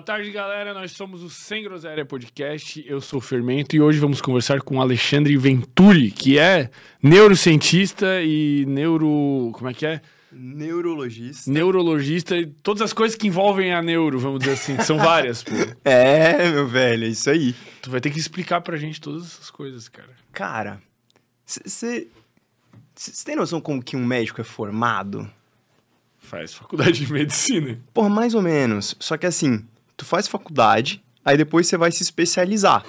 Boa tarde, galera. Nós somos o Sem Groselha Podcast. Eu sou o Fermento e hoje vamos conversar com Alexandre Venturi, que é neurocientista e neuro. Como é que é? Neurologista. Neurologista e todas as coisas que envolvem a neuro, vamos dizer assim. que São várias, pô. É, meu velho, é isso aí. Tu vai ter que explicar pra gente todas essas coisas, cara. Cara, você tem noção como que um médico é formado? Faz faculdade de medicina. Porra, mais ou menos. Só que assim, tu faz faculdade, aí depois você vai se especializar.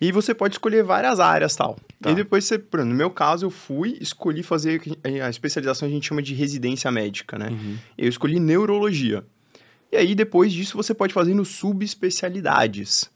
E você pode escolher várias áreas tal. Tá. E depois você, no meu caso, eu fui, escolhi fazer a especialização a gente chama de residência médica, né? Eu escolhi neurologia. E aí, depois disso, você pode fazer no subespecialidades.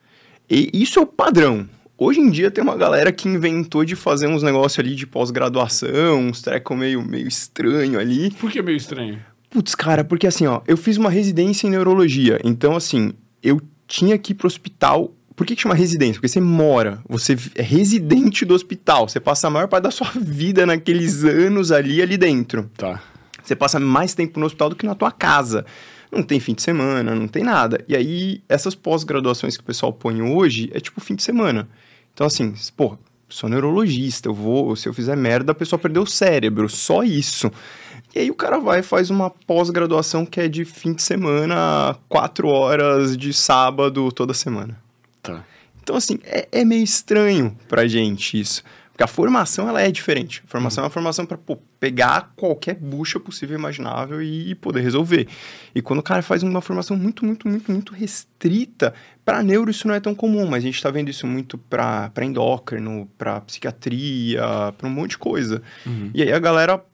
E isso é o padrão. Hoje em dia tem uma galera que inventou de fazer uns negócios ali de pós-graduação, uns treco meio, meio estranho ali. Por que meio estranho? Putz, cara, porque assim, ó, eu fiz uma residência em neurologia, então assim, eu tinha que ir pro hospital. Por que, que chama residência? Porque você mora, você é residente do hospital, você passa a maior parte da sua vida naqueles anos ali, ali dentro. Tá. Você passa mais tempo no hospital do que na tua casa. Não tem fim de semana, não tem nada. E aí, essas pós-graduações que o pessoal põe hoje é tipo fim de semana. Então, assim, pô, sou neurologista, eu vou, se eu fizer merda, a pessoa perdeu o cérebro, só isso. E aí o cara vai e faz uma pós-graduação que é de fim de semana, quatro horas de sábado toda semana. Tá. Então, assim, é, é meio estranho pra gente isso. Porque a formação, ela é diferente. A formação é uma formação pra pô, pegar qualquer bucha possível e imaginável e poder resolver. E quando o cara faz uma formação muito, muito, muito, muito restrita, pra neuro isso não é tão comum, mas a gente tá vendo isso muito pra, pra endócrino, pra psiquiatria, pra um monte de coisa. E aí a galera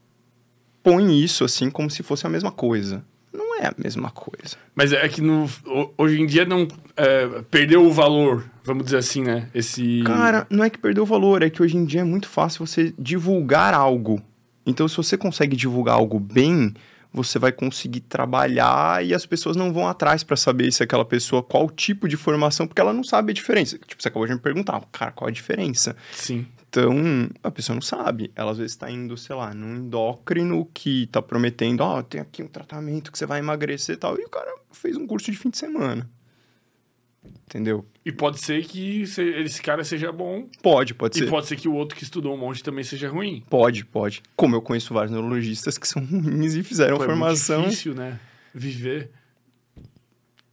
põe isso, assim, como se fosse a mesma coisa. Não é a mesma coisa. Mas é que no, ho- hoje em dia não é, perdeu o valor, vamos dizer assim, né? Esse. Cara, não é que perdeu o valor, é que hoje em dia é muito fácil você divulgar algo. Então, se você consegue divulgar algo bem, você vai conseguir trabalhar e as pessoas não vão atrás pra saber se aquela pessoa, qual tipo de formação, porque ela não sabe a diferença. Tipo, você acabou de me perguntar, cara, qual a diferença? Sim. Então, a pessoa não sabe. Ela às vezes está indo, sei lá, num endócrino que tá prometendo, ó, tem aqui um tratamento que você vai emagrecer e tal. E o cara fez um curso de fim de semana. Entendeu? E pode ser que se- esse cara seja bom, Pode, pode e ser. pode ser que o outro que estudou um monte também seja ruim. Pode, pode. Como eu conheço vários neurologistas que são ruins e fizeram Pô, é formação. difícil, né? Viver.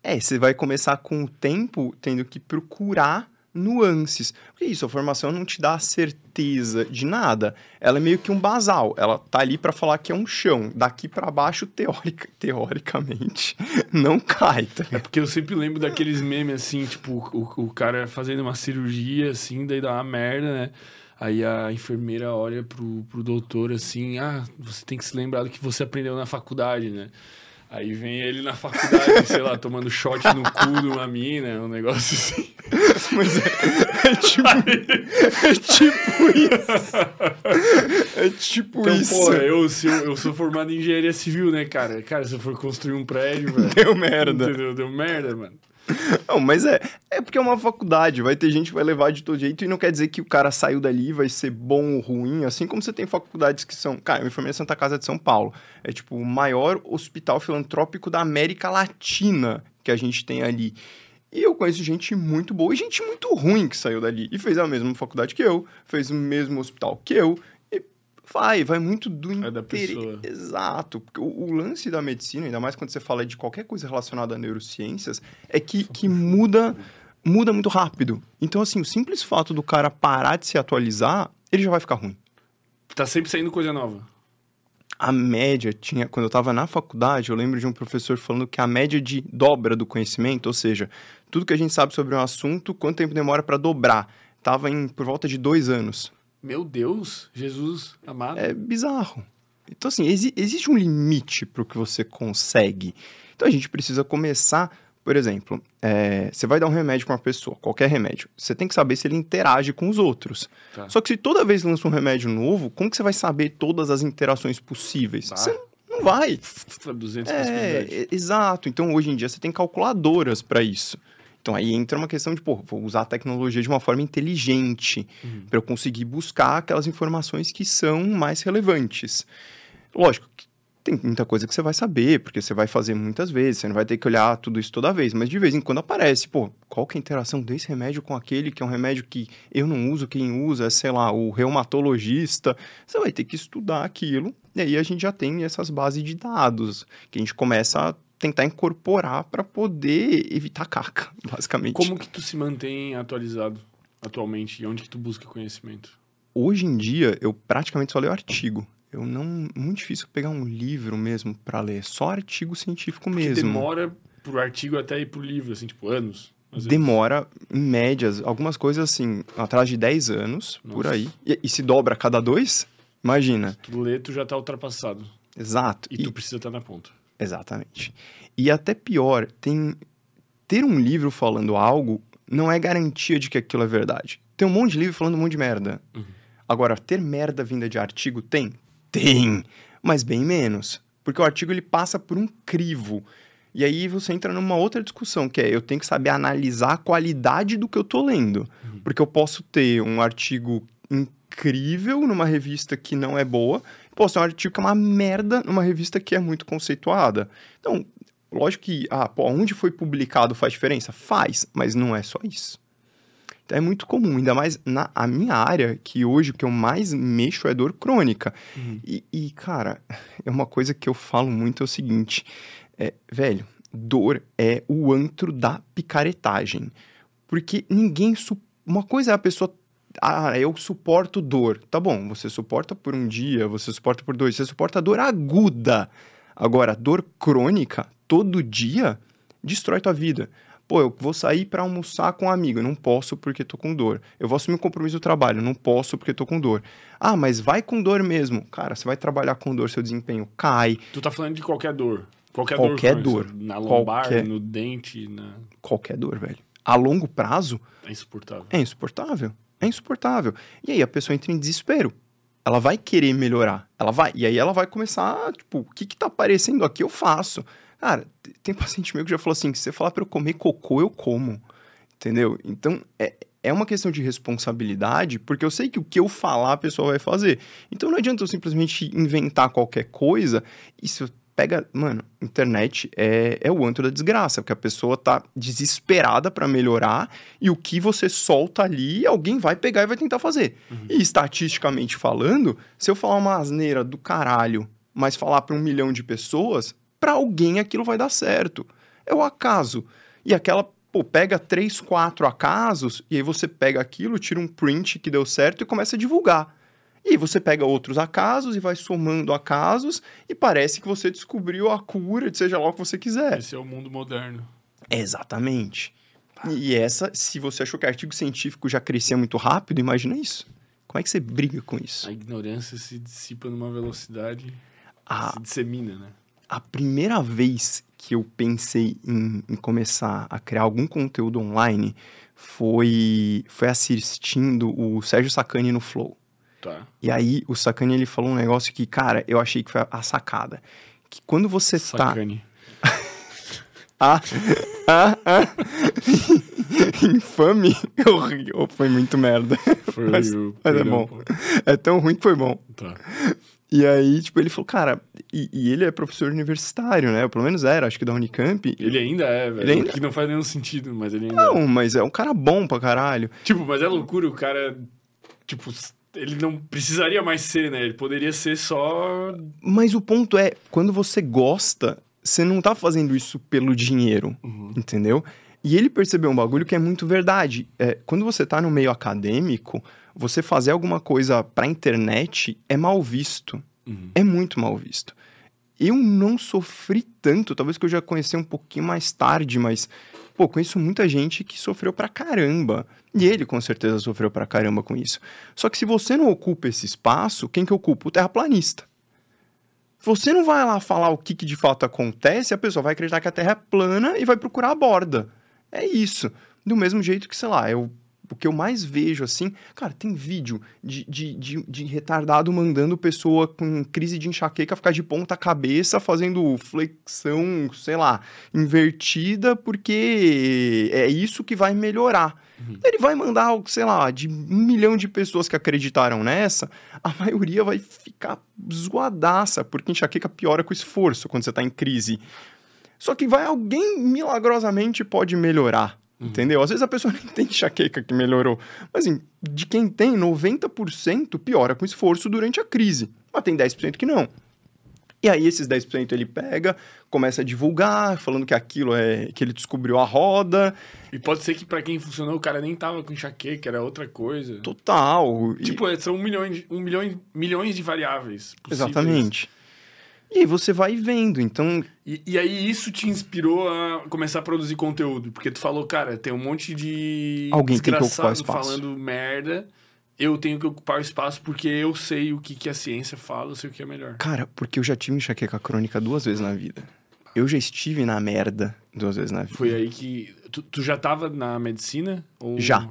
É, você vai começar com o tempo tendo que procurar nuances. Porque isso, a formação não te dá certeza de nada. Ela é meio que um basal. Ela tá ali pra falar que é um chão. Daqui pra baixo, teórica, teoricamente, não cai. Tá? É porque eu sempre lembro daqueles memes assim, tipo, o, o cara fazendo uma cirurgia, assim, daí dá uma merda, né? Aí a enfermeira olha pro, pro doutor assim, ah, você tem que se lembrar do que você aprendeu na faculdade, né? Aí vem ele na faculdade, sei lá, tomando shot no cu de uma mina, um negócio assim. Mas é, é tipo, é tipo isso. É tipo Então, isso. pô, eu, se eu, eu sou formado em engenharia civil, né, cara? Cara, se eu for construir um prédio, velho. Deu merda. Entendeu? Deu merda, mano. Não, mas é, é porque é uma faculdade, vai ter gente que vai levar de todo jeito e não quer dizer que o cara saiu dali vai ser bom ou ruim, assim como você tem faculdades que são, cara, eu me formei na Santa Casa de São Paulo, é tipo o maior hospital filantrópico da América Latina que a gente tem ali. E eu conheço gente muito boa e gente muito ruim que saiu dali e fez a mesma faculdade que eu, fez o mesmo hospital que eu. Vai, vai muito do É da interesse. pessoa. Exato. Porque o, o lance da medicina, ainda mais quando você fala de qualquer coisa relacionada a neurociências, é que, que muda, muda muito rápido. Então, assim, o simples fato do cara parar de se atualizar, ele já vai ficar ruim. Tá sempre saindo coisa nova. A média tinha, quando eu estava na faculdade, eu lembro de um professor falando que a média de dobra do conhecimento, ou seja, tudo que a gente sabe sobre um assunto, quanto tempo demora para dobrar, tava em por volta de dois anos. Meu Deus, Jesus amado. É bizarro. Então, assim, exi- existe um limite para o que você consegue. Então, a gente precisa começar, por exemplo, é, você vai dar um remédio para uma pessoa, qualquer remédio. Você tem que saber se ele interage com os outros. Tá. Só que se toda vez lança um remédio novo, como que você vai saber todas as interações possíveis? Você não vai. 200 possibilidades. É, exato. Então, hoje em dia, você tem calculadoras para isso. Então, aí entra uma questão de, pô, vou usar a tecnologia de uma forma inteligente para eu conseguir buscar aquelas informações que são mais relevantes. Lógico, que tem muita coisa que você vai saber, porque você vai fazer muitas vezes, você não vai ter que olhar tudo isso toda vez, mas de vez em quando aparece, pô, qual que é a interação desse remédio com aquele que é um remédio que eu não uso, quem usa é, sei lá, o reumatologista. Você vai ter que estudar aquilo, e aí a gente já tem essas bases de dados, que a gente começa a tentar incorporar para poder evitar caca, basicamente. Como que tu se mantém atualizado atualmente e onde que tu busca conhecimento? Hoje em dia, eu praticamente só leio artigo. Eu não. Muito difícil pegar um livro mesmo para ler. Só artigo científico Porque mesmo. demora pro artigo até ir pro livro, assim, tipo, anos. Demora, em médias, algumas coisas assim, atrás de 10 anos, por Nossa. aí. E, e se dobra a cada dois? Imagina. Tu lê, tu já tá ultrapassado. Exato. E, tu precisa estar na ponta. Exatamente. E até pior, tem. Ter um livro falando algo não é garantia de que aquilo é verdade. Tem um monte de livro falando um monte de merda. Uhum. Agora, ter merda vinda de artigo tem? Tem, mas bem menos. Porque o artigo ele passa por um crivo. E aí você entra numa outra discussão, que é eu tenho que saber analisar a qualidade do que eu tô lendo. Porque eu posso ter um artigo incrível numa revista que não é boa, posso ter um artigo que é uma merda numa revista que é muito conceituada. Então, lógico que, ah, pô, onde foi publicado faz diferença? Faz, mas não é só isso. Então é muito comum, ainda mais na a minha área, que hoje o que eu mais mexo é dor crônica. Uhum. E, e, cara, é uma coisa que eu falo muito é o seguinte, é, velho, dor é o antro da picaretagem. Porque ninguém... Uma coisa é a pessoa... Ah, eu suporto dor. Tá bom, você suporta por um dia, você suporta por dois, você suporta dor aguda. Agora, dor crônica, todo dia, destrói tua vida. Pô, eu vou sair para almoçar com um amigo, não posso porque tô com dor. Eu vou assumir um compromisso do trabalho, não posso porque tô com dor. Ah, mas vai com dor mesmo. Cara, você vai trabalhar com dor, seu desempenho cai, Tu tá falando de qualquer dor. Qualquer, Qualquer dor. dor. Na lombar, Qualquer. no dente, na... qualquer dor, velho. A longo prazo, é insuportável. é insuportável. É insuportável. E aí a pessoa entra em desespero. Ela vai querer melhorar. Ela vai. E aí ela vai começar, tipo, o que que tá aparecendo aqui, eu faço. Cara, tem paciente meu que já falou assim: se você falar pra eu comer cocô, eu como. Entendeu? Então, é, é uma questão de responsabilidade, porque eu sei que o que eu falar a pessoa vai fazer. Então não adianta eu simplesmente inventar qualquer coisa. Isso pega. Mano, internet é, é o antro da desgraça, porque a pessoa tá desesperada pra melhorar e o que você solta ali, alguém vai pegar e vai tentar fazer. E estatisticamente falando, se eu falar uma asneira do caralho, mas falar pra um milhão de pessoas, pra alguém aquilo vai dar certo. É o acaso. E aquela, pô, pega três, quatro acasos, e aí você pega aquilo, tira um print que deu certo e começa a divulgar. E você pega outros acasos e vai somando acasos e parece que você descobriu a cura de seja lá o que você quiser. Esse é o mundo moderno. Exatamente. E essa, se você achou que artigo científico já crescia muito rápido, imagina isso. Como é que você briga com isso? A ignorância se dissipa numa velocidade... A, Se dissemina, né? a primeira vez que eu pensei em, em começar a criar algum conteúdo online foi, foi assistindo o Sérgio Sacani no Flow. Tá. E aí o Sacani ele falou um negócio que, cara, eu achei que foi a sacada. Que quando você tá. Sacane. Ah, ah, ah. Infame. Eu ri. Oh, foi muito merda. Foi Mas- mas é bom. É tão ruim que foi bom. Tá. E aí, tipo, ele falou, cara, e, e ele é professor universitário, né? Pelo menos era, acho que da Unicamp. Ele ainda é, velho. Ele ainda- que não faz nenhum sentido, mas ele ainda é. Não, mas é um cara bom pra caralho. Tipo, mas é loucura, o cara... Tipo, ele não precisaria mais ser, né? Ele poderia ser só... Mas o ponto é, quando você gosta, você não tá fazendo isso pelo dinheiro, Uhum. entendeu? E ele percebeu um bagulho que é muito verdade. É, quando você tá no meio acadêmico, você fazer alguma coisa pra internet é mal visto. Uhum. É muito mal visto. Eu não sofri tanto, talvez que eu já conheci um pouquinho mais tarde, mas, pô, conheço muita gente que sofreu pra caramba. E ele com certeza sofreu pra caramba com isso. Só que se você não ocupa esse espaço, quem que ocupa? O terraplanista. Você não vai lá falar o que, que de fato acontece, a pessoa vai acreditar que a Terra é plana e vai procurar a borda. É isso. Do mesmo jeito que, sei lá, eu o que eu mais vejo, assim, cara, tem vídeo de, de, de, de retardado mandando pessoa com crise de enxaqueca ficar de ponta cabeça fazendo flexão, sei lá, invertida, porque é isso que vai melhorar. Uhum. Ele vai mandar, sei lá, de um milhão de pessoas que acreditaram nessa, a maioria vai ficar zoadaça, porque enxaqueca piora com esforço quando você tá em crise. Só que vai alguém milagrosamente pode melhorar. Uhum. Entendeu? Às vezes a pessoa nem tem enxaqueca que melhorou. Mas assim, de quem tem, 90% piora com esforço durante a crise. Mas tem 10% que não. E aí esses 10% ele pega, começa a divulgar, falando que aquilo é que ele descobriu a roda. E pode ser que para quem funcionou o cara nem tava com enxaqueca, era outra coisa. Total. Tipo, e... são um milhão, de, um milhão, milhões de variáveis possíveis. Exatamente. E aí você vai vendo, então... E, e, aí isso te inspirou a começar a produzir conteúdo? Porque tu falou, cara, tem um monte de Alguém tem que ocupar o espaço. falando merda, eu tenho que ocupar o espaço porque eu sei o que, que a ciência fala, eu sei o que é melhor. Cara, porque eu já tive enxaqueca crônica duas vezes na vida. Eu já estive na merda duas vezes na vida. Foi aí que... Tu, tu já tava na medicina? Ou... Já.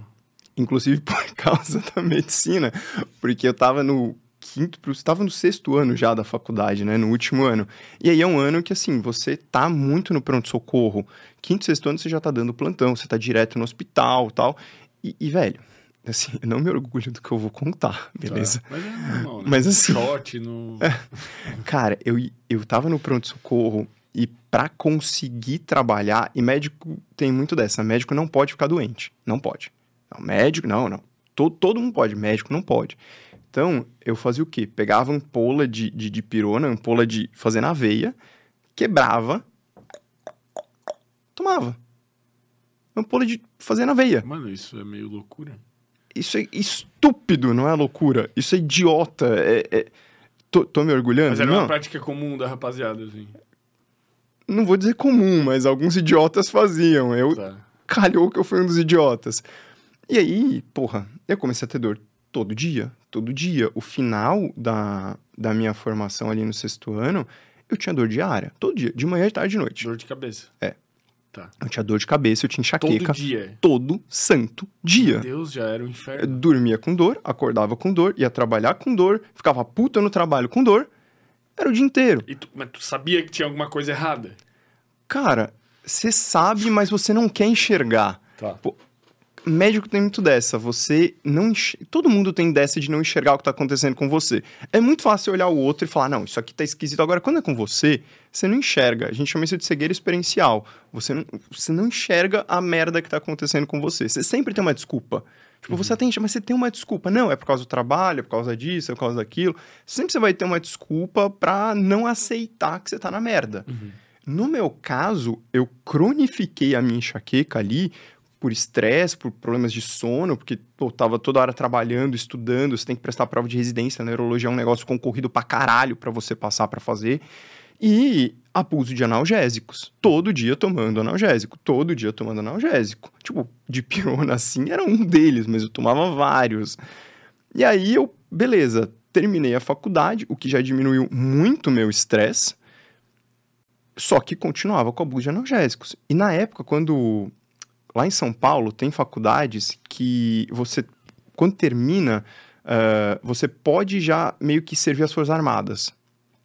Inclusive por causa da medicina. Porque eu tava no quinto, estava no sexto ano já da faculdade, né? No último ano. E aí é um ano que, assim, você tá muito no pronto-socorro. Quinto, sexto ano você já tá dando plantão, você tá direto no hospital tal. E, e velho, assim, eu não me orgulho do que eu vou contar, beleza? Tá. Mas, é normal, né? Mas assim. Shot no. cara, eu, eu tava no pronto-socorro e para conseguir trabalhar, e médico tem muito dessa, médico não pode ficar doente. Não pode. Não, médico, não, não. Todo, todo mundo pode, médico não pode. Então, eu fazia o quê? Pegava ampola de, de, de pirona, ampola de fazer na veia, quebrava, tomava. Ampola de fazer na veia. Mano, isso é meio loucura. Isso é estúpido, não é loucura. Isso é idiota. É, é... Tô, tô, me orgulhando? Mas era não. uma prática comum da rapaziada, assim. Não vou dizer comum, mas alguns idiotas faziam. Eu tá. calhou que eu fui um dos idiotas. E aí, porra, eu comecei a ter dor todo dia, todo dia. O final da, da minha formação ali no sexto ano, eu tinha dor diária, todo dia, de manhã, de tarde, de noite. Dor de cabeça. É. Tá. Eu tinha dor de cabeça, eu tinha enxaqueca. Todo dia? Todo santo dia. Meu Deus, já era um inferno. Eu dormia com dor, acordava com dor, ia trabalhar com dor, ficava puta no trabalho com dor. Era o dia inteiro. Tu, mas tu sabia que tinha alguma coisa errada? Cara, você sabe, mas você não quer enxergar. Tá. Pô, médico tem muito dessa. Você não enx... Todo mundo tem dessa de não enxergar o que está acontecendo com você. É muito fácil olhar o outro e falar, não, isso aqui tá esquisito. Agora, quando é com você, você não enxerga. A gente chama isso de cegueira experiencial. Você não, você não enxerga a merda que está acontecendo com você. Você sempre tem uma desculpa. Tipo, uhum. você atende, mas você tem uma desculpa. Não, é por causa do trabalho, é por causa disso, é por causa daquilo. Sempre você vai ter uma desculpa pra não aceitar que você tá na merda. Uhum. No meu caso, eu cronifiquei a minha enxaqueca ali por estresse, por problemas de sono, porque eu tava toda hora trabalhando, estudando, você tem que prestar prova de residência, neurologia é um negócio concorrido pra caralho pra você passar para fazer. E abuso de analgésicos. Todo dia tomando analgésico, todo dia tomando analgésico. Tipo, de pirona assim era um deles, mas eu tomava vários. E aí eu, beleza, terminei a faculdade, o que já diminuiu muito meu estresse. Só que continuava com abuso de analgésicos. E na época, quando Lá em São Paulo, tem faculdades que você, quando termina, uh, você pode já meio que servir as Forças Armadas.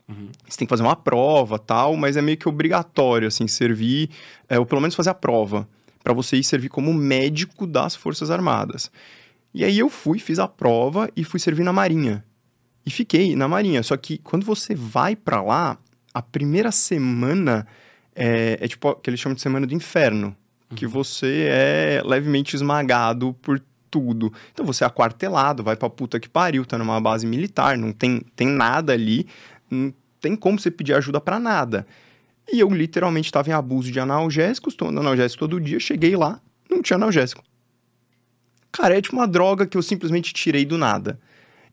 Uhum. Você tem que fazer uma prova tal, mas é meio que obrigatório, assim, servir, é, ou pelo menos fazer a prova, para você ir servir como médico das Forças Armadas. E aí eu fui, fiz a prova e fui servir na Marinha. E fiquei na Marinha. Só que quando você vai para lá, a primeira semana é, é tipo que eles chamam de semana do inferno que você é levemente esmagado por tudo. Então você é aquartelado, vai pra puta que pariu, tá numa base militar, não tem, tem nada ali, não tem como você pedir ajuda para nada. E eu literalmente estava em abuso de analgésicos, tomando analgésico todo dia, cheguei lá, não tinha analgésico. Cara, é tipo uma droga que eu simplesmente tirei do nada.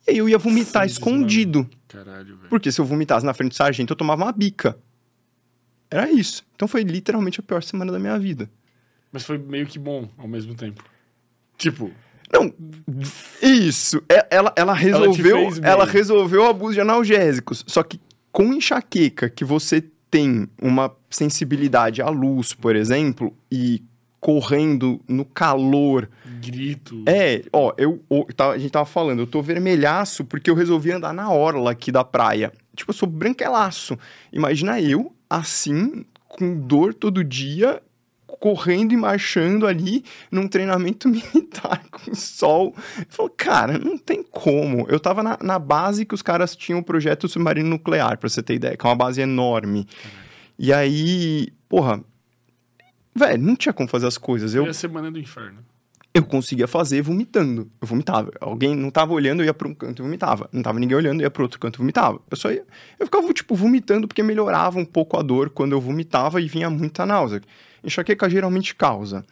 E aí eu ia vomitar Sim, escondido. Caralho. Porque se eu vomitasse na frente do sargento, eu tomava uma bica. Era isso. Então foi literalmente a pior semana da minha vida. Mas foi meio que bom ao mesmo tempo. Tipo. Não, isso. É, ela, ela resolveu. Ela, ela resolveu o abuso de analgésicos. Só que com enxaqueca, que você tem uma sensibilidade à luz, por exemplo, e correndo no calor. Grito. É, ó, eu, eu- tá- a gente tava falando, eu tô vermelhaço porque eu resolvi andar na orla aqui da praia. Tipo, eu sou branquelaço. Imagina eu, assim, com dor todo dia, correndo e marchando ali num treinamento militar com sol. Eu falo, cara, não tem como. Eu tava na, na base que os caras tinham o projeto submarino nuclear, pra você ter ideia, que é uma base enorme. E aí, porra, velho, não tinha como fazer as coisas. Eu Foi a semana do inferno. Eu conseguia fazer vomitando. Eu vomitava. Alguém não tava olhando, eu ia pra um canto e vomitava. Não tava ninguém olhando, eu ia pro outro canto e vomitava. Eu só ia. Eu ficava, tipo, vomitando porque melhorava um pouco a dor quando eu vomitava e vinha muita náusea. Enxaqueca geralmente causa.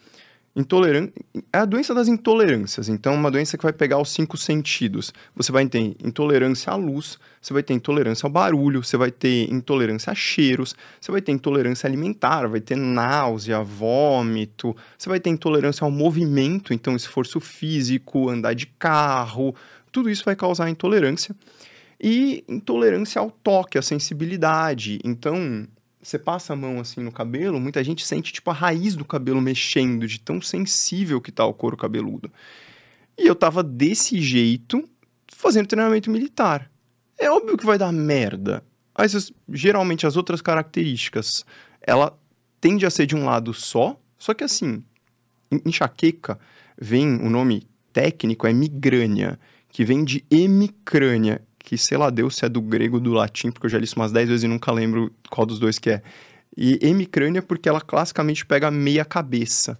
É a doença das intolerâncias. Então, é uma doença que vai pegar os cinco sentidos. Você vai ter intolerância à luz, você vai ter intolerância ao barulho, você vai ter intolerância a cheiros, você vai ter intolerância alimentar, vai ter náusea, vômito, você vai ter intolerância ao movimento, então esforço físico, andar de carro, tudo isso vai causar intolerância. E intolerância ao toque, à sensibilidade. Então, você passa a mão assim no cabelo, muita gente sente tipo a raiz do cabelo mexendo, de tão sensível que tá o couro cabeludo. E eu tava desse jeito fazendo treinamento militar. É óbvio que vai dar merda. Geralmente as outras características, ela tende a ser de um lado só, só que assim, en- enxaqueca vem, o nome técnico é migrânia, que vem de hemicrânia, que sei lá Deus se é do grego ou do latim, porque eu já li isso umas 10 vezes e nunca lembro qual dos dois que é. E hemicrânia porque ela classicamente pega meia cabeça.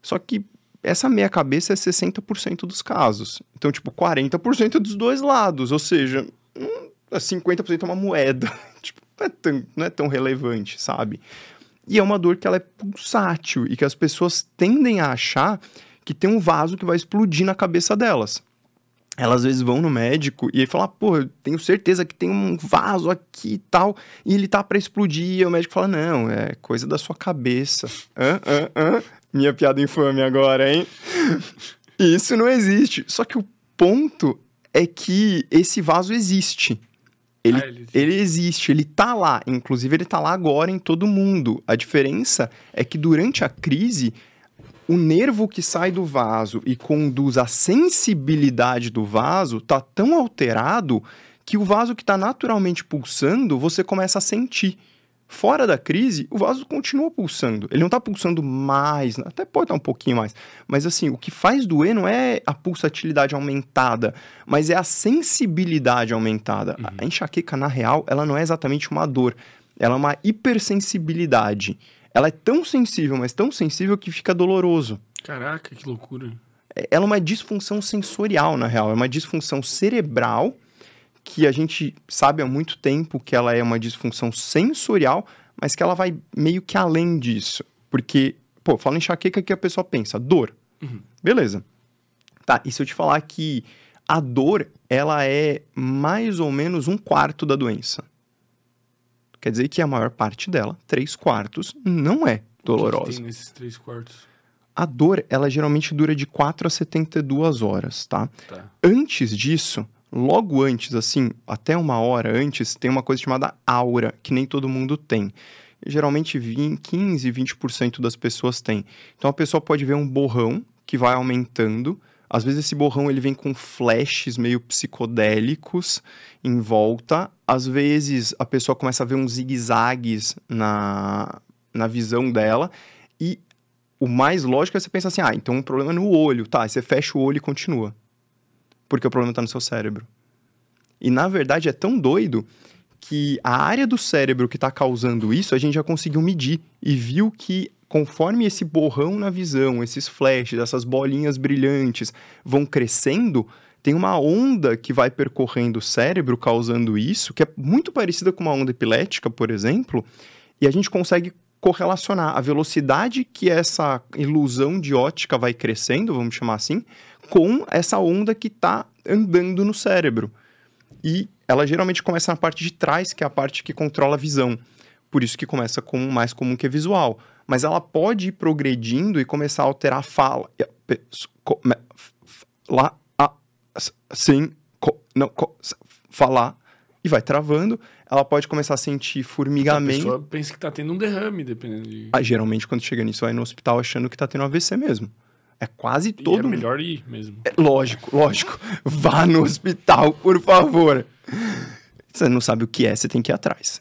Só que essa meia cabeça é 60% dos casos. Então, tipo, 40% dos dois lados, ou seja, hum, 50% é uma moeda. tipo, não é, tão, não é tão relevante, sabe? E é uma dor que ela é pulsátil e que as pessoas tendem a achar que tem um vaso que vai explodir na cabeça delas. Elas às vezes vão no médico e aí falam, pô, eu tenho certeza que tem um vaso aqui e tal, e ele tá pra explodir. E o médico fala, não, é coisa da sua cabeça. Hã, hã, hã? Minha piada infame agora, hein? Isso não existe. Só que o ponto é que esse vaso existe. Ele, Ah, ele- ele existe, ele tá lá. Inclusive, ele tá lá agora em todo mundo. A diferença é que durante a crise, o nervo que sai do vaso e conduz a sensibilidade do vaso tá tão alterado que o vaso que está naturalmente pulsando, você começa a sentir. Fora da crise, o vaso continua pulsando. Ele não está pulsando mais, até pode estar um pouquinho mais. Mas assim, o que faz doer não é a pulsatilidade aumentada, mas é a sensibilidade aumentada. A enxaqueca, na real, ela não é exatamente uma dor. Ela é uma hipersensibilidade. Ela é tão sensível, mas tão sensível que fica doloroso. Caraca, que loucura. É- Ela é uma disfunção sensorial, na real. É uma disfunção cerebral que a gente sabe há muito tempo que ela é uma disfunção sensorial, mas que ela vai meio que além disso. Porque, pô, fala em enxaqueca que a pessoa pensa, dor. Uhum. Beleza. Tá, e se eu te falar que a dor, ela é mais ou menos um quarto da doença? Quer dizer que a maior parte dela, três quartos, não é O que que dolorosa. tem nesses três quartos? A dor, ela geralmente dura de 4 a 72 horas, tá? Tá. Antes disso, logo antes, assim, até uma hora antes, tem uma coisa chamada aura, que nem todo mundo tem. Geralmente 20, 15, 20% das pessoas têm. Então a pessoa pode ver um borrão que vai aumentando. Às vezes esse borrão ele vem com flashes meio psicodélicos em volta. Às vezes a pessoa começa a ver uns zigue-zagues na, na visão dela. E o mais lógico é você pensar assim: ah, então o problema é no olho. Tá, você fecha o olho e continua porque o problema está no seu cérebro. E na verdade é tão doido que a área do cérebro que está causando isso a gente já conseguiu medir e viu que conforme esse borrão na visão, esses flashes, essas bolinhas brilhantes vão crescendo, tem uma onda que vai percorrendo o cérebro causando isso, que é muito parecida com uma onda epilética, por exemplo, e a gente consegue correlacionar a velocidade que essa ilusão de ótica vai crescendo, vamos chamar assim, com essa onda que está andando no cérebro. E ela geralmente começa na parte de trás, que é a parte que controla a visão. Por isso que começa com o mais comum que é visual. Mas ela pode ir progredindo e começar a alterar a fala. E a Lá, a, s- sim, co- não, co- falar. e vai travando. Ela pode começar a sentir A formigamento. pessoa pensa que tá tendo um derrame, dependendo de. Ah, geralmente, quando chega nisso, vai no hospital achando que tá tendo AVC mesmo. É quase E todo é mundo. melhor ir mesmo. É, lógico, lógico. Vá no hospital, por favor. Você não sabe o que é, você tem que ir atrás.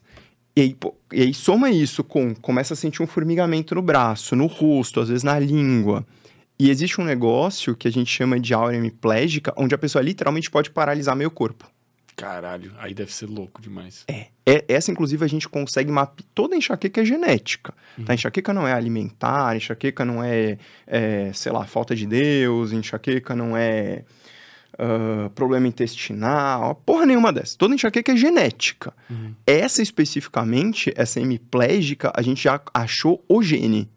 E aí, pô, e aí soma isso com começa a sentir um formigamento no braço, no rosto, às vezes na língua. E existe um negócio que a gente chama de aura hemiplégica, onde a pessoa literalmente pode paralisar meio corpo. Caralho, aí deve ser louco demais. É, essa, inclusive, a gente consegue mapear. Toda enxaqueca é genética. Tá? Enxaqueca não é alimentar, enxaqueca não é, é, sei lá, falta de Deus, enxaqueca não é ah, problema intestinal, porra nenhuma dessa. Toda enxaqueca é genética. Uhum. Essa especificamente, essa hemiplégica, a gente já achou o gene.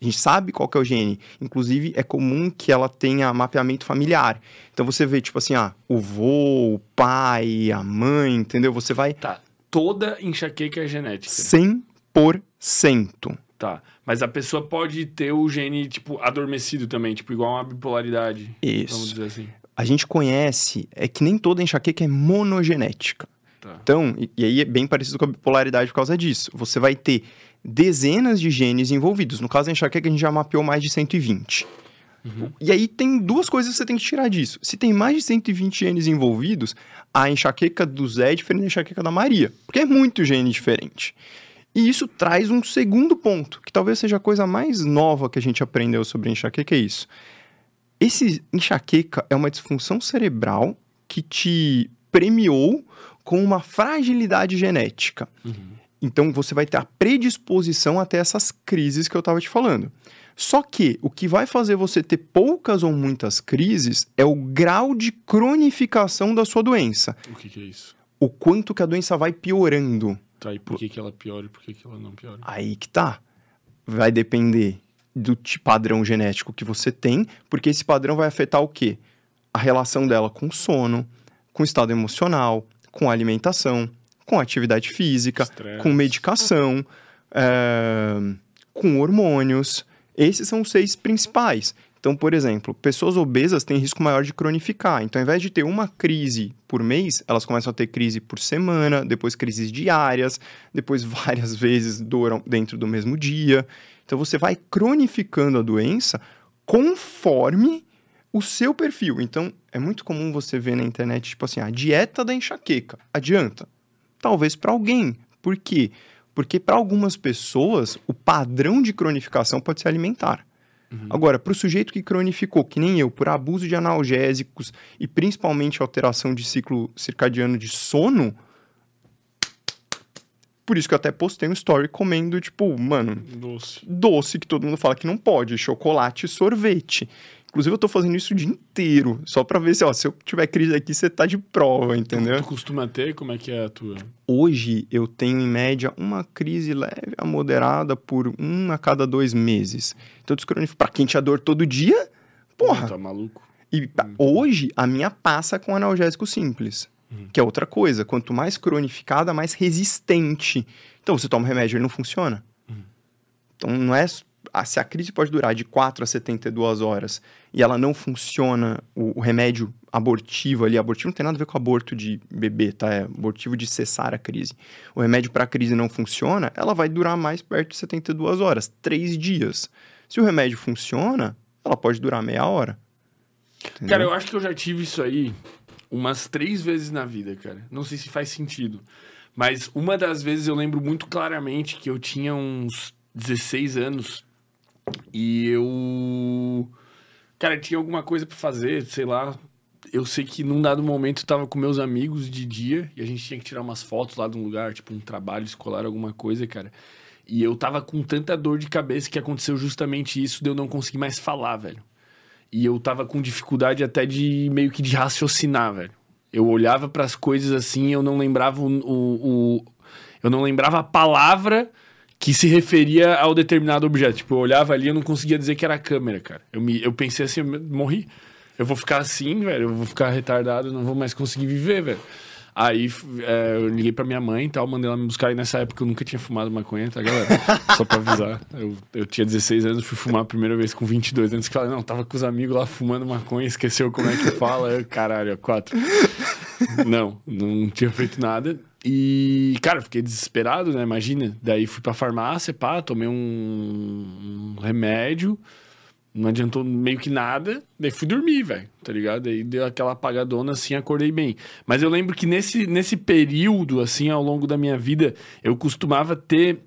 A gente sabe qual que é o gene. Inclusive, é comum que ela tenha mapeamento familiar. Então, você vê, tipo assim, ah, o vô, o pai, a mãe, entendeu? Você vai Tá. Toda enxaqueca é genética. 100%. Tá. Mas a pessoa pode ter o gene, tipo, adormecido também, tipo, igual uma bipolaridade. Vamos Isso. dizer assim. A gente conhece, é que nem toda enxaqueca é monogenética. Tá. Então, e, e aí é bem parecido com a bipolaridade por causa disso. Você vai ter dezenas de genes envolvidos. No caso da enxaqueca, a gente já mapeou mais de 120. Uhum. E aí tem duas coisas que você tem que tirar disso. Se tem mais de 120 genes envolvidos, a enxaqueca do Zé é diferente da enxaqueca da Maria. Porque é muito gene diferente. E isso traz um segundo ponto, que talvez seja a coisa mais nova que a gente aprendeu sobre enxaqueca, é isso. Esse enxaqueca é uma disfunção cerebral que te premiou com uma fragilidade genética. Uhum. Então você vai ter a predisposição até essas crises que eu estava te falando. Só que o que vai fazer você ter poucas ou muitas crises é o grau de cronificação da sua doença. O que, que é isso? O quanto que a doença vai piorando. Tá, e por que, que ela piora e por que, que ela não piora? Aí que tá. Vai depender do padrão genético que você tem, porque esse padrão vai afetar o quê? A relação dela com o sono, com o estado emocional, com alimentação, com atividade física, Estresse. com medicação, é, com hormônios. Esses são os seis principais. Então, por exemplo, pessoas obesas têm risco maior de cronificar. Então, ao invés de ter uma crise por mês, elas começam a ter crise por semana, depois crises diárias, depois várias vezes dor dentro do mesmo dia. Então, você vai cronificando a doença conforme o seu perfil. Então, é muito comum você ver na internet, tipo assim, a dieta da enxaqueca. Adianta? Talvez para alguém. Por quê? Porque para algumas pessoas, o padrão de cronificação pode ser alimentar. Agora, para o sujeito que cronificou, que nem eu, por abuso de analgésicos e principalmente alteração de ciclo circadiano de sono, por isso que eu até postei um story comendo, tipo, mano, Doce. doce que todo mundo fala que não pode, chocolate e sorvete. Inclusive, eu tô fazendo isso o dia inteiro, só pra ver se, ó, se eu tiver crise aqui, você tá de prova, entendeu? Tu costuma ter? Como é que é a tua? Hoje, eu tenho, em média, uma crise leve a moderada por um a cada dois meses. Então, descronifico. Pra quem tinha dor todo dia, porra. Tá maluco? E pa- hoje, a minha passa com analgésico simples. Que é outra coisa. Quanto mais cronificada, mais resistente. Então, você toma um remédio, ele não funciona. Então, não é... Se a crise pode durar de 4 a 72 horas e ela não funciona, o, o remédio abortivo ali, abortivo não tem nada a ver com aborto de bebê, tá? É abortivo de cessar a crise. O remédio para a crise não funciona, ela vai durar mais perto de 72 horas, 3 dias. Se o remédio funciona, ela pode durar meia hora. Entendeu? Cara, eu acho que eu já tive isso aí umas três vezes na vida, cara. Não sei se faz sentido. Mas uma das vezes eu lembro muito claramente que eu tinha uns 16 anos e eu. Cara, tinha alguma coisa pra fazer, sei lá. Eu sei que num dado momento eu tava com meus amigos de dia e a gente tinha que tirar umas fotos lá de um lugar, tipo um trabalho escolar, alguma coisa, cara. E eu tava com tanta dor de cabeça que aconteceu justamente isso de eu não conseguir mais falar, velho. E eu tava com dificuldade até de meio que de raciocinar, velho. Eu olhava para as coisas assim, eu não lembrava o, o, o- eu não lembrava a palavra que se referia ao determinado objeto. Tipo, eu olhava ali, eu não conseguia dizer que era a câmera, cara. Eu me eu pensei assim, eu morri. Eu vou ficar assim, velho, eu vou ficar retardado, não vou mais conseguir viver, velho. Aí é, eu liguei pra minha mãe e tal, mandei ela me buscar. E nessa época eu nunca tinha fumado maconha, tá, galera? Só pra avisar. Eu, eu tinha 16 anos, fui fumar a primeira vez com 22 anos. Que ela, não, tava com os amigos lá fumando maconha, esqueceu como é que fala. Eu, caralho, quatro. não, não tinha feito nada. E, cara, fiquei desesperado, né? Imagina. Daí fui pra farmácia, pá, tomei um, um remédio. Não adiantou meio que nada. Daí fui dormir, velho, tá ligado? Daí deu aquela apagadona assim, acordei bem. Mas eu lembro que nesse, nesse período, assim, ao longo da minha vida, eu costumava ter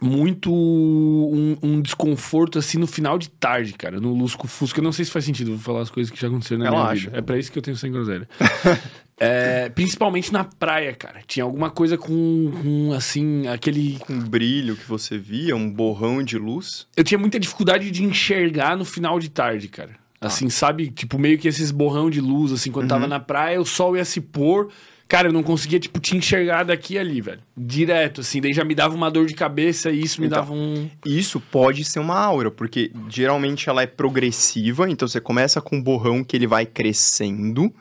muito um, um desconforto assim no final de tarde, cara, no Lusco Fusco. Eu não sei se faz sentido, vou falar as coisas que já aconteceram na Relaxa. minha vida. É pra isso que eu tenho sem groselha. É, principalmente na praia, cara. Tinha alguma coisa com, com, assim, aquele. Com um brilho que você via, um borrão de luz. Eu tinha muita dificuldade de enxergar no final de tarde, cara. Assim, sabe? Tipo, meio que esses borrão de luz, assim, quando tava na praia, o sol ia se pôr. Cara, eu não conseguia, tipo, te enxergar daqui e ali, velho. Direto, assim. Daí já me dava uma dor de cabeça e isso me Então, dava um. Isso pode ser uma aura, porque geralmente ela é progressiva, então você começa com um borrão que ele vai crescendo.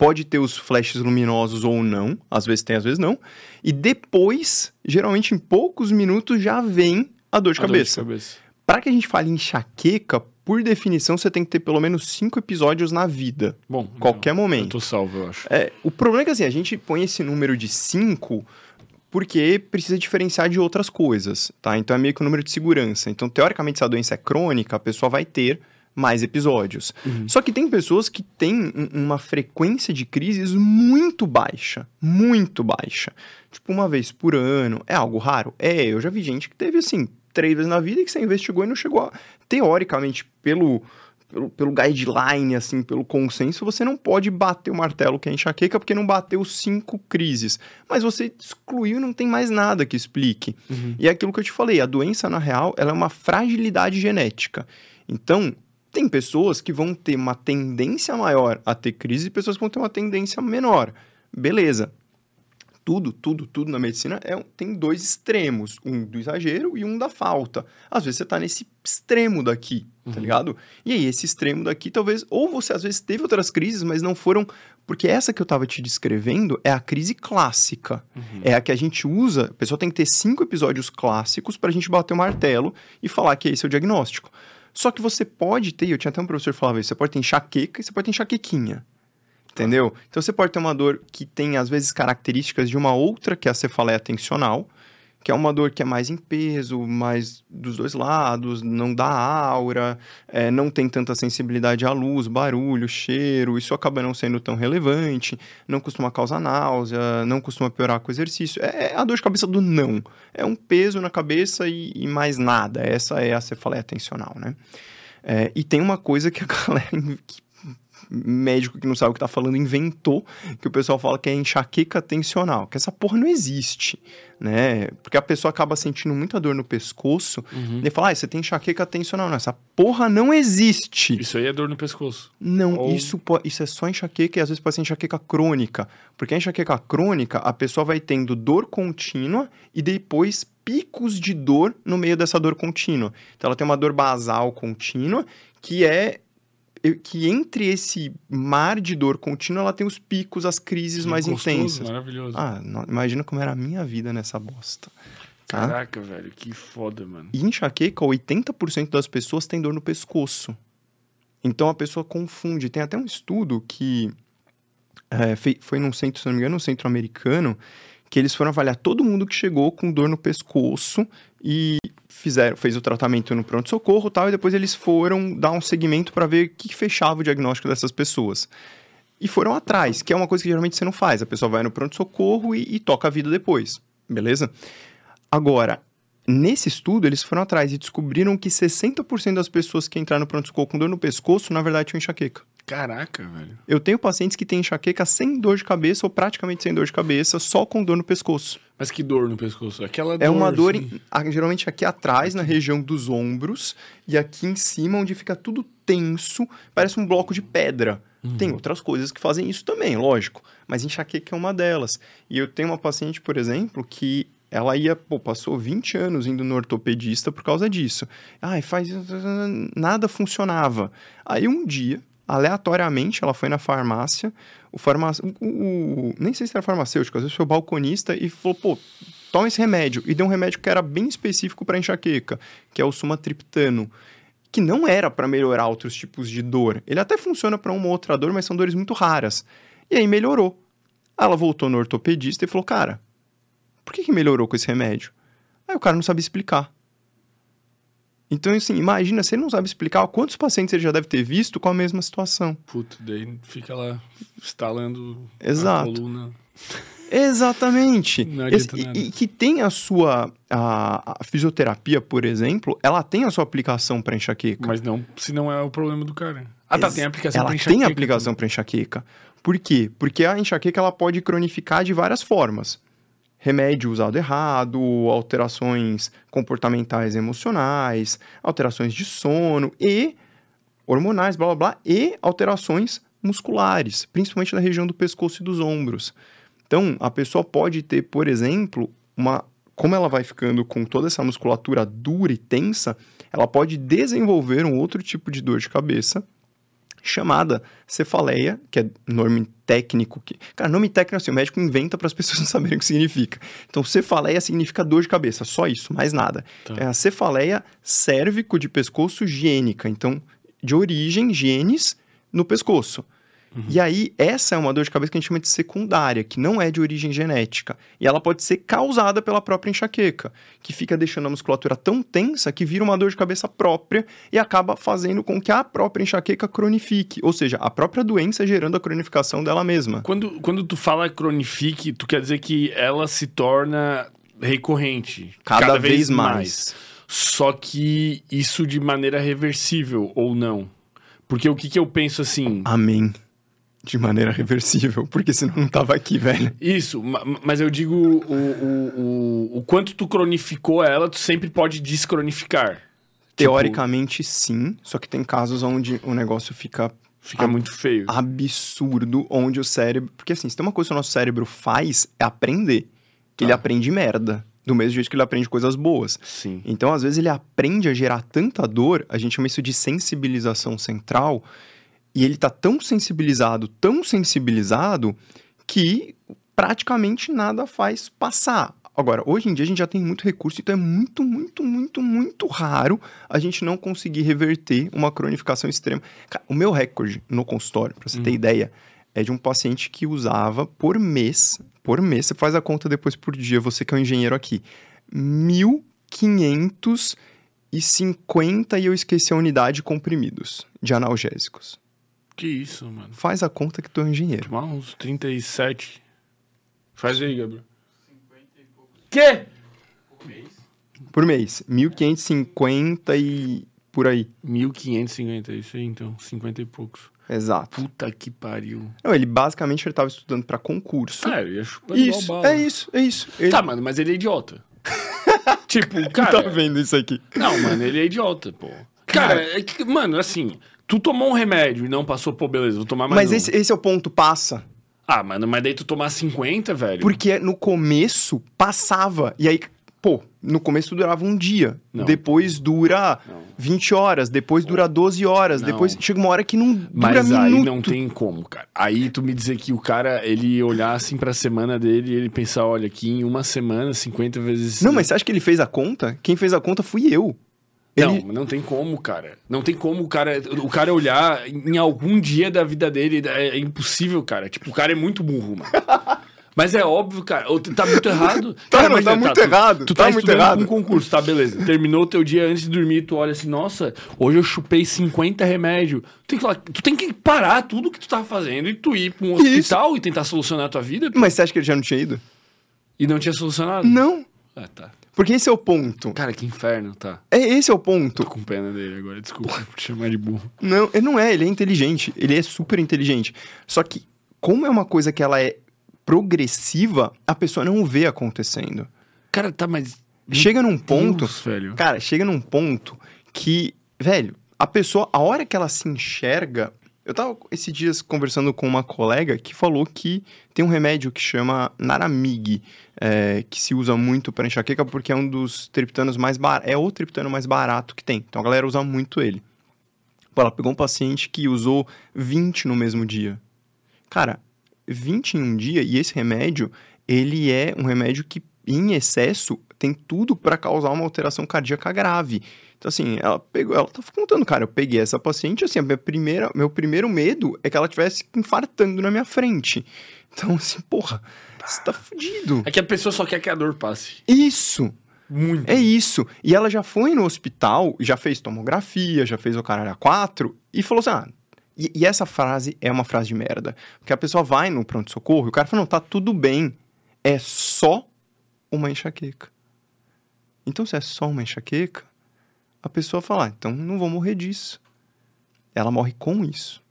Pode ter os flashes luminosos ou não, às vezes tem, às vezes não. E depois, geralmente em poucos minutos, já vem a dor de a cabeça. cabeça. Para que a gente fale enxaqueca, por definição, você tem que ter pelo menos cinco episódios na vida. Bom, Qualquer eu momento. tô salvo, eu acho. É, o problema é que assim, a gente põe esse número de 5 porque precisa diferenciar de outras coisas, tá? Então é meio que um número de segurança. Então, teoricamente, se a doença é crônica, a pessoa vai ter mais episódios. Só que tem pessoas que têm um- uma frequência de crises muito baixa, muito baixa. Tipo, uma vez por ano. É algo raro? É, eu já vi gente que teve, assim, três vezes na vida e que você investigou e não chegou a... Teoricamente, pelo pelo, pelo guideline, assim, pelo consenso, você não pode bater o martelo que é enxaqueca porque não bateu cinco crises. Mas você excluiu e não tem mais nada que explique. E é aquilo que eu te falei, a doença, na real, ela é uma fragilidade genética. Então, tem pessoas que vão ter uma tendência maior a ter crise e pessoas que vão ter uma tendência menor. Beleza. Tudo, tudo, tudo na medicina é, tem dois extremos, um do exagero e um da falta. Às vezes você tá nesse extremo daqui, tá ligado? E aí, esse extremo daqui, talvez, ou você às vezes teve outras crises, mas não foram. Porque essa que eu tava te descrevendo é a crise clássica. É a que a gente usa. A pessoa tem que ter cinco episódios clássicos pra gente bater o martelo e falar que esse é o diagnóstico. Só que você pode ter, eu tinha até um professor que falava isso, você pode ter enxaqueca e você pode ter enxaquequinha. Entendeu? Então você pode ter uma dor que tem, às vezes, características de uma outra, que é a cefaleia tensional, que é uma dor que é mais em peso, mais dos dois lados, não dá aura, é, não tem tanta sensibilidade à luz, barulho, cheiro, isso acaba não sendo tão relevante, não costuma causar náusea, não costuma piorar com exercício. É, é a dor de cabeça do não. É um peso na cabeça e, e mais nada. Essa é a cefaleia tensional, né? É, e tem uma coisa que a galera, que médico que não sabe o que tá falando, inventou, que o pessoal fala que é enxaqueca tensional, que essa porra não existe, né? Porque a pessoa acaba sentindo muita dor no pescoço, Uhum. e fala, ah, você tem enxaqueca tensional. Não, essa porra não existe. Isso aí é dor no pescoço. Não, Ou- isso, isso é só enxaqueca e às vezes pode ser enxaqueca crônica. Porque a enxaqueca crônica, a pessoa vai tendo dor contínua e depois picos de dor no meio dessa dor contínua. Então ela tem uma dor basal contínua, que é que entre esse mar de dor contínua, ela tem os picos, as crises mais Gostoso, intensas. Maravilhoso. Ah, não- imagina como era a minha vida nessa bosta. Tá? Caraca, velho, que foda, mano. E enxaqueca, 80% das pessoas têm dor no pescoço. Então a pessoa confunde. Tem até um estudo que é, foi num centro, se não me engano, um centro americano, que eles foram avaliar todo mundo que chegou com dor no pescoço e fizeram, fez o tratamento no pronto-socorro e tal, e depois eles foram dar um segmento para ver o que fechava o diagnóstico dessas pessoas. E foram atrás, que é uma coisa que geralmente você não faz. A pessoa vai no pronto-socorro e, e toca a vida depois, beleza? Agora, nesse estudo, eles foram atrás e descobriram que 60% das pessoas que entraram no pronto-socorro com dor no pescoço, na verdade, tinham enxaqueca. Caraca, velho. Eu tenho pacientes que têm enxaqueca sem dor de cabeça ou praticamente sem dor de cabeça, só com dor no pescoço. Mas que dor no pescoço? Aquela dor. É uma dor, assim. em- geralmente aqui atrás, na região dos ombros, e aqui em cima, onde fica tudo tenso, parece um bloco de pedra. Tem outras coisas que fazem isso também, lógico, mas enxaqueca é uma delas. E eu tenho uma paciente, por exemplo, que ela ia, pô, passou 20 anos indo no ortopedista por causa disso. Ai, faz. Nada funcionava. Aí um dia, aleatoriamente, ela foi na farmácia, o farmacêutico. Nem sei se era farmacêutico, às vezes foi o balconista e falou, pô, toma esse remédio. E deu um remédio que era bem específico para enxaqueca, que é o sumatriptano. Que não era para melhorar outros tipos de dor. Ele até funciona para uma outra dor, mas são dores muito raras. E aí melhorou. Ela voltou no ortopedista e falou: Cara, por que, que melhorou com esse remédio? Aí o cara não sabe explicar. Então, assim, imagina, se ele não sabe explicar, quantos pacientes ele já deve ter visto com a mesma situação. Puto, daí fica lá instalando Exato. a coluna. Exatamente. Esse- e, e que tem a sua. A, a fisioterapia, por exemplo, ela tem a sua aplicação para enxaqueca. Mas não, se não é o problema do cara. Ah, tá, Ex- tem aplicação ela pra tem enxaqueca aplicação para enxaqueca. Por quê? Porque a enxaqueca ela pode cronificar de várias formas. Remédio usado errado, alterações comportamentais emocionais, alterações de sono e hormonais, blá blá blá, e alterações musculares, principalmente na região do pescoço e dos ombros. Então, a pessoa pode ter, por exemplo, uma como ela vai ficando com toda essa musculatura dura e tensa, ela pode desenvolver um outro tipo de dor de cabeça chamada cefaleia, que é nome técnico que, cara, nome técnico assim, o médico inventa para as pessoas não saberem o que significa. Então, cefaleia significa dor de cabeça, só isso, mais nada. Tá. É a cefaleia cérvico de pescoço gênica, então de origem genes no pescoço. E aí, essa é uma dor de cabeça que a gente chama de secundária, que não é de origem genética. E ela pode ser causada pela própria enxaqueca, que fica deixando a musculatura tão tensa que vira uma dor de cabeça própria e acaba fazendo com que a própria enxaqueca cronifique. Ou seja, a própria doença gerando a cronificação dela mesma. Quando, quando tu fala cronifique, tu quer dizer que ela se torna recorrente. Cada, vez, mais. Só que isso de maneira reversível ou não. Porque o que, que eu penso assim. Amém. De maneira reversível, porque senão não tava aqui, velho. Isso, ma- mas eu digo o, o, o, o quanto tu cronificou ela, tu sempre pode descronificar. Tipo, Teoricamente, sim, só que tem casos onde o negócio fica Fica muito feio. absurdo, onde o cérebro. Porque assim, se tem uma coisa que o nosso cérebro faz, é aprender. Ele Tá. aprende merda. Do mesmo jeito que ele aprende coisas boas. Sim. Então, às vezes, ele aprende a gerar tanta dor, a gente chama isso de sensibilização central, e ele tá tão sensibilizado, tão sensibilizado, que praticamente nada faz passar. Agora, hoje em dia a gente já tem muito recurso, então é muito, muito, muito, muito raro a gente não conseguir reverter uma cronificação extrema. O meu recorde no consultório, pra você ter ideia, é de um paciente que usava por mês, por mês, você faz a conta depois por dia, você que é um engenheiro aqui, 1.550 e eu esqueci a unidade comprimidos de analgésicos. Que isso, mano. Faz a conta que tu é um engenheiro. Tomar uns 37. Faz aí, Gabriel. Quê? Por mês, 1.550 e por aí. 1550, isso aí então. 50 e poucos. Exato. Puta que pariu. Não, ele basicamente ele tava estudando pra concurso. Ah, eu ia chupando isso, igual bala. é isso, é isso. Ele Tá, mano, mas ele é idiota. tipo, tá cara. vendo isso aqui. Não, mano, ele é idiota, pô. Cara, é que, mano, assim, tu tomou um remédio e não passou, pô, beleza, vou tomar mais Mas um. esse, esse é o ponto, passa. Ah, mano, mas daí tu tomar 50, velho. Porque no começo passava. E aí, pô, no começo durava um dia. Não. Depois dura Não. 20 horas. Depois dura 12 horas. Não. Depois chega uma hora que não dura Mas aí minuto. não tem como, cara. Aí tu me dizer que o cara, ele olhar assim pra semana dele e ele pensar, olha, aqui em uma semana, 50 vezes... Não, mas você acha que ele fez a conta? Quem fez a conta fui eu. Ele... Não, não tem como, cara. Não tem como o cara, o cara olhar em algum dia da vida dele. É, é impossível, cara. Tipo, o cara é muito burro, mano. Mas é óbvio, cara. Tá muito errado. Tá, Cara, não, imagina, tá muito tu- errado, Tu tá tá, muito estudando errado. um concurso, tá, beleza. Terminou o teu dia antes de dormir, tu olha assim, nossa, hoje eu chupei 50 remédios. Tu tem que, tu tem que parar tudo que tu tá fazendo e tu ir pra um Isso. hospital e tentar solucionar a tua vida. Mas você acha que ele já não tinha ido? E não tinha solucionado. Não. Ah, tá. Porque esse é o ponto. Cara, que inferno, tá. É esse é o ponto. Tô com pena dele agora, desculpa por te chamar de burro. Não, ele não é, ele é inteligente. Ele é super inteligente. Só que, como é uma coisa que ela é progressiva, a pessoa não vê acontecendo. Cara, tá, mas. Chega num ponto. Deus, velho. Cara, chega num ponto que, velho, a pessoa, a hora que ela se enxerga. Eu tava esses dias conversando com uma colega que falou que tem um remédio que chama Naramig, é, que se usa muito para enxaqueca porque é um dos triptanos mais baratos. É o triptano mais barato que tem. Então a galera usa muito ele. Pô, ela pegou um paciente que usou 20 no mesmo dia. Cara, 20 em um dia, e esse remédio, ele é um remédio que, em excesso, tem tudo para causar uma alteração cardíaca grave. Então, assim, ela pegou, ela tá contando, cara, eu peguei essa paciente, assim, a minha primeira, meu primeiro medo é que ela tivesse infartando na minha frente. Então, assim, porra, você tá fudido. É que a pessoa só quer que a dor passe. Isso! Muito. É isso. E ela já foi no hospital, já fez tomografia, já fez o caralho a quatro e falou assim: ah, e, e, essa frase é uma frase de merda. Porque a pessoa vai no pronto-socorro e o cara fala: não, tá tudo bem. É só uma enxaqueca. Então, se é só uma enxaqueca, a pessoa fala: ah, então não vou morrer disso. Ela morre com isso.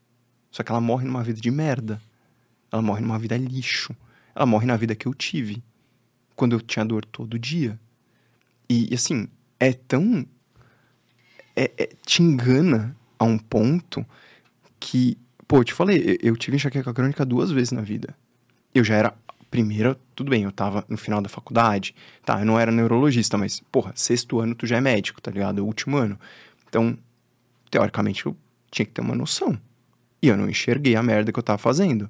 Só que ela morre numa vida de merda. Ela morre numa vida lixo. Ela morre na vida que eu tive. Quando eu tinha dor todo dia. E, assim, é tão. É, é, te engana a um ponto que. Pô, eu te falei, eu, eu tive enxaqueca crônica duas vezes na vida. Eu já era. Primeira, tudo bem, eu tava no final da faculdade. Tá, eu não era neurologista, mas, porra, sexto ano tu já é médico, tá ligado? É o último ano. Então, teoricamente, eu tinha que ter uma noção. E eu não enxerguei a merda que eu tava fazendo.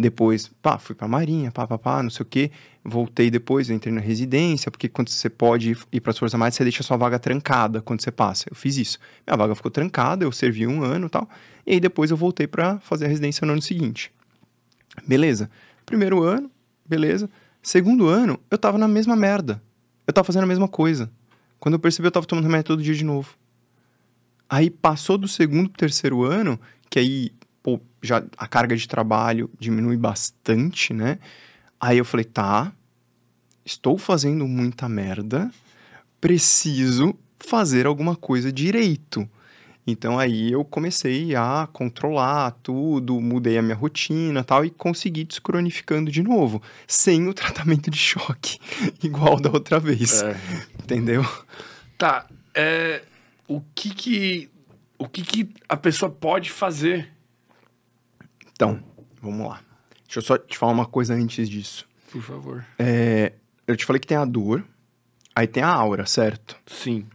Depois, pá, fui pra Marinha, pá, pá, pá, não sei o quê. Voltei depois, entrei na residência, porque quando você pode ir para as Forças você deixa a sua vaga trancada quando você passa. Eu fiz isso. Minha vaga ficou trancada, eu servi um ano e tal. E aí depois eu voltei para fazer a residência no ano seguinte. Beleza. Primeiro ano, beleza. Segundo ano, eu tava na mesma merda. Eu tava fazendo a mesma coisa. Quando eu percebi, eu tava tomando remédio todo dia de novo. Aí passou do segundo pro terceiro ano, que aí pô, já a carga de trabalho diminui bastante, né? Aí eu falei, tá, estou fazendo muita merda, preciso fazer alguma coisa direito. Então aí eu comecei a controlar tudo, mudei a minha rotina tal e consegui descronificando de novo, sem o tratamento de choque, igual da outra vez. É. Entendeu? Tá, é, o que que o que que a pessoa pode fazer então, vamos lá. Deixa eu só te falar uma coisa antes disso. Por favor. É, eu te falei que tem a dor, aí tem a aura, certo? Sim.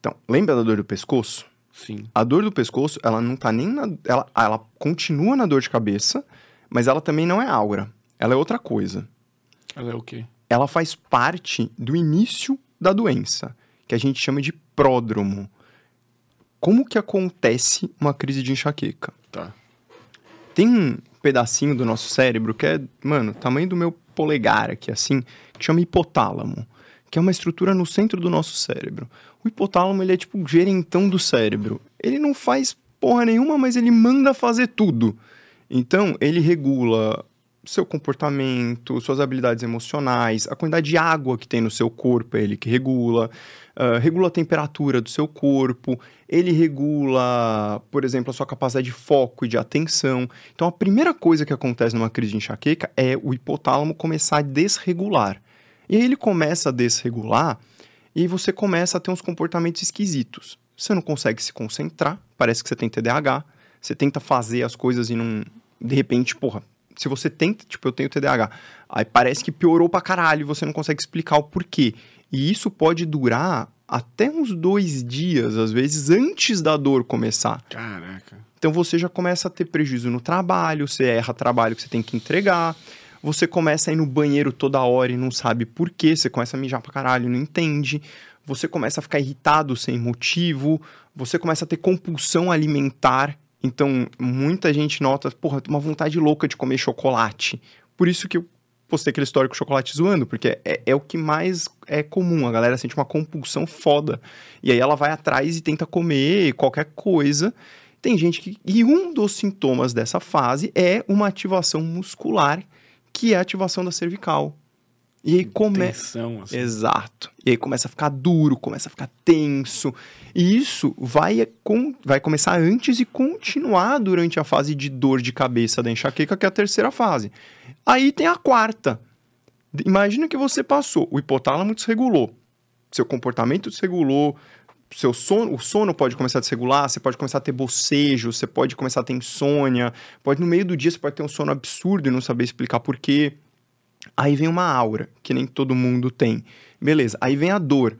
Então, lembra da dor do pescoço? Sim. A dor do pescoço, ela não tá nem na. Ela, ela continua na dor de cabeça, mas ela também não é aura. Ela é outra coisa. Ela é o quê? Ela faz parte do início da doença, que a gente chama de pródromo. Como que acontece uma crise de enxaqueca? Tá. Tem um pedacinho do nosso cérebro que é, mano, tamanho do meu polegar aqui, assim, que chama hipotálamo, que é uma estrutura no centro do nosso cérebro. O hipotálamo, ele é tipo o gerentão do cérebro. Ele não faz porra nenhuma, mas ele manda fazer tudo. Então, ele regula seu comportamento, suas habilidades emocionais, a quantidade de água que tem no seu corpo é ele que regula, uh, regula a temperatura do seu corpo, ele regula, por exemplo, a sua capacidade de foco e de atenção. Então, a primeira coisa que acontece numa crise de enxaqueca é o hipotálamo começar a desregular. E aí ele começa a desregular e você começa a ter uns comportamentos esquisitos. Você não consegue se concentrar, parece que você tem TDAH, você tenta fazer as coisas e não. De repente, porra, se você tenta, tipo, eu tenho TDAH, aí parece que piorou pra caralho e você não consegue explicar o porquê. E isso pode durar até uns dois dias, às vezes, antes da dor começar. Caraca. Então você já começa a ter prejuízo no trabalho, você erra trabalho que você tem que entregar, você começa a ir no banheiro toda hora e não sabe por quê, você começa a mijar pra caralho, não entende, você começa a ficar irritado sem motivo, você começa a ter compulsão alimentar então, muita gente nota, porra, uma vontade louca de comer chocolate. Por isso que eu postei aquele histórico chocolate zoando, porque é, é o que mais é comum. A galera sente uma compulsão foda. E aí ela vai atrás e tenta comer qualquer coisa. Tem gente que. E um dos sintomas dessa fase é uma ativação muscular, que é a ativação da cervical. E aí começa. Assim. Exato. E aí começa a ficar duro, começa a ficar tenso. E isso vai, com... vai começar antes e continuar durante a fase de dor de cabeça da enxaqueca, que é a terceira fase. Aí tem a quarta. Imagina que você passou, o hipotálamo desregulou, seu comportamento desregulou, seu sono, o sono pode começar a desregular, você pode começar a ter bocejo, você pode começar a ter insônia, pode no meio do dia você pode ter um sono absurdo e não saber explicar por quê. Aí vem uma aura, que nem todo mundo tem. Beleza, aí vem a dor.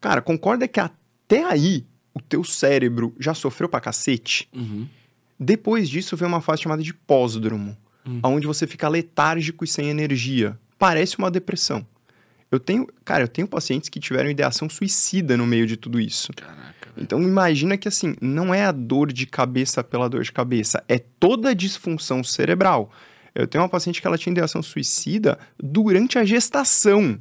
Cara, concorda que até aí o teu cérebro já sofreu pra cacete? Uhum. Depois disso vem uma fase chamada de pós-dromo, uhum. onde você fica letárgico e sem energia. Parece uma depressão. Eu tenho, cara, eu tenho pacientes que tiveram ideação suicida no meio de tudo isso. Caraca. Então imagina que assim, não é a dor de cabeça pela dor de cabeça, é toda a disfunção cerebral. Eu tenho uma paciente que ela tinha ideação suicida durante a gestação.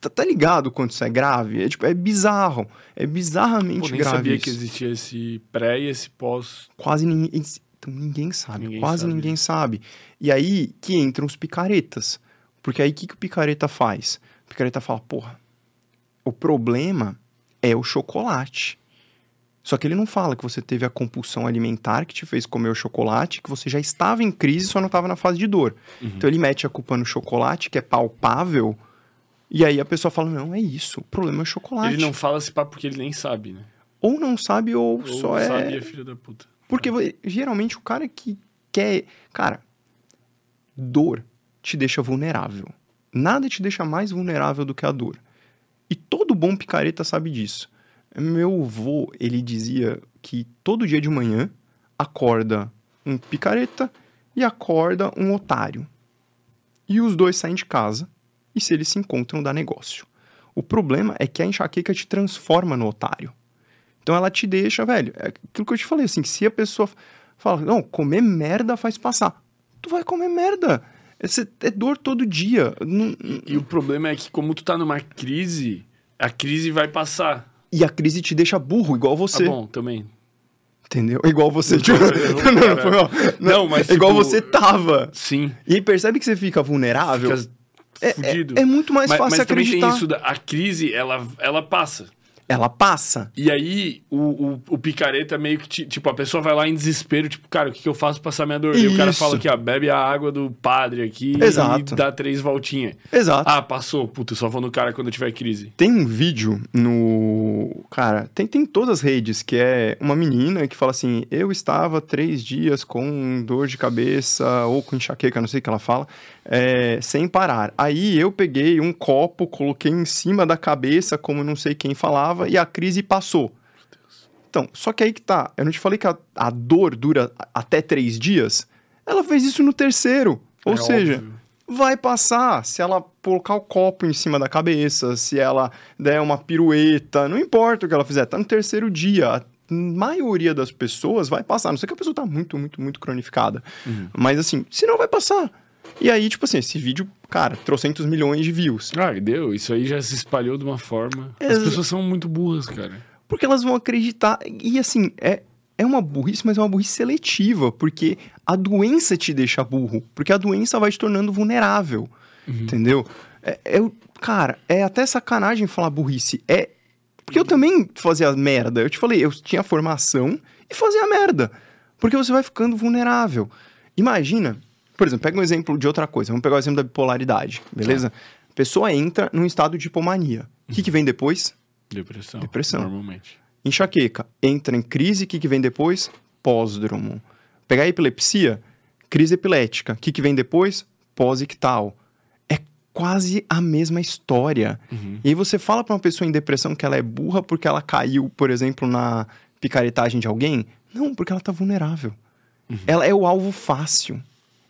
Tá, tá ligado quanto isso é grave? É, tipo, é bizarro. É bizarramente Pô, nem grave. sabia isso. que existia esse pré e esse pós. Quase ninguém. Então ninguém sabe. Ninguém quase sabe ninguém sabe. E aí que entram os picaretas. Porque aí o que, que o picareta faz? O picareta fala, porra, o problema é o chocolate. Só que ele não fala que você teve a compulsão alimentar que te fez comer o chocolate, que você já estava em crise só não estava na fase de dor. Uhum. Então ele mete a culpa no chocolate, que é palpável, e aí a pessoa fala, não, é isso, o problema é o chocolate. Ele não fala esse papo porque ele nem sabe, né? Ou não sabe, ou, Ou só sabe é... é filho da puta. Porque vo- geralmente o cara que quer. Cara, dor te deixa vulnerável. Nada te deixa mais vulnerável do que a dor. E todo bom picareta sabe disso. Meu avô, ele dizia que todo dia de manhã acorda um picareta e acorda um otário. E os dois saem de casa e se eles se encontram dá negócio. O problema é que a enxaqueca te transforma no otário. Então ela te deixa, velho, é aquilo que eu te falei, assim, se a pessoa fala, não, comer merda faz passar. Tu vai comer merda. É, é dor todo dia. Não- E o problema é que, como tu tá numa crise, a crise vai passar. E a crise te deixa burro, igual você. Tá bom, também. Entendeu? Igual você. Tipo, eu- não, não, foi. Não, mas, É igual tipo, você tava. Sim. E aí percebe que você fica vulnerável. Fica é, fudido. é, é muito mais mas, fácil mas também acreditar. tem isso, da, a crise, ela, ela passa. Ela passa. E aí, o, o, o picareta meio que, ti- tipo, a pessoa vai lá em desespero, tipo, cara, o que, que eu faço pra passar minha dor? E o cara Isso. fala aqui, ó, bebe a água do padre aqui Exato. e dá três voltinhas. Exato. Ah, passou. Puta, só vou no cara quando tiver crise. Tem um vídeo no. Cara, tem, tem em todas as redes, que é uma menina que fala assim: Eu estava três dias com dor de cabeça ou com enxaqueca, não sei o que ela fala, é, sem parar. Aí eu peguei um copo, coloquei em cima da cabeça, como não sei quem falava, e a crise passou. Então, só que aí que tá. Eu não te falei que a, a dor dura até três dias? Ela fez isso no terceiro. Ou É seja, óbvio. vai passar se ela colocar o copo em cima da cabeça, se ela der uma pirueta, não importa o que ela fizer, tá no terceiro dia. A maioria das pessoas vai passar, não sei que a pessoa tá muito, muito, muito cronificada. Uhum. Mas assim, se não vai passar. E aí, tipo assim, esse vídeo, cara, trocentos milhões de views. Ah, e deu. Isso aí já se espalhou de uma forma. As pessoas são muito burras, cara. Porque elas vão acreditar. E assim, é, é uma burrice, mas é uma burrice seletiva. Porque a doença te deixa burro. Porque a doença vai te tornando vulnerável. Entendeu? É, é cara, é até sacanagem falar burrice. É. Porque eu também fazia merda. Eu te falei, eu tinha formação e fazia merda. Porque você vai ficando vulnerável. Imagina, por exemplo, pega um exemplo de outra coisa. Vamos pegar o exemplo da bipolaridade, beleza? A pessoa entra num estado de hipomania. O que, que vem depois? Depressão. Depressão. Normalmente. Enxaqueca, entra em crise, o que, que vem depois? Pós-dromo. Pegar a epilepsia, crise epilética, o que, que vem depois? Pós-ictal. É quase a mesma história. Uhum. E aí você fala pra uma pessoa em depressão que ela é burra porque ela caiu, por exemplo, na picaretagem de alguém? Não, porque ela tá vulnerável. Ela é o alvo fácil.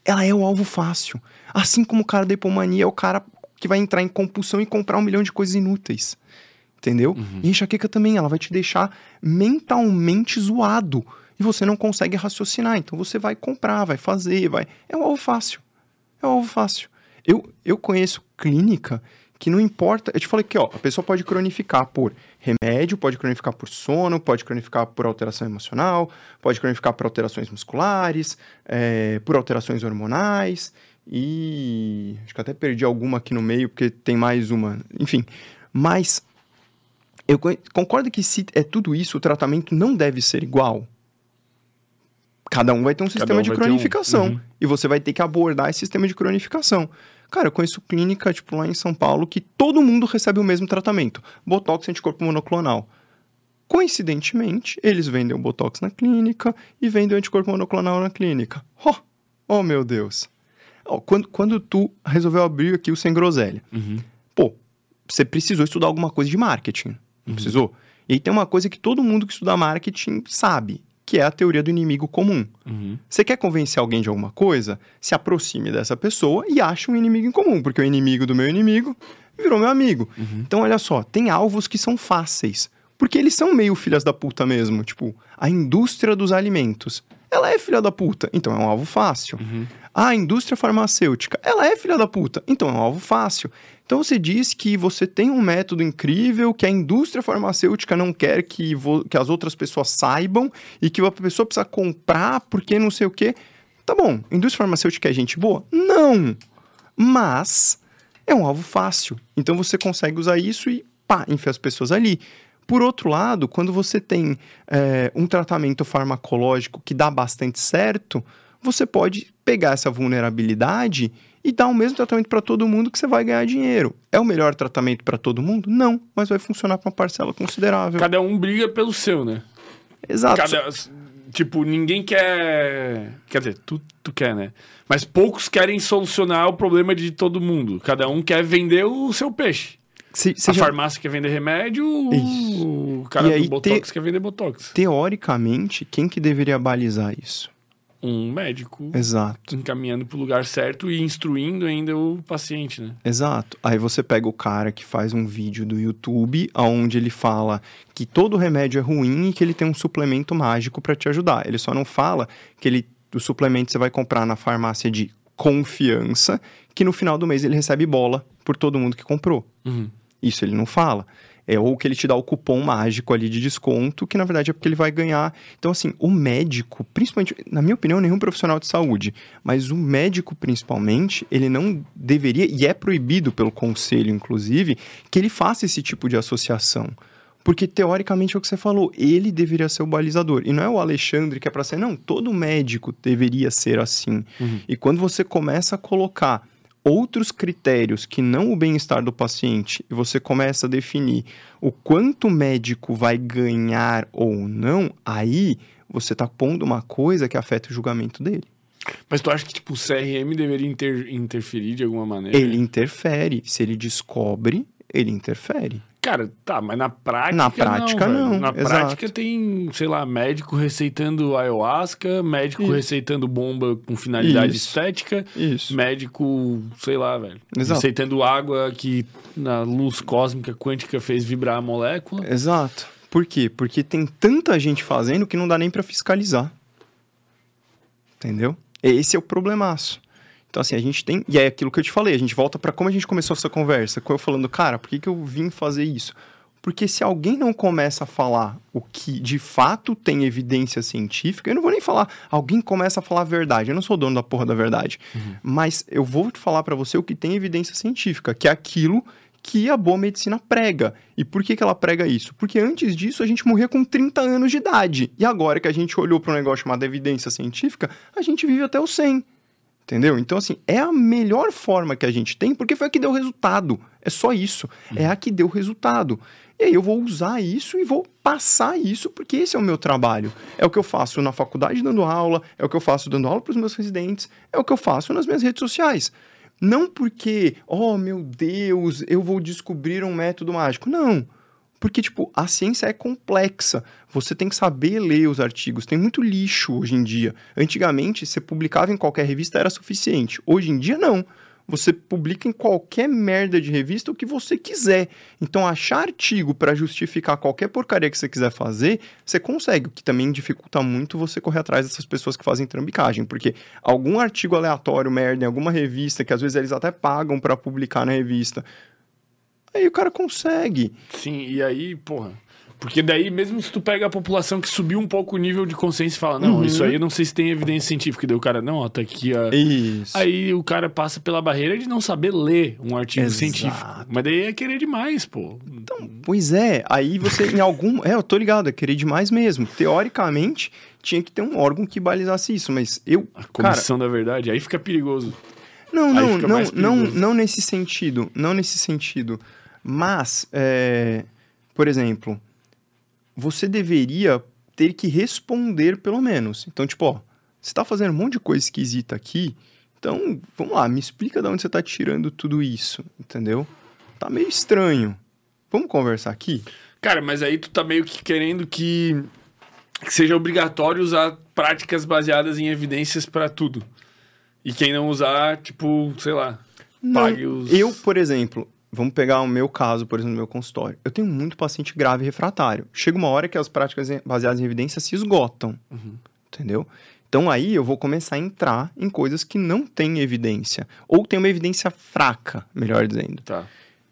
Ela é o alvo fácil. Assim como o cara da hipomania é o cara que vai entrar em compulsão e comprar um milhão de coisas inúteis. Entendeu? E a enxaqueca também, ela vai te deixar mentalmente zoado. E você não consegue raciocinar. Então você vai comprar, vai fazer, vai. É um alvo fácil. É um alvo fácil. Eu, eu conheço clínica que não importa. Eu te falei que ó, a pessoa pode cronificar por remédio, pode cronificar por sono, pode cronificar por alteração emocional, pode cronificar por alterações musculares, é, por alterações hormonais. E acho que até perdi alguma aqui no meio, porque tem mais uma. Enfim. Mas eu co- concordo que se é tudo isso, o tratamento não deve ser igual. Cada um vai ter um sistema um de ter um. cronificação. Uhum. E você vai ter que abordar esse sistema de cronificação. Cara, eu conheço clínica, tipo, lá em São Paulo, que todo mundo recebe o mesmo tratamento. Botox anticorpo monoclonal. Coincidentemente, eles vendem o Botox na clínica e vendem o anticorpo monoclonal na clínica. Oh, oh meu Deus. Ó, quando, quando tu resolveu abrir aqui o Sem Groselha, Uhum. pô, você precisou estudar alguma coisa de marketing, não precisou? E aí tem uma coisa que todo mundo que estuda marketing sabe, que é a teoria do inimigo comum. Uhum. Você quer convencer alguém de alguma coisa? Se aproxime dessa pessoa e ache um inimigo em comum, porque o inimigo do meu inimigo virou meu amigo. Então, olha só, tem alvos que são fáceis. Porque eles são meio filhas da puta mesmo. Tipo, a indústria dos alimentos. Ela é filha da puta, então é um alvo fácil. Uhum. A indústria farmacêutica, ela é filha da puta, então é um alvo fácil. Então você diz que você tem um método incrível, que a indústria farmacêutica não quer que, que as outras pessoas saibam e que a pessoa precisa comprar porque não sei o quê. Tá bom, indústria farmacêutica é gente boa? Não! Mas é um alvo fácil. Então você consegue usar isso e pá, enfia as pessoas ali. Por outro lado, quando você tem é, um tratamento farmacológico que dá bastante certo, você pode pegar essa vulnerabilidade e dar o mesmo tratamento para todo mundo que você vai ganhar dinheiro. É o melhor tratamento para todo mundo? Não, mas vai funcionar para uma parcela considerável. Cada um briga pelo seu, né? Exato. Cada, tipo, ninguém quer. Quer dizer, tu, tu quer, né? Mas poucos querem solucionar o problema de todo mundo. Cada um quer vender o seu peixe. Se, A seja, farmácia quer vender remédio, Isso. o cara E aí do Botox te- quer vender Botox. teoricamente, quem que deveria balizar isso? Um médico Exato. encaminhando pro lugar certo e instruindo ainda o paciente, né? Exato. Aí você pega o cara que faz um vídeo do YouTube onde ele fala que todo remédio é ruim e que ele tem um suplemento mágico para te ajudar. Ele só não fala que ele o suplemento você vai comprar na farmácia de confiança, que no final do mês ele recebe bola por todo mundo que comprou. Uhum. Isso ele não fala. É ou que ele te dá o cupom mágico ali de desconto, que na verdade é porque ele vai ganhar. Então, assim, o médico, principalmente, na minha opinião, nenhum profissional de saúde, mas o médico, principalmente, ele não deveria, e é proibido pelo conselho, inclusive, que ele faça esse tipo de associação. Porque, teoricamente, é o que você falou, ele deveria ser o balizador. E não é o Alexandre que é para ser, não, todo médico deveria ser assim. Uhum. E quando você começa a colocar outros critérios que não o bem-estar do paciente e você começa a definir o quanto o médico vai ganhar ou não, aí você está pondo uma coisa que afeta o julgamento dele. Mas tu acha que tipo, o CRM deveria inter- interferir de alguma maneira? Ele interfere. Se ele descobre, ele interfere. Cara, tá, mas na prática. Na prática, velho. não, Na exato. prática tem, sei lá, médico receitando ayahuasca, médico Isso. receitando bomba com finalidade Isso. estética, Isso. médico, sei lá, velho. Exato. Receitando água que na luz cósmica quântica fez vibrar a molécula. Exato. Por quê? Porque tem tanta gente fazendo que não dá nem para fiscalizar. Entendeu? Esse é o problemaço. Então, assim, a gente tem. E é aquilo que eu te falei, a gente volta para como a gente começou essa conversa. Com eu falando, cara, por que, que eu vim fazer isso? Porque se alguém não começa a falar o que de fato tem evidência científica, eu não vou nem falar, alguém começa a falar a verdade. Eu não sou dono da porra da verdade. Mas eu vou te falar para você o que tem evidência científica, que é aquilo que a boa medicina prega. E por que, que ela prega isso? Porque antes disso a gente morria com 30 anos de idade. E agora que a gente olhou para um negócio chamado evidência científica, a gente vive até os 100. Entendeu? Então, assim, é a melhor forma que a gente tem, porque foi a que deu resultado. É só isso. É a que deu resultado. E aí eu vou usar isso e vou passar isso, porque esse é o meu trabalho. É o que eu faço na faculdade dando aula, é o que eu faço dando aula para os meus residentes, é o que eu faço nas minhas redes sociais. Não porque, oh meu Deus, eu vou descobrir um método mágico. Não. Porque, tipo, a ciência é complexa. Você tem que saber ler os artigos. Tem muito lixo hoje em dia. Antigamente, você publicava em qualquer revista era suficiente. Hoje em dia, não. Você publica em qualquer merda de revista o que você quiser. Então, achar artigo para justificar qualquer porcaria que você quiser fazer, você consegue. O que também dificulta muito você correr atrás dessas pessoas que fazem trambicagem. Porque algum artigo aleatório, merda, em alguma revista, que às vezes eles até pagam para publicar na revista, aí o cara consegue. Sim, e aí, porra. Porque daí, mesmo se tu pega a população que subiu um pouco o nível de consciência e fala, não, Uhum. isso aí eu não sei se tem evidência científica. E daí o cara, não, ó, tá aqui a. Isso. Aí o cara passa pela barreira de não saber ler um artigo Exato. científico. Mas daí é querer demais, pô. Então, pois é, aí você em algum. É, eu tô ligado, é querer demais mesmo. Teoricamente, tinha que ter um órgão que balizasse isso, mas eu. A Cara, comissão da verdade. Aí fica perigoso. não, aí não, não, não, não nesse sentido. Não nesse sentido. Mas, é, por exemplo, você deveria ter que responder pelo menos. Então, tipo, ó, você tá fazendo um monte de coisa esquisita aqui. Então, vamos lá, me explica de onde você tá tirando tudo isso, entendeu? Tá meio estranho. Vamos conversar aqui? Cara, mas aí tu tá meio que querendo que, que seja obrigatório usar práticas baseadas em evidências pra tudo. E quem não usar, tipo, sei lá, Não, pague os. Eu, por exemplo, vamos pegar o meu caso, por exemplo, no meu consultório. Eu tenho muito paciente grave refratário. Chega uma hora que as práticas baseadas em evidência se esgotam, Uhum. entendeu? Então aí eu vou começar a entrar em coisas que não têm evidência. Ou tem uma evidência fraca, melhor dizendo. Tá.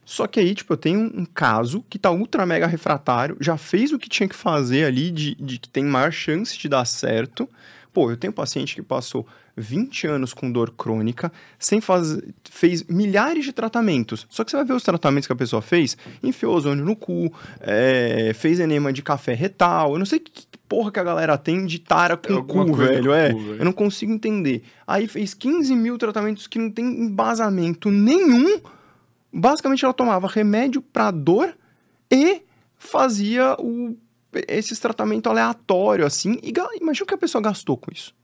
Só que aí, tipo, eu tenho um, caso que tá ultra mega refratário, já fez o que tinha que fazer ali, de, de que tem maior chance de dar certo. Pô, eu tenho um paciente que passou 20 anos com dor crônica, sem fazer, fez milhares de tratamentos. Só que você vai ver os tratamentos que a pessoa fez, enfiou ozônio no cu, é, fez enema de café retal, eu não sei que porra que a galera tem de tara com Alguma cu, velho, é. cu, velho. Eu não consigo entender. Aí fez 15 mil tratamentos que não tem embasamento nenhum. Basicamente, ela tomava remédio pra dor e fazia o, esses tratamentos aleatórios, assim. E imagina o que a pessoa gastou com isso.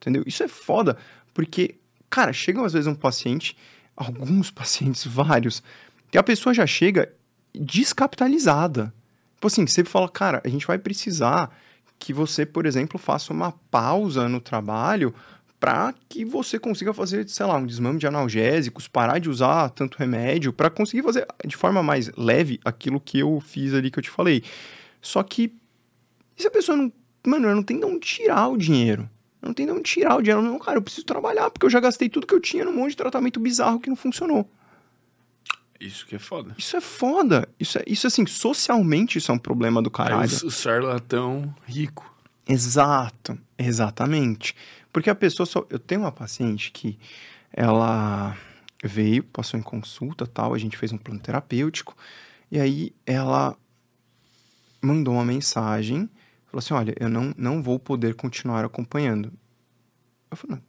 Entendeu? Isso é foda, porque, cara, chega às vezes um paciente, alguns pacientes, vários, que a pessoa já chega descapitalizada. Tipo assim, você fala, cara, a gente vai precisar que você, por exemplo, faça uma pausa no trabalho para que você consiga fazer, sei lá, um desmame de analgésicos, parar de usar tanto remédio, para conseguir fazer de forma mais leve aquilo que eu fiz ali que eu te falei. Só que e se a pessoa não, mano, eu não tem de onde tirar o dinheiro. Não tem de onde tirar o dinheiro, não, cara, eu preciso trabalhar porque eu já gastei tudo que eu tinha num monte de tratamento bizarro que não funcionou. Isso que é foda. Isso é foda. Isso é, isso assim, socialmente isso é um problema do caralho. o, o charlatão rico. Exato, exatamente. Porque a pessoa só. Eu tenho uma paciente que ela veio, passou em consulta tal, a gente fez um plano terapêutico, e aí ela mandou uma mensagem, falou assim: olha, eu não, não vou poder continuar acompanhando. Eu falei, não,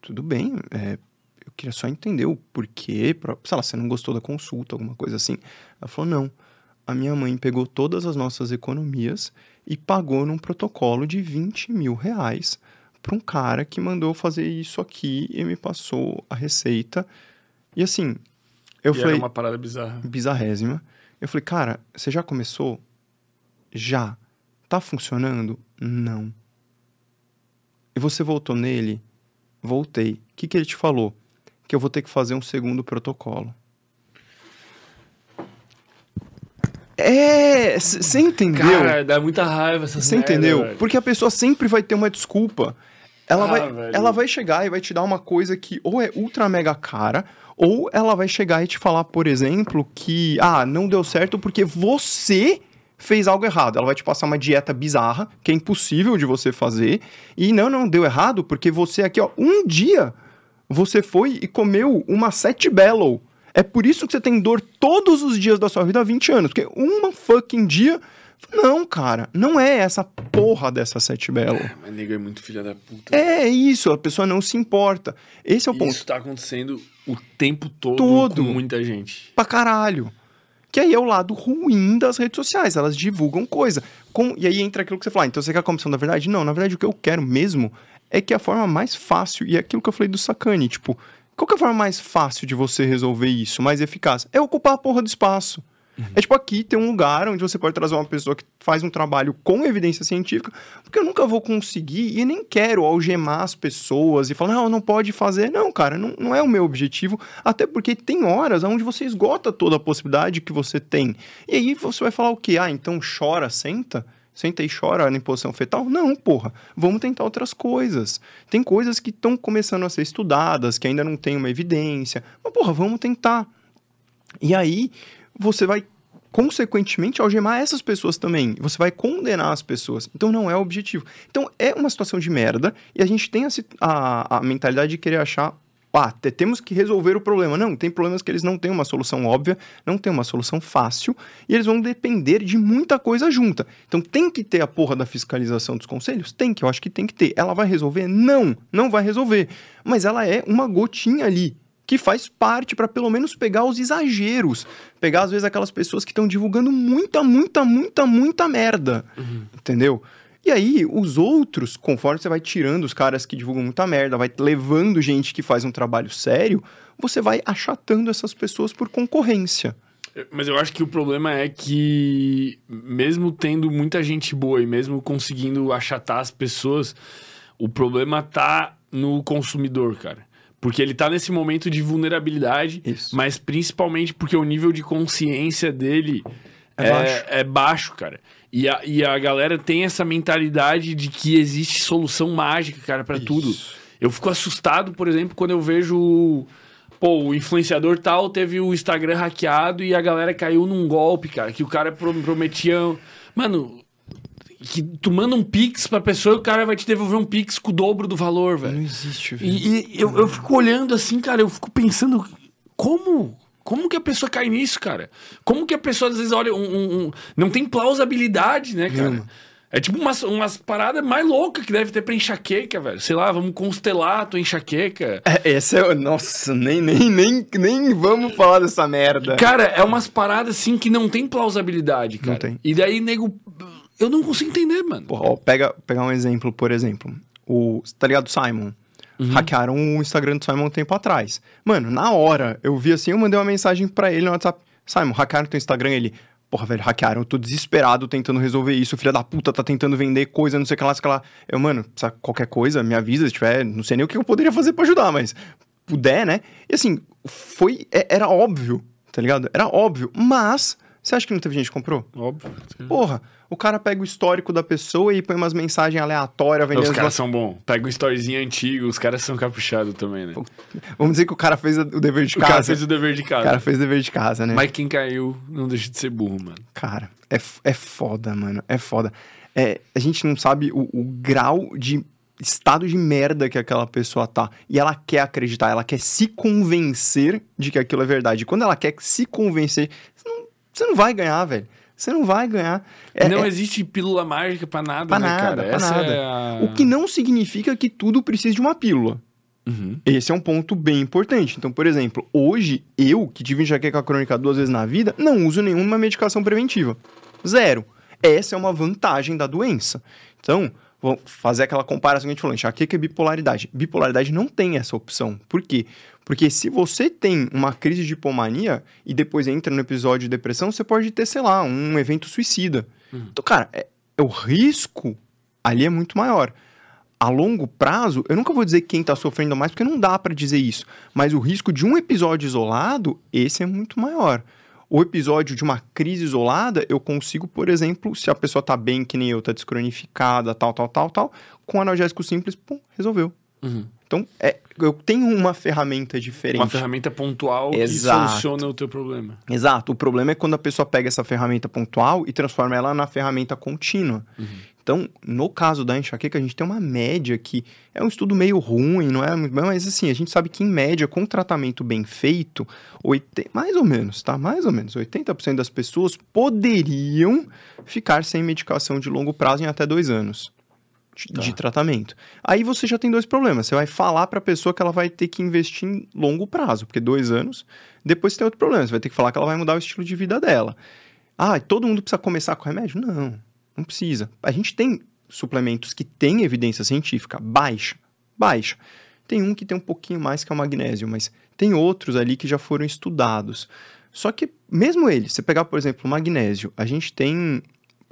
tudo bem, é, eu queria só entender o porquê, pra, sei lá, você não gostou da consulta, alguma coisa assim. Ela falou, não, a minha mãe pegou todas as nossas economias e pagou num protocolo de 20 mil reais para um cara que mandou fazer isso aqui e me passou a receita. E assim, eu e falei, era uma parada bizarra. bizarrésima. Eu falei, cara, você já começou? Já. Tá funcionando? Não. E você voltou nele? Voltei. O que, que ele te falou? Que eu vou ter que fazer um segundo protocolo. É, você entendeu? Cara, dá muita raiva essas Você entendeu? velho. Porque a pessoa sempre vai ter uma desculpa. Ela, Ah, vai, velho. ela vai chegar e vai te dar uma coisa que ou é ultra mega cara, ou ela vai chegar e te falar, por exemplo, que ah, não deu certo porque você fez algo errado. Ela vai te passar uma dieta bizarra, que é impossível de você fazer. E não, não, deu errado porque você aqui, ó, um dia você foi e comeu uma Set Bellow. É por isso que você tem dor todos os dias da sua vida há 20 anos. Porque uma fucking dia. Não, cara, não é essa porra dessa Set Bellow. Mas nego é muito filha da puta. É isso, a pessoa não se importa. Esse é o E ponto. Isso tá acontecendo o tempo todo, Todo. com muita gente. Pra caralho. Que aí é o lado ruim das redes sociais, elas divulgam coisa. Com- e aí entra aquilo que você fala, ah, então você quer a comissão da verdade? Não, na verdade o que eu quero mesmo é que a forma mais fácil, e é aquilo que eu falei do Sacani, tipo, qual que é a forma mais fácil de você resolver isso, mais eficaz? É ocupar a porra do espaço. É tipo aqui tem um lugar onde você pode trazer uma pessoa que faz um trabalho com evidência científica, porque eu nunca vou conseguir e nem quero algemar as pessoas e falar, não, não pode fazer. Não, cara, não, não é o meu objetivo, até porque tem horas onde você esgota toda a possibilidade que você tem. E aí você vai falar o quê? Ah, então chora, senta? Senta e chora na posição fetal? Não, porra. Vamos tentar outras coisas. Tem coisas que estão começando a ser estudadas, que ainda não tem uma evidência. Mas, porra, vamos tentar. E aí você vai consequentemente algemar essas pessoas também. Você vai condenar as pessoas. Então não é o objetivo. Então é uma situação de merda e a gente tem a, a, a mentalidade de querer achar. Te- temos que resolver o problema. Não, tem problemas que eles não têm uma solução óbvia, não tem uma solução fácil, e eles vão depender de muita coisa junta. Então tem que ter a porra da fiscalização dos conselhos? Tem que, eu acho que tem que ter. Ela vai resolver? Não, não vai resolver. Mas ela é uma gotinha ali que faz parte para pelo menos pegar os exageros, pegar às vezes aquelas pessoas que estão divulgando muita, muita, muita, muita merda, entendeu? E aí, os outros, conforme você vai tirando os caras que divulgam muita merda, vai levando gente que faz um trabalho sério, você vai achatando essas pessoas por concorrência. Mas eu acho que o problema é que, mesmo tendo muita gente boa e mesmo conseguindo achatar as pessoas, o problema tá no consumidor, cara. Porque ele tá nesse momento de vulnerabilidade, Isso. mas principalmente porque o nível de consciência dele É é, baixo. é baixo, cara. E a, e a galera tem essa mentalidade de que existe solução mágica, cara, pra tudo. Eu fico assustado, por exemplo, quando eu vejo. Pô, o influenciador tal teve o Instagram hackeado e a galera caiu num golpe, cara. Que o cara pro- prometia. Mano, que tu manda um pix pra pessoa e o cara vai te devolver um pix com o dobro do valor, velho. Não existe, velho. E, e eu, eu fico olhando assim, cara, eu fico pensando, como? Como que a pessoa cai nisso, cara? Como que a pessoa às vezes olha um. um- um- não tem plausibilidade, né, cara? Nenhuma. É tipo umas, umas paradas mais loucas que deve ter pra enxaqueca, velho. Sei lá, vamos constelar a tua enxaqueca. É, esse é. Nossa, nem, nem, nem, nem vamos falar dessa merda. Cara, é umas paradas assim que não tem plausibilidade, cara. tem. E daí, nego. Eu não consigo entender, mano. Porra, ó, pega, pegar um exemplo, por exemplo. O, tá ligado, Simon? Hackearam o Instagram do Simon um tempo atrás. Mano, na hora, eu vi assim, eu mandei uma mensagem pra ele no WhatsApp. Simon, hackearam teu Instagram? Ele, porra, velho, hackearam. Eu tô desesperado tentando resolver isso. Filha da puta tá tentando vender coisa, não sei o que lá, sei o que lá. Eu, mano, precisa qualquer coisa, me avisa se tiver. Não sei nem o que eu poderia fazer pra ajudar, mas puder, né? E assim, foi. é- Era óbvio, tá ligado? Era óbvio. Mas, você acha que não teve gente que comprou? Óbvio. Porra, o cara pega o histórico da pessoa e põe umas mensagens aleatórias, vendendo. Os as- caras são bons. Pega um storyzinho antigo, os caras são capuchados também, né? Vamos dizer que o cara fez o dever de O casa. cara fez o dever de O casa. cara fez o dever de casa, né? Mas quem caiu não deixa de ser burro, mano. Cara, é, é foda, mano. É foda. É, a gente não sabe o, o grau de estado de merda que aquela pessoa tá. E ela quer acreditar, ela quer se convencer de que aquilo é verdade. E quando ela quer se convencer, você não, você não vai ganhar, velho. Você não vai ganhar. É, não é- existe pílula mágica pra nada, Pra né, nada, cara? pra Essa nada. é a... O que não significa que tudo precisa de uma pílula. Uhum. Esse é um ponto bem importante. Então, por exemplo, hoje, eu, que tive enxaqueca crônica duas vezes na vida, não uso nenhuma medicação preventiva. Zero. Essa é uma vantagem da doença. Então, vou fazer aquela comparação que a gente falou, enxaqueca e bipolaridade. Bipolaridade não tem essa opção. Por quê? Porque se você tem uma crise de hipomania e depois entra no episódio de depressão, você pode ter, sei lá, um evento suicida. Então, cara, é- o risco ali é muito maior. A longo prazo, eu nunca vou dizer quem tá sofrendo mais, porque não dá pra dizer isso. Mas o risco de um episódio isolado, esse é muito maior. O episódio de uma crise isolada, eu consigo, por exemplo, se a pessoa tá bem, que nem eu, tá descronificada, tal, tal, tal, tal, com analgésico simples, pum, resolveu. Uhum. Então, é, eu tenho uma ferramenta diferente. Uma ferramenta pontual Exato. que soluciona o teu problema. Exato. O problema é quando a pessoa pega essa ferramenta pontual e transforma ela na ferramenta contínua. Então, no caso da enxaqueca, a gente tem uma média que é um estudo meio ruim, não é muito mas assim, a gente sabe que em média, com tratamento bem feito, oite- mais ou menos, tá? Mais ou menos, 80% das pessoas poderiam ficar sem medicação de longo prazo em até dois anos. De, Tá. de tratamento. Aí você já tem dois problemas. Você vai falar para a pessoa que ela vai ter que investir em longo prazo, porque dois anos. Depois você tem outro problema. Você vai ter que falar que ela vai mudar o estilo de vida dela. Ah, todo mundo precisa começar com remédio? Não, não precisa. A gente tem suplementos que têm evidência científica baixa, baixa. Tem um que tem um pouquinho mais que é o magnésio, mas tem outros ali que já foram estudados. Só que mesmo ele, você pegar, por exemplo, o magnésio, a gente tem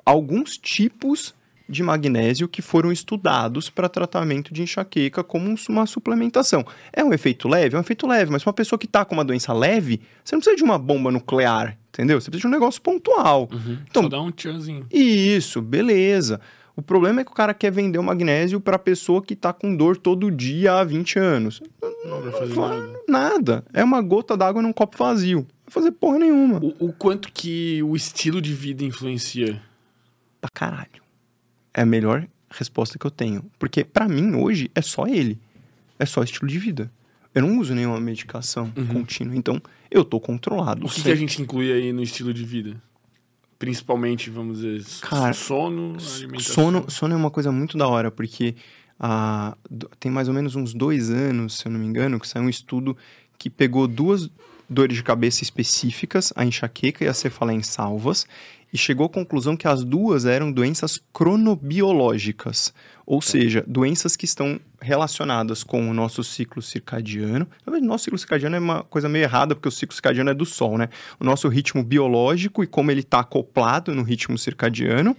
alguns tipos de magnésio que foram estudados para tratamento de enxaqueca como uma suplementação. É um efeito leve? É um efeito leve, mas uma pessoa que está com uma doença leve, você não precisa de uma bomba nuclear, entendeu? Você precisa de um negócio pontual. Uhum. Então- Só dá um tchanzinho. Isso, beleza. O problema é que o cara quer vender o magnésio para pessoa que tá com dor todo dia há 20 anos. Não vai fazer nada. Nada. É uma gota d'água num copo vazio. Não vai fazer porra nenhuma. O, o quanto que o estilo de vida influencia? Pra caralho. É a melhor resposta que eu tenho. Porque pra mim, hoje, é só ele. É só estilo de vida. Eu não uso nenhuma medicação contínua. Então, eu tô controlado. Uhum. O que, que a gente inclui aí no estilo de vida? Principalmente, vamos dizer, Cara, sono, alimentação. Sono, sono é uma coisa muito da hora, porque ah, tem mais ou menos uns dois anos, se eu não me engano, que saiu um estudo que pegou duas dores de cabeça específicas, a enxaqueca e a cefaleia em salvas, e chegou à conclusão que as duas eram doenças cronobiológicas, ou seja, doenças que estão relacionadas com o nosso ciclo circadiano. Na verdade, o nosso ciclo circadiano é uma coisa meio errada, porque o ciclo circadiano é do sol, né? O nosso ritmo biológico e como ele está acoplado no ritmo circadiano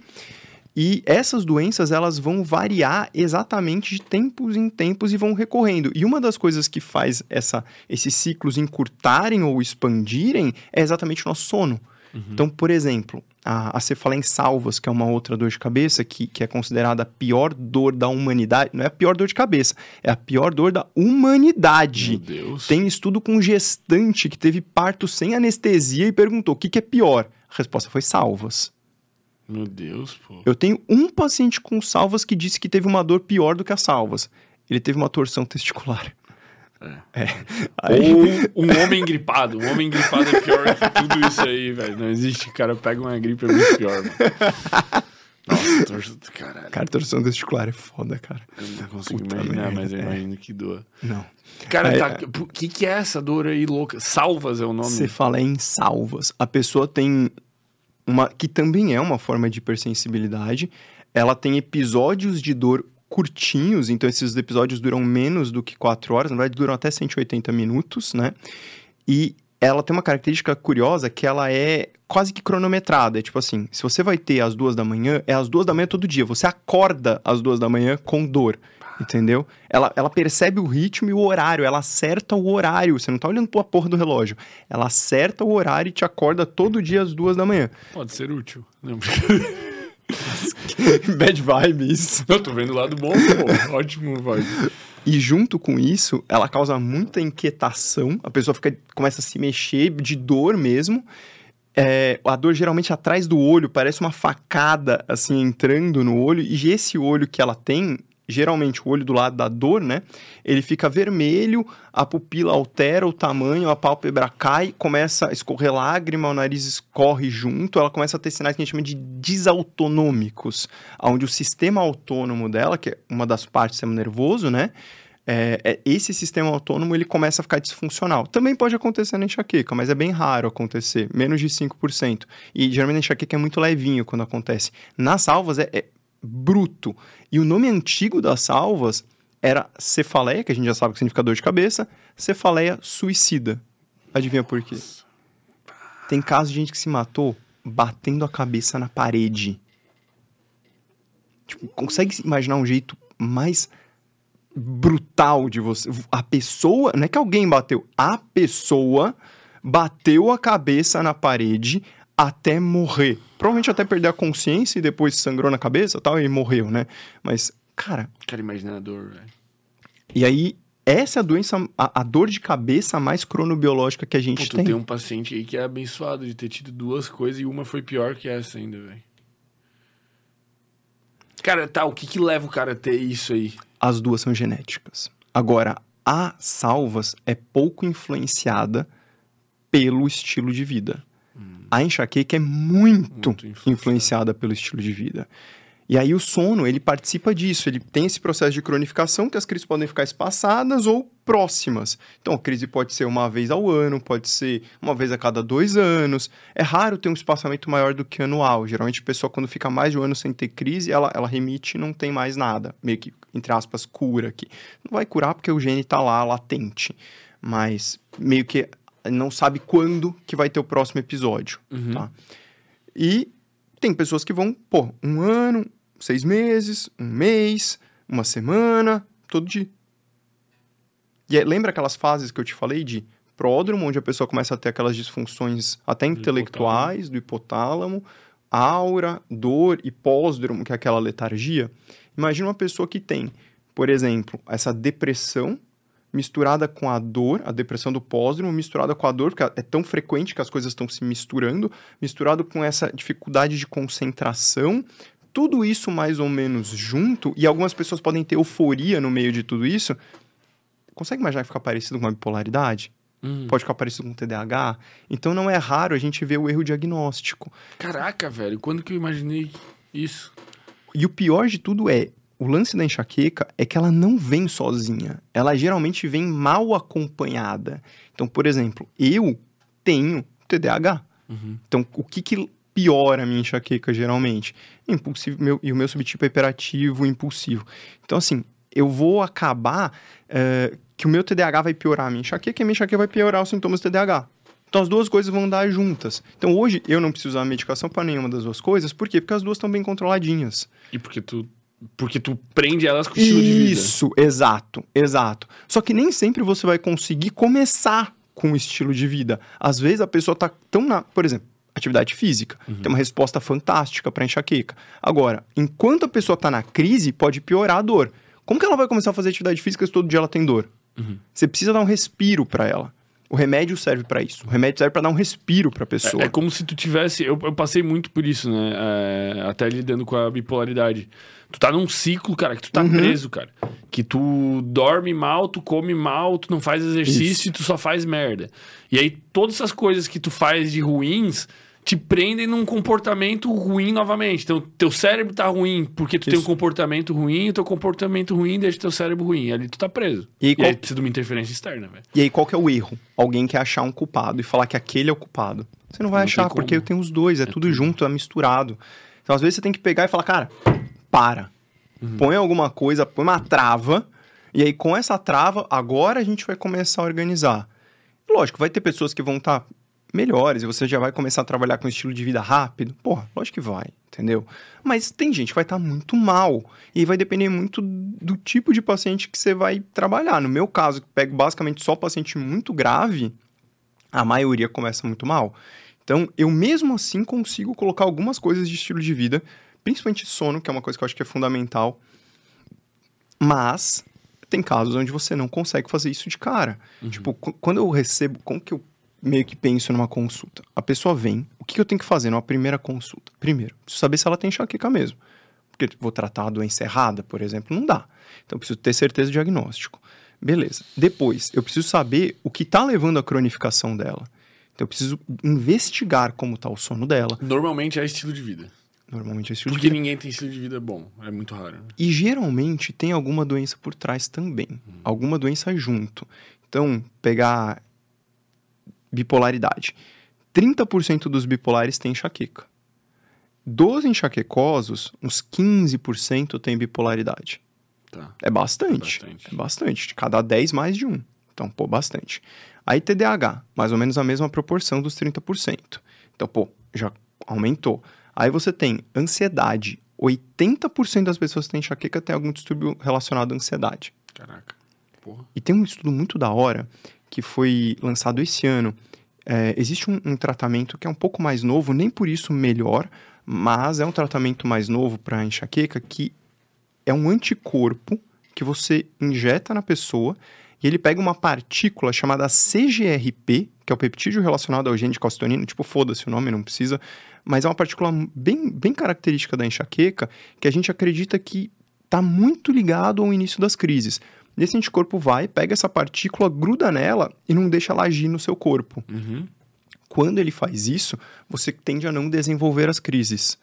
E essas doenças, elas vão variar exatamente de tempos em tempos e vão recorrendo. E uma das coisas que faz essa, esses ciclos encurtarem ou expandirem é exatamente o nosso sono. Uhum. Então, por exemplo, a, a cefaleia em salvas, que é uma outra dor de cabeça, que, que é considerada a pior dor da humanidade. Não é a pior dor de cabeça, é a pior dor da humanidade. Meu Deus. Tem estudo com gestante que teve parto sem anestesia e perguntou o que, que é pior. A resposta foi salvas. Meu Deus, pô. Eu tenho um paciente com salvas que disse que teve uma dor pior do que as salvas. Ele teve uma torção testicular. É. é. Aí... Ou um homem gripado. Um homem gripado é pior que tudo isso aí, velho. Não existe. Cara pega uma gripe, é muito pior, mano. Nossa, torção. Caralho. Cara, torção testicular é foda, cara. Eu não consigo Puta imaginar, merda, mas eu é. imagino que doa. Não. Cara, o tá, que, que é essa dor aí louca? Salvas é o nome? Você fala em salvas. A pessoa tem uma. que também é uma forma de hipersensibilidade. Ela tem episódios de dor curtinhos, então esses episódios duram menos do que 4 horas, na verdade duram até 180 minutos, né? E ela tem uma característica curiosa que ela é quase que cronometrada. É tipo assim, se você vai ter às duas da manhã, é às duas da manhã todo dia. Você acorda às duas da manhã com dor. Entendeu? Ela, ela percebe o ritmo e o horário, ela acerta o horário. Você não tá olhando pra porra do relógio. Ela acerta o horário e te acorda todo dia às duas da manhã. Pode ser útil. Não, Bad vibes. Eu tô vendo o lado bom, pô. Ótimo vibe. E junto com isso, ela causa muita inquietação. A pessoa fica, começa a se mexer de dor mesmo. É, a dor geralmente atrás do olho, parece uma facada assim entrando no olho. E esse olho que ela tem, geralmente o olho do lado da dor, né? Ele fica vermelho, a pupila altera o tamanho, a pálpebra cai, começa a escorrer lágrima, o nariz escorre junto, ela começa a ter sinais que a gente chama de desautonômicos, onde o sistema autônomo dela, que é uma das partes do sistema nervoso, né? É, é, esse sistema autônomo ele começa a ficar disfuncional. Também pode acontecer na enxaqueca, mas é bem raro acontecer, menos de 5%. E geralmente a enxaqueca é muito levinho quando acontece. Nas salvas é, é bruto. E o nome antigo das salvas era cefaleia, que a gente já sabe que significa dor de cabeça, cefaleia suicida. Adivinha por quê? Tem casos de gente que se matou batendo a cabeça na parede. Tipo, consegue imaginar um jeito mais brutal de você? A pessoa, não é que alguém bateu, a pessoa bateu a cabeça na parede, até morrer. Provavelmente até perder a consciência e depois sangrou na cabeça tal, e morreu, né? Mas, cara. Cara, imagina a dor, velho. E aí, essa é a doença, a, a, dor de cabeça mais cronobiológica que a gente Pô, tem. tem um paciente aí que é abençoado de ter tido duas coisas e uma foi pior que essa ainda, velho. Cara, tá, o que que leva o cara a ter isso aí? As duas são genéticas. Agora, a salvas é pouco influenciada pelo estilo de vida a enxaqueca é muito, muito influenciada pelo estilo de vida. E aí o sono, ele participa disso, ele tem esse processo de cronificação que as crises podem ficar espaçadas ou próximas. Então, a crise pode ser uma vez ao ano, pode ser uma vez a cada dois anos. É raro ter um espaçamento maior do que anual. Geralmente, a pessoa, quando fica mais de um ano sem ter crise, ela, ela remite e não tem mais nada. Meio que, entre aspas, cura aqui. Não vai curar porque o gene está lá, latente. Mas meio que não sabe quando que vai ter o próximo episódio, uhum. tá? E tem pessoas que vão, pô, um ano, seis meses, um mês, uma semana, todo dia. E lembra aquelas fases que eu te falei de pródromo, onde a pessoa começa a ter aquelas disfunções até do intelectuais, hipotálamo. do hipotálamo, aura, dor e pós-dromo, que é aquela letargia? Imagina uma pessoa que tem, por exemplo, essa depressão misturada com a dor, a depressão do pós-dromo, misturada com a dor, porque é tão frequente que as coisas estão se misturando, misturado com essa dificuldade de concentração, tudo isso mais ou menos junto, e algumas pessoas podem ter euforia no meio de tudo isso. Consegue imaginar que fica parecido com uma bipolaridade? Hum. Pode ficar parecido com TDAH? Então não é raro a gente ver o erro diagnóstico. Caraca, velho, quando que eu imaginei isso? E o pior de tudo é, o lance da enxaqueca é que ela não vem sozinha. Ela geralmente vem mal acompanhada. Então, por exemplo, eu tenho TDAH. Uhum. Então, o que, que piora a minha enxaqueca geralmente? Impulsivo, meu, e o meu subtipo é hiperativo, impulsivo. Então, assim, eu vou acabar uh, que o meu TDAH vai piorar a minha enxaqueca e a minha enxaqueca vai piorar os sintomas do TDAH. Então as duas coisas vão andar juntas. Então hoje eu não preciso usar medicação para nenhuma das duas coisas, por quê? Porque as duas estão bem controladinhas. E porque tu, porque tu prende elas com o estilo de vida. Isso, exato, exato. Só que nem sempre você vai conseguir começar com o estilo de vida. Às vezes a pessoa tá tão na, por exemplo, atividade física, tem uma resposta fantástica para enxaqueca. Agora, enquanto a pessoa tá na crise, pode piorar a dor. Como que ela vai começar a fazer atividade física se todo dia ela tem dor? Você precisa dar um respiro para ela. O remédio serve para isso. O remédio serve para dar um respiro para a pessoa. É, é como se tu tivesse. Eu, eu passei muito por isso, né? É, até lidando com a bipolaridade. Tu tá num ciclo, cara, que tu tá preso, cara. Que tu dorme mal, tu come mal, tu não faz exercício e tu só faz merda. E aí, todas essas coisas que tu faz de ruins te prendem num comportamento ruim novamente. Então, teu cérebro tá ruim porque tu tem um Isso. comportamento ruim, e teu comportamento ruim deixa teu cérebro ruim. Ali tu tá preso. E aí, E, qual- aí precisa de uma interferência externa, velho. E aí, qual que é o erro? Alguém quer achar um culpado e falar que aquele é o culpado. Você não vai Não achar, porque tem os dois, é, tudo, junto, é misturado. Então, às vezes, você tem que pegar e falar, cara, para. Uhum. Põe alguma coisa, põe uma trava, e aí, com essa trava, agora a gente vai começar a organizar. Lógico, vai ter pessoas que vão estar melhores e você já vai começar a trabalhar com estilo de vida rápido. Porra, lógico que vai, entendeu? Mas tem gente que vai estar muito mal. E vai depender muito do tipo de paciente que você vai trabalhar. No meu caso, que pego basicamente só paciente muito grave, a maioria começa muito mal. Então, eu mesmo assim consigo colocar algumas coisas de estilo de vida, principalmente sono, que é uma coisa que eu acho que é fundamental. Mas tem casos onde você não consegue fazer isso de cara. Tipo, qu- quando eu recebo, como que eu meio que penso numa consulta? A pessoa vem, o que eu tenho que fazer numa primeira consulta? Primeiro, preciso saber se ela tem enxaqueca mesmo. Porque vou tratar a doença errada, por exemplo, não dá. Então, preciso ter certeza do diagnóstico. Beleza. Depois, eu preciso saber o que está levando à cronificação dela. Então, eu preciso investigar como está o sono dela. Normalmente é estilo de vida. Normalmente é estilo de Porque vida. ninguém tem estilo de vida bom. É muito raro. né? E geralmente tem alguma doença por trás também. Alguma doença junto. Então, pegar bipolaridade. 30% dos bipolares têm enxaqueca. Dos enxaquecosos, uns 15% têm bipolaridade. Tá. É bastante. Bastante. É bastante. De cada 10, mais de um. Então, pô, bastante. Aí, TDAH, mais ou menos a mesma proporção dos 30%. Então, pô, já aumentou. Aí você tem ansiedade. 80% das pessoas que têm enxaqueca têm algum distúrbio relacionado à ansiedade. Caraca. Porra. E tem um estudo muito da hora que foi lançado esse ano. É, existe um, um tratamento que é um pouco mais novo, nem por isso melhor, mas é um tratamento mais novo para enxaqueca que é um anticorpo que você injeta na pessoa e ele pega uma partícula chamada CGRP, que é o peptídeo relacionado ao gene de calcitonina, tipo, foda-se o nome, não precisa, mas é uma partícula bem, bem característica da enxaqueca que a gente acredita que está muito ligado ao início das crises. E esse anticorpo vai, pega essa partícula, gruda nela e não deixa ela agir no seu corpo. Uhum. Quando ele faz isso, você tende a não desenvolver as crises.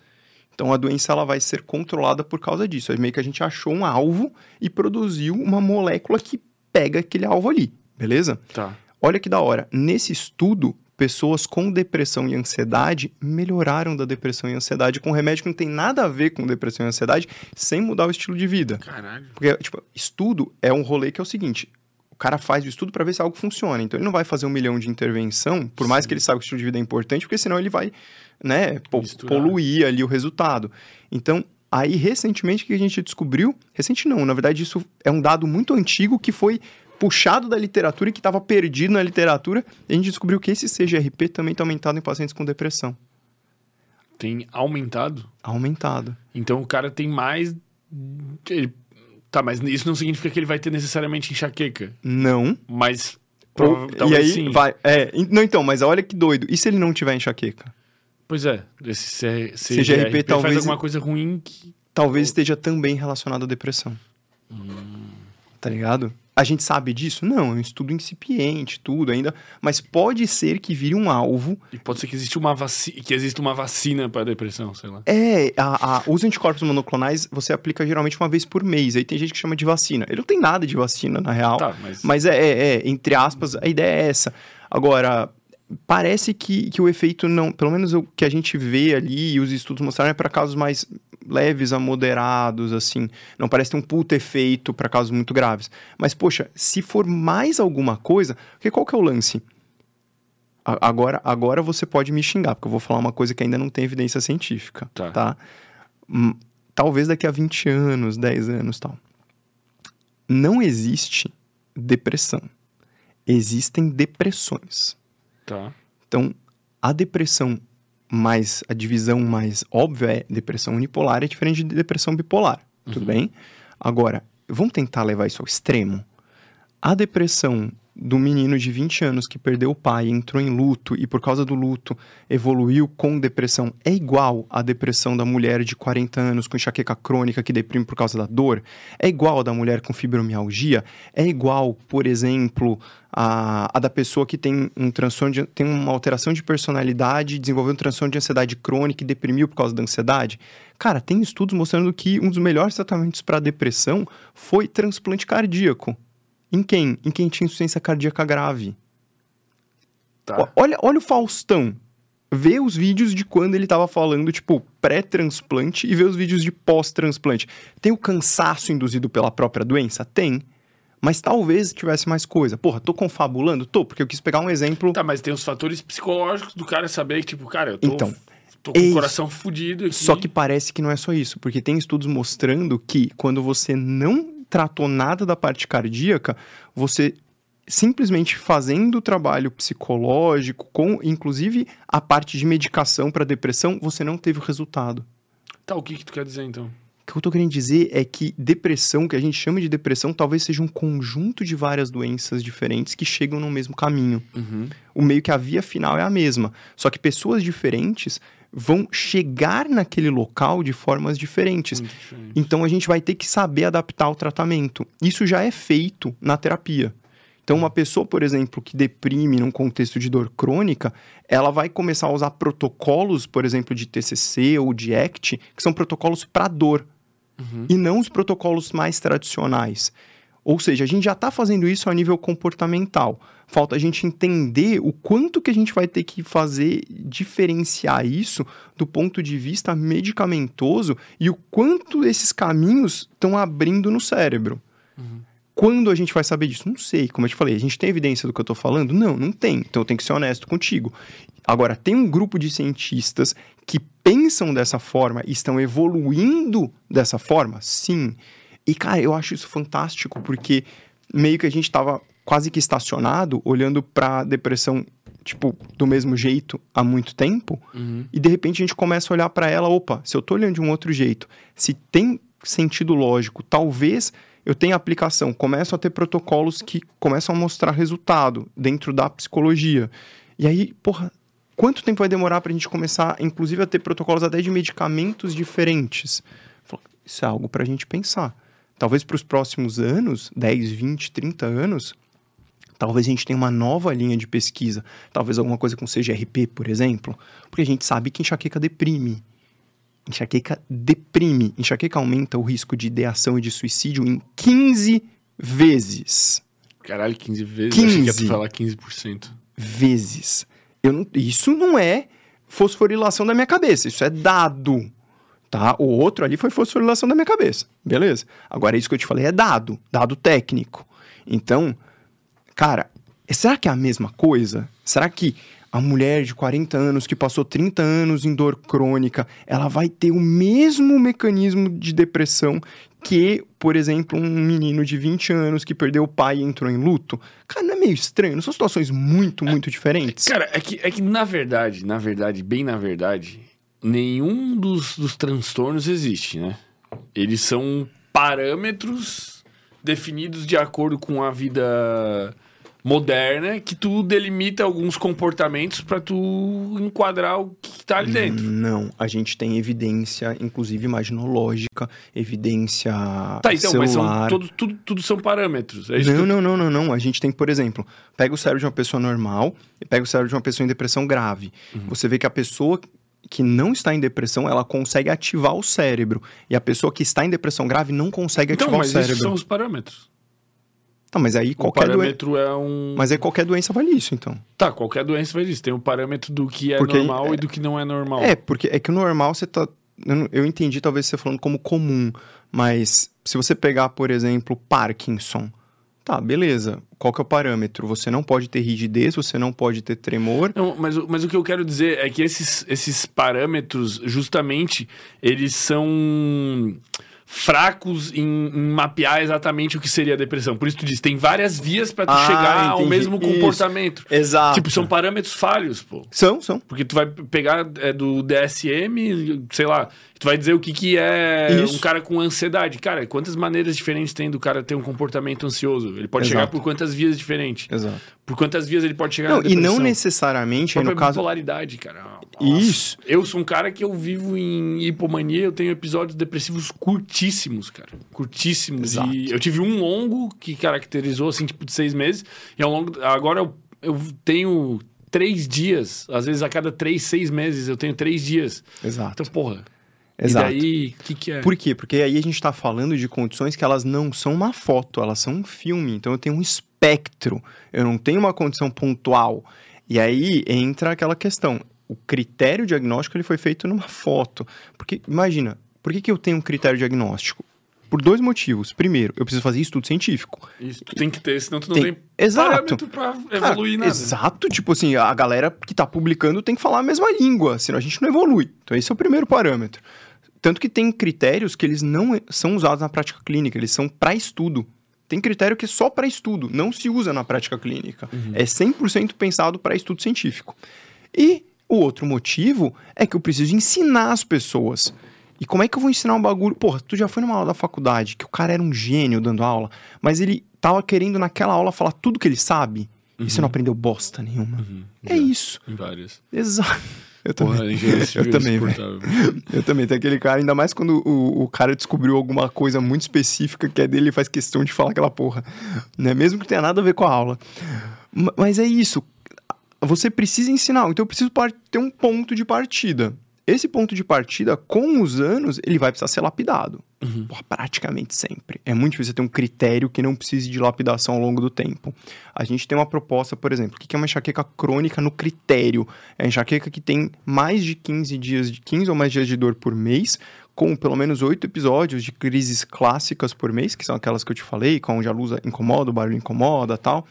Então a doença ela vai ser controlada por causa disso. Aí meio que a gente achou um alvo e produziu uma molécula que pega aquele alvo ali, beleza? Tá. Olha que da hora. Nesse estudo, pessoas com depressão e ansiedade melhoraram da depressão e ansiedade com remédio que não tem nada a ver com depressão e ansiedade, sem mudar o estilo de vida. Caralho. Porque, tipo, estudo é um rolê que é o seguinte: o cara faz o estudo para ver se algo funciona. Então ele não vai fazer um milhão de intervenção, por mais que ele saiba que o estilo de vida é importante, porque senão ele vai, né, po- Misturar. poluir ali o resultado. Então, aí recentemente o que a gente descobriu, recente não, na verdade isso é um dado muito antigo que foi puxado da literatura e que estava perdido na literatura, e a gente descobriu que esse CGRP também está aumentado em pacientes com depressão. Tem aumentado? Aumentado. Então o cara tem mais. ele- Tá, mas isso não significa que ele vai ter necessariamente enxaqueca. Não. Mas. Ou- prova- e talvez aí sim. vai. É, não, então, mas olha que doido. E se ele não tiver enxaqueca? Pois é. Esse CGRP CGRP faz talvez- alguma coisa ruim que. talvez esteja também relacionado à depressão. Tá ligado? A gente sabe disso? Não, é um estudo incipiente, tudo ainda, mas pode ser que vire um alvo. E pode ser que existe uma vacina. Que exista uma vacina pra depressão, sei lá. É, a, a- os anticorpos monoclonais você aplica geralmente uma vez por mês. Aí tem gente que chama de vacina. Ele não tem nada de vacina, na real. Tá, mas. Mas é, é, é, entre aspas, a ideia é essa. Agora, parece que, que o efeito não. Pelo menos o que a gente vê ali e os estudos mostraram é para casos mais leves a moderados, assim. Não parece ter um puta efeito para casos muito graves. Mas, poxa, se for mais alguma coisa. Porque qual que é o lance? A- Agora, agora você pode me xingar, porque eu vou falar uma coisa que ainda não tem evidência científica, Tá. tá? Hum, Talvez daqui a 20 anos, 10 anos tal. Não existe depressão. Existem depressões. Tá. Então, a depressão mais, a divisão mais óbvia é depressão unipolar é diferente de depressão bipolar, tudo bem? Agora, vamos tentar levar isso ao extremo. A depressão do menino de 20 anos que perdeu o pai, entrou em luto e por causa do luto evoluiu com depressão é igual à depressão da mulher de 40 anos com enxaqueca crônica que deprime por causa da dor? É igual à da mulher com fibromialgia? É igual, por exemplo, a, a da pessoa que tem um transtorno, de, tem uma alteração de personalidade, desenvolveu um transtorno de ansiedade crônica e deprimiu por causa da ansiedade? Cara, tem estudos mostrando que um dos melhores tratamentos para depressão foi transplante cardíaco. Em quem? Em quem tinha insuficiência cardíaca grave. Tá. Olha, olha o Faustão. Vê os vídeos de quando ele tava falando, tipo, pré-transplante e vê os vídeos de pós-transplante. Tem o cansaço induzido pela própria doença? Tem. Mas talvez tivesse mais coisa. Porra, tô confabulando? Tô, porque eu quis pegar um exemplo. Tá, mas tem os fatores psicológicos do cara saber que, tipo, cara, eu tô, Então, tô com o coração fudido aqui. Só que parece que não é só isso, porque tem estudos mostrando que quando você não tratou nada da parte cardíaca, você simplesmente fazendo o trabalho psicológico, com inclusive a parte de medicação para depressão, você não teve o resultado. Tá, o que que tu quer dizer, então? O que eu tô querendo dizer é que depressão, que a gente chama de depressão, talvez seja um conjunto de várias doenças diferentes que chegam no mesmo caminho. Uhum. O meio que a via final é a mesma, só que pessoas diferentes vão chegar naquele local de formas diferentes. Diferente. Então a gente vai ter que saber adaptar o tratamento. Isso já é feito na terapia. Então, uma pessoa, por exemplo, que deprime num contexto de dor crônica, ela vai começar a usar protocolos, por exemplo, de TCC ou de ACT, que são protocolos para dor, Uhum. e não os protocolos mais tradicionais. Ou seja, a gente já está fazendo isso a nível comportamental. Falta a gente entender o quanto que a gente vai ter que fazer diferenciar isso do ponto de vista medicamentoso e o quanto esses caminhos estão abrindo no cérebro. Quando a gente vai saber disso? Não sei. Como eu te falei, a gente tem evidência do que eu tô falando? Não, não tem. Então eu tenho que ser honesto contigo. Agora, tem um grupo de cientistas que pensam dessa forma e estão evoluindo dessa forma? Sim. E, cara, eu acho isso fantástico, porque meio que a gente tava quase que estacionado, olhando pra depressão, tipo, do mesmo jeito há muito tempo, Uhum. e de repente a gente começa a olhar pra ela, opa, se eu tô olhando de um outro jeito, se tem sentido lógico, talvez eu tenha aplicação, começo a ter protocolos que começam a mostrar resultado dentro da psicologia. E aí, porra, quanto tempo vai demorar pra gente começar, inclusive, a ter protocolos até de medicamentos diferentes? Isso é algo pra gente pensar. Talvez para os próximos anos, 10, 20, 30 anos, talvez a gente tenha uma nova linha de pesquisa, talvez alguma coisa com CGRP, por exemplo, porque a gente sabe que enxaqueca deprime. Enxaqueca deprime. Enxaqueca aumenta o risco de ideação e de suicídio em 15 vezes. Caralho, 15 vezes? Eu achei que ia 15. falar 15%. Vezes. Eu não- isso não é fosforilação da minha cabeça, isso é dado. Tá? O outro ali foi fosforilação da minha cabeça. Beleza? Agora, isso que eu te falei é dado, dado técnico. Então, cara, será que é a mesma coisa? Será que a mulher de 40 anos que passou 30 anos em dor crônica, ela vai ter o mesmo mecanismo de depressão que, por exemplo, um menino de 20 anos que perdeu o pai e entrou em luto? Cara, não é meio estranho? Não são situações muito, muito diferentes? Cara, é que, é que na verdade, na verdade, bem na verdade, nenhum dos, dos transtornos existe, né? Eles são parâmetros definidos de acordo com a vida moderna que tu delimita alguns comportamentos pra tu enquadrar o que tá ali dentro. Não, a gente tem evidência, inclusive imaginológica, evidência Tá, então, mas são, celular. tudo, tudo são parâmetros. É Não, não, não, não, não. A gente tem, por exemplo, pega o cérebro de uma pessoa normal e pega o cérebro de uma pessoa em depressão grave. Uhum. Você vê que a pessoa que não está em depressão, ela consegue ativar o cérebro. E a pessoa que está em depressão grave não consegue Então, ativar o mas cérebro. esses são os parâmetros. Tá, mas aí O qualquer doença. parâmetro é um... Mas aí qualquer doença vale isso, então. Tá, qualquer doença faz isso. Tem o parâmetro do que é Porque- normal e do que não é normal. É, porque é que o normal você tá. Eu, entendi, talvez você falando como comum, mas se você pegar, por exemplo, Parkinson, Tá, beleza. Qual que é o parâmetro? Você não pode ter rigidez, você não pode ter tremor. Não, mas, o- mas o que eu quero dizer é que esses, esses parâmetros, justamente, eles são fracos em, em mapear exatamente o que seria a depressão. Por isso tu diz, tem várias vias pra tu Ah, chegar ao entendi. mesmo Isso. comportamento. Exato. Tipo, são parâmetros falhos, pô. São, são. Porque tu vai pegar é, do DSM, sei lá, tu vai dizer o que, que é Isso. um cara com ansiedade. Cara, quantas maneiras diferentes tem do cara ter um comportamento ansioso? Ele pode chegar Exato. por quantas vias diferentes? Exato. Por quantas vias ele pode chegar Não, e não necessariamente, aí no caso. bipolaridade, cara. Isso. Eu sou um cara que eu vivo em hipomania, eu tenho episódios depressivos curtíssimos, cara. Curtíssimos. Exato. E eu tive um longo que caracterizou, assim, tipo, de seis meses. E ao longo. Agora eu, eu tenho três dias. Às vezes a cada três, seis meses eu tenho três dias. Exato. Então, porra. Exato. E daí, o que, que é? Por quê? Porque aí a gente tá falando de condições que elas não são uma foto, elas são um filme. Então eu tenho um espectro, eu não tenho uma condição pontual. E aí entra aquela questão. O critério diagnóstico ele foi feito numa foto. Porque, imagina, por que, que eu tenho um critério diagnóstico? Por dois motivos. Primeiro, eu preciso fazer estudo científico. Isso, tu tem que ter, senão tu não Tem- tem, Exato. parâmetro pra Cara, evoluir nada. Exato, tipo assim, a galera que tá publicando tem que falar a mesma língua, senão a gente não evolui. Então esse é o primeiro parâmetro. Tanto que tem critérios que eles não são usados na prática clínica, eles são para estudo. Tem critério que é só para estudo, não se usa na prática clínica. É 100% pensado para estudo científico. E o outro motivo é que eu preciso ensinar as pessoas. E como é que eu vou ensinar um bagulho? Porra, tu já foi numa aula da faculdade que o cara era um gênio dando aula, mas ele tava querendo naquela aula falar tudo que ele sabe e você não aprendeu bosta nenhuma. É Já. isso. Em várias. Exato. Eu também. Porra, Eu também, velho. insuportável. Eu também. Tem aquele cara, ainda mais quando o, o cara descobriu alguma coisa muito específica que é dele, ele faz questão de falar aquela porra. Né? Mesmo que tenha nada a ver com a aula. Ma- Mas é isso. Você precisa ensinar. Então eu preciso ter um ponto de partida. Esse ponto de partida, com os anos, ele vai precisar ser lapidado. Porra, praticamente sempre. É muito difícil você ter um critério que não precise de lapidação ao longo do tempo. A gente tem uma proposta, por exemplo, o que é uma enxaqueca crônica no critério? É a enxaqueca que tem mais de 15 dias, de 15 ou mais dias de dor por mês, com pelo menos oito episódios de crises clássicas por mês, que são aquelas que eu te falei, onde a luz incomoda, o barulho incomoda tal.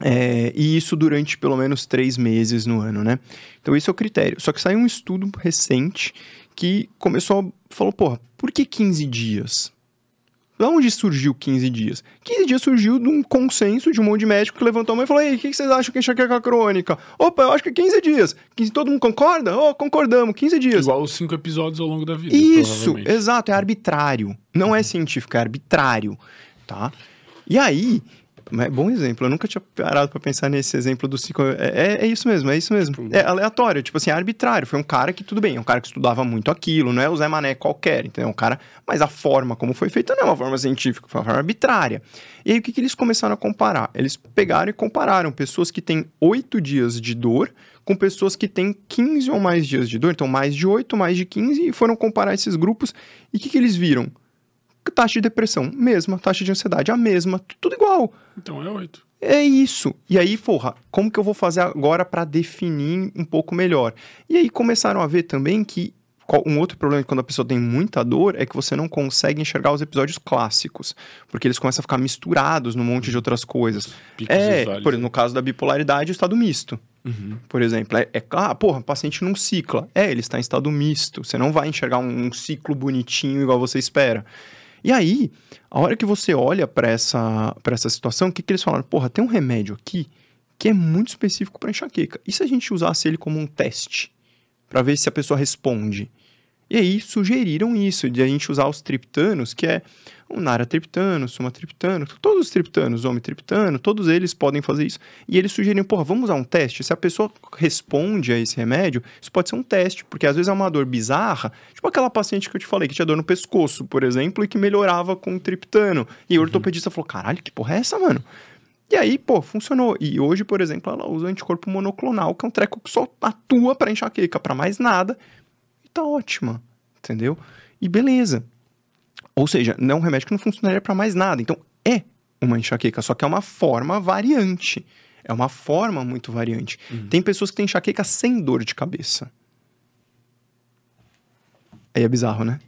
É, e isso durante pelo menos três meses no ano, né? Então esse é o critério. Só que saiu um estudo recente que começou. Falou, porra, por que 15 dias? Da onde surgiu 15 dias? 15 dias surgiu de um consenso de um monte de médico que levantou a mão e falou: Ei, o que vocês acham que é enxaqueca crônica? Opa, eu acho que é 15 dias. 15, todo mundo concorda? Oh, concordamos, 15 dias. Igual os cinco episódios ao longo da vida. Isso, exato, é arbitrário. Não é científico, é arbitrário, tá? E aí, é bom exemplo, eu nunca tinha parado pra pensar nesse exemplo do ciclo. É, é- é isso mesmo, é isso mesmo. É aleatório, tipo assim, é arbitrário. Foi um cara que, tudo bem, é um cara que estudava muito aquilo, não é o Zé Mané qualquer, entendeu? É um cara, mas a forma como foi feita não é uma forma científica, foi uma forma arbitrária. E aí, o que, que eles começaram a comparar? Eles pegaram e compararam pessoas que têm oito dias de dor com pessoas que têm 15 ou mais dias de dor, então mais de 8, mais de 15, e foram comparar esses grupos. E o que, que eles viram? Taxa de depressão, mesma. Taxa de ansiedade, a mesma. tu- Tudo igual. Então é oito. É isso. E aí, porra, como que eu vou fazer agora para definir um pouco melhor? E aí começaram a ver também que um outro problema quando a pessoa tem muita dor é que você não consegue enxergar os episódios clássicos, porque eles começam a ficar misturados num monte de outras coisas. Picos É, por exemplo, no caso da bipolaridade, o estado misto. Uhum. Por exemplo, é, é ah, porra, o paciente não cicla. É, ele está em estado misto. Você não vai enxergar um, um ciclo bonitinho igual você espera. E aí, a hora que você olha para essa, essa situação, o que, que eles falaram? Porra, tem um remédio aqui que é muito específico para enxaqueca. E se a gente usasse ele como um teste? Para ver se a pessoa responde? E aí sugeriram isso, de a gente usar os triptanos, que é o naratriptano, sumatriptano, todos os triptanos, omitriptano, todos eles podem fazer isso. E eles sugeriram, porra, vamos usar um teste? Se a pessoa responde a esse remédio, isso pode ser um teste, porque às vezes é uma dor bizarra, tipo aquela paciente que eu te falei, que tinha dor no pescoço, por exemplo, e que melhorava com o triptano. E o ortopedista falou, caralho, que porra é essa, mano? E aí, pô, funcionou. E hoje, por exemplo, ela usa anticorpo monoclonal, que é um treco que só atua pra enxaqueca, pra mais nada. E tá ótima, entendeu? E beleza. Ou seja, não é um remédio que não funcionaria pra mais nada. Então, é uma enxaqueca, só que é uma forma variante. É uma forma muito variante. Tem pessoas que têm enxaqueca sem dor de cabeça. Aí é bizarro, né?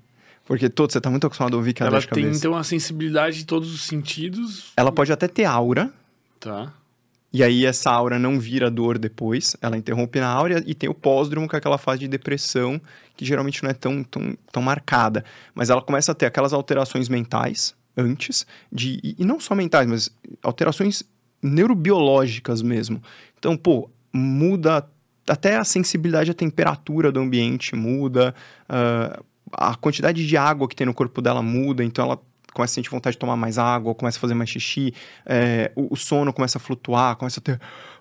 Porque todo, você tá muito acostumado a ouvir que é Ela dor de tem, cabeça. então, a sensibilidade de todos os sentidos. Ela pode até ter aura, Tá. E aí essa aura não vira dor depois, ela interrompe na aura e tem o pós-dromo, que é aquela fase de depressão, que geralmente não é tão, tão, tão marcada. Mas ela começa a ter aquelas alterações mentais antes, de, e, não só mentais, mas alterações neurobiológicas mesmo. Então, pô, muda até a sensibilidade à temperatura do ambiente muda, ah, a quantidade de água que tem no corpo dela muda, então ela começa a sentir vontade de tomar mais água, começa a fazer mais xixi, é, o, o sono começa a flutuar, começa a ter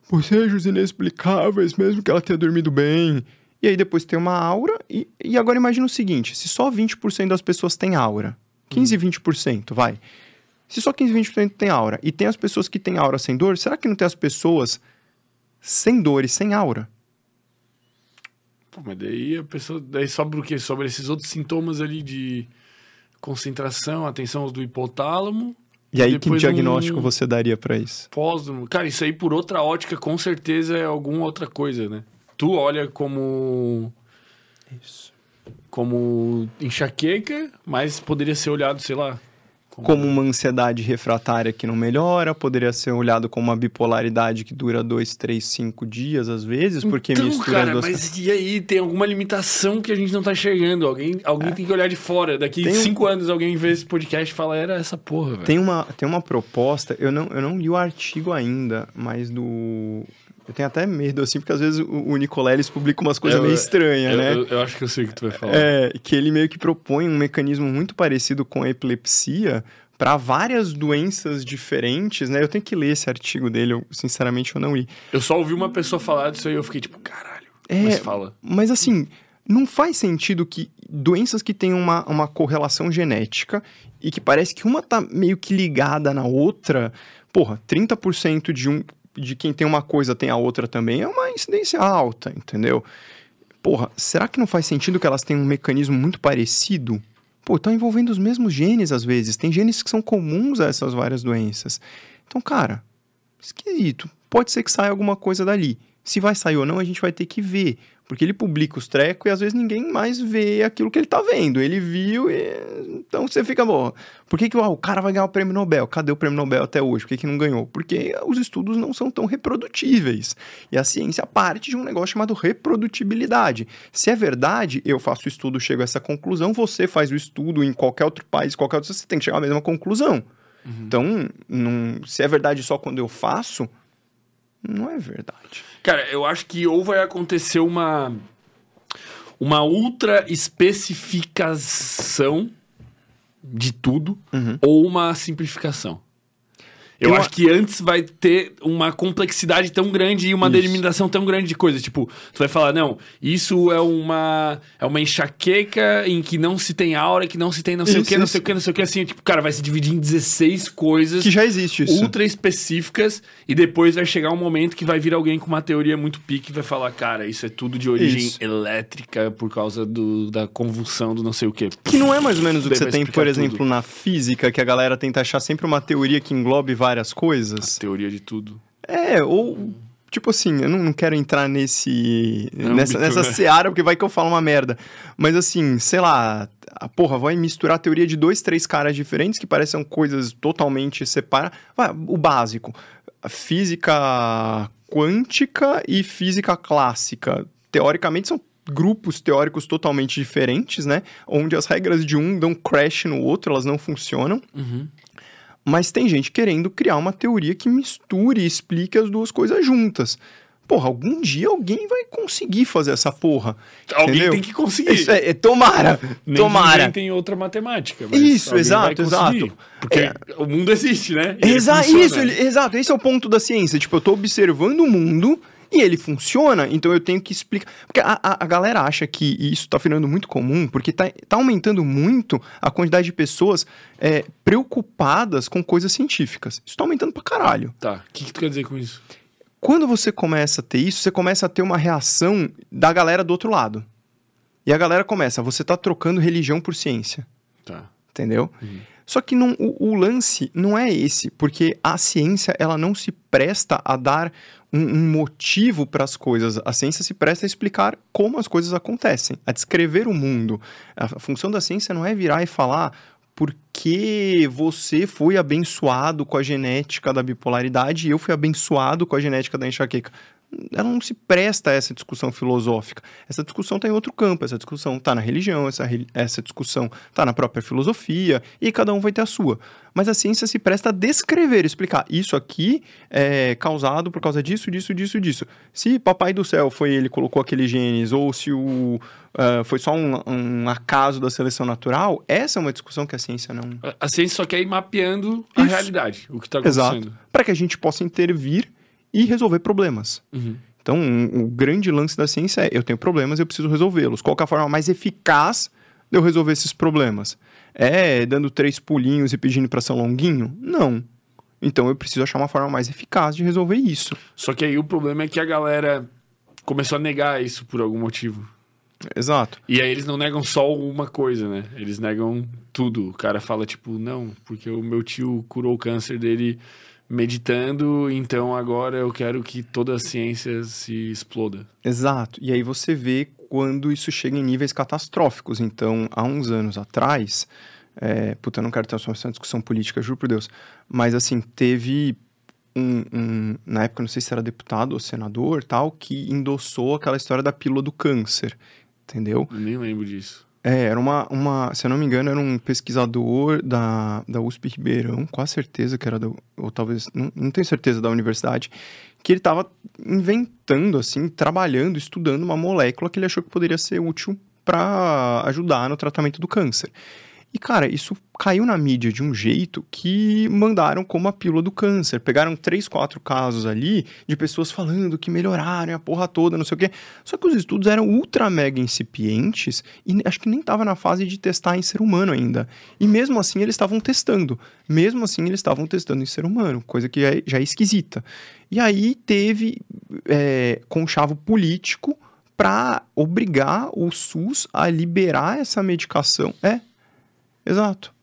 bocejos inexplicáveis, mesmo que ela tenha dormido bem. E aí depois tem uma aura, e, e agora imagina o seguinte, se só 20% das pessoas têm aura, 15, 20%, vai. Se só 15, 20% tem aura, e tem as pessoas que têm aura sem dor, será que não tem as pessoas sem dor e sem aura? Pô, mas daí a pessoa. Daí sobre o quê? Sobre esses outros sintomas ali de concentração, atenção do hipotálamo. E aí, que diagnóstico um- você daria pra isso? Pós-dromo. Cara, isso aí por outra ótica, com certeza é alguma outra coisa, né? Tu olha como. Isso. Como enxaqueca, mas poderia ser olhado, sei lá. Como uma ansiedade refratária que não melhora, poderia ser olhado como uma bipolaridade que dura dois, três, cinco dias, às vezes, porque então, mistura cara, as duas mas e aí? Tem alguma limitação que a gente não tá enxergando? Alguém, alguém tem que olhar de fora. Daqui Tem um- cinco anos alguém vê esse podcast e fala, era essa porra, velho. Tem uma, tem uma proposta, eu não, eu não li o artigo ainda, mas do. Eu tenho até medo, assim, porque às vezes o, o Nicoleles publica umas coisas Eu- meio estranhas, eu, né? eu, eu acho que eu sei o que tu vai falar. É, que ele meio que propõe um mecanismo muito parecido com a epilepsia para várias doenças diferentes, né? Eu tenho que ler esse artigo dele, eu, sinceramente eu não li. Eu só ouvi uma pessoa falar disso aí e eu fiquei tipo, caralho. É, Mas fala. Mas assim, não faz sentido que doenças que têm uma, uma correlação genética e que parece que uma tá meio que ligada na outra, porra, 30% de um de quem tem uma coisa tem a outra também é uma incidência alta, entendeu? Porra, será que não faz sentido que elas tenham um mecanismo muito parecido? Pô, estão envolvendo os mesmos genes às vezes. Tem genes que são comuns a essas várias doenças. Então, cara, esquisito. Pode ser que saia alguma coisa dali. Se vai sair ou não, a gente vai ter que ver. Porque ele publica os trecos e às vezes ninguém mais vê aquilo que ele tá vendo. Ele viu e. Então você fica, bom. Por que, que ah, o cara vai ganhar o prêmio Nobel? Cadê o prêmio Nobel até hoje? Por que, que não ganhou? Porque os estudos não são tão reprodutíveis. E a ciência parte de um negócio chamado reprodutibilidade. Se é verdade, eu faço o estudo, chego a essa conclusão, você faz o estudo em qualquer outro país, qualquer outro, você tem que chegar à mesma conclusão. Então, não, se é verdade só quando eu faço, não é verdade. Cara, eu acho que ou vai acontecer uma. Uma ultra especificação de tudo, Uhum. ou uma simplificação. Eu, Eu acho a- que antes vai ter uma complexidade tão grande e uma Isso. delimitação tão grande de coisas. Tipo, tu vai falar, não, isso é uma é uma enxaqueca em que não se tem aura, que não se tem não sei o Isso, que, não sei o que, não sei o que, assim, tipo, cara, vai se dividir em 16 coisas Que já existe isso. ultra específicas e depois vai chegar um momento que vai vir alguém com uma teoria muito pique e vai falar, cara, isso é tudo de origem Isso. elétrica por causa do, da convulsão do não sei o quê. Que não é mais ou menos o que você tem, por exemplo, tudo. na física, que a galera tenta achar sempre uma teoria que englobe várias coisas. Teoria de tudo. É, ou. Tipo assim, eu não, não quero entrar nesse. Nessa, nessa seara, porque vai que eu falo uma merda. Mas assim, sei lá. A porra, vai misturar a teoria de dois, três caras diferentes que parecem coisas totalmente separadas. O básico. A física quântica e física clássica. Teoricamente são grupos teóricos totalmente diferentes, né? Onde as regras de um dão crash no outro, elas não funcionam. Uhum. Mas tem gente querendo criar uma teoria que misture e explique as duas coisas juntas. Porra, algum dia alguém vai conseguir fazer essa porra. Alguém entendeu? tem que conseguir. Isso é, é, tomara, Nem tomara. tem outra matemática. Isso, exato, exato. Porque É. o mundo existe, né? Ele Exa funciona. isso, ele- exato, esse é o ponto da ciência. Tipo, eu tô observando o mundo e ele funciona, então eu tenho que explicar. Porque a, a, a galera acha que isso tá ficando muito comum, porque tá, tá aumentando muito a quantidade de pessoas é, preocupadas com coisas científicas. Isso tá aumentando pra caralho. Tá, o que, que tu quer dizer com isso? Quando você começa a ter isso, você começa a ter uma reação da galera do outro lado. E a galera começa, você tá trocando religião por ciência, Tá. entendeu? Uhum. Só que não, o, o lance não é esse, porque a ciência ela não se presta a dar um, motivo para as coisas. A ciência se presta a explicar como as coisas acontecem, a descrever o mundo. A função da ciência não é virar e falar porque você foi abençoado com a genética da bipolaridade e eu fui abençoado com a genética da enxaqueca ela não se presta a essa discussão filosófica. Essa discussão está em outro campo, essa discussão está na religião, essa, essa discussão está na própria filosofia, e cada um vai ter a sua. Mas a ciência se presta a descrever, explicar isso aqui é causado por causa disso, disso, disso, disso. Se papai do céu foi ele que colocou aquele genes, ou se o, uh, foi só um, um, acaso da seleção natural, essa é uma discussão que a ciência não... A ciência só quer ir mapeando a isso. realidade, o que está acontecendo. Exato. Para que a gente possa intervir e resolver problemas. Uhum. Então, um, o grande lance da ciência é: eu tenho problemas, eu preciso resolvê-los. Qual é a forma mais eficaz de eu resolver esses problemas? É dando três pulinhos e pedindo para ser longuinho? Não. Então, eu preciso achar uma forma mais eficaz de resolver isso. Só que aí o problema é que a galera começou a negar isso por algum motivo. Exato. E aí eles não negam só uma coisa, né? Eles negam tudo. O cara fala, tipo, não, porque o meu tio curou o câncer dele meditando, então agora eu quero que toda a ciência se exploda. Exato. E aí você vê quando isso chega em níveis catastróficos. Então, há uns anos atrás, é, puta, eu não quero transformar em discussão política, juro por Deus, mas assim, teve um, um, na época, não sei se era deputado ou senador, tal, que endossou aquela história da pílula do câncer, entendeu? Eu nem lembro disso. É, era uma, uma, se eu não me engano, era um pesquisador da, da USP Ribeirão, quase certeza que era, da, ou talvez, não, não tenho certeza da universidade, que ele estava inventando, assim, trabalhando, estudando uma molécula que ele achou que poderia ser útil para ajudar no tratamento do câncer. E, cara, isso caiu na mídia de um jeito que mandaram como a pílula do câncer. Pegaram três, quatro casos ali de pessoas falando que melhoraram a porra toda, não sei o quê. Só que os estudos eram ultra mega incipientes e acho que nem estava na fase de testar em ser humano ainda. E mesmo assim eles estavam testando. Mesmo assim eles estavam testando em ser humano, coisa que já é, já é esquisita. E aí teve é, conchavo político para obrigar o SUS a liberar essa medicação. É, Exato.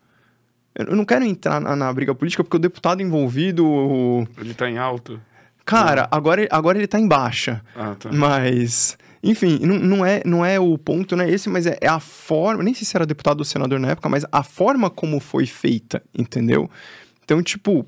Eu não quero entrar na, na briga política porque o deputado envolvido. Ele tá em alto. Cara, agora, agora ele tá em baixa. Ah, tá. Mas. Enfim, não, não, é, não é o ponto, não é esse, mas é, é a forma. Nem sei se era deputado ou senador na época, mas a forma como foi feita, entendeu? Então, tipo.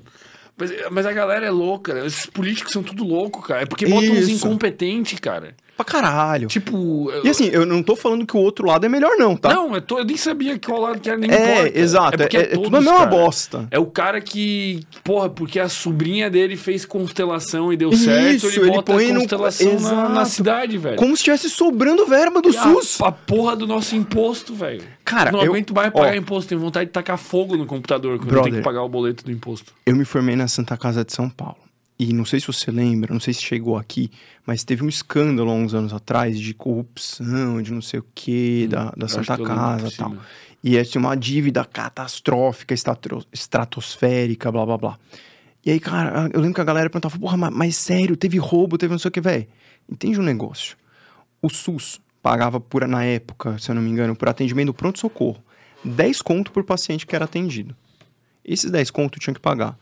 Mas, mas a galera é louca, né? Esses políticos são tudo louco, cara. É porque botam uns incompetentes, cara pra caralho. Tipo. E assim, eu não tô falando que o outro lado é melhor, não, tá? Não, eu, tô, eu nem sabia qual lado que era, nem é, importa. Exato, é, é, é, é tudo a mesma cara. bosta. É o cara que, porra, porque a sobrinha dele fez constelação e deu Isso, certo, ele, ele põe constelação no... na, na, cidade, velho. Como se estivesse sobrando verba do e SUS. A, a, porra do nosso imposto, velho. Cara, não eu, aguento mais pagar ó, imposto, tenho vontade de tacar fogo no computador quando brother, eu tenho que pagar o boleto do imposto. Eu me formei na Santa Casa de São Paulo. E não sei se você lembra, não sei se chegou aqui, mas teve um escândalo há uns anos atrás de corrupção, de não sei o que, hum, da, da Santa Casa e tal. E é assim, uma dívida catastrófica, estratosférica, blá blá blá. E aí, cara, eu lembro que a galera perguntava, porra, mas, mas sério, teve roubo, teve não sei o que, velho. Entende um negócio? O SUS pagava por, na época, se eu não me engano, por atendimento pronto-socorro, 10 conto por paciente que era atendido. Esses 10 conto tinha que pagar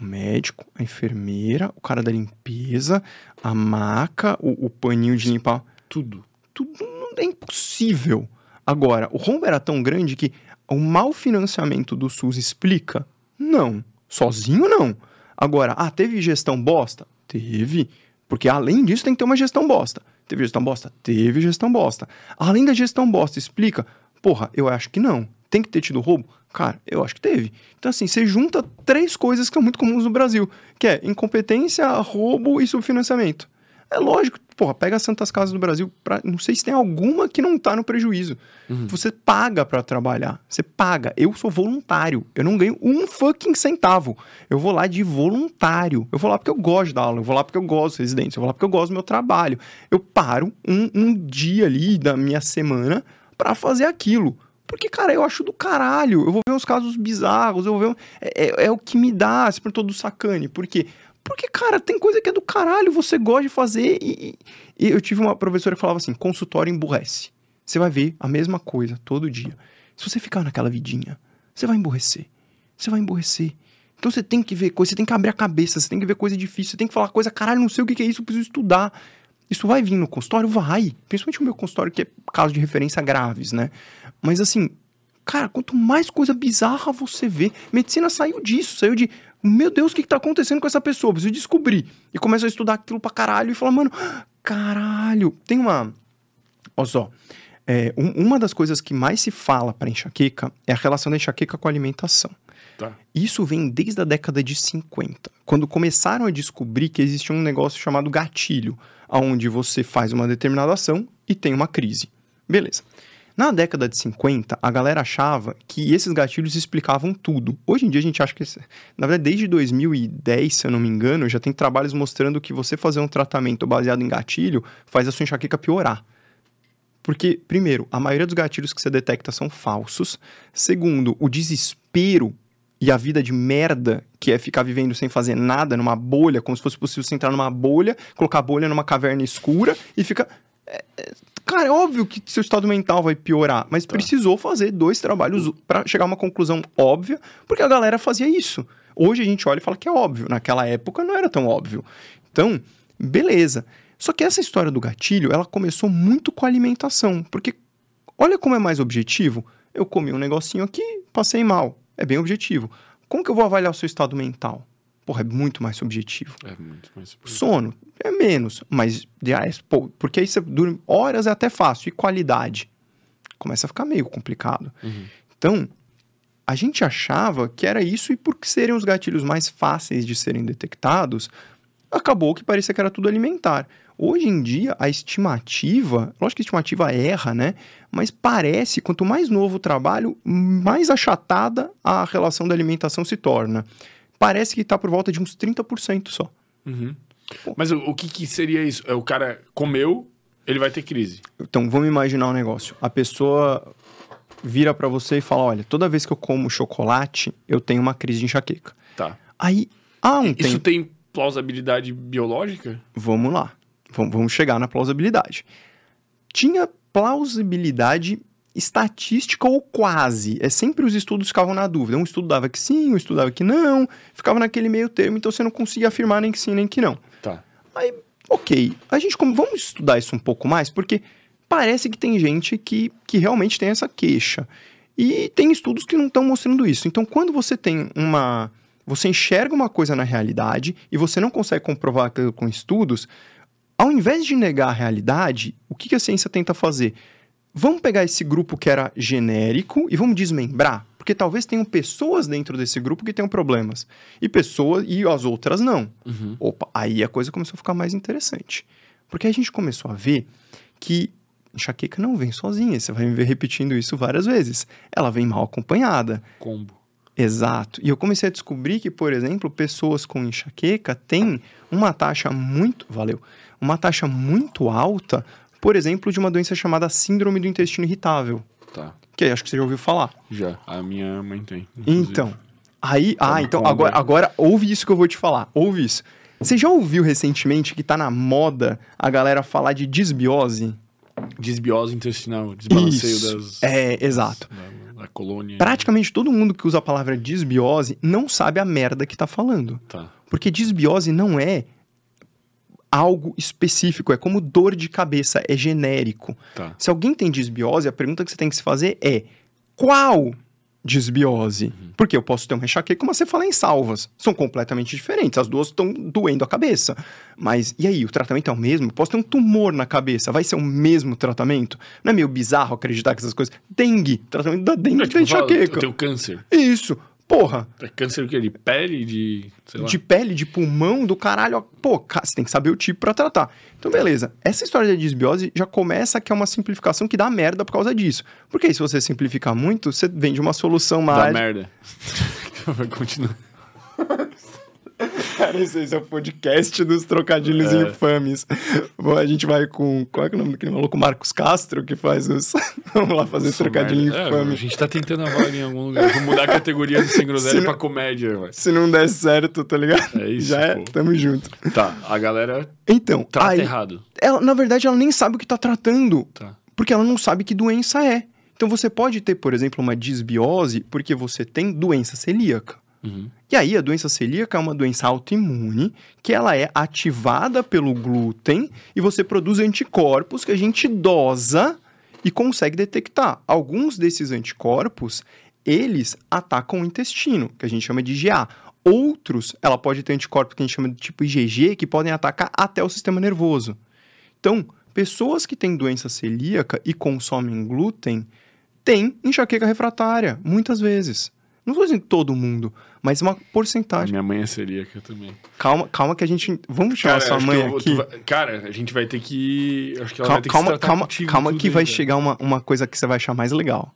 o médico, a enfermeira, o cara da limpeza, a maca, o, o paninho de limpar. Tudo. Tudo é impossível. Agora, o rombo era tão grande que o mau financiamento do SUS explica? Não. Sozinho, não. Agora, ah, teve gestão bosta? Teve. Porque além disso tem que ter uma gestão bosta. Teve gestão bosta? Teve gestão bosta. Além da gestão bosta, explica? Porra, eu acho que não. Tem que ter tido roubo? Cara, eu acho que teve. Então, assim, você junta três coisas que são muito comuns no Brasil, que é incompetência, roubo e subfinanciamento. É lógico, porra, pega as Santas Casas do Brasil, pra, não sei se tem alguma que não tá no prejuízo. Uhum. Você paga para trabalhar, você paga. Eu sou voluntário, eu não ganho um fucking centavo. Eu vou lá de voluntário. Eu vou lá porque eu gosto da aula, eu vou lá porque eu gosto dos residentes, eu vou lá porque eu gosto do meu trabalho. Eu paro um, um dia ali da minha semana para fazer aquilo. Porque, cara, eu acho do caralho. Eu vou ver uns casos bizarros, eu vou ver. É, é, é o que me dá, se por todo sacane. Por quê? Porque, cara, tem coisa que é do caralho, você gosta de fazer. E, e eu tive uma professora que falava assim: consultório emburrece. Você vai ver a mesma coisa todo dia. Se você ficar naquela vidinha, você vai emburrecer. você vai emborrecer. Então você tem que ver coisa, você tem que abrir a cabeça, você tem que ver coisa difícil, você tem que falar coisa, caralho, não sei o que é isso, eu preciso estudar. Isso vai vir no consultório? Vai. Principalmente o meu consultório, que é caso de referência graves, né? Mas assim, cara, quanto mais coisa bizarra você vê, medicina saiu disso, saiu de, meu Deus, o que, que tá acontecendo com essa pessoa? Preciso descobrir. E começa a estudar aquilo pra caralho e fala, mano, caralho. Tem uma. Olha só. É, um- uma das coisas que mais se fala para enxaqueca é a relação da enxaqueca com a alimentação. Tá. Isso vem desde a década de 50, quando começaram a descobrir que existia um negócio chamado gatilho, onde você faz uma determinada ação e tem uma crise. Beleza. Na década de 50, a galera achava que esses gatilhos explicavam tudo. Hoje em dia a gente acha que, na verdade, desde 2010, se eu não me engano, já tem trabalhos mostrando que você fazer um tratamento baseado em gatilho faz a sua enxaqueca piorar. Porque, primeiro, a maioria dos gatilhos que você detecta são falsos. Segundo, o desespero e a vida de merda, que é ficar vivendo sem fazer nada numa bolha, como se fosse possível você entrar numa bolha, colocar a bolha numa caverna escura e fica. é, é, Cara, é óbvio que seu estado mental vai piorar, mas precisou fazer dois trabalhos pra chegar a uma conclusão óbvia, porque a galera fazia isso. Hoje a gente olha e fala que é óbvio. Naquela época não era tão óbvio. Então, beleza. Só que essa história do gatilho, ela começou muito com a alimentação, porque olha como é mais objetivo. Eu comi um negocinho aqui, passei mal. É bem objetivo. Como que eu vou avaliar o seu estado mental? Porra, é muito mais subjetivo. É muito mais. Sono é menos, mas ah, é, pô, porque aí você dorme horas é até fácil. E qualidade? Começa a ficar meio complicado. Uhum. Então, a gente achava que era isso e por serem os gatilhos mais fáceis de serem detectados, acabou que parecia que era tudo alimentar. Hoje em dia, a estimativa, lógico que a estimativa erra, né? Mas parece, quanto mais novo o trabalho, mais achatada a relação da alimentação se torna. Parece que está por volta de uns 30% só. Uhum. Mas o, o que, que seria isso? É o cara comeu, ele vai ter crise. Então, vamos imaginar um negócio. A pessoa vira para você e fala: Olha, toda vez que eu como chocolate, eu tenho uma crise de enxaqueca. Tá. Aí, há um Isso tempo. tem plausibilidade biológica? Vamos lá. Vamos, chegar na plausibilidade. Tinha plausibilidade estatística ou quase. É sempre os estudos ficavam na dúvida. Um estudo dava que sim, um estudo dava que não. Ficava naquele meio termo, então você não conseguia afirmar nem que sim, nem que não. Tá. Aí, ok. A gente como, vamos estudar isso um pouco mais, porque parece que tem gente que, que realmente tem essa queixa. E tem estudos que não estão mostrando isso. Então, quando você tem uma. Você enxerga uma coisa na realidade e você não consegue comprovar aquilo com estudos, ao invés de negar a realidade, o que a ciência tenta fazer? Vamos pegar esse grupo que era genérico e vamos desmembrar? Porque talvez tenham pessoas dentro desse grupo que tenham problemas. E pessoas e as outras não. Uhum. Opa, aí a coisa começou a ficar mais interessante. Porque a gente começou a ver que enxaqueca não vem sozinha, você vai me ver repetindo isso várias vezes. Ela vem mal acompanhada. Combo. Exato. E eu comecei a descobrir que, por exemplo, pessoas com enxaqueca têm uma taxa muito, valeu, uma taxa muito alta, por exemplo, de uma doença chamada síndrome do intestino irritável, Tá. que acho que você já ouviu falar. Já. A minha mãe tem. inclusive. Então, aí, ah, Toma então agora, agora ouve isso que eu vou te falar. Ouve isso. Você já ouviu recentemente que tá na moda a galera falar de disbiose? Desbiose intestinal, desbalanceio Isso. das. É, exato. Da, da colônia. Praticamente todo mundo que usa a palavra disbiose não sabe a merda que tá falando. Tá. Porque disbiose não é algo específico, é como dor de cabeça, é genérico. Tá. Se alguém tem disbiose, a pergunta que você tem que se fazer é: qual disbiose? Porque eu posso ter uma enxaqueca, mas você fala em salvas. São completamente diferentes. As duas estão doendo a cabeça. Mas e aí, o tratamento é o mesmo? Eu posso ter um tumor na cabeça. Vai ser o mesmo tratamento? Não é meio bizarro acreditar que essas coisas. Dengue, tratamento da dengue É, da tipo, fala, enxaqueca. eu tenho câncer. Isso. Porra, É câncer o quê? De pele? De. De pele, de pulmão, do caralho. Pô, você tem que saber o tipo pra tratar. Então, beleza. Essa história da disbiose já começa que é uma simplificação que dá merda por causa disso. Porque aí, se você simplificar muito, você vende uma solução Da mágica. merda. Vai continuar. Cara, esse, esse é o podcast dos trocadilhos É. infames. Bom, a gente vai com. Qual é, é o nome daquele maluco? Marcos Castro, que faz os. Vamos lá fazer Sou trocadilho merda. É, a infame. gente tá tentando a vaga em algum lugar. Vou mudar a categoria de sem groselha Se pra comédia, vai. Se não der certo, tá ligado? É isso, Já é, pô. tamo junto. Tá, a galera Então, trata aí, errado. ela, na verdade, ela nem sabe o que tá tratando. Tá. Porque ela não sabe que doença é. Então você pode ter, por exemplo, uma disbiose porque você tem doença celíaca. Uhum. E aí a doença celíaca é uma doença autoimune que ela é ativada pelo glúten e você produz anticorpos que a gente dosa e consegue detectar. Alguns desses anticorpos, eles atacam o intestino, que a gente chama de IgA. Outros, ela pode ter anticorpos que a gente chama de tipo IgG, que podem atacar até o sistema nervoso. Então, pessoas que têm doença celíaca e consomem glúten têm enxaqueca refratária, muitas vezes. Não estou dizendo todo mundo, mas uma A porcentagem. minha mãe é celíaca também. Calma, calma que a gente. Vamos chamar sua acho mãe eu- aqui. vai- cara, a gente vai ter que. Acho que ela Calma, vai ter que calma, calma, calma que vai aí, chegar uma, uma coisa que você vai achar mais legal.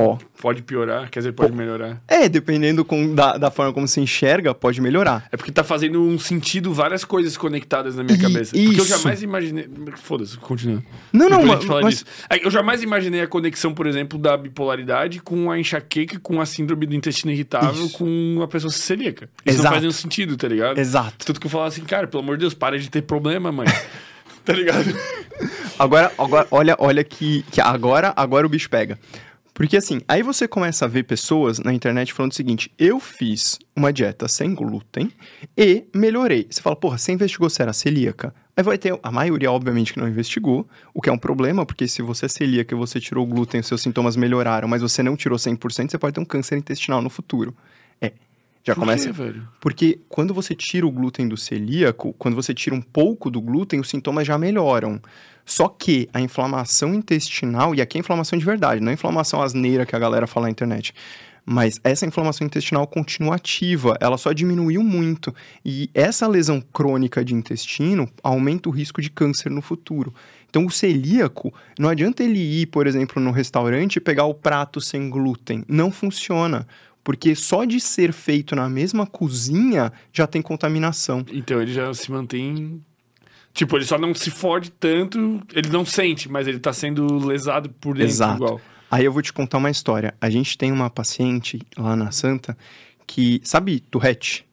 Ó, Pode piorar, quer dizer, pode melhorar. é, dependendo com- da, da forma como você enxerga, pode melhorar. É porque tá fazendo um sentido várias coisas conectadas na minha I- cabeça. Porque eu isso. jamais imaginei. Foda-se, continua. Não, não, a mas. É, Eu jamais imaginei a conexão, por exemplo, da bipolaridade com a enxaqueca, com a síndrome do intestino irritável, Isso. com a pessoa celíaca. Isso não Exato. faz nenhum sentido, tá ligado? exato. Tanto que eu falava assim, cara, pelo amor de Deus, para de ter problema, mãe. tá ligado? Agora, agora olha, olha que, que agora, agora o bicho pega. Porque assim, aí você começa a ver pessoas na internet falando o seguinte: eu fiz uma dieta sem glúten e melhorei. Você fala, porra, você investigou se era celíaca? Aí vai ter a maioria, obviamente, que não investigou, o que é um problema, porque se você é celíaca e você tirou o glúten, os seus sintomas melhoraram, mas você não tirou 100%, você pode ter um câncer intestinal no futuro. É. Já Por começa. quê, velho? Porque quando você tira o glúten do celíaco, quando você tira um pouco do glúten, os sintomas já melhoram. Só que a inflamação intestinal, e aqui é inflamação de verdade, não é inflamação asneira que a galera fala na internet. Mas essa inflamação intestinal continua ativa, ela só diminuiu muito. E essa lesão crônica de intestino aumenta o risco de câncer no futuro. Então, o celíaco, não adianta ele ir, por exemplo, no restaurante e pegar o prato sem glúten. Não funciona. Porque só de ser feito na mesma cozinha já tem contaminação. Então ele já se mantém. Tipo, ele só não se fode tanto, ele não sente, mas ele tá sendo lesado por dentro Exato. igual. Aí eu vou te contar uma história. A gente tem uma paciente lá na Santa que, sabe, Tourette?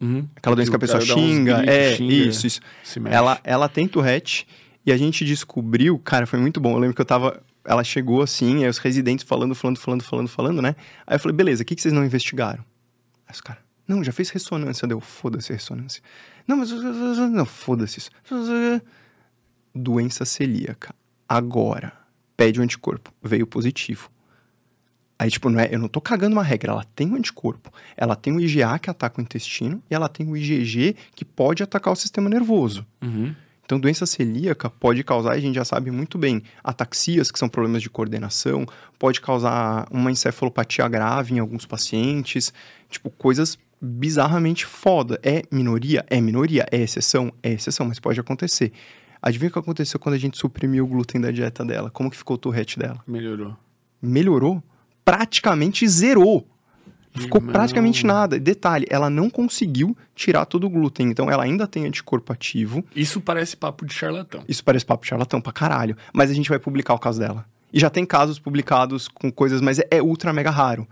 Uhum. Aquela doença que a pessoa xinga. gritos, é, xinga, isso, isso. Ela, ela tem Tourette e a gente descobriu, cara, foi muito bom. Eu lembro que eu tava. Ela chegou assim, aí os residentes falando, falando, falando, falando, falando, né? Aí eu falei, beleza, o que, que vocês não investigaram? Aí os caras, não, já fez ressonância. Deu, foda-se ressonância. Não, mas. Não, foda-se isso. Doença celíaca. Agora, pede o anticorpo. Veio positivo. Aí, tipo, não é, eu não tô cagando uma regra. Ela tem um anticorpo. Ela tem o IgA que ataca o intestino e ela tem o IgG que pode atacar o sistema nervoso. Uhum. Então, doença celíaca pode causar, a gente já sabe muito bem, ataxias, que são problemas de coordenação, pode causar uma encefalopatia grave em alguns pacientes, tipo, coisas bizarramente foda. É minoria? É minoria. É exceção? É exceção, mas pode acontecer. Adivinha o que aconteceu quando a gente suprimiu o glúten da dieta dela? Como que ficou o Tourette dela? Melhorou. Melhorou? Praticamente zerou. Ficou Irmão. praticamente nada. Detalhe, ela não conseguiu tirar todo o glúten, então ela ainda tem anticorpo ativo. Isso parece papo de charlatão. Isso parece papo charlatão pra caralho. Mas a gente vai publicar o caso dela. E já tem casos publicados com coisas, mas é ultra mega raro.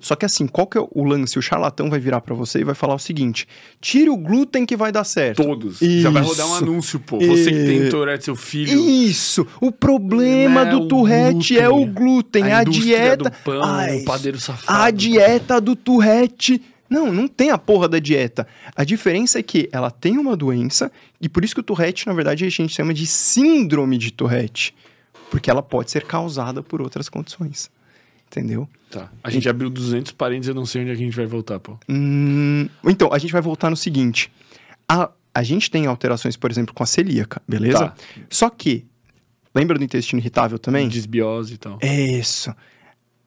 Só que assim, qual que é o lance? O charlatão vai virar pra você e vai falar o seguinte: tire o glúten que vai dar certo. Todos. Já vai rodar um Isso. anúncio, pô. Você que tem E- Tourette, seu filho. Isso! O problema é do Tourette é o glúten. glúten, é a dieta. do pão, Ai, o padeiro safado. a dieta do Tourette. Não, não tem a porra da dieta. A diferença é que ela tem uma doença, e por isso que o Tourette, na verdade, a gente chama de síndrome de Tourette. Porque ela pode ser causada por outras condições. Entendeu? Tá. A gente abriu 200 parênteses, eu não sei onde é que a gente vai voltar, pô. Hum, então, a gente vai voltar no seguinte. A, a gente tem alterações, por exemplo, com a celíaca, beleza? Tá. Só que, lembra do intestino irritável também? Desbiose e tal. Isso.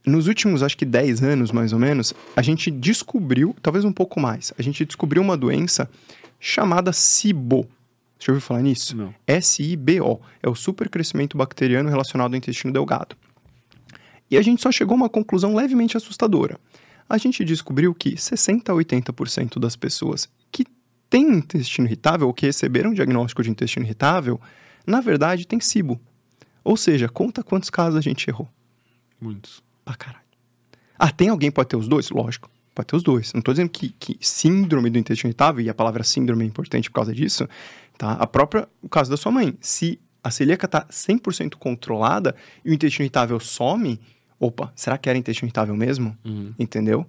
Nos últimos, acho que 10 anos, mais ou menos, a gente descobriu, talvez um pouco mais, a gente descobriu uma doença chamada SIBO. Você já ouviu falar nisso? Não. SIBO. É o supercrescimento bacteriano relacionado ao intestino delgado. E a gente só chegou a uma conclusão levemente assustadora. A gente descobriu que 60 a 80% das pessoas que têm intestino irritável ou que receberam diagnóstico de intestino irritável, na verdade tem SIBO. Ou seja, conta quantos casos a gente errou. Muitos. Pra caralho. Ah, tem alguém que pode ter os dois? Lógico, pode ter os dois. Não tô dizendo que, que síndrome do intestino irritável, e a palavra síndrome é importante por causa disso, tá? A própria, o caso da sua mãe. Se a celíaca tá 100% controlada e o intestino irritável some, opa, será que era intestino irritável mesmo? Uhum. Entendeu?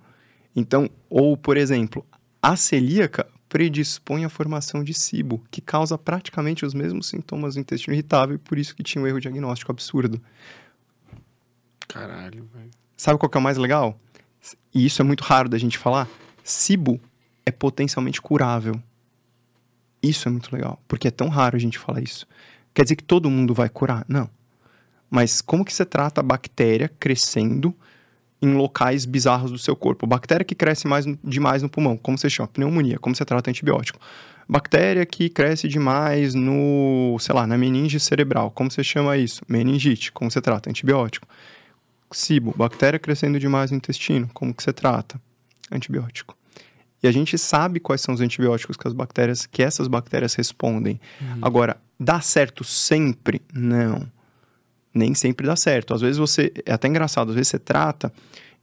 Então, ou por exemplo, a celíaca predispõe à formação de cibo, que causa praticamente os mesmos sintomas do intestino irritável e por isso que tinha um erro diagnóstico absurdo. Caralho, velho. Sabe qual que é o mais legal? E isso é muito raro da gente falar. Cibo é potencialmente curável. Isso é muito legal, porque é tão raro a gente falar isso. Quer dizer que todo mundo vai curar? Não. Mas como que você trata a bactéria crescendo em locais bizarros do seu corpo? Bactéria que cresce mais demais no pulmão, como você chama? Pneumonia, como você trata antibiótico? Bactéria que cresce demais no, sei lá, na meninge cerebral, como você chama isso? Meningite, como você trata? Antibiótico. Cibo, bactéria crescendo demais no intestino, como que você trata? Antibiótico. E a gente sabe quais são os antibióticos que as bactérias, que essas bactérias respondem. Agora, dá certo sempre? Não. Nem sempre dá certo. Às vezes você, é até engraçado, às vezes você trata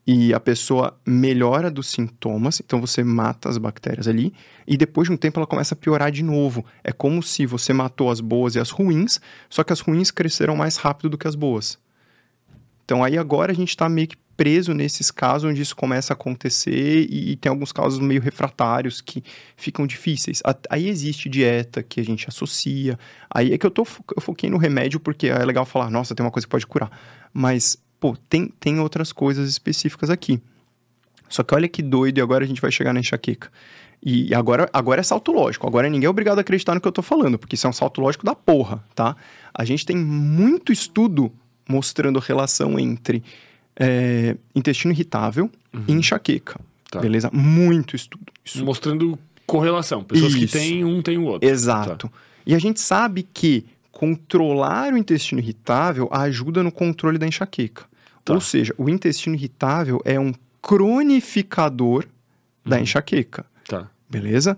e a pessoa melhora dos sintomas, então você mata as bactérias ali, e depois de um tempo ela começa a piorar de novo. É como se você matou as boas e as ruins, só que as ruins cresceram mais rápido do que as boas. Então aí agora a gente está meio que preso nesses casos onde isso começa a acontecer e, e tem alguns casos meio refratários que ficam difíceis. A- Aí existe dieta que a gente associa. Aí é que eu, tô, eu foquei no remédio porque é legal falar, nossa, tem uma coisa que pode curar. Mas, pô, tem, tem outras coisas específicas aqui. Só que olha que doido, e agora a gente vai chegar na enxaqueca. E agora, agora é salto lógico. Agora ninguém é obrigado a acreditar no que eu tô falando, porque isso é um salto lógico da porra, tá? A gente tem muito estudo mostrando relação entre é, intestino irritável e enxaqueca. Tá. Beleza? Muito estudo. Isso Mostrando correlação. Pessoas que Isso. têm, um tem o outro. Exato. E a gente sabe que controlar o intestino irritável ajuda no controle da enxaqueca. Tá. Ou seja, o intestino irritável é um cronificador da enxaqueca. Tá. Beleza?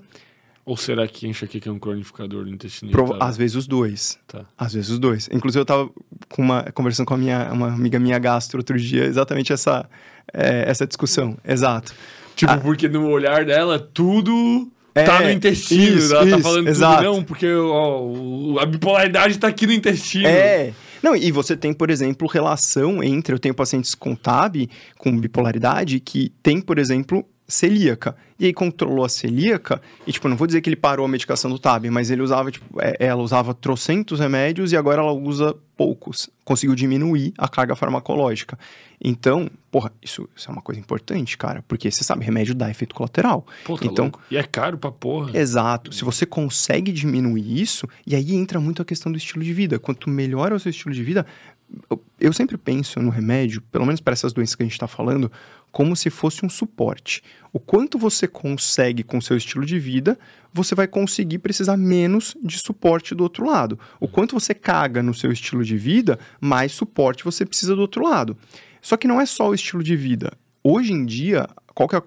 Ou será que enxaqueca é um cronificador do intestino irritável? Às vezes os dois. Tá. Às vezes os dois. Inclusive, eu tava com uma, conversando com a minha, uma amiga minha gastro outro dia, exatamente essa, é, essa discussão. Exato. Tipo, Ah. porque no olhar dela, tudo É, tá no intestino. isso, ela tá isso, falando exato. tudo não, porque ó, a bipolaridade tá aqui no intestino. É. Não, e você tem, por exemplo, relação entre. Eu tenho pacientes com TAB, com bipolaridade, que tem, por exemplo, celíaca. E aí controlou a celíaca, e, tipo, não vou dizer que ele parou a medicação do TAB, mas ele usava, tipo, é, ela usava trocentos remédios e agora ela usa poucos. Conseguiu diminuir a carga farmacológica. Então, porra, isso, isso é uma coisa importante, cara, porque você sabe, remédio dá efeito colateral. Pô, tá então, louco. E é caro pra porra. Exato. Se você consegue diminuir isso, e aí entra muito a questão do estilo de vida. Quanto melhor é o seu estilo de vida, eu, eu sempre penso no remédio, pelo menos para essas doenças que a gente está falando, como se fosse um suporte. O quanto você consegue com seu estilo de vida, você vai conseguir precisar menos de suporte do outro lado. O quanto você caga no seu estilo de vida, mais suporte você precisa do outro lado. Só que não é só o estilo de vida. Hoje em dia, qual que é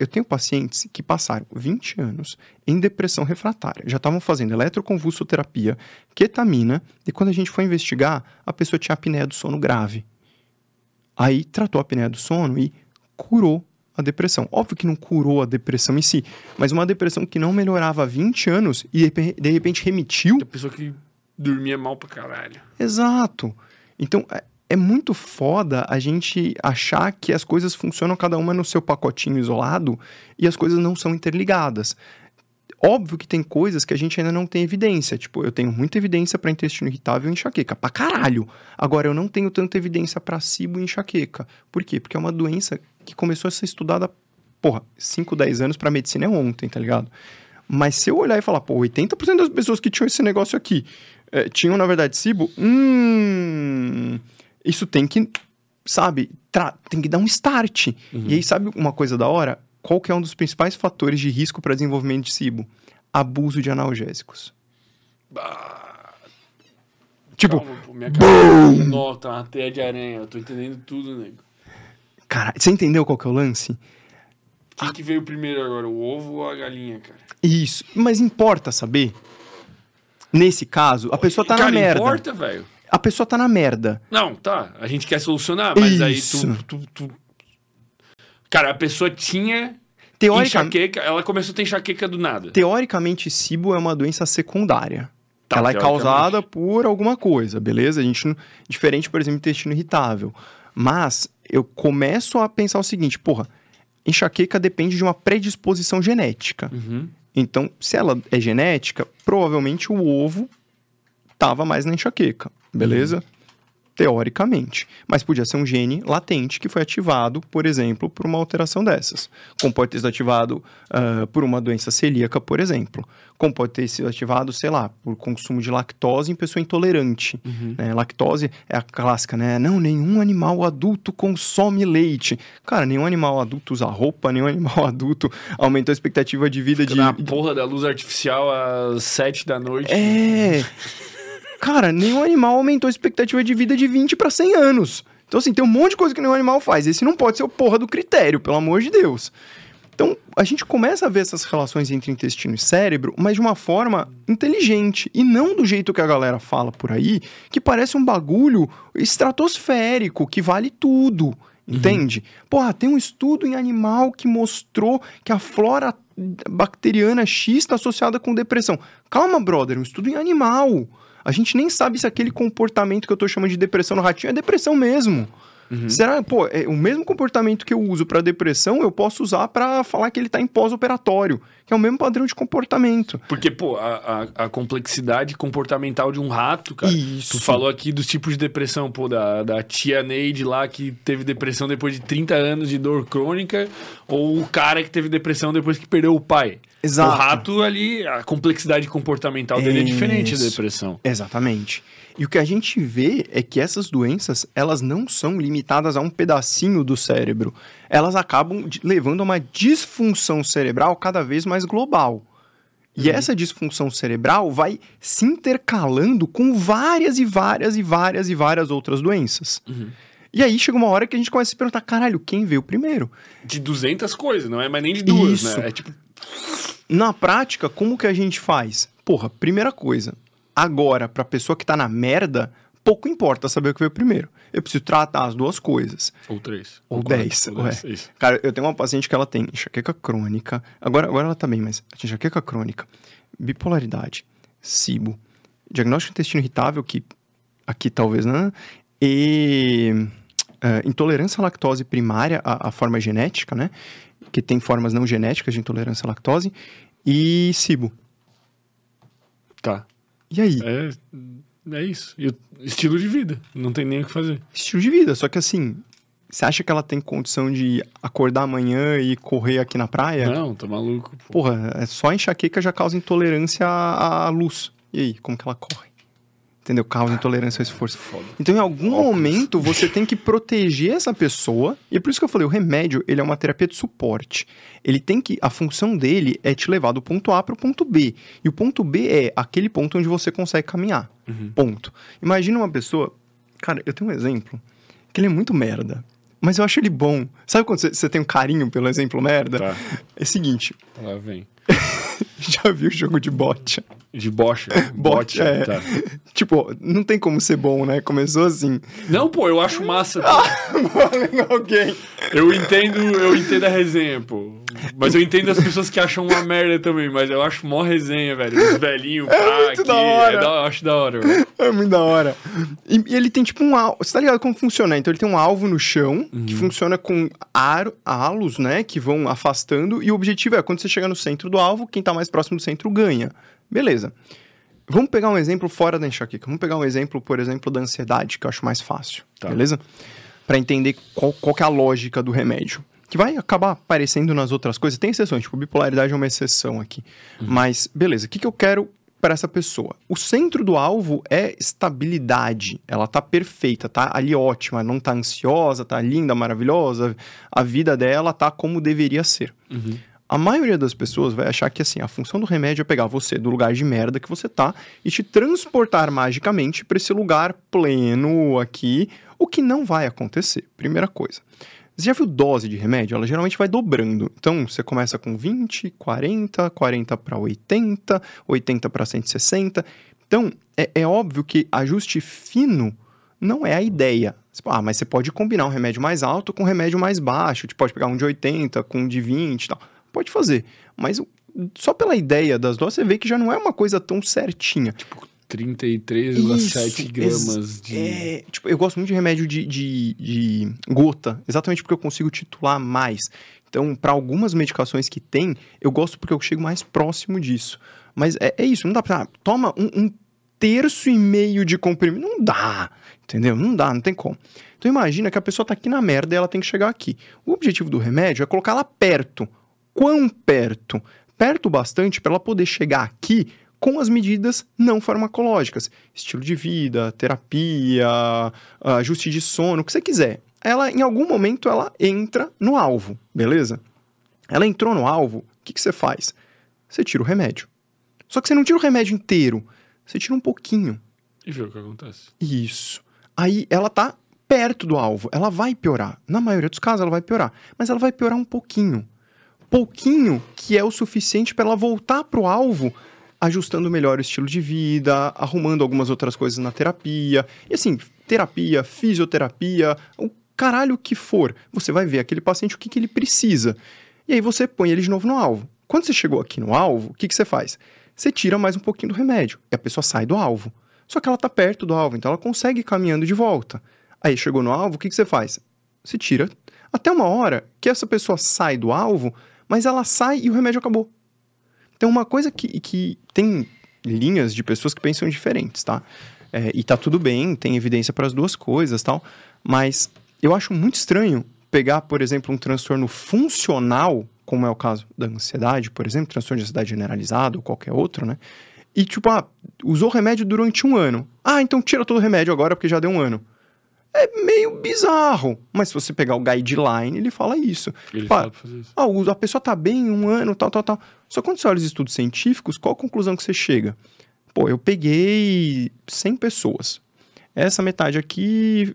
eu tenho pacientes que passaram 20 anos em depressão refratária. Já estavam fazendo eletroconvulsoterapia, ketamina, e quando a gente foi investigar, a pessoa tinha apneia do sono grave. Aí tratou a apneia do sono e curou a depressão. Óbvio que não curou a depressão em si, mas uma depressão que não melhorava há 20 anos e de repe- de repente remitiu A pessoa que dormia mal pra caralho. Exato. Então, é, é muito foda a gente achar que as coisas funcionam cada uma no seu pacotinho isolado e as coisas não são interligadas. Óbvio que tem coisas que a gente ainda não tem evidência. Tipo, eu tenho muita evidência para intestino irritável e enxaqueca. Pra caralho! Agora, eu não tenho tanta evidência para cibo e enxaqueca. Por quê? Porque é uma doença que começou a ser estudada, porra, 5, 10 anos pra medicina é ontem, tá ligado? Mas se eu olhar e falar, pô, 80% das pessoas que tinham esse negócio aqui eh, tinham, na verdade, cibo, hum, isso tem que, sabe, tem que dar um start. E aí, sabe uma coisa da hora? Qual que é um dos principais fatores de risco para desenvolvimento de cibo? Abuso de analgésicos. Bah, Tipo, calma, pô, minha cabeça. Nossa, tá uma teia de aranha. Eu tô entendendo tudo, nego. Cara, você entendeu qual que é o lance? Quem que veio primeiro agora, o ovo ou a galinha, cara? Isso. Mas importa saber? Nesse caso, a pessoa tá cara, na merda. importa, velho. A pessoa tá na merda. Não, tá. A gente quer solucionar, mas aí Isso. tu, tu, tu- Cara, a pessoa tinha Teoricamente, enxaqueca, ela começou a ter enxaqueca do nada. teoricamente, cibo é uma doença secundária. Tá, ela é causada por alguma coisa, beleza? A gente diferente, por exemplo, intestino irritável. Mas eu começo a pensar o seguinte, porra, enxaqueca depende de uma predisposição genética. Uhum. Então, se ela é genética, provavelmente o ovo tava mais na enxaqueca, beleza? Teoricamente. Mas podia ser um gene latente que foi ativado, por exemplo, por uma alteração dessas. Como pode ter sido ativado ah, por uma doença celíaca, por exemplo. Como pode ter sido ativado, sei lá, por consumo de lactose em pessoa intolerante. né? Lactose é a clássica, né? Não, nenhum animal adulto consome leite. Cara, nenhum animal adulto usa roupa, nenhum animal adulto aumentou a expectativa de vida de, Na porra da luz artificial às sete da noite. é. Cara, nenhum animal aumentou a expectativa de vida de 20 para 100 anos. Então, assim, tem um monte de coisa que nenhum animal faz. Esse não pode ser o porra do critério, pelo amor de Deus. Então, a gente começa a ver essas relações entre intestino e cérebro, mas de uma forma inteligente. E não do jeito que a galera fala por aí, que parece um bagulho estratosférico, que vale tudo. Entende? Porra, tem um estudo em animal que mostrou que a flora bacteriana X está associada com depressão. Calma, brother, um estudo em animal. A gente nem sabe se aquele comportamento que eu tô chamando de depressão no ratinho é depressão mesmo. Será, pô, é, o mesmo comportamento que eu uso para depressão, eu posso usar para falar que ele tá em pós-operatório, que é o mesmo padrão de comportamento. Porque, pô, a, a, a complexidade comportamental de um rato, cara. Isso. Tu falou aqui dos tipos de depressão, pô, da, da tia Neide lá que teve depressão depois de 30 anos de dor crônica, ou o cara que teve depressão depois que perdeu o pai. Exato. O rato ali, a complexidade comportamental dele é diferente da Isso. depressão. Exatamente. E o que a gente vê é que essas doenças, elas não são limitadas a um pedacinho do cérebro. Elas acabam levando a uma disfunção cerebral cada vez mais global. E essa disfunção cerebral vai se intercalando com várias e várias e várias e várias outras doenças. E aí chega uma hora que a gente começa a se perguntar, caralho, quem veio primeiro? De 200 coisas, não é mais nem de duas, Isso. né? É tipo, Na prática, como que a gente faz? Porra, primeira coisa. Agora, pra pessoa que tá na merda, pouco importa saber o que veio primeiro. Eu preciso tratar as duas coisas. ou três. Ou quatro, 10, ou ué. dez, isso. Cara, eu tenho uma paciente que ela tem enxaqueca crônica. Agora, agora ela tá bem, mas enxaqueca crônica, bipolaridade, SIBO, diagnóstico de intestino irritável, que aqui talvez não, e eh, intolerância à lactose primária, a, a forma genética, né? Que tem formas não genéticas de intolerância à lactose, e SIBO. Tá. E aí? É, é isso. E estilo de vida. Não tem nem o que fazer. Estilo de vida, só que assim, você acha que ela tem condição de acordar amanhã e correr aqui na praia? Não, tá maluco. pô. Porra, é só enxaqueca já causa intolerância à, à luz. E aí, como que ela corre? Entendeu? Causa intolerância ao esforço. Foda. Então, em algum Óculos. momento, você tem que proteger essa pessoa. E é por isso que eu falei, o remédio, ele é uma terapia de suporte. Ele tem que... A função dele é te levar do ponto A para o ponto B. E o ponto B é aquele ponto onde você consegue caminhar. Ponto. Imagina uma pessoa... Cara, eu tenho um exemplo que ele é muito merda. Mas eu acho ele bom. Sabe quando você- tem um carinho pelo exemplo merda? Tá. É o seguinte... Lá vem. Já viu o jogo de bocha? De bocha. Bocha, é. Tá. Tipo, não tem como ser bom, né? Começou assim. Não, pô, eu acho massa. Morrendo alguém. Eu entendo, eu entendo a resenha, pô. Mas eu entendo as pessoas que acham uma merda também, mas eu acho mó resenha, velho. Os velhinhos, pá, muito aqui. da hora. É da, eu acho da hora, velho. É muito da hora. E, e ele tem tipo um alvo. Você tá ligado como funciona? Então ele tem um alvo no chão que funciona com ar, halos, né? Que vão afastando. E o objetivo é quando você chegar no centro do alvo, quem tá mais próximo do centro ganha. Beleza. Vamos pegar um exemplo fora da enxaqueca. Vamos pegar um exemplo, por exemplo, da ansiedade, que eu acho mais fácil. Tá. Beleza? Pra entender qual, qual é a lógica do remédio. Que vai acabar aparecendo nas outras coisas. Tem exceções, tipo, bipolaridade é uma exceção aqui. Mas, beleza, o que, que eu quero para essa pessoa? O centro do alvo é estabilidade. Ela tá perfeita, tá ali ótima, não tá ansiosa, tá linda, maravilhosa. A vida dela tá como deveria ser. A maioria das pessoas vai achar que assim, a função do remédio é pegar você do lugar de merda que você tá e te transportar magicamente para esse lugar pleno aqui, o que não vai acontecer. Primeira coisa. Você já viu dose de remédio? Ela geralmente vai dobrando. Então, você começa com 20, 40, 40 para 80, 80 para 160. Então, é, é óbvio que ajuste fino não é a ideia. Ah, mas você pode combinar um remédio mais alto com um remédio mais baixo. Você pode pegar um de 80 com um de 20 e tal. Pode fazer. Mas só pela ideia das doses, você vê que já não é uma coisa tão certinha. 33,7 Isso, gramas de. É, tipo, eu gosto muito de remédio de, de, de gota, exatamente porque eu consigo titular mais. Então, para algumas medicações que tem, eu gosto porque eu chego mais próximo disso. Mas é, é isso, não dá pra. ah, toma um, um terço e meio de comprimido. Não dá, entendeu? Não dá, não tem como. Então, imagina que a pessoa tá aqui na merda e ela tem que chegar aqui. O objetivo do remédio é colocar ela perto. Quão perto? Perto bastante para ela poder chegar aqui com as medidas não farmacológicas. Estilo de vida, terapia, ajuste de sono, o que você quiser. Ela, em algum momento, ela entra no alvo, beleza? Ela entrou no alvo, o que, que você faz? Você tira o remédio. Só que você não tira o remédio inteiro, você tira um pouquinho. E vê o que acontece. Isso. Aí ela tá perto do alvo, ela vai piorar. Na maioria dos casos, ela vai piorar. Mas ela vai piorar um pouquinho. Pouquinho que é o suficiente para ela voltar pro alvo ajustando melhor o estilo de vida, arrumando algumas outras coisas na terapia. E assim, terapia, fisioterapia, o caralho que for, você vai ver aquele paciente o que, que ele precisa. E aí você põe ele de novo no alvo. Quando você chegou aqui no alvo, o que, que você faz? Você tira mais um pouquinho do remédio e a pessoa sai do alvo. Só que ela tá perto do alvo, então ela consegue ir caminhando de volta. Aí chegou no alvo, o que, que você faz? Você tira até uma hora que essa pessoa sai do alvo, mas ela sai e o remédio acabou. Então, uma coisa que, que tem linhas de pessoas que pensam diferentes, tá? É, e tá tudo bem, tem evidência para as duas coisas tal, mas eu acho muito estranho pegar, por exemplo, um transtorno funcional, como é o caso da ansiedade, por exemplo, transtorno de ansiedade generalizado ou qualquer outro, né? E tipo, ah, usou remédio durante um ano. Ah, então tira todo o remédio agora porque já deu um ano. É meio bizarro. Mas se você pegar o guideline, ele fala isso. Ele Pá, fala pra fazer isso. ah, a pessoa tá bem um ano, tal, tal, tal. Só quando você olha os estudos científicos, qual a conclusão que você chega? Pô, eu peguei 100 pessoas. Essa metade aqui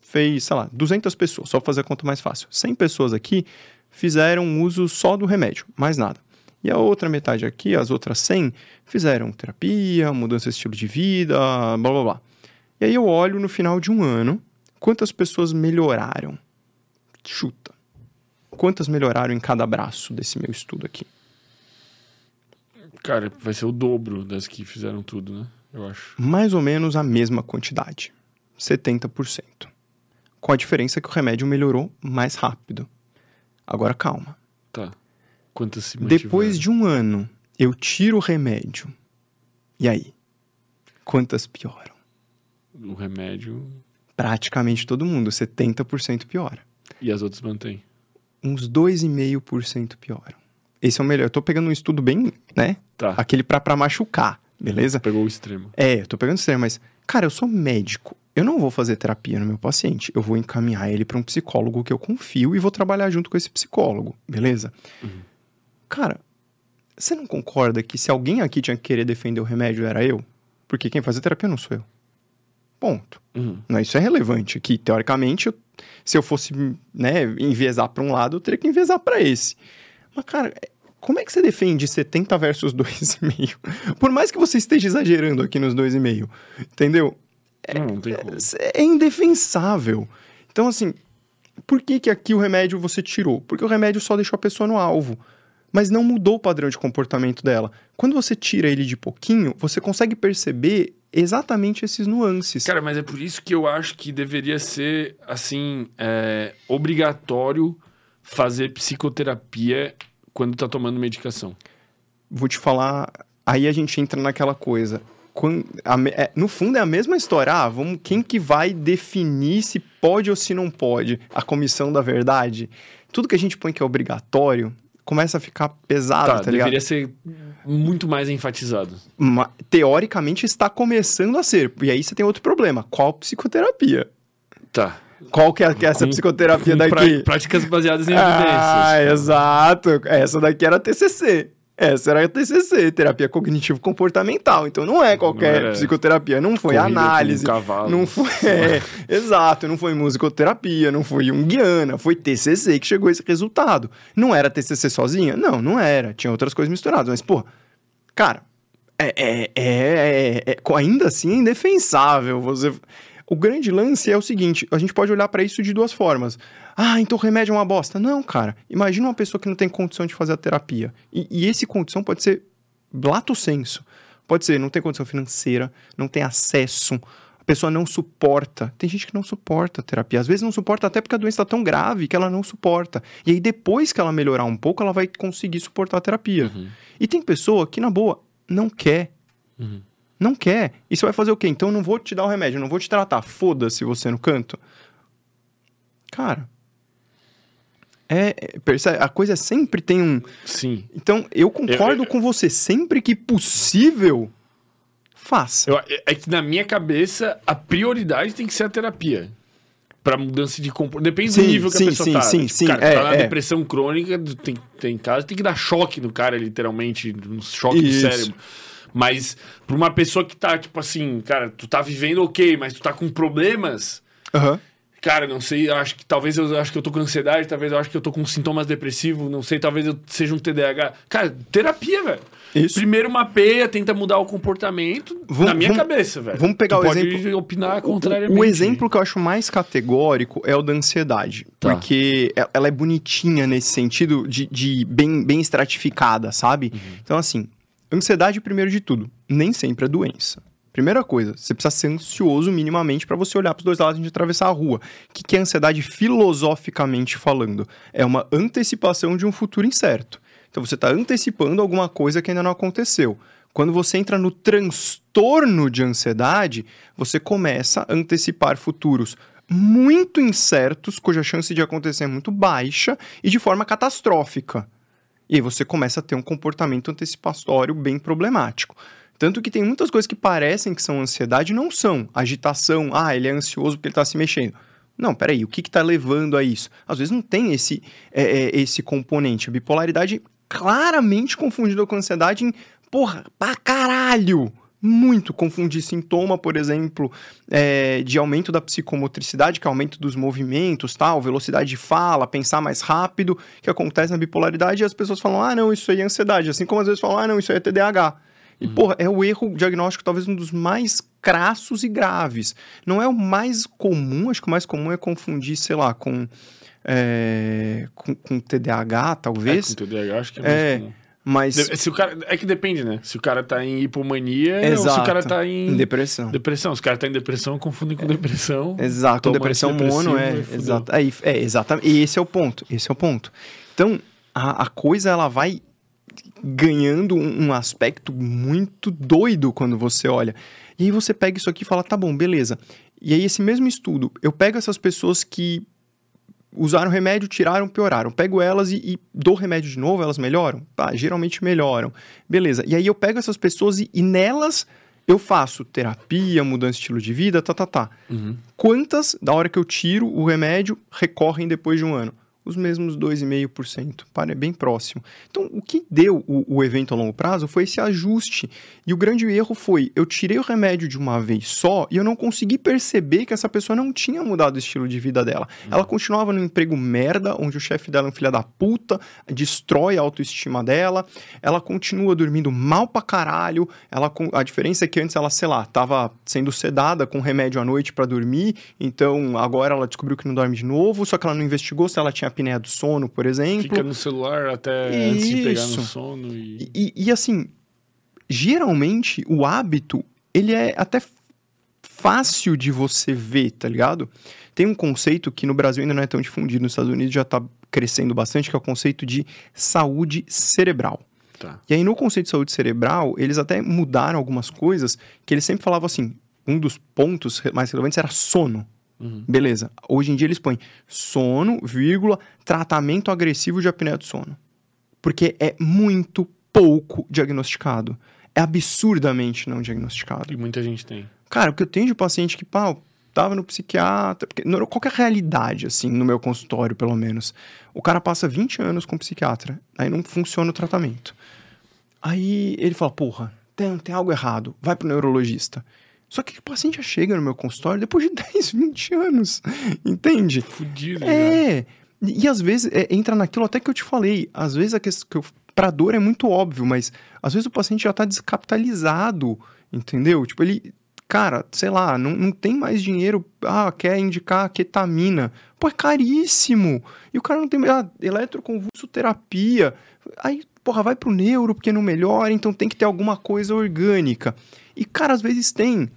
fez, sei lá, 200 pessoas, só pra fazer a conta mais fácil. 100 pessoas aqui fizeram uso só do remédio, mais nada. E a outra metade aqui, as outras 100, fizeram terapia, mudança de estilo de vida, blá blá blá. E aí eu olho no final de um ano, quantas pessoas melhoraram? Chuta. Quantas melhoraram em cada braço desse meu estudo aqui? Cara, vai ser o dobro das que fizeram tudo, né? Eu acho. Mais ou menos a mesma quantidade. 70%. Com a diferença que o remédio melhorou mais rápido. Agora calma. Tá. Quantas se mantiveram? Depois de um ano, eu tiro o remédio. E aí? Quantas pioram? O remédio Praticamente todo mundo, 70% piora. e as outras mantêm. Uns 2,5% pioram. Esse é o melhor. Eu tô pegando um estudo bem, né? Tá. Aquele pra, pra machucar, beleza? Pegou o extremo. É, eu tô pegando extremo, mas, cara, eu sou médico. Eu não vou fazer terapia no meu paciente. Eu vou encaminhar ele pra um psicólogo que eu confio e vou trabalhar junto com esse psicólogo, beleza? Cara, você não concorda que se alguém aqui tinha que querer defender o remédio era eu? Porque quem faz a terapia não sou eu. Ponto. Uhum. Não, isso é relevante aqui. Teoricamente, eu- se eu fosse né, enviesar para um lado, eu teria que enviesar para esse. Mas, cara, é- como é que você defende 70 versus 2,5? Por mais que você esteja exagerando aqui nos 2,5, entendeu? Não, não tem como. É indefensável. Então, assim, por que, que aqui o remédio você tirou? Porque o remédio só deixou a pessoa no alvo, mas não mudou o padrão de comportamento dela. Quando você tira ele de pouquinho, você consegue perceber exatamente esses nuances. Cara, mas é por isso que eu acho que deveria ser, assim, é, obrigatório fazer psicoterapia quando tá tomando medicação. vou te falar. Aí a gente entra naquela coisa. Quan- a é, no fundo é a mesma história. Ah, vamos, quem que vai definir se pode ou se não pode? A comissão da verdade. Tudo que a gente põe que é obrigatório começa a ficar pesado, tá, tá, ligado? deveria ser muito mais enfatizado. Teoricamente está começando a ser. E aí você tem outro problema. Qual psicoterapia? Tá. Qual que é, é essa Com- psicoterapia com daqui? práticas baseadas em Ah, evidências. exato. Essa daqui era TCC. Essa era a TCC, terapia cognitivo-comportamental. Então não é qualquer Não era psicoterapia, não foi análise, cavalos. não foi, é, exato, não foi musicoterapia, não foi junguiana, foi TCC que chegou a esse resultado. Não era TCC sozinha? Não, não era. Tinha outras coisas misturadas, mas pô, cara, é, é, é, é- é- ainda assim é indefensável você. O grande lance é o seguinte: a gente pode olhar para isso de duas formas. Ah, então o remédio é uma bosta. Não, cara. Imagina uma pessoa que não tem condição de fazer a terapia. E, e esse condição pode ser lato senso. Pode ser, não tem condição financeira, não tem acesso, a pessoa não suporta. Tem gente que não suporta a terapia. Às vezes não suporta até porque a doença está tão grave que ela não suporta. E aí, depois que ela melhorar um pouco, ela vai conseguir suportar a terapia. Uhum. E tem pessoa que, na boa, não quer. Uhum. Não quer. E você vai fazer o quê? Então eu não vou te dar o remédio, eu não vou te tratar. Foda-se você no canto. Cara. É, percebe? A coisa sempre tem um. Sim. Então, eu concordo Eu- eu- com você. Sempre que possível, faça. Eu- é é que na minha cabeça, a prioridade tem que ser a terapia. Pra mudança de comportamento. Depende Sim, do nível que sim, a pessoa sim, tá. sim, Tipo, sim, cara, é, tá na é. depressão crônica, tem, tem casos, tem que dar choque no cara, literalmente, um choque Isso. no cérebro. Mas pra uma pessoa que tá, tipo assim, cara, tu tá vivendo ok, mas tu tá com problemas, Aham. Cara, não sei, acho que talvez eu acho que eu tô com ansiedade, talvez eu acho que eu tô com sintomas depressivos, não sei, talvez eu seja um TDAH. Cara, terapia, velho. Isso. Primeiro mapeia, tenta mudar o comportamento Vamos- na minha vamos- cabeça, velho. vamos pegar Tu o pode exemplo- opinar O- contrariamente. O exemplo que eu acho mais categórico é o da ansiedade. Tá. Porque e- ela é bonitinha nesse sentido de, de bem, bem estratificada, sabe? Uhum. Então, assim, ansiedade, primeiro de tudo, nem sempre é doença. Primeira coisa, você precisa ser ansioso minimamente para você olhar para os dois lados de atravessar a rua. O que, que é ansiedade filosoficamente falando? É uma antecipação de um futuro incerto. Então você está antecipando alguma coisa que ainda não aconteceu. Quando você entra no transtorno de ansiedade, você começa a antecipar futuros muito incertos, cuja chance de acontecer é muito baixa e de forma catastrófica. E aí você começa a ter um comportamento antecipatório bem problemático. Tanto que tem muitas coisas que parecem que são ansiedade e não são. Agitação, ah, ele é ansioso porque ele está se mexendo. Não, peraí, o que está levando a isso? Às vezes não tem esse, é, é, esse componente. A bipolaridade claramente confundida com ansiedade em, porra, pra caralho! Muito confundir sintoma, por exemplo, é, de aumento da psicomotricidade, que é aumento dos movimentos, tal, velocidade de fala, pensar mais rápido, que acontece na bipolaridade, e as pessoas falam, ah, não, isso aí é ansiedade. Assim como às vezes falam, ah, não, isso aí é TDAH. E, porra, é o erro diagnóstico talvez um dos mais crassos e graves. Não é o mais comum, acho que o mais comum é confundir, sei lá, com, é, com, com TDAH, É, talvez. com TDAH, acho que é mais É, comum. mas. Se o cara, é que depende, né? Se o cara tá em hipomania ou se Exato. o cara tá em Depressão. depressão. Se o cara tá em depressão, confundem com depressão. Exato, Toma depressão mono é, exato, é, é, exatamente, e esse é o ponto, esse é o ponto. Então, a, a coisa, ela vai ganhando um, aspecto muito doido quando você olha. E aí você pega isso aqui e fala, tá bom, beleza. E aí esse mesmo estudo, eu pego essas pessoas que usaram remédio, tiraram, pioraram. Pego elas e, e dou remédio de novo, elas melhoram? Tá, geralmente melhoram. Beleza. E aí eu pego essas pessoas e, e nelas eu faço terapia, mudança de estilo de vida, tá, tá, tá. Uhum. Quantas, da hora que eu tiro o remédio, recorrem depois de um ano? Os mesmos 2,5%. Para, é bem próximo. Então, o que deu o, o evento a longo prazo foi esse ajuste. E o grande erro foi, eu tirei o remédio de uma vez só e eu não consegui perceber que essa pessoa não tinha mudado o estilo de vida dela. Ela continuava no emprego merda, onde o chefe dela é um filho da puta, destrói a autoestima dela. Ela continua dormindo mal pra caralho. Ela, a diferença é que antes ela, sei lá, tava sendo sedada com remédio à noite pra dormir. Então, agora ela descobriu que não dorme de novo, só que ela não investigou se ela tinha apneia do sono, por exemplo. Fica no celular até antes de pegar no Isso. sono e... E, e, assim, geralmente o hábito, ele é até fácil de você ver, tá ligado? Tem um conceito que no Brasil ainda não é tão difundido, nos Estados Unidos já tá crescendo bastante, que é o conceito de saúde cerebral. Tá. E aí, no conceito de saúde cerebral, eles até mudaram algumas coisas que eles sempre falavam assim: um dos pontos mais relevantes era sono. Uhum. Beleza. Hoje em dia eles põem sono, vírgula, tratamento agressivo de apneia do sono. Porque é muito pouco diagnosticado. É absurdamente não diagnosticado. E muita gente tem. Cara, o que eu tenho de paciente que, pá, tava no psiquiatra, porque não- qual que é a realidade, assim, no meu consultório, pelo menos? O cara passa 20 anos com psiquiatra, aí não funciona o tratamento. Aí ele fala, porra, tem, tem algo errado, vai pro neurologista. Só que o paciente já chega no meu consultório depois de 10, 20 anos, entende? Fudido. É, e, e às vezes é, entra naquilo até que eu te falei, às vezes a questão que eu, pra dor é muito óbvio, mas às vezes o paciente já tá descapitalizado, entendeu? Tipo, ele cara, sei lá, não, não tem mais dinheiro, ah, quer indicar ketamina. Pô, é caríssimo. E o cara não tem ah, eletroconvulsoterapia. Aí, porra, vai pro neuro porque não melhora, então tem que ter alguma coisa orgânica. E, cara, às vezes tem.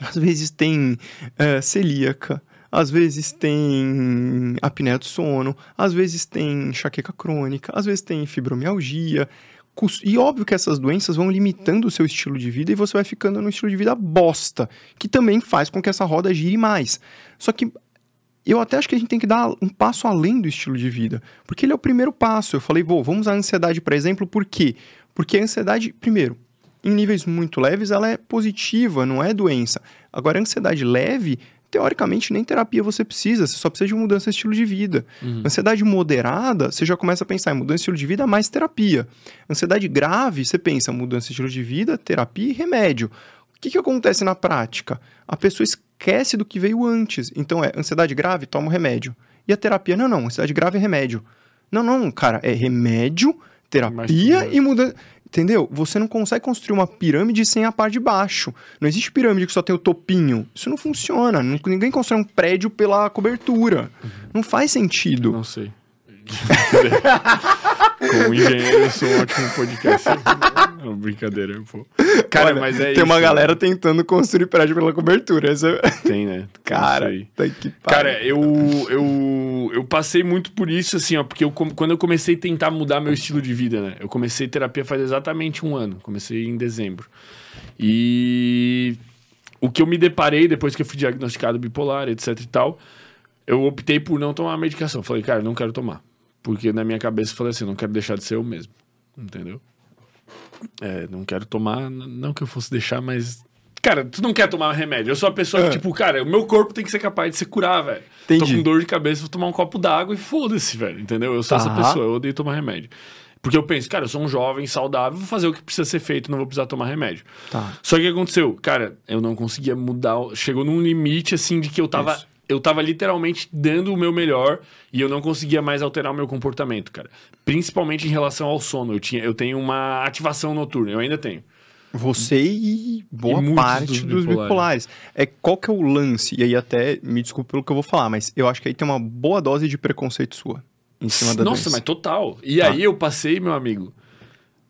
Às vezes tem é, celíaca, às vezes tem apneia do sono, às vezes tem enxaqueca crônica, às vezes tem fibromialgia. E óbvio que essas doenças vão limitando o seu estilo de vida e você vai ficando no estilo de vida bosta, que também faz com que essa roda gire mais. Só que eu até acho que a gente tem que dar um passo além do estilo de vida, porque ele é o primeiro passo. Eu falei, vou, vamos a ansiedade para exemplo, por quê? Porque a ansiedade, primeiro, em níveis muito leves, ela é positiva, não é doença. Agora, a ansiedade leve teoricamente nem terapia você precisa, você só precisa de mudança de estilo de vida. Uhum. Ansiedade moderada, você já começa a pensar em mudança de estilo de vida mais terapia. Ansiedade grave, você pensa mudança de estilo de vida, terapia e remédio. O que, que acontece na prática? A pessoa esquece do que veio antes. Então é ansiedade grave, toma o remédio. E a terapia, não, não, ansiedade grave é remédio. Não, não, cara, é remédio, terapia e mudança. Entendeu? Você não consegue construir uma pirâmide sem a parte de baixo. Não existe pirâmide que só tem o topinho. Isso não funciona. Ninguém constrói um prédio pela cobertura. Uhum. Não faz sentido. Não sei. Como engenheiro, eu sou um ótimo podcast. Não, brincadeira, pô. Cara, Olha, mas é tem isso, uma galera né? tentando construir prédio pela cobertura. Essa... Tem, né? Cara, tá que Cara, eu, eu, eu passei muito por isso, assim, ó, porque eu, quando eu comecei a tentar mudar meu estilo de vida, né? Eu comecei terapia faz exatamente um ano. Comecei em dezembro. E o que eu me deparei depois que eu fui diagnosticado bipolar, etc e tal, eu optei por não tomar medicação. Falei, cara, não quero tomar. Porque na minha cabeça eu falei assim, não quero deixar de ser eu mesmo. Entendeu? É, não quero tomar, não que eu fosse deixar, mas. Cara, tu não quer tomar remédio. Eu sou a pessoa é. que, tipo, cara, o meu corpo tem que ser capaz de se curar, velho. Tô com dor de cabeça, vou tomar um copo d'água e foda-se, velho. Entendeu? Eu sou tá. essa pessoa, eu odeio tomar remédio. Porque eu penso, cara, eu sou um jovem, saudável, vou fazer o que precisa ser feito, não vou precisar tomar remédio. Tá. Só que o que aconteceu? Cara, eu não conseguia mudar. Chegou num limite, assim, de que eu tava. Isso eu tava literalmente dando o meu melhor e eu não conseguia mais alterar o meu comportamento, cara. Principalmente em relação ao sono. Eu, tinha, eu tenho uma ativação noturna, eu ainda tenho. Você e boa e parte dos, dos bipolares. bipolares. É qual que é o lance? E aí até me desculpe pelo que eu vou falar, mas eu acho que aí tem uma boa dose de preconceito sua em cima da Nossa, doença. mas total. E tá. aí eu passei, meu amigo,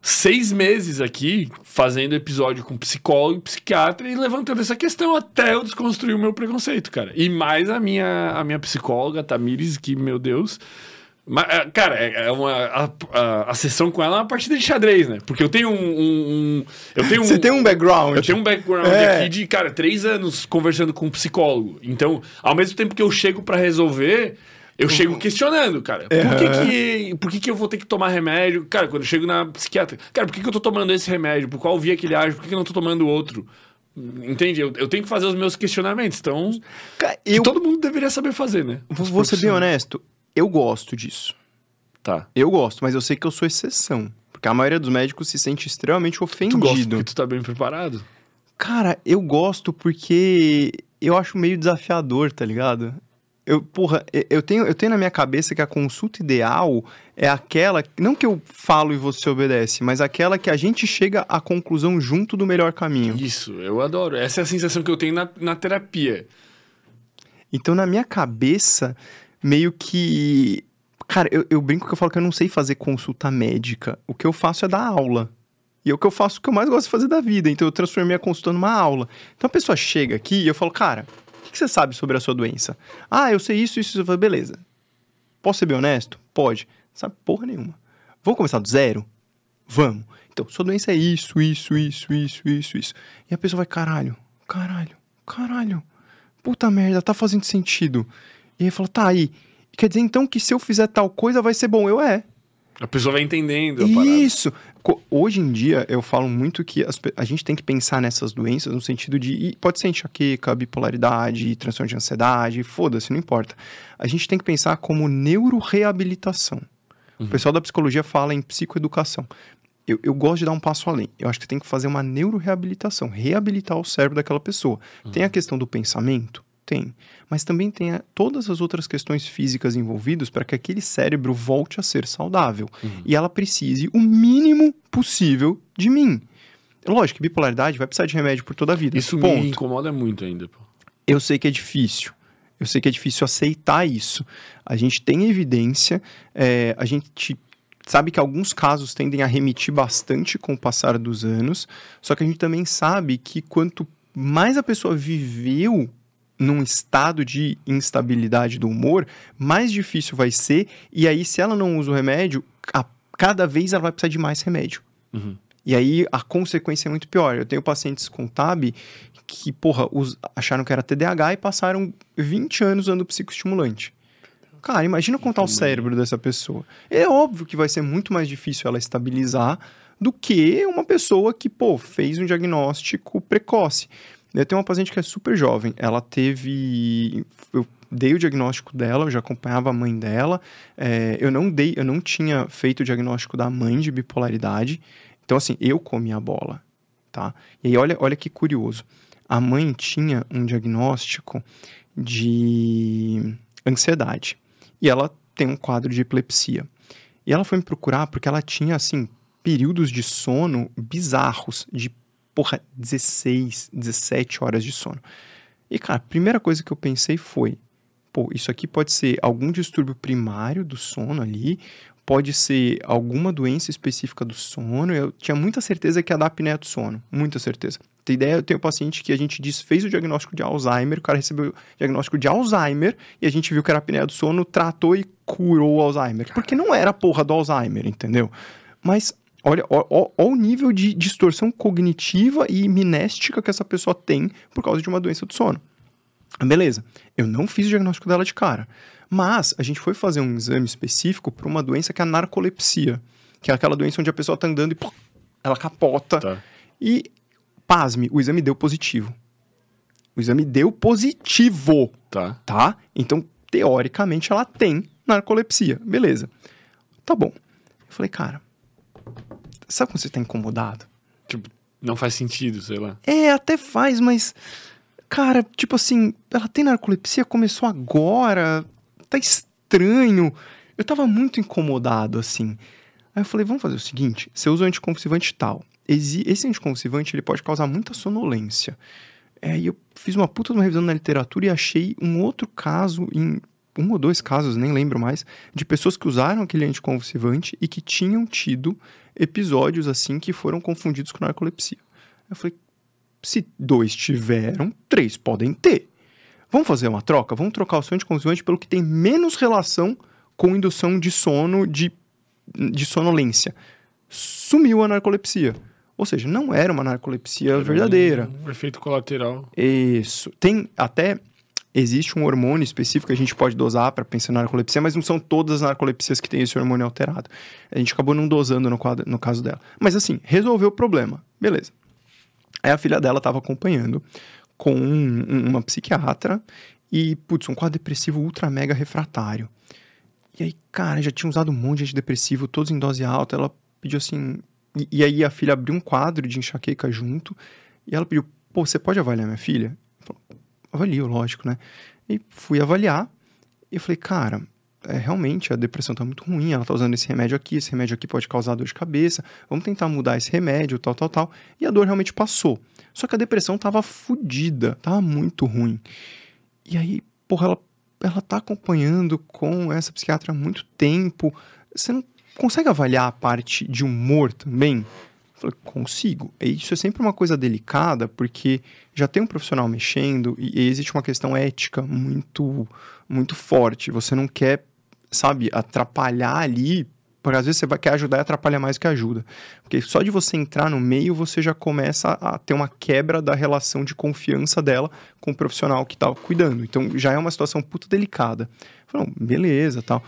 seis meses aqui fazendo episódio com psicólogo e psiquiatra e levantando essa questão até eu desconstruir o meu preconceito, cara. E mais a minha, a minha psicóloga, Tamires, que, meu Deus. Mas, é, cara, é, é uma, a, a, a, sessão com ela é uma partida de xadrez, né? Porque eu tenho um. um, um eu tenho Você tem um background. Eu tenho um background é. aqui de, cara, três anos conversando com um psicólogo. Então, ao mesmo tempo que eu chego para resolver, eu chego questionando, cara. Por, que, que, por que, que eu vou ter que tomar remédio? Cara, quando eu chego na psiquiatra, cara, por que, que eu tô tomando esse remédio? Por qual via que ele age? Por que, que eu não tô tomando outro? Entende? Eu, eu tenho que fazer os meus questionamentos. Então, cara, eu... todo mundo deveria saber fazer, né? Vou ser bem honesto. Eu gosto disso. Tá. Eu gosto, mas eu sei que eu sou exceção. Porque a maioria dos médicos se sente extremamente ofendido. Tu gosta porque tu tá bem preparado? Cara, eu gosto porque eu acho meio desafiador, tá ligado? Eu, porra, eu tenho, eu tenho na minha cabeça que a consulta ideal é aquela, não que eu falo e você obedece, mas aquela que a gente chega à conclusão junto do melhor caminho. Isso, eu adoro. Essa é a sensação que eu tenho na, na terapia. Então, na minha cabeça, meio que. Cara, eu, eu brinco que eu falo que eu não sei fazer consulta médica. O que eu faço é dar aula. E é o que eu faço o que eu mais gosto de fazer da vida. Então eu transformei a consulta numa aula. Então a pessoa chega aqui e eu falo, cara, o que você sabe sobre a sua doença? Ah, eu sei isso, isso, isso. Beleza. Posso ser bem honesto? Pode. sabe porra nenhuma. Vamos começar do zero? Vamos. Então, sua doença é isso, isso, isso, isso, isso, isso. E a pessoa vai, caralho, caralho, caralho. Puta merda, tá fazendo sentido. E aí fala, tá aí. Quer dizer então que se eu fizer tal coisa vai ser bom? Eu é. A pessoa vai entendendo. Isso. Hoje em dia, eu falo muito que as, a gente tem que pensar nessas doenças no sentido de. Pode ser enxaqueca, bipolaridade, transtorno de ansiedade, foda-se, não importa. A gente tem que pensar como neuroreabilitação. Uhum. O pessoal da psicologia fala em psicoeducação. Eu, eu, gosto de dar um passo além. Eu acho que tem que fazer uma neuroreabilitação, reabilitar o cérebro daquela pessoa. Uhum. Tem a questão do pensamento, tem. Mas também tem a, todas as outras questões físicas envolvidas para que aquele cérebro volte a ser saudável. Uhum. E ela precise o mínimo possível de mim. Lógico que bipolaridade vai precisar de remédio por toda a vida. Isso ponto. me incomoda muito ainda, pô. Eu sei que é difícil. Eu sei que é difícil aceitar isso. A gente tem evidência, é, a gente sabe que alguns casos tendem a remitir bastante com o passar dos anos, só que a gente também sabe que quanto mais a pessoa viveu num estado de instabilidade do humor, mais difícil vai ser. E aí, se ela não usa o remédio, a, cada vez ela vai precisar de mais remédio. Uhum. E aí a consequência é muito pior. Eu tenho pacientes com TAB que, porra, os, acharam que era TDAH e passaram 20 anos usando psicoestimulante. Cara, imagina contar o cérebro dessa pessoa. É óbvio que vai ser muito mais difícil ela estabilizar do que uma pessoa que, pô, fez um diagnóstico precoce. Eu tenho uma paciente que é super jovem. Ela teve. Eu dei o diagnóstico dela, eu já acompanhava a mãe dela. É, eu não dei, eu não tinha feito o diagnóstico da mãe de bipolaridade. Então, assim, eu comi a bola, tá? E aí, olha, olha que curioso. A mãe tinha um diagnóstico de ansiedade. E ela tem um quadro de epilepsia. E ela foi me procurar porque ela tinha, assim, períodos de sono bizarros, de porra, 16, 17 horas de sono. E, cara, a primeira coisa que eu pensei foi: pô, isso aqui pode ser algum distúrbio primário do sono ali, pode ser alguma doença específica do sono. Eu tinha muita certeza que ia dar apneia do sono, muita certeza. Tem ideia? Eu tenho um paciente que a gente desfez o diagnóstico de Alzheimer, o cara recebeu o diagnóstico de Alzheimer e a gente viu que era apneia do sono, tratou e curou o Alzheimer. Porque não era a porra do Alzheimer, entendeu? Mas Olha, olha, o nível de distorção cognitiva e minéstica que essa pessoa tem por causa de uma doença do sono. Beleza, eu não fiz o diagnóstico dela de cara, mas a gente foi fazer um exame específico para uma doença que é a narcolepsia, que é aquela doença onde a pessoa está andando e pô, ela capota. Tá. E, pasme, o exame deu positivo. O exame deu positivo, Tá. tá? Então, teoricamente, ela tem narcolepsia. Beleza. Tá bom. Eu falei, cara, sabe quando você tá incomodado? Tipo, não faz sentido, sei lá. É, até faz, mas. Cara, tipo assim, ela tem narcolepsia, começou agora, tá estranho. Eu tava muito incomodado, assim. Aí eu falei, vamos fazer o seguinte: você usa o anticonvulsivante tal. Esse anticonvulsivante ele pode causar muita sonolência. É, e eu fiz uma puta de uma revisão na literatura e achei um outro caso, em um ou dois casos, nem lembro mais, de pessoas que usaram aquele anticonvulsivante e que tinham tido episódios assim que foram confundidos com narcolepsia. Eu falei, se dois tiveram, três podem ter. Vamos fazer uma troca? Vamos trocar o seu anticonvulsivante pelo que tem menos relação com indução de sono, de, de sonolência. Sumiu a narcolepsia. Ou seja, não era uma narcolepsia verdadeira. Um efeito colateral. Isso. Tem até. Existe um hormônio específico que a gente pode dosar para pensar na narcolepsia, mas não são todas as narcolepsias que têm esse hormônio alterado. A gente acabou não dosando no, quadro, no caso dela. Mas assim, resolveu o problema. Beleza. Aí a filha dela estava acompanhando com um- um- uma psiquiatra e, putz, um quadro depressivo ultra mega refratário. E aí, cara, já tinha usado um monte de antidepressivo, todos em dose alta. Ela pediu assim. E, e aí a filha abriu um quadro de enxaqueca junto. E ela pediu: pô, você pode avaliar minha filha? Avalio, lógico, né? E fui avaliar. E falei, cara, é, realmente a depressão tá muito ruim. Ela tá usando esse remédio aqui. Esse remédio aqui pode causar dor de cabeça. Vamos tentar mudar esse remédio, tal, tal, tal. E a dor realmente passou. Só que a depressão tava fodida, tava muito ruim. E aí, porra, ela, ela tá acompanhando com essa psiquiatra há muito tempo. Você não consegue avaliar a parte de humor também? Falei, consigo. E isso é sempre uma coisa delicada, porque já tem um profissional mexendo e, existe uma questão ética muito, muito forte. Você não quer, sabe, atrapalhar ali, porque às vezes você vai, quer ajudar e atrapalha mais que ajuda. Porque só de você entrar no meio, você já começa a ter uma quebra da relação de confiança dela com o profissional que tá cuidando. Então já é uma situação puta delicada. Falei, beleza, tal.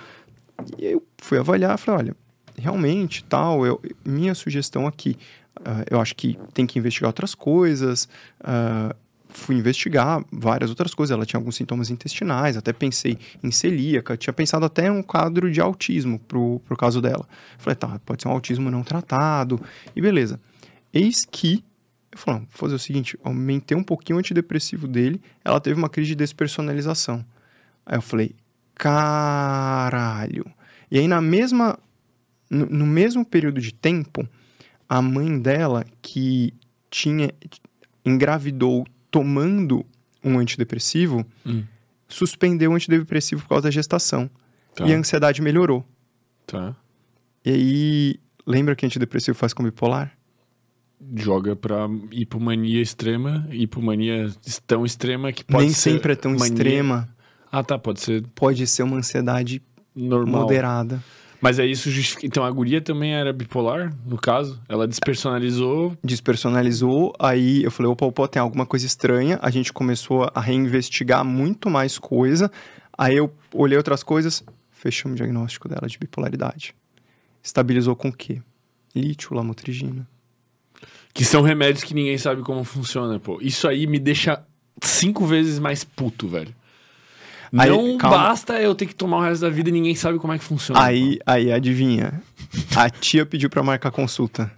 E eu fui avaliar, falei, olha, realmente, tal, eu, minha sugestão aqui, ah, eu acho que tem que investigar outras coisas, ah, fui investigar várias outras coisas, ela tinha alguns sintomas intestinais, até pensei em celíaca, tinha pensado até em um quadro de autismo pro, pro caso dela. Falei, tá, pode ser um autismo não tratado, e beleza. Eis que, eu falei, vou fazer o seguinte, aumentei um pouquinho o antidepressivo dele, ela teve uma crise de despersonalização. Aí eu falei, caralho. E aí na mesma no, no mesmo período de tempo, a mãe dela, que tinha engravidou tomando um antidepressivo, Hum. suspendeu o antidepressivo por causa da gestação. Tá. E a ansiedade melhorou. Tá. E aí, lembra que antidepressivo faz com bipolar? Joga pra hipomania extrema, hipomania tão extrema que pode Nem ser sempre é tão mania- extrema. Ah, tá, pode ser Pode ser uma ansiedade normal. moderada. Mas é isso justifica. Então a guria também era bipolar, no caso? Ela despersonalizou. Despersonalizou, aí eu falei, opa, opa, tem alguma coisa estranha. A gente começou a reinvestigar muito mais coisa. Aí eu olhei outras coisas, fechamos o diagnóstico dela de bipolaridade. Estabilizou com o quê? Lítio, lamotrigina. Que são remédios que ninguém sabe como funciona, pô. Isso aí me deixa cinco vezes mais puto, velho. Aí, Não calma. basta eu ter que tomar o resto da vida e ninguém sabe como é que funciona. Aí, aí, adivinha? A tia pediu pra marcar consulta.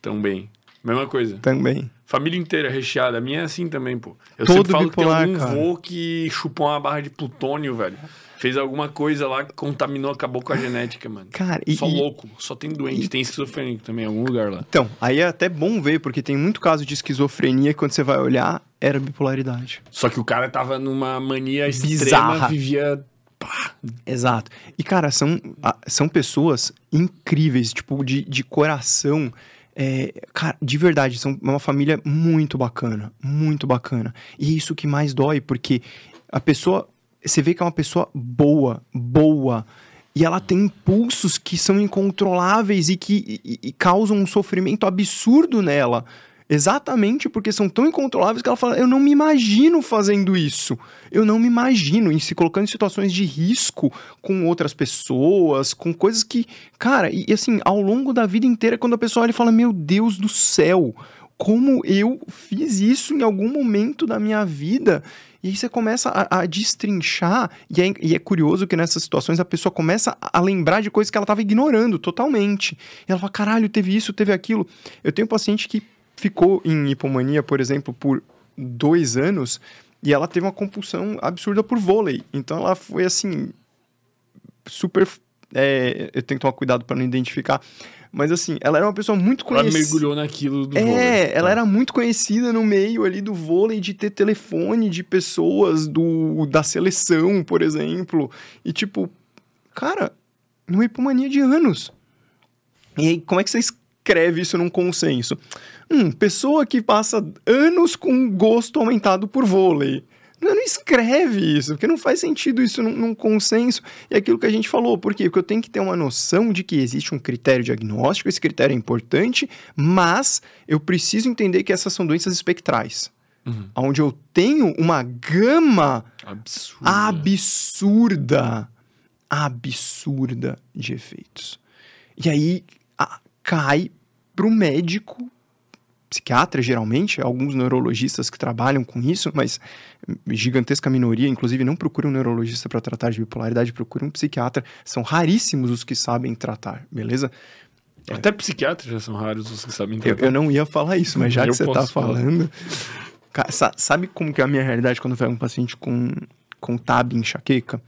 Também. Mesma coisa. Também. Família inteira recheada. A minha é assim também, pô. Eu Todo sempre falo bipolar, que tem algum cara. vô que chupou uma barra de plutônio, velho. Fez alguma coisa lá que contaminou, acabou com a genética, mano. Cara, e, Só e- louco. Só tem doente. Tem esquizofrênico também em algum lugar lá. Então, aí é até bom ver, porque tem muito caso de esquizofrenia que quando você vai olhar, era bipolaridade. Só que o cara tava numa mania extrema, Bizarra. vivia... Pá, Exato. E, cara, são, são pessoas incríveis, tipo, de, de coração. É, cara, de verdade, são uma família muito bacana. Muito bacana. E é isso que mais dói, porque a pessoa. Você vê que é uma pessoa boa, boa. E ela tem impulsos que são incontroláveis e que e- e causam um sofrimento absurdo nela. Exatamente porque são tão incontroláveis que ela fala: Eu não me imagino fazendo isso. Eu não me imagino em se colocando em situações de risco com outras pessoas, com coisas que. Cara, e e assim, ao longo da vida inteira, quando a pessoa olha e fala: Meu Deus do céu, como eu fiz isso em algum momento da minha vida. E aí você começa a, a destrinchar, e é, e é curioso que nessas situações a pessoa começa a lembrar de coisas que ela estava ignorando totalmente. E ela fala, caralho, teve isso, teve aquilo. Eu tenho um paciente que ficou em hipomania, por exemplo, por dois anos, e ela teve uma compulsão absurda por vôlei. Então ela foi assim, super. é, eu tenho que tomar cuidado para não identificar. Mas assim, ela era uma pessoa muito ela conhecida. mergulhou naquilo do É, vôlei. ela Tá. era muito conhecida no meio ali do vôlei de ter telefone de pessoas do da seleção, por exemplo. E tipo, cara, uma hipomania de anos. E aí, como é que você escreve isso num consenso? Hum, pessoa que passa anos com gosto aumentado por vôlei. Não, escreve isso, porque não faz sentido isso num, num consenso. E aquilo que a gente falou, por quê? Porque eu tenho que ter uma noção de que existe um critério diagnóstico, esse critério é importante, mas eu preciso entender que essas são doenças espectrais. Uhum. Onde eu tenho uma gama Absurdo. absurda, absurda de efeitos. E aí a- cai pro médico, psiquiatra geralmente, alguns neurologistas que trabalham com isso, mas gigantesca minoria, inclusive não procura um neurologista para tratar de bipolaridade, procura um psiquiatra. São raríssimos os que sabem tratar, beleza? Até psiquiatras já são raros os que sabem Eu, tratar. eu não ia falar isso, mas já Eu que você tá falar. falando. Sabe como que é a minha realidade quando eu pego um paciente com, com TAB, enxaqueca?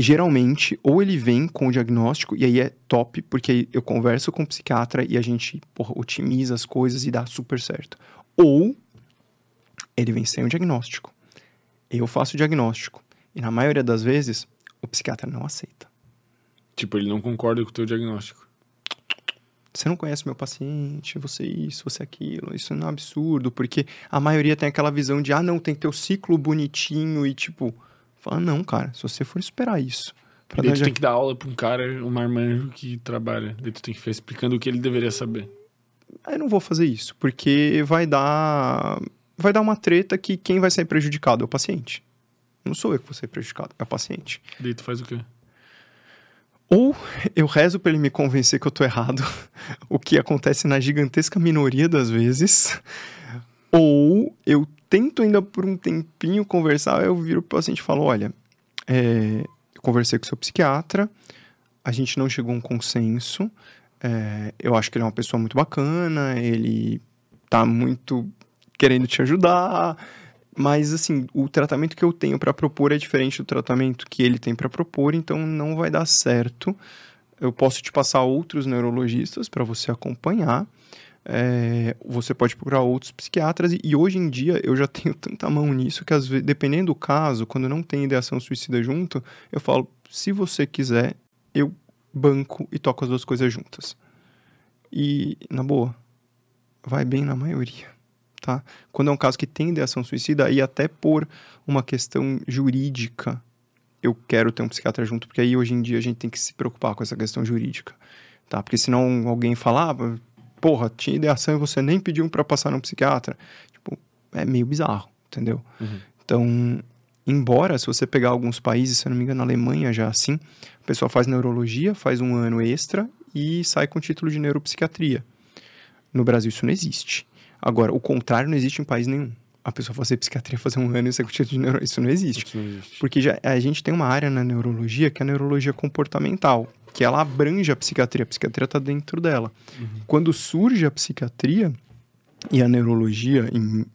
Geralmente, ou ele vem com o diagnóstico, e aí é top, porque aí eu converso com o psiquiatra e a gente porra, otimiza as coisas e dá super certo. Ou ele vem sem o diagnóstico. Eu faço o diagnóstico. E na maioria das vezes, o psiquiatra não aceita. Tipo, ele não concorda com o teu diagnóstico. Você não conhece meu paciente, você isso, você aquilo. Isso é um absurdo, porque a maioria tem aquela visão de, ah, não, tem que ter o ciclo bonitinho e tipo. Fala, não, cara, se você for esperar isso. Pra daí tu dia- tem que dar aula pra um cara, um marmanjo que trabalha. Daí tu tem que ficar explicando o que ele deveria saber. Aí eu não vou fazer isso, porque vai dar. Vai dar uma treta que quem vai sair prejudicado é o paciente. Não sou eu que vou sair prejudicado, é o paciente. Daí tu faz o quê? Ou eu rezo pra ele me convencer que eu tô errado, o que acontece na gigantesca minoria das vezes. Ou eu tento ainda por um tempinho conversar, eu viro pro paciente e falo, olha, é, eu conversei com o seu psiquiatra, a gente não chegou a um consenso, é, eu acho que ele é uma pessoa muito bacana, ele tá muito querendo te ajudar, mas assim, o tratamento que eu tenho para propor é diferente do tratamento que ele tem para propor, então não vai dar certo. eu posso te passar outros neurologistas para você acompanhar. É, você pode procurar outros psiquiatras e, e, hoje em dia eu já tenho tanta mão nisso que às vezes, dependendo do caso, quando não tem ideação suicida junto, eu falo, se você quiser, eu banco e toco as duas coisas juntas. E, na boa, vai bem na maioria, tá? Quando é um caso que tem ideação suicida, e até por uma questão jurídica, eu quero ter um psiquiatra junto, porque aí hoje em dia a gente tem que se preocupar com essa questão jurídica, tá? Porque senão alguém falava, ah, porra, tinha ideação e você nem pediu para passar num psiquiatra, tipo, é meio bizarro, entendeu? Uhum. Então, embora se você pegar alguns países, se eu não me engano, na Alemanha já assim, o pessoal faz neurologia, faz um ano extra e sai com título de neuropsiquiatria. No Brasil isso não existe. Agora, o contrário não existe em país nenhum. A pessoa fazer psiquiatria, fazer um ano e sair com título de neurologia, isso não existe. Isso não existe. Porque já, a gente tem uma área na neurologia que é a neurologia comportamental, que ela abrange a psiquiatria. A psiquiatria está dentro dela. Uhum. Quando surge a psiquiatria, e a neurologia,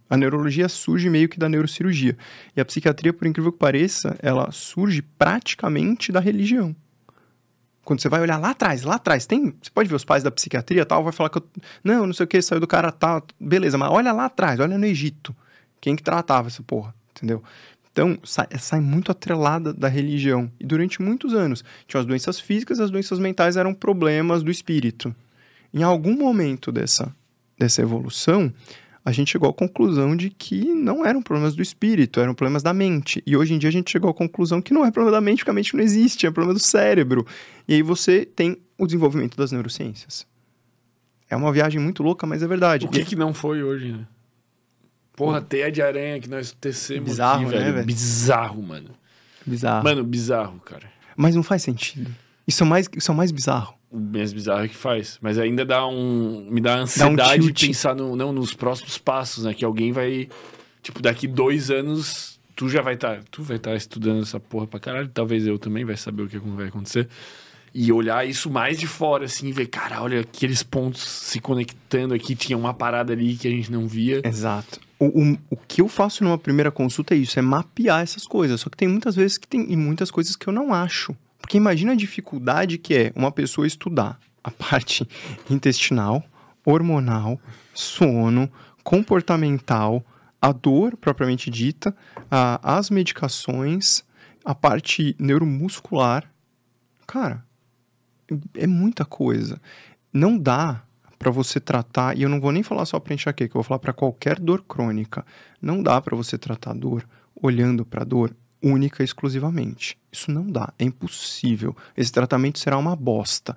a neurologia surge meio que da neurocirurgia. E a psiquiatria, por incrível que pareça, ela surge praticamente da religião. Quando você vai olhar lá atrás, lá atrás, tem, você pode ver os pais da psiquiatria tal, vai falar que eu, não, não sei o que, saiu do cara tal, beleza, mas olha lá atrás, olha no Egito, quem que tratava essa porra, entendeu? Então, sai, sai, muito atrelada da religião. E durante muitos anos, tinham as doenças físicas, as doenças mentais eram problemas do espírito. Em algum momento dessa, dessa evolução, a gente chegou à conclusão de que não eram problemas do espírito, eram problemas da mente. E hoje em dia a gente chegou à conclusão que não é problema da mente, porque a mente não existe, é problema do cérebro. E aí você tem o desenvolvimento das neurociências. É uma viagem muito louca, mas é verdade. O que, que não foi hoje, né? Porra, teia de aranha que nós tecemos bizarro, aqui, né, velho. velho? Bizarro, mano. Bizarro. Mano, bizarro, cara. Mas não faz sentido. Isso é mais, isso é mais bizarro mais bizarro que faz. Mas ainda dá um. Me dá ansiedade dá um de pensar no, não, nos próximos passos, né? Que alguém vai. Tipo, daqui dois anos, tu já vai estar. Tá, tu vai estar tá estudando essa porra pra caralho. Talvez eu também vai saber o que vai acontecer. E olhar isso mais de fora, assim, ver, cara, olha aqueles pontos se conectando aqui, tinha uma parada ali que a gente não via. Exato. O, o, o que eu faço numa primeira consulta é isso, é mapear essas coisas. Só que tem muitas vezes que tem e muitas coisas que eu não acho. Porque imagina a dificuldade que é uma pessoa estudar a parte intestinal, hormonal, sono, comportamental, a dor propriamente dita, a, as medicações, a parte neuromuscular. Cara, é muita coisa. Não dá para você tratar, e eu não vou nem falar só para enxaqueca, eu vou falar para qualquer dor crônica. Não dá para você tratar dor olhando para dor única e exclusivamente. Isso não dá, é impossível. Esse tratamento será uma bosta.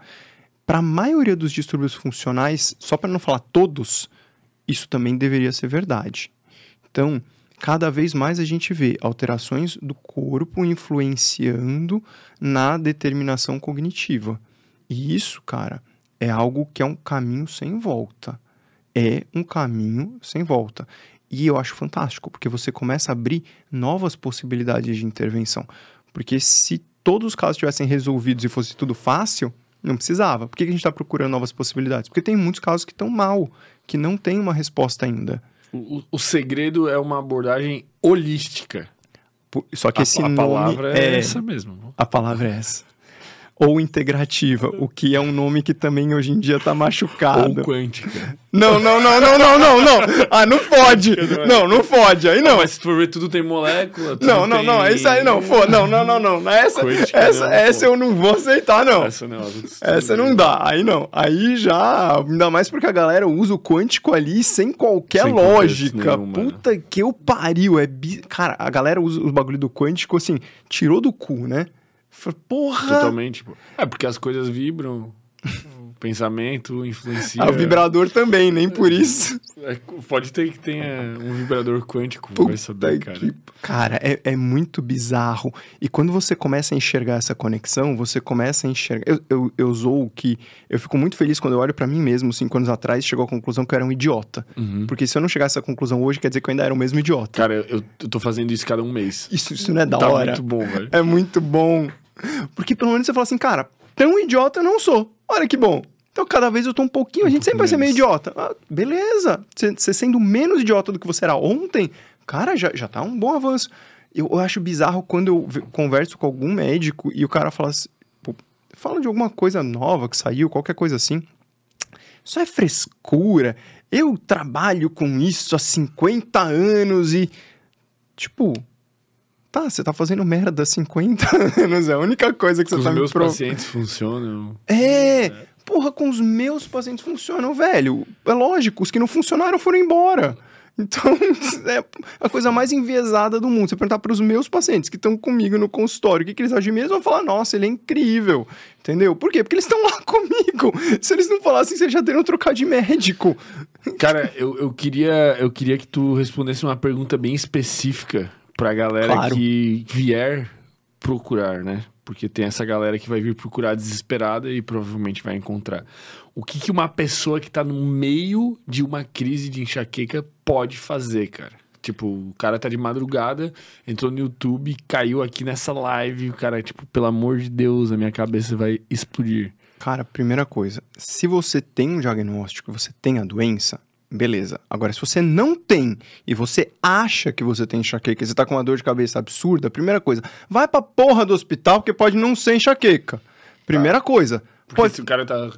Para a maioria dos distúrbios funcionais, só para não falar todos, isso também deveria ser verdade. Então, cada vez mais a gente vê alterações do corpo influenciando na determinação cognitiva. E isso, cara, é algo que é um caminho sem volta. É um caminho sem volta. E eu acho fantástico, porque você começa a abrir novas possibilidades de intervenção. Porque se todos os casos tivessem resolvidos e fosse tudo fácil, não precisava. Por que a gente está procurando novas possibilidades? Porque tem muitos casos que estão mal, que não tem uma resposta ainda. O, o segredo é uma abordagem holística. Só que a, esse a nome palavra é, é essa mesmo. A palavra é essa ou integrativa, o que é um nome que também hoje em dia tá machucado. Ou quântica. Não, não, não, não, não, não, não. Ah, não pode. Não, não pode. Aí não. Mas se for ver, tudo tem molécula. Tudo não, não, tem... não. Isso aí não. For, não, não, não, não. Essa, quântica, essa, não, essa eu não vou aceitar, não. Essa não. Essa não dá. Aí não. Aí já. Ainda mais porque a galera usa o quântico ali sem qualquer sem lógica. Nenhum, Puta que eu pariu. É bi... Cara, a galera usa os bagulho do quântico assim, tirou do cu, né? Porra! Totalmente. É porque as coisas vibram. pensamento influencia. Ah, o vibrador também, nem por isso. É, pode ter que tenha um vibrador quântico, Puta vai saber, cara. Que... Cara, é, é muito bizarro. E quando você começa a enxergar essa conexão, você começa a enxergar. Eu, eu, eu sou que. Eu fico muito feliz quando eu olho para mim mesmo, cinco anos atrás, chegou à conclusão que eu era um idiota. Uhum. Porque se eu não chegasse a essa conclusão hoje, quer dizer que eu ainda era o mesmo idiota. Cara, eu, eu tô fazendo isso cada um mês. Isso, isso não é da tá hora. É muito bom, velho. É muito bom. Porque pelo menos você fala assim, cara, tão idiota eu não sou. Olha que bom. Então, cada vez eu tô um pouquinho. A gente sempre vai ser meio idiota. Ah, beleza. Você sendo menos idiota do que você era ontem, cara, já, já tá um bom avanço. Eu, eu acho bizarro quando eu converso com algum médico e o cara fala assim, fala de alguma coisa nova que saiu, qualquer coisa assim. Isso é frescura. Eu trabalho com isso há 50 anos e. Tipo. Tá, você tá fazendo merda há 50 anos. É a única coisa que Com você os tá me meus pro... pacientes funcionam. É, porra, com os meus pacientes funcionam, velho. É lógico, os que não funcionaram foram embora. Então, é a coisa mais enviesada do mundo. Você perguntar para os meus pacientes que estão comigo no consultório o que, que eles acham de mim, eles vão falar, nossa, ele é incrível. Entendeu? Por quê? Porque eles estão lá comigo. Se eles não falassem, vocês já teriam trocado de médico. Cara, eu, eu, queria, eu queria que tu respondesse uma pergunta bem específica pra galera Claro. que vier procurar, né? Porque tem essa galera que vai vir procurar desesperada e provavelmente vai encontrar. O que, que uma pessoa que tá no meio de uma crise de enxaqueca pode fazer, cara? Tipo, o cara tá de madrugada, entrou no YouTube, caiu aqui nessa live, o cara, tipo, pelo amor de Deus, a minha cabeça vai explodir. Cara, primeira coisa, se você tem um diagnóstico, você tem a doença, beleza. Agora, se você não tem e você acha que você tem enxaqueca, e você tá com uma dor de cabeça absurda, primeira coisa, vai pra porra do hospital porque pode não ser enxaqueca. Primeira coisa. Porque Pode, se o cara tá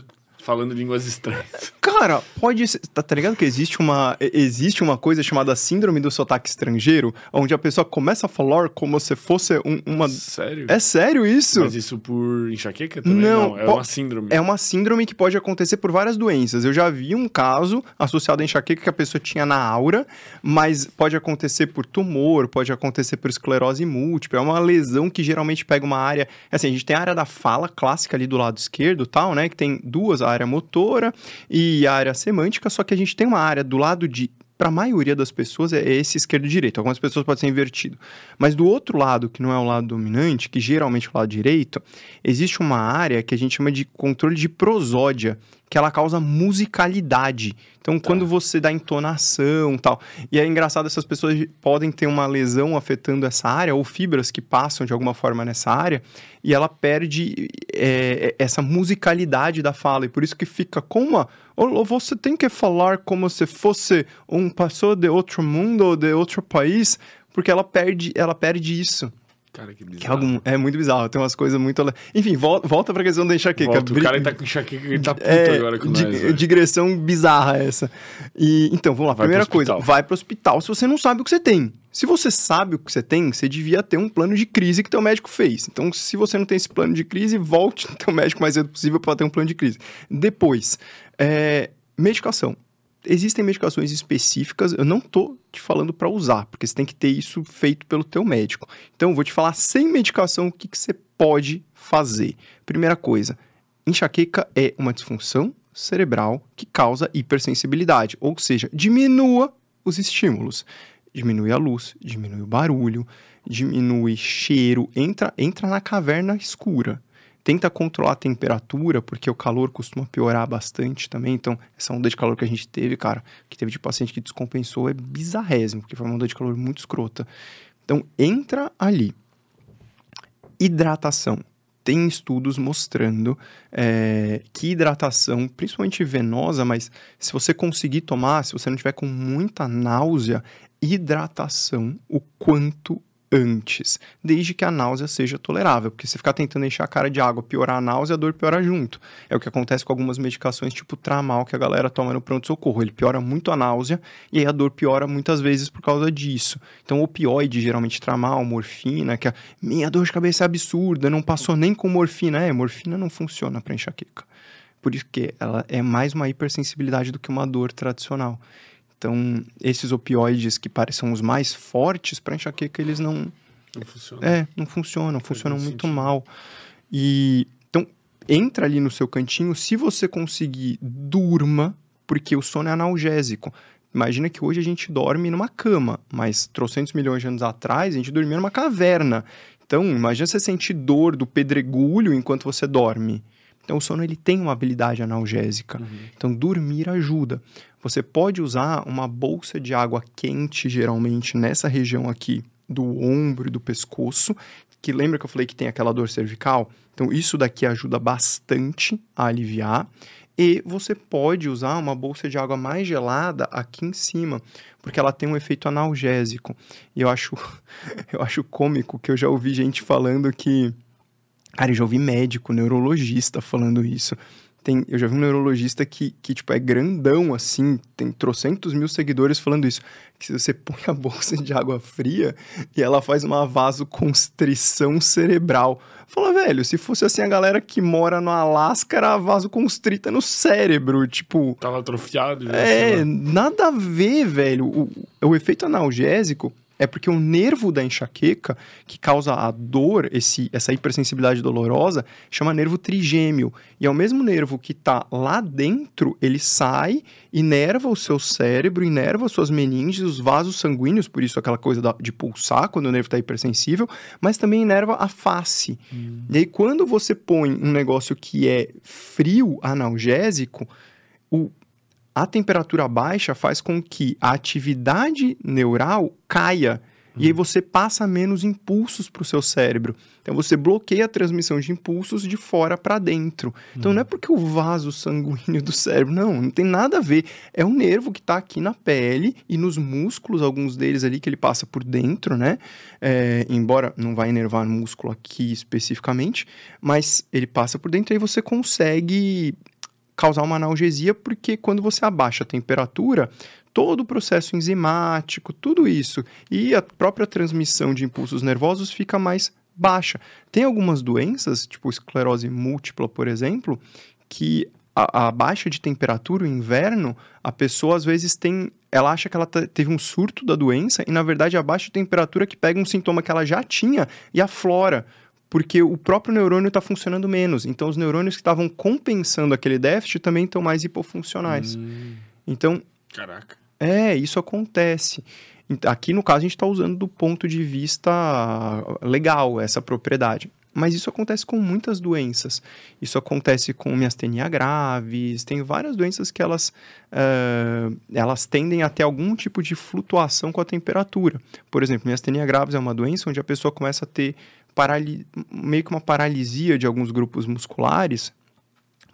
falando línguas estranhas. Cara, pode ser. Tá, tá ligado que existe uma, existe uma coisa chamada síndrome do sotaque estrangeiro, onde a pessoa começa a falar como se fosse um- uma. Sério? É sério isso? Mas isso por enxaqueca também? Não, é po- uma síndrome. É uma síndrome que pode acontecer por várias doenças. Eu já vi um caso associado à enxaqueca que a pessoa tinha na aura, mas pode acontecer por tumor, pode acontecer por esclerose múltipla. É uma lesão que geralmente pega uma área. Assim, a gente tem a área da fala clássica ali do lado esquerdo, tal, né? Que tem duas, área motora e área semântica, só que a gente tem uma área do lado de. Para a maioria das pessoas é esse esquerdo e direito. Algumas pessoas pode ser invertido. Mas do outro lado, que não é o lado dominante, que geralmente é o lado direito, existe uma área que a gente chama de controle de prosódia, que ela causa musicalidade. Então, quando você dá entonação tal. E é engraçado, essas pessoas podem ter uma lesão afetando essa área, ou fibras que passam de alguma forma nessa área, e ela perde é, essa musicalidade da fala. E por isso que fica com uma. Ou você tem que falar como se fosse um pessoa de outro mundo ou de outro país, porque ela perde, ela perde isso. Cara, que bizarro. Que é, algum, é muito bizarro, tem umas coisas muito. Enfim, volta, volta pra questão da enxaqueca. Volta, o cara tá com enxaqueca, ele tá puto é, agora com di- nós. né? digressão bizarra essa. E, então, vamos lá. Vai Primeira coisa, vai pro hospital se você não sabe o que você tem. Se você sabe o que você tem, você devia ter um plano de crise que teu médico fez. Então, se você não tem esse plano de crise, volte no teu médico o mais cedo possível para ter um plano de crise. Depois, é, medicação. Existem medicações específicas, eu não tô te falando para usar, porque você tem que ter isso feito pelo teu médico. Então, eu vou te falar sem medicação o que, que você pode fazer. Primeira coisa, enxaqueca é uma disfunção cerebral que causa hipersensibilidade, ou seja, diminua os estímulos. Diminui a luz, diminui o barulho, diminui cheiro, entra, entra na caverna escura. Tenta controlar a temperatura, porque o calor costuma piorar bastante também. Então, essa onda de calor que a gente teve, cara, que teve de paciente que descompensou, é bizarrésimo, porque foi uma onda de calor muito escrota. Então, entra ali. Hidratação. Tem estudos mostrando é, que hidratação, principalmente venosa, mas se você conseguir tomar, se você não tiver com muita náusea, hidratação o quanto antes, desde que a náusea seja tolerável, porque se ficar tentando encher a cara de água, piorar a náusea, a dor piora junto. É o que acontece com algumas medicações, tipo tramal, que a galera toma no pronto-socorro. Ele piora muito a náusea e aí a dor piora muitas vezes por causa disso. Então, opioide, geralmente tramal, morfina, que a minha dor de cabeça é absurda, não passou nem com morfina. É, morfina não funciona para enxaqueca. Por isso que ela é mais uma hipersensibilidade do que uma dor tradicional. Então, esses opioides que parecem os mais fortes para enxaqueca, eles não, Não funciona. é, não funcionam, funcionam muito muito sentido. mal. E então entra ali no seu cantinho, se você conseguir, durma, porque o sono é analgésico. Imagina que hoje a gente dorme numa cama, mas trocentos milhões de anos atrás a gente dormia numa caverna. Então, imagina você sentir dor do pedregulho enquanto você dorme. Então, o sono ele tem uma habilidade analgésica. Uhum. Então, dormir ajuda. Você pode usar uma bolsa de água quente, geralmente nessa região aqui do ombro e do pescoço, que lembra que eu falei que tem aquela dor cervical? Então, isso daqui ajuda bastante a aliviar. E você pode usar uma bolsa de água mais gelada aqui em cima, porque ela tem um efeito analgésico. E eu acho, eu acho cômico que eu já ouvi gente falando que Cara, eu já ouvi médico, neurologista falando isso. Tem, eu já vi um neurologista que, que, tipo, é grandão, assim, tem trocentos mil seguidores falando isso. Que se você põe a bolsa de água fria e ela faz uma vasoconstrição cerebral. Fala, velho, se fosse assim a galera que mora no Alasca era vasoconstrita no cérebro, tipo... Tava atrofiado. É, nada a ver, velho. O, o efeito analgésico é porque o nervo da enxaqueca, que causa a dor, esse, essa hipersensibilidade dolorosa, chama nervo trigêmeo. E é o mesmo nervo que está lá dentro, ele sai, inerva o seu cérebro, inerva suas meninges, os vasos sanguíneos, por isso aquela coisa da- de pulsar quando o nervo está hipersensível, mas também inerva a face. E aí, quando você põe um negócio que é frio, analgésico, o, a temperatura baixa faz com que a atividade neural caia. E aí você passa menos impulsos para o seu cérebro. Então você bloqueia a transmissão de impulsos de fora para dentro. Então não é porque o vaso sanguíneo do cérebro, não, não tem nada a ver. É um nervo que está aqui na pele e nos músculos, alguns deles ali que ele passa por dentro, né? É, embora não vai inervar músculo aqui especificamente, mas ele passa por dentro e aí você consegue causar uma analgesia, porque quando você abaixa a temperatura, todo o processo enzimático, tudo isso, e a própria transmissão de impulsos nervosos fica mais baixa. Tem algumas doenças, tipo esclerose múltipla, por exemplo, que a, a baixa de temperatura, o inverno, a pessoa às vezes tem. Ela acha que ela te- teve um surto da doença e, na verdade, a baixa temperatura que pega um sintoma que ela já tinha e aflora porque o próprio neurônio está funcionando menos. Então, os neurônios que estavam compensando aquele déficit também estão mais hipofuncionais. Hum, Então, caraca. é, isso acontece. Aqui, no caso, a gente está usando do ponto de vista legal essa propriedade. Mas isso acontece com muitas doenças. Isso acontece com miastenia graves, tem várias doenças que elas, eh, elas tendem a ter algum tipo de flutuação com a temperatura. Por exemplo, miastenia graves é uma doença onde a pessoa começa a ter parali- meio que uma paralisia de alguns grupos musculares,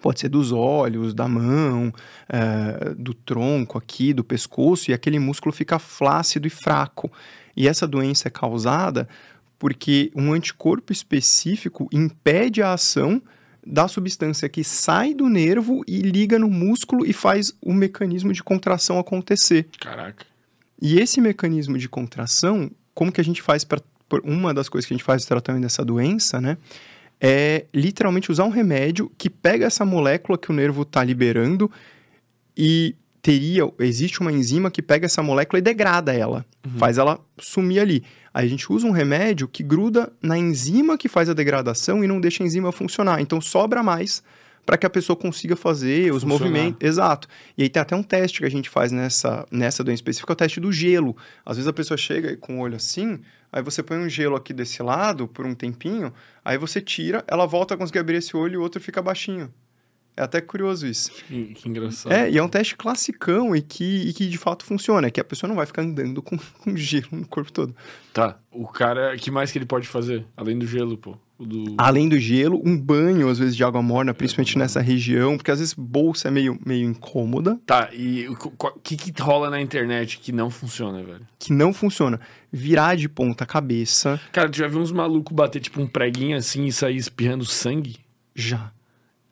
pode ser dos olhos, da mão, eh, do tronco aqui, do pescoço, e aquele músculo fica flácido e fraco. E essa doença é causada porque um anticorpo específico impede a ação da substância que sai do nervo e liga no músculo e faz o mecanismo de contração acontecer. Caraca. E esse mecanismo de contração, como que a gente faz para uma das coisas que a gente faz no tratamento dessa doença, né, é literalmente usar um remédio que pega essa molécula que o nervo está liberando e teria, existe uma enzima que pega essa molécula e degrada ela, faz ela sumir ali. Aí a gente usa um remédio que gruda na enzima que faz a degradação e não deixa a enzima funcionar. Então sobra mais para que a pessoa consiga fazer os Funcionar. movimentos. Exato. E aí tem até um teste que a gente faz nessa, nessa doença específica, é o teste do gelo. Às vezes a pessoa chega com o olho assim, aí você põe um gelo aqui desse lado por um tempinho, aí você tira, ela volta a conseguir abrir esse olho e o outro fica baixinho. É até curioso isso. Que, que engraçado. É, e é um teste classicão e que, e que de fato funciona, é que a pessoa não vai ficar andando com, com gelo no corpo todo. Tá. O cara, que mais que ele pode fazer? Além do gelo, pô. Do... Além do gelo, um banho, às vezes, de água morna, principalmente nessa região, porque às vezes bolsa é meio, meio incômoda, Tá, e o que, que rola na internet que não funciona, velho? que não funciona. Virar de ponta cabeça, Cara, tu já viu uns malucos bater tipo um preguinho assim e sair espirrando sangue? já.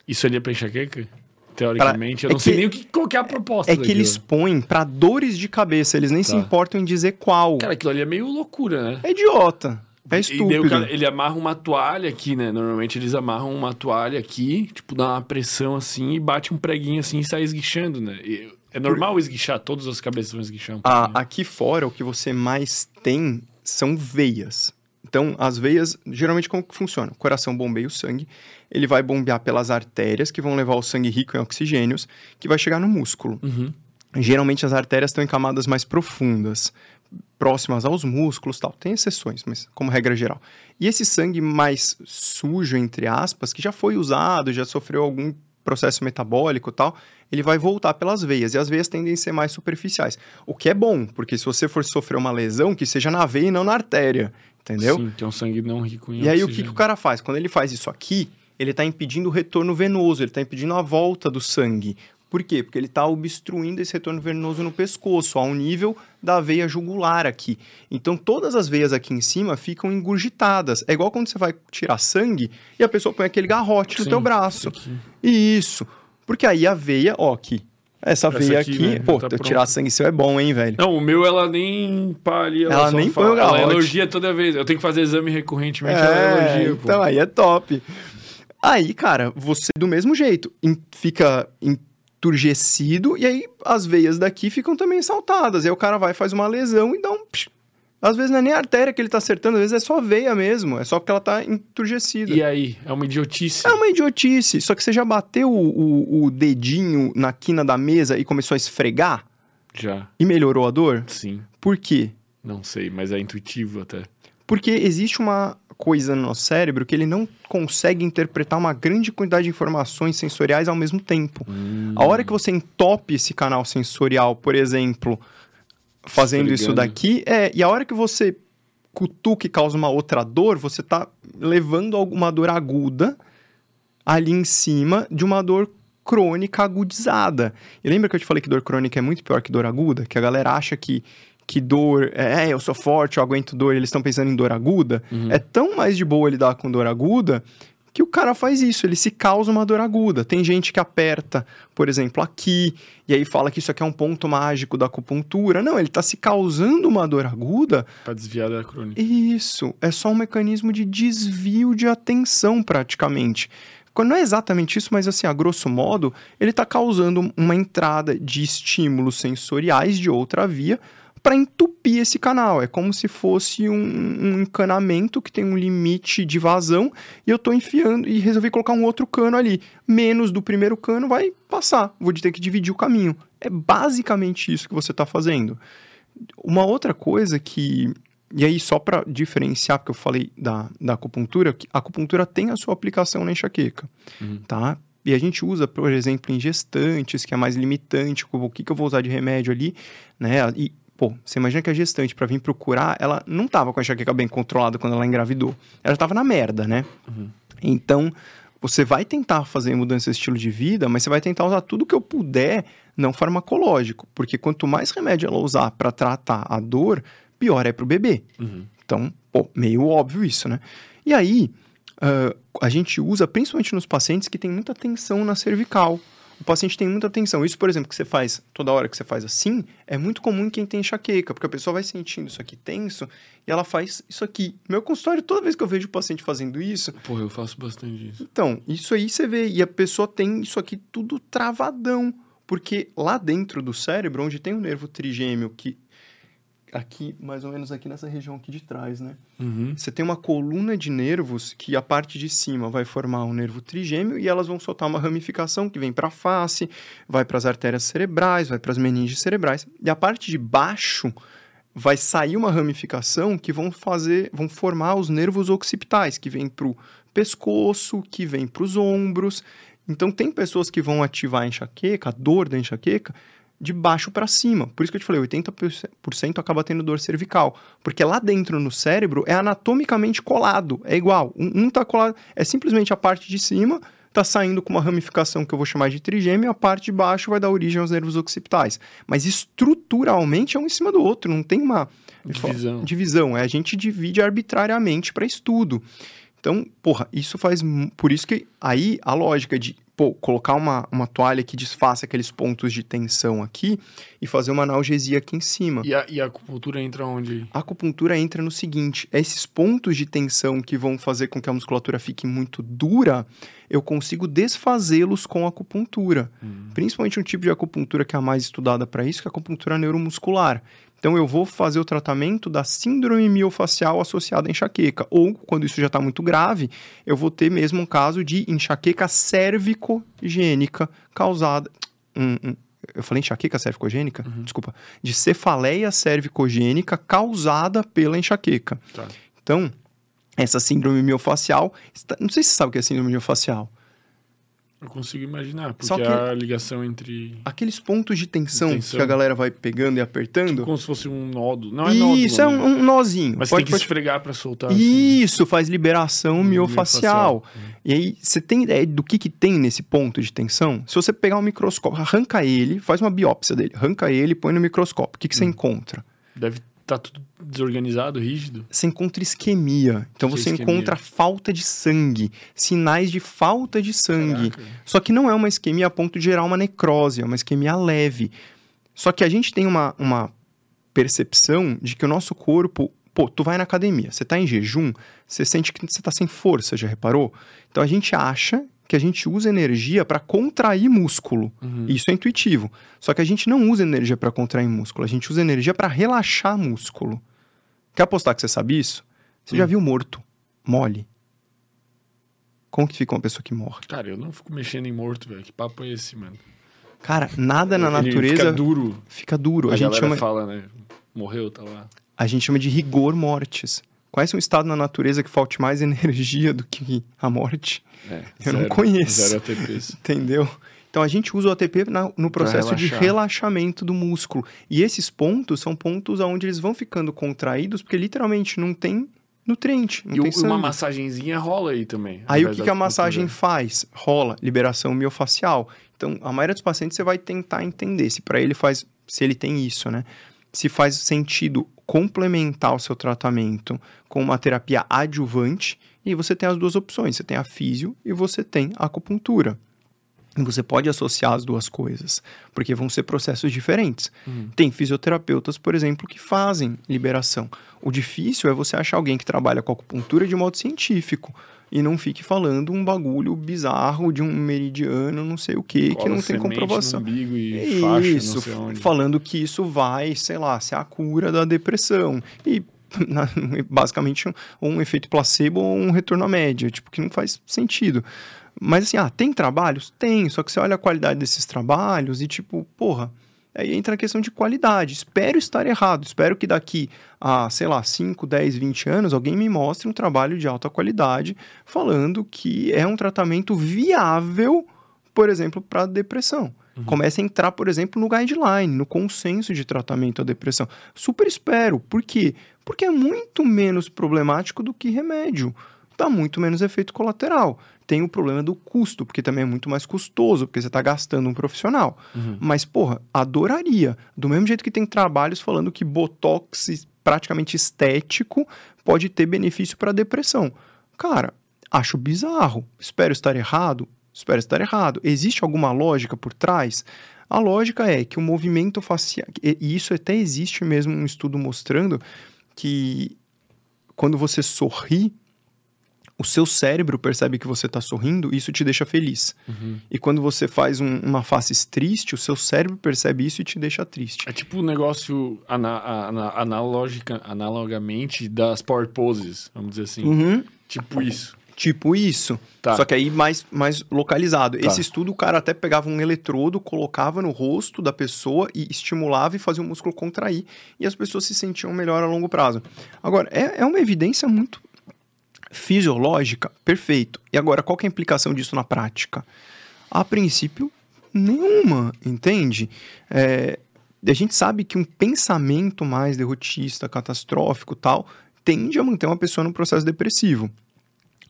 Isso ali é pra enxaqueca? Teoricamente. eu é não sei que- nem o que, qual que é a proposta É que daquilo. eles põem pra dores de cabeça, eles nem se Tá. importam em dizer qual. Cara, aquilo ali é meio loucura, né? É idiota. É estúpido. cara, ele amarra uma toalha aqui, né? Normalmente eles amarram uma toalha aqui, tipo, dá uma pressão assim e bate um preguinho assim e sai esguichando, né? E é normal esguichar, todas as cabeças vão esguichar um A- pouquinho. aqui fora, o que você mais tem são veias. Então, as veias, geralmente, como que funciona? O coração bombeia o sangue, ele vai bombear pelas artérias, que vão levar o sangue rico em oxigênios, que vai chegar no músculo. Uhum. Geralmente, as artérias estão em camadas mais profundas, próximas aos músculos tal. Tem exceções, mas como regra geral. E esse sangue mais sujo, entre aspas, que já foi usado, já sofreu algum processo metabólico tal, ele vai voltar pelas veias. E as veias tendem a ser mais superficiais. O que é bom, porque se você for sofrer uma lesão, que seja na veia e não na artéria. Entendeu? Sim, tem um sangue não rico em E aí, o que, oxigênio. que o cara faz? Quando ele faz isso aqui, ele está impedindo o retorno venoso, ele está impedindo a volta do sangue Por quê? Porque ele está obstruindo esse retorno venoso no pescoço, ao nível da veia jugular aqui. Então, todas as veias aqui em cima ficam engurgitadas. É igual quando você vai tirar sangue e a pessoa põe aquele garrote no Sim, teu braço. aqui. Isso. Porque aí a veia, ó, aqui. Essa, Essa veia aqui, aqui, né, pô, tá tirar sangue seu é bom, hein, velho? Não, o meu ela nem pá ali. Ela, Ela nem põe o Ela garrote. elogia toda vez. Eu tenho que fazer exame recorrentemente, ela É, elogia. pô. então aí é top. Aí, cara, você do mesmo jeito fica enturgecido e aí as veias daqui ficam também saltadas. Aí o cara vai faz uma lesão e dá um. psh. Às vezes não é nem a artéria que ele tá acertando, às vezes é só a veia mesmo, é só porque ela tá enturgecida. E aí? É uma idiotice. É uma idiotice. Só que você já bateu o, o- o dedinho na quina da mesa e começou a esfregar Já, e melhorou a dor? sim. Por quê? Não sei, mas é intuitivo até. Porque existe uma coisa no nosso cérebro que ele não consegue interpretar uma grande quantidade de informações sensoriais ao mesmo tempo. A hora que você entope esse canal sensorial, por exemplo, fazendo isso daqui, é, e a hora que você cutuca e causa uma outra dor, você tá levando alguma dor aguda ali em cima de uma dor crônica agudizada. E lembra que eu te falei que dor crônica é muito pior que dor aguda? Que a galera acha que, que dor, é, eu sou forte, eu aguento dor, eles estão pensando em dor aguda. É tão mais de boa lidar com dor aguda que o cara faz isso, ele se causa uma dor aguda. Tem gente que aperta, por exemplo, aqui, e aí fala que isso aqui é um ponto mágico da acupuntura. Não, ele tá se causando uma dor aguda Pra desviar da crônica. isso, é só um mecanismo de desvio de atenção, praticamente. Não é exatamente isso, mas assim, a grosso modo, ele está causando uma entrada de estímulos sensoriais de outra via para entupir esse canal. É como se fosse um, um encanamento que tem um limite de vazão e eu estou enfiando e resolvi colocar um outro cano ali. Menos do primeiro cano vai passar. Vou ter que dividir o caminho. É basicamente isso que você está fazendo. Uma outra coisa que. E aí, só para diferenciar, porque eu falei da, da acupuntura, que a acupuntura tem a sua aplicação na enxaqueca, Uhum. tá? E a gente usa, por exemplo, em gestantes, que é mais limitante, o que, que eu vou usar de remédio ali, né? E, pô, você imagina que a gestante, para vir procurar, ela não tava com a enxaqueca bem controlada quando ela engravidou. Ela tava na merda, né? Então, você vai tentar fazer mudança de estilo de vida, mas você vai tentar usar tudo que eu puder não farmacológico, porque quanto mais remédio ela usar para tratar a dor, pior é pro bebê. Uhum. Então, pô, meio óbvio isso, né? E aí, ah, a gente usa principalmente nos pacientes que tem muita tensão na cervical. O paciente tem muita tensão. Isso, por exemplo, que você faz toda hora que você faz assim, é muito comum em quem tem enxaqueca, porque a pessoa vai sentindo isso aqui tenso e ela faz isso aqui. Meu consultório, toda vez que eu vejo o paciente fazendo isso, Porra, eu faço bastante isso. então, isso aí você vê, e a pessoa tem isso aqui tudo travadão, porque lá dentro do cérebro, onde tem o nervo trigêmeo, que aqui, mais ou menos aqui nessa região aqui de trás, né? Uhum. Você tem uma coluna de nervos que a parte de cima vai formar um nervo trigêmeo e elas vão soltar uma ramificação que vem para a face, vai para as artérias cerebrais, vai para as meninges cerebrais. E a parte de baixo vai sair uma ramificação que vão fazer, vão formar os nervos occipitais, que vem para o pescoço, que vem para os ombros. Então tem pessoas que vão ativar a enxaqueca, a dor da enxaqueca, de baixo para cima. Por isso que eu te falei, 80% acaba tendo dor cervical. Porque lá dentro no cérebro é anatomicamente colado. É igual. Um, um tá colado. É simplesmente a parte de cima tá saindo com uma ramificação que eu vou chamar de trigêmeo e a parte de baixo vai dar origem aos nervos occipitais. Mas estruturalmente é um em cima do outro. Não tem uma Divisão. divisão. É a gente divide arbitrariamente para estudo. Então, porra, isso faz. Por isso que aí a lógica de, pô, colocar uma, uma toalha que desfaça aqueles pontos de tensão aqui e fazer uma analgesia aqui em cima. E a, e a acupuntura entra onde? A acupuntura entra no seguinte: esses pontos de tensão que vão fazer com que a musculatura fique muito dura, eu consigo desfazê-los com a acupuntura. Principalmente um tipo de acupuntura que é a mais estudada para isso, que é a acupuntura neuromuscular. Então eu vou fazer o tratamento da síndrome miofacial associada à enxaqueca. Ou, quando isso já está muito grave, eu vou ter mesmo um caso de enxaqueca cervicogênica causada. Hum, hum, eu falei enxaqueca cervicogênica? Desculpa. De cefaleia cervicogênica causada pela enxaqueca. Tá. Então, essa síndrome miofacial. Não sei se você sabe o que é síndrome miofacial. Eu consigo imaginar, porque Só que- a ligação entre. Aqueles pontos de tensão, Tensão. que a galera vai pegando e apertando. Como se fosse um nódulo. Não é nódulo. isso é né? um, um nozinho. Mas Pode- tem que pode- esfregar pra soltar. assim. Isso, faz liberação miofacial. Miofacial. E aí, você tem ideia do que, que tem nesse ponto de tensão? Se você pegar um microscópio, arranca ele, faz uma biópsia dele, arranca ele e põe no microscópio. O que, que Hum. você encontra? Deve estar tudo desorganizado, rígido. Você encontra isquemia. Então Que você isquemia? encontra falta de sangue, sinais de falta de sangue. Caraca. Só que não é uma isquemia a ponto de gerar uma necrose, é uma isquemia leve. Só que a gente tem uma, uma percepção de que o nosso corpo. Pô, tu vai na academia, você tá em jejum, você sente que você tá sem força, já reparou? Então a gente acha que a gente usa energia para contrair músculo. Uhum. Isso é intuitivo. Só que a gente não usa energia para contrair músculo, a gente usa energia para relaxar músculo. Quer apostar que você sabe isso? Você já Hum. viu morto, mole? Como que fica uma pessoa que morre? Cara, eu não fico mexendo em morto, velho. Que papo é esse, mano? Cara, nada na Ele natureza Fica duro. fica duro. A, A, gente chama, fala, né? Morreu, tá lá. a gente chama de rigor mortis. Conhece um estado na natureza que falte mais energia do que a morte? É, Eu não conheço. Zero ATPs. Entendeu? Então a gente usa o ATP na- no processo de relaxamento do músculo. E esses pontos são pontos onde eles vão ficando contraídos, porque literalmente não tem nutriente, não E tem sangue. uma massagenzinha rola aí também. Aí o que, que a massagem faz? Rola liberação miofacial. Então, a maioria dos pacientes você vai tentar entender se para ele faz, se ele tem isso, né? Se faz sentido complementar o seu tratamento com uma terapia adjuvante, e você tem as duas opções, você tem a físio e você tem a acupuntura. E você pode associar as duas coisas, porque vão ser processos diferentes. Hum. Tem fisioterapeutas, por exemplo, que fazem liberação. O difícil é você achar alguém que trabalha com acupuntura de modo científico e não fique falando um bagulho bizarro de um meridiano, não sei o que, que Cola não tem comprovação. No e faixa, Isso, falando que isso vai, sei lá, ser a cura da depressão. E na- basicamente um, um efeito placebo ou um retorno à média, tipo, que não faz sentido. Mas assim, ah, tem trabalhos? Tem, só que você olha a qualidade desses trabalhos e tipo, porra, aí entra a questão de qualidade. Espero estar errado, espero que daqui a, sei lá, 5, 10, 20 anos, alguém me mostre um trabalho de alta qualidade falando que é um tratamento viável, por exemplo, para depressão. Comece a entrar, por exemplo, no guideline, no consenso de tratamento à depressão. Super espero. Por quê? Porque é muito menos problemático do que remédio. Dá muito menos efeito colateral. Tem o problema do custo, porque também é muito mais custoso, porque você está gastando um profissional. Uhum. Mas, porra, adoraria. Do mesmo jeito que tem trabalhos falando que botox praticamente estético pode ter benefício para depressão. Cara, acho bizarro. Espero estar errado. Espero estar errado. Existe alguma lógica por trás? A lógica é que o movimento facial. E e isso até existe mesmo um estudo mostrando que quando você sorri, o seu cérebro percebe que você está sorrindo e isso te deixa feliz. Uhum. E quando você faz um- uma face triste, o seu cérebro percebe isso e te deixa triste. É tipo um negócio ana, ana- analogica, analogamente das power poses, vamos dizer assim. Uhum. Tipo isso. Tipo isso. Tá. Só que aí mais, mais localizado. Tá. Esse estudo, o cara até pegava um eletrodo, colocava no rosto da pessoa e estimulava e fazia o músculo contrair. E as pessoas se sentiam melhor a longo prazo. Agora, é, é uma evidência muito fisiológica, perfeito. E agora, qual é a implicação disso na prática? A princípio, nenhuma, entende? É, a gente sabe que um pensamento mais derrotista, catastrófico tal, tende a manter uma pessoa num processo depressivo.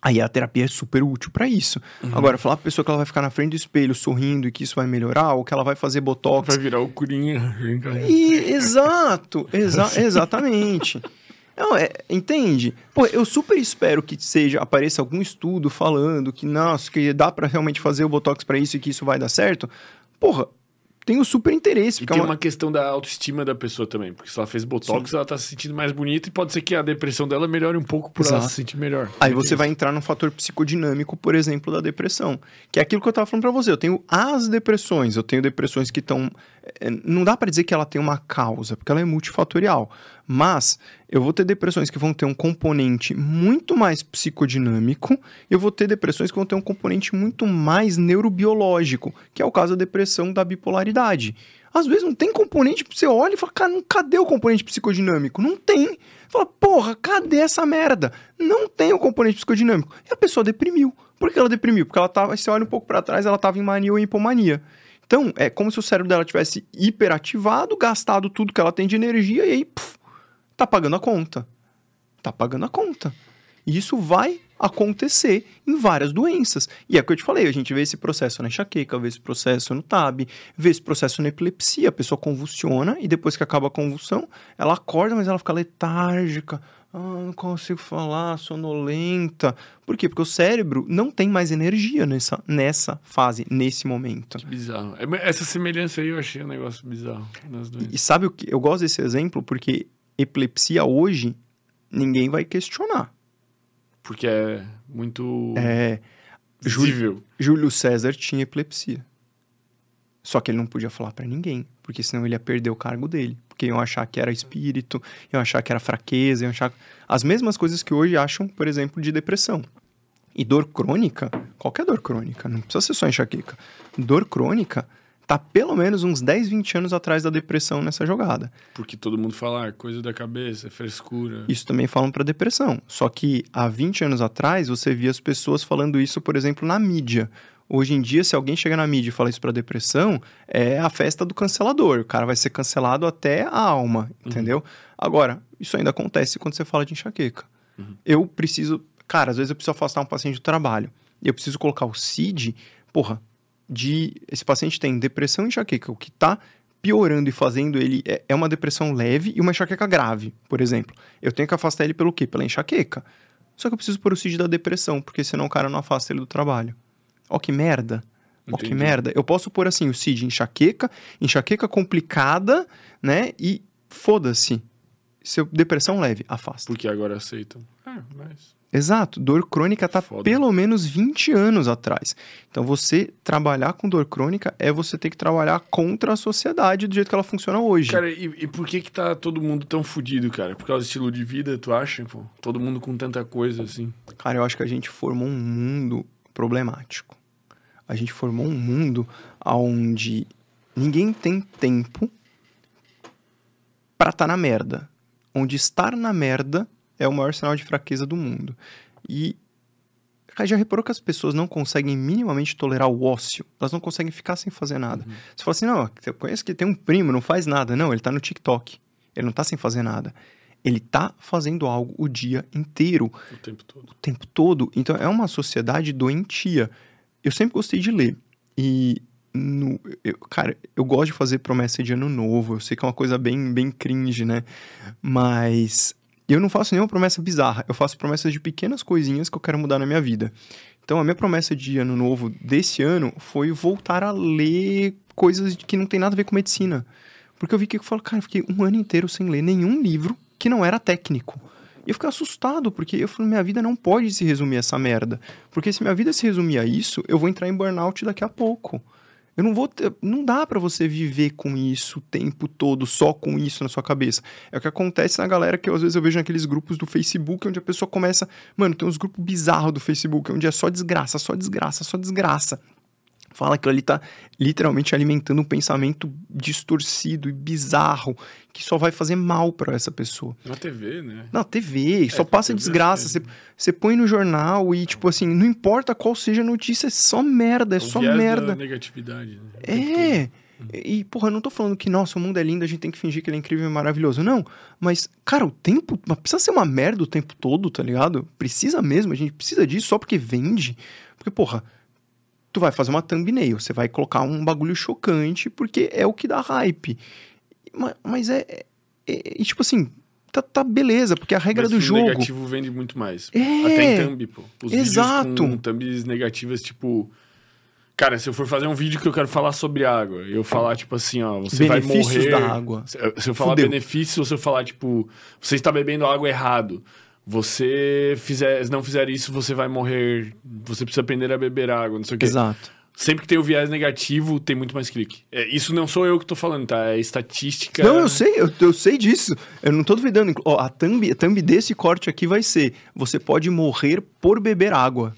Aí a terapia é super útil para isso. Agora, falar pra pessoa que ela vai ficar na frente do espelho sorrindo e que isso vai melhorar, ou que ela vai fazer botox. Vai virar o Curinha. E- exato, exa exatamente. Não, é, entende? Pô, eu super espero que seja apareça algum estudo falando que nossa, que dá pra realmente fazer o botox pra isso e que isso vai dar certo. Porra, tenho super interesse, E porque tem é uma- uma questão da autoestima da pessoa também. Porque se ela fez botox, ela tá se sentindo mais bonita e pode ser que a depressão dela melhore um pouco por ela Exato. se sentir melhor. Aí você vai entrar num fator psicodinâmico, por exemplo, da depressão. Que é aquilo que eu tava falando pra você. Eu tenho as depressões. Eu tenho depressões que estão é, não dá para dizer que ela tem uma causa, porque ela é multifatorial. Mas eu vou ter depressões que vão ter um componente muito mais psicodinâmico, eu vou ter depressões que vão ter um componente muito mais neurobiológico, que é o caso da depressão da bipolaridade. Às vezes não tem componente, você olha e fala, cara, cadê o componente psicodinâmico? Não tem. Fala, porra, cadê essa merda? Não tem o componente psicodinâmico. E a pessoa deprimiu. Por que ela deprimiu? Porque ela tava, você olha um pouco para trás, ela tava em mania ou em hipomania. Então, é como se o cérebro dela tivesse hiperativado, gastado tudo que ela tem de energia e aí, puf, tá pagando a conta. Tá pagando a conta. E isso vai acontecer em várias doenças. E é o que eu te falei, a gente vê esse processo na enxaqueca, vê esse processo no TAB, vê esse processo na epilepsia, a pessoa convulsiona e depois que acaba a convulsão, ela acorda, mas ela fica letárgica, ah, não consigo falar, sonolenta. Por quê? Porque o cérebro não tem mais energia nessa, nessa fase, nesse momento. Que bizarro. É, essa semelhança aí eu achei um negócio bizarro nas doenças. E sabe o que? Eu gosto desse exemplo porque epilepsia hoje ninguém vai questionar. Porque é muito É. visível. Júlio César tinha epilepsia. Só que ele não podia falar pra ninguém, porque senão ele ia perder o cargo dele. Porque iam achar que era espírito, iam achar que era fraqueza, iam achar. As mesmas coisas que hoje acham, por exemplo, de depressão. E dor crônica, qualquer dor crônica, não precisa ser só enxaqueca. Dor crônica tá pelo menos uns 10, 20 anos atrás da depressão nessa jogada. Porque todo mundo fala, ah, coisa da cabeça, é frescura. Isso também falam para depressão. Só que há 20 anos atrás você via as pessoas falando isso, por exemplo, na mídia. Hoje em dia, se alguém chega na mídia e fala isso para depressão, é a festa do cancelador. O cara vai ser cancelado até a alma, entendeu? Agora, isso ainda acontece quando você fala de enxaqueca. Eu preciso. Cara, às vezes eu preciso afastar um paciente do trabalho. E eu preciso colocar o CID, porra, de. Esse paciente tem depressão e enxaqueca. O que tá piorando e fazendo ele é, é uma depressão leve e uma enxaqueca grave, por exemplo. Eu tenho que afastar ele pelo quê? Pela enxaqueca. Só que eu preciso pôr o CID da depressão, porque senão o cara não afasta ele do trabalho. Ó que merda. Ó que merda. Eu posso pôr assim, o CID enxaqueca, enxaqueca complicada, né? E foda-se. Se eu- depressão leve, afasta. Porque agora aceitam. É, mas. Exato. Dor crônica tá Foda. pelo menos 20 anos atrás. Então você trabalhar com dor crônica é você ter que trabalhar contra a sociedade do jeito que ela funciona hoje. Cara, e, e por que que tá todo mundo tão fudido, cara? Por causa do estilo de vida, tu acha, pô? Todo mundo com tanta coisa, assim. Cara, eu acho que a gente formou um mundo problemático. A gente formou um mundo onde ninguém tem tempo pra estar na merda. Onde estar na merda é o maior sinal de fraqueza do mundo. E já reparou que as pessoas não conseguem minimamente tolerar o ócio? Elas não conseguem ficar sem fazer nada. Você fala assim, não, eu conheço que tem um primo, não faz nada. Não, ele tá no TikTok. Ele não tá sem fazer nada. Ele tá fazendo algo o dia inteiro O tempo todo. o tempo todo. Então é uma sociedade doentia. Eu sempre gostei de ler. E, no, eu- cara, eu gosto de fazer promessa de ano novo. Eu sei que é uma coisa bem, bem cringe, né? Mas eu não faço nenhuma promessa bizarra. Eu faço promessas de pequenas coisinhas que eu quero mudar na minha vida. Então a minha promessa de ano novo desse ano foi voltar a ler coisas que não tem nada a ver com medicina. Porque eu vi que eu falo, cara, eu fiquei um ano inteiro sem ler nenhum livro que não era técnico. E eu fiquei assustado, porque eu falei, minha vida não pode se resumir a essa merda. Porque se minha vida se resumir a isso, eu vou entrar em burnout daqui a pouco. Eu não vou ter, não dá pra você viver com isso o tempo todo, só com isso na sua cabeça. É o que acontece na galera que eu, às vezes eu vejo naqueles grupos do Facebook, onde a pessoa começa, mano, tem uns grupos bizarros do Facebook, onde é só desgraça, só desgraça, só desgraça. Fala que ali tá literalmente alimentando um pensamento distorcido e bizarro que só vai fazer mal pra essa pessoa. Na TV, né? Na TV, só É, passa TV, desgraça. é. Você, você põe no jornal e, tipo assim, não importa qual seja a notícia, é só merda, é só merda. Da negatividade. Né? É. E, porra, eu não tô falando que, nossa, o mundo é lindo, a gente tem que fingir que ele é incrível e maravilhoso. Não. Mas, cara, o tempo. Precisa ser uma merda o tempo todo, tá ligado? Precisa mesmo, a gente precisa disso só porque vende. Porque, porra, tu vai fazer uma thumbnail, você vai colocar um bagulho chocante, porque é o que dá hype. Ma- Mas é. é- é- tipo assim, tá, tá beleza, porque a regra Mas do o jogo. negativo vende muito mais. É. Até em thumb, pô. Os Exato. vídeos com thumbs negativas, tipo... Cara, se eu for fazer um vídeo que eu quero falar sobre água, eu falar, tipo assim, ó, você vai Benefícios morrer... da água. Se eu- falar Fudeu. benefícios, ou se eu falar, tipo, você está bebendo água errado, você fizer, não fizer isso, você vai morrer, você precisa aprender a beber água, não sei o quê. Exato. Sempre que tem o viés negativo, tem muito mais clique. É, isso não sou eu que tô falando, tá? É estatística. Não, eu sei, eu, eu sei disso. Eu não tô duvidando. Ó, a thumb, a thumb desse corte aqui vai ser: você pode morrer por beber água.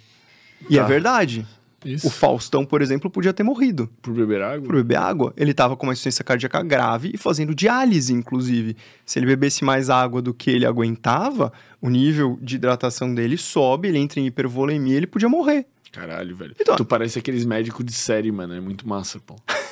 E Tá. é verdade. Isso. O Faustão, por exemplo, podia ter morrido Por beber água? por beber água. Ele tava com uma insuficiência cardíaca grave e fazendo diálise, inclusive. Se ele bebesse mais água do que ele aguentava, o nível de hidratação dele sobe, ele entra em hipervolemia e ele podia morrer. Caralho, velho. Então- Tu parece aqueles médicos de série, mano. É muito massa, pô.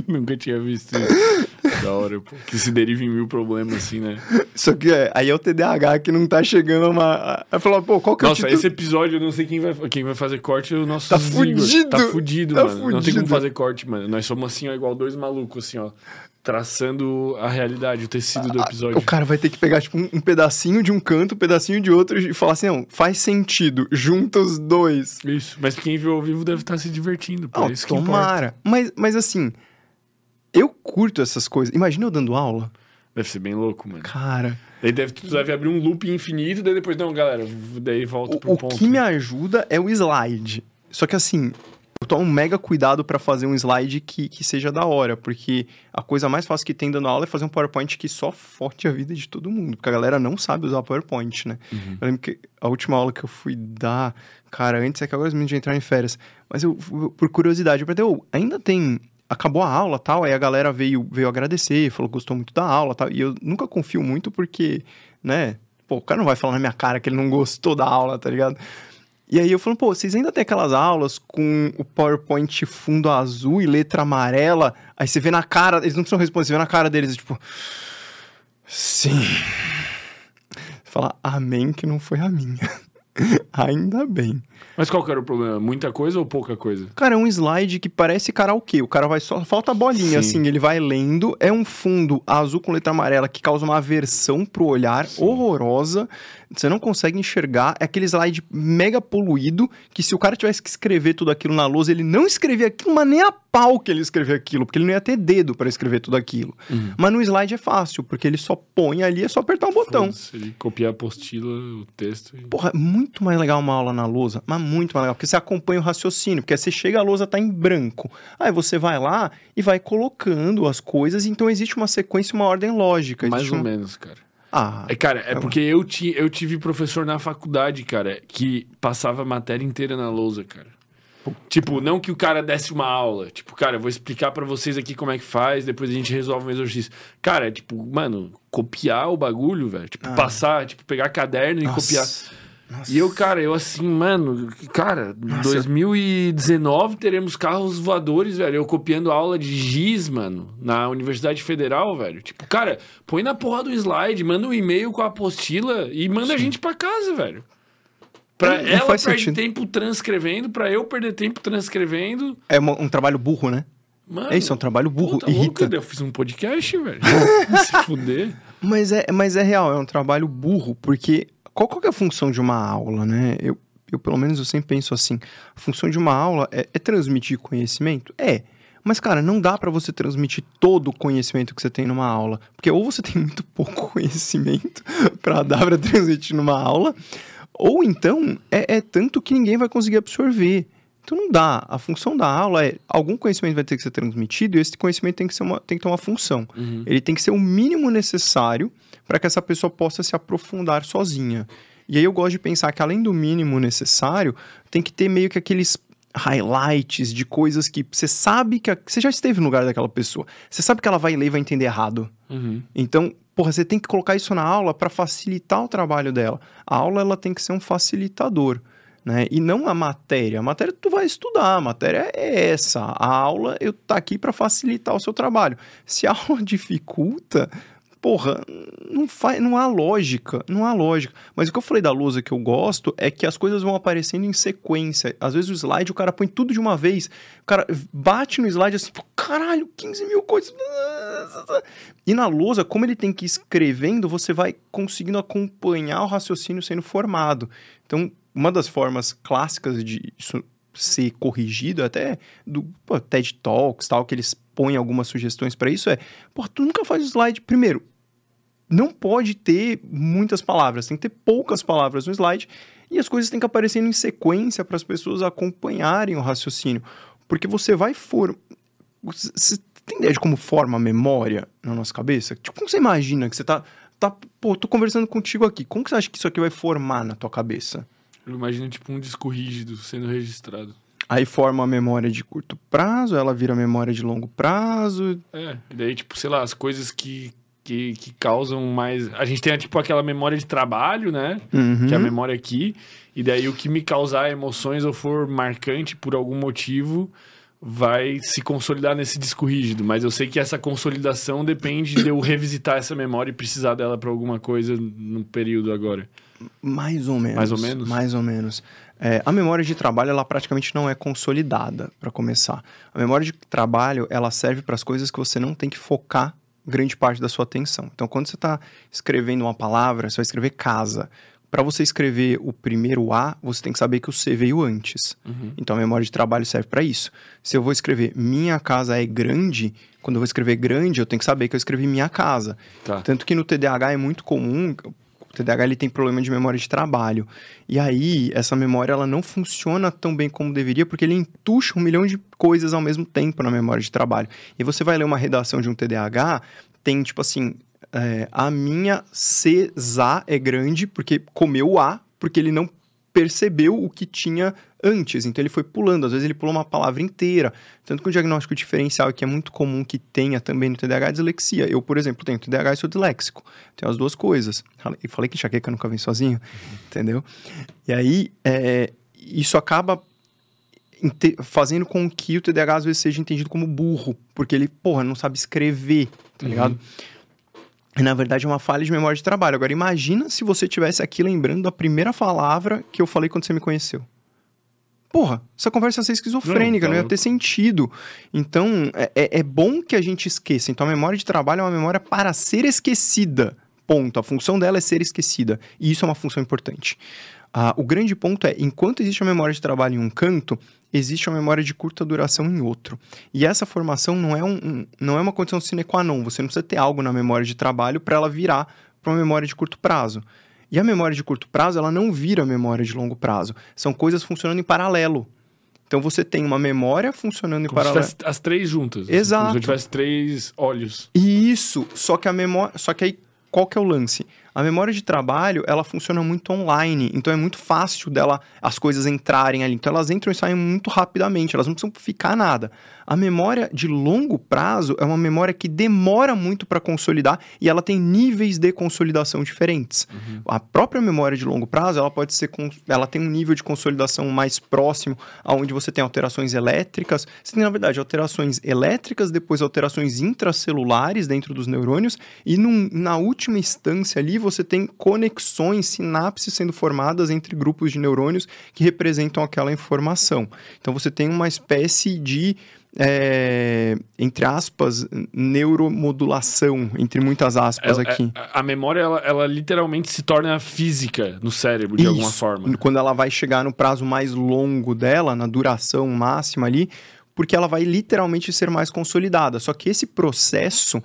Nunca tinha visto isso. Da hora, pô. Que se deriva em mil problemas, assim, né? Só que é, aí é o TDAH que não tá chegando a uma. Aí falou, pô, qual que é o Nossa, título? esse episódio eu não sei quem vai, quem vai fazer corte, é o nosso Tá Igor. fudido. Tá fudido, Tá mano. Não tem fudido. como fazer corte, mano. Nós somos assim, ó, igual dois malucos, assim, ó. Traçando a realidade, o tecido do episódio. O cara vai ter que pegar, tipo, um, um pedacinho de um canto, um pedacinho de outro e falar assim, não, faz sentido, junta os dois. Isso. Mas quem viu ao vivo deve estar se divertindo, pô. Não, é isso que importa. tomara. Mas, mas assim, eu curto essas coisas. Imagina eu dando aula. Deve ser bem louco, mano. Cara, Daí deve, tu deve abrir um loop infinito, daí depois, não, galera, daí volta pro o, o ponto. que me ajuda é o slide. Só que assim, eu tomo um mega cuidado pra fazer um slide que, que seja da hora, porque a coisa mais fácil que tem dando aula é fazer um PowerPoint que só forte a vida de todo mundo, porque a galera não sabe usar PowerPoint, né? Uhum. Eu lembro que a última aula que eu fui dar, cara, antes é que agora os meninos já entraram em férias, mas eu, por curiosidade, eu perguntei, "Ô, ainda tem. Acabou a aula tal, aí a galera veio, veio agradecer, falou que gostou muito da aula tal, e eu nunca confio muito porque, né, pô, o cara não vai falar na minha cara que ele não gostou da aula, tá ligado? E aí eu falo, pô, vocês ainda tem aquelas aulas com o PowerPoint fundo azul e letra amarela? Aí você vê na cara, eles não precisam responder, você vê na cara deles, tipo. Sim. Fala, amém, que não foi a minha. ainda bem. Mas qual que era o problema? Muita coisa ou pouca coisa? Cara, é um slide que parece karaokê. O cara vai só. Falta a bolinha, Sim. assim. Ele vai lendo. É um fundo azul com letra amarela que causa uma aversão pro olhar horrorosa. Você não consegue enxergar. É aquele slide mega poluído que se o cara tivesse que escrever tudo aquilo na lousa, ele não escrevia aquilo, mas nem a pau que ele escrevia aquilo, porque ele não ia ter dedo para escrever tudo aquilo. Uhum. Mas no slide é fácil, porque ele só põe ali, é só apertar um botão. Ele copia a apostila, o texto e... Porra, é muito mais legal uma aula na lousa, mas muito mais legal, porque você acompanha o raciocínio, porque você chega, a lousa tá em branco. Aí você vai lá e vai colocando as coisas, então existe uma sequência, uma ordem lógica. Mais ou um- menos, cara. Ah, É, cara, é É porque eu, ti, eu tive professor na faculdade, cara, que passava a matéria inteira na lousa, cara. Tipo, não que o cara desse uma aula. Tipo, cara, eu vou explicar pra vocês aqui como é que faz, depois a gente resolve um exercício. Cara, é tipo, mano, copiar o bagulho, velho. Tipo, Ah. passar, tipo, pegar caderno e nossa. copiar. Nossa. E eu, cara, eu assim, mano, cara, Nossa. 2019 teremos carros voadores, velho. Eu copiando aula de giz, mano, na Universidade Federal, velho. Tipo, cara, põe na porra do slide, manda um e-mail com a apostila e manda a gente pra casa, velho. Pra Não- não ela faz perde sentido. tempo transcrevendo, pra eu perder tempo transcrevendo. É uma- um trabalho burro, né? Mano, É isso, é um trabalho burro, puta louco, irrita. eu fiz um podcast, velho. Se fuder. Mas é, mas é real, é um trabalho burro, porque qual, qual é a função de uma aula, né? Eu, eu, pelo menos, eu sempre penso assim, a função de uma aula é, é transmitir conhecimento? É. Mas, cara, não dá pra você transmitir todo o conhecimento que você tem numa aula. Porque ou você tem muito pouco conhecimento pra dar pra transmitir numa aula, ou então é, é tanto que ninguém vai conseguir absorver. Então não dá. A função da aula é algum conhecimento vai ter que ser transmitido e esse conhecimento tem que, ser uma, tem que ter uma função. Uhum. Ele tem que ser o mínimo necessário para que essa pessoa possa se aprofundar sozinha. E aí eu gosto de pensar que além do mínimo necessário, tem que ter meio que aqueles highlights de coisas que você sabe que a- você já esteve no lugar daquela pessoa. Você sabe que ela vai ler e vai entender errado. Uhum. Então, porra, você tem que colocar isso na aula para facilitar o trabalho dela. A aula ela tem que ser um facilitador, né? E não a matéria. A matéria tu vai estudar, a matéria é essa. A aula eu tá aqui para facilitar o seu trabalho. Se a aula dificulta, porra, não faz, não há lógica, não há lógica. Mas o que eu falei da lousa que eu gosto é que as coisas vão aparecendo em sequência. Às vezes o slide o cara põe tudo de uma vez, o cara bate no slide assim, caralho, 15 mil coisas. E na lousa, como ele tem que ir escrevendo, você vai conseguindo acompanhar o raciocínio sendo formado. Então, uma das formas clássicas de isso ser corrigido, até do pô, TED Talks, tal, que eles põem algumas sugestões para isso, é, pô, tu nunca faz slide. Primeiro, não pode ter muitas palavras, tem que ter poucas palavras no slide e as coisas têm que aparecer em sequência para as pessoas acompanharem o raciocínio. Porque você vai for. Você tem ideia de como forma a memória na nossa cabeça? Tipo, como você imagina que você tá. tá pô, tô conversando contigo aqui. Como que você acha que isso aqui vai formar na tua cabeça? Eu imagino tipo um disco rígido sendo registrado. Aí forma a memória de curto prazo, ela vira memória de longo prazo. É, e daí, tipo, sei lá, as coisas que, que, que causam mais. A gente tem, tipo, aquela memória de trabalho, né? Uhum. Que é a memória aqui. E daí o que me causar emoções ou for marcante por algum motivo vai se consolidar nesse disco rígido. Mas eu sei que essa consolidação depende de eu revisitar essa memória e precisar dela para alguma coisa no período agora. Mais ou menos. Mais ou menos? Mais ou menos. É, a memória de trabalho, ela praticamente não é consolidada, para começar. A memória de trabalho, ela serve para as coisas que você não tem que focar grande parte da sua atenção. Então, quando você está escrevendo uma palavra, você vai escrever casa. Para você escrever o primeiro A, você tem que saber que o C veio antes. Uhum. Então, a memória de trabalho serve para isso. Se eu vou escrever minha casa é grande, quando eu vou escrever grande, eu tenho que saber que eu escrevi minha casa. Tá. Tanto que no TDAH é muito comum, o TDAH ele tem problema de memória de trabalho. E aí, essa memória ela não funciona tão bem como deveria, porque ele entuxa um milhão de coisas ao mesmo tempo na memória de trabalho. E você vai ler uma redação de um TDAH, tem tipo assim, é, a minha CESA é grande porque comeu A, porque ele não percebeu o que tinha antes, então ele foi pulando, às vezes ele pulou uma palavra inteira. Tanto que o diagnóstico diferencial, que é muito comum que tenha também no TDAH, é dislexia. Eu, por exemplo, tenho TDAH e sou disléxico. Tenho as duas coisas. E falei que enxaqueca nunca vem sozinho, uhum. entendeu? E aí, é, isso acaba fazendo com que o TDAH às vezes seja entendido como burro, porque ele, porra, não sabe escrever, tá uhum. ligado? E, na verdade, é uma falha de memória de trabalho. Agora, imagina se você tivesse aqui lembrando da primeira palavra que eu falei quando você me conheceu. Porra, essa conversa ia ser esquizofrênica, não, tá não ia ter sentido. Então, é, é, é bom que a gente esqueça. Então, a memória de trabalho é uma memória para ser esquecida. Ponto. A função dela é ser esquecida. E isso é uma função importante. Ah, o grande ponto é, enquanto existe a memória de trabalho em um canto, existe uma memória de curta duração em outro. E essa formação não é, um, um, não é uma condição sine qua non. Você não precisa ter algo na memória de trabalho para ela virar para uma memória de curto prazo. E a memória de curto prazo, ela não vira memória de longo prazo. São coisas funcionando em paralelo. Então você tem uma memória funcionando Como em paralelo. Se as três juntas. Exato. Assim, como se tivesse três olhos. Isso. Só que a memória. Só que aí, qual que é o lance? A memória de trabalho, ela funciona muito online, então é muito fácil dela as coisas entrarem ali. Então elas entram e saem muito rapidamente, elas não precisam ficar nada. A memória de longo prazo é uma memória que demora muito para consolidar e ela tem níveis de consolidação diferentes. Uhum. A própria memória de longo prazo, ela pode ser ela tem um nível de consolidação mais próximo, aonde você tem alterações elétricas. Você tem na verdade alterações elétricas, depois alterações intracelulares dentro dos neurônios e num, na última instância ali você tem conexões, sinapses sendo formadas entre grupos de neurônios que representam aquela informação. Então você tem uma espécie de é, entre aspas, neuromodulação, entre muitas aspas ela, aqui. É, a, memória, ela, ela, literalmente se torna física no cérebro, de Isso, alguma forma. Quando ela vai chegar no prazo mais longo dela, na duração máxima ali, porque ela vai literalmente ser mais consolidada. Só que esse processo,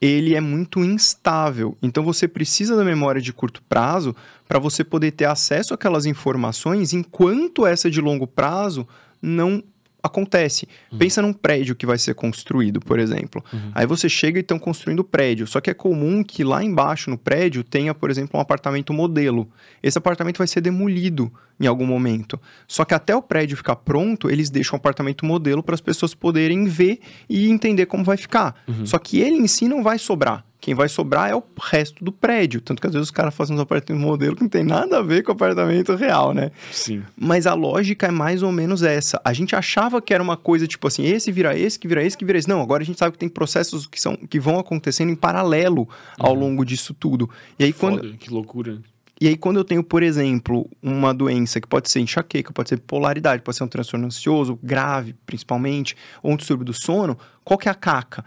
ele é muito instável. Então você precisa da memória de curto prazo para você poder ter acesso àquelas informações, enquanto essa de longo prazo não acontece. Uhum. Pensa num prédio que vai ser construído, por exemplo. Uhum. Aí você chega e estão construindo o prédio. Só que é comum que lá embaixo no prédio tenha, por exemplo, um apartamento modelo. Esse apartamento vai ser demolido em algum momento. Só que até o prédio ficar pronto, eles deixam o apartamento modelo para as pessoas poderem ver e entender como vai ficar. Uhum. Só que ele em si não vai sobrar. Quem vai sobrar é o resto do prédio. Tanto que às vezes os caras fazem uns apartamentos modelo que não tem nada a ver com o apartamento real, né? Sim. Mas a lógica é mais ou menos essa. A gente achava que era uma coisa tipo assim, esse vira esse, que vira esse, que vira esse. Não, agora a gente sabe que tem processos que, são, que vão acontecendo em paralelo ao uhum. longo disso tudo. E aí Foda, quando. Que loucura. E aí, quando eu tenho, por exemplo, uma doença que pode ser enxaqueca, pode ser polaridade, pode ser um transtorno ansioso, grave, principalmente, ou um distúrbio do sono, qual que é a caca?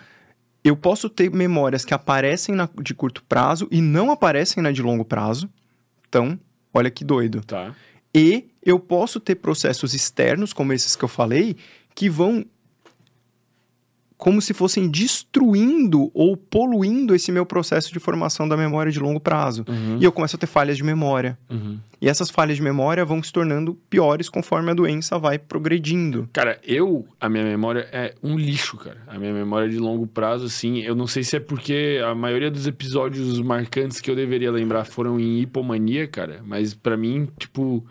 Eu posso ter memórias que aparecem na, de curto prazo e não aparecem na de longo prazo. Então, olha que doido. Tá. E eu posso ter processos externos, como esses que eu falei, que vão como se fossem destruindo ou poluindo esse meu processo de formação da memória de longo prazo. Uhum. E eu começo a ter falhas de memória. Uhum. E essas falhas de memória vão se tornando piores conforme a doença vai progredindo. Cara, eu, a minha memória é um lixo, cara. A minha memória de longo prazo, assim, eu não sei se é porque a maioria dos episódios marcantes que eu deveria lembrar foram em hipomania, cara. Mas pra mim, tipo,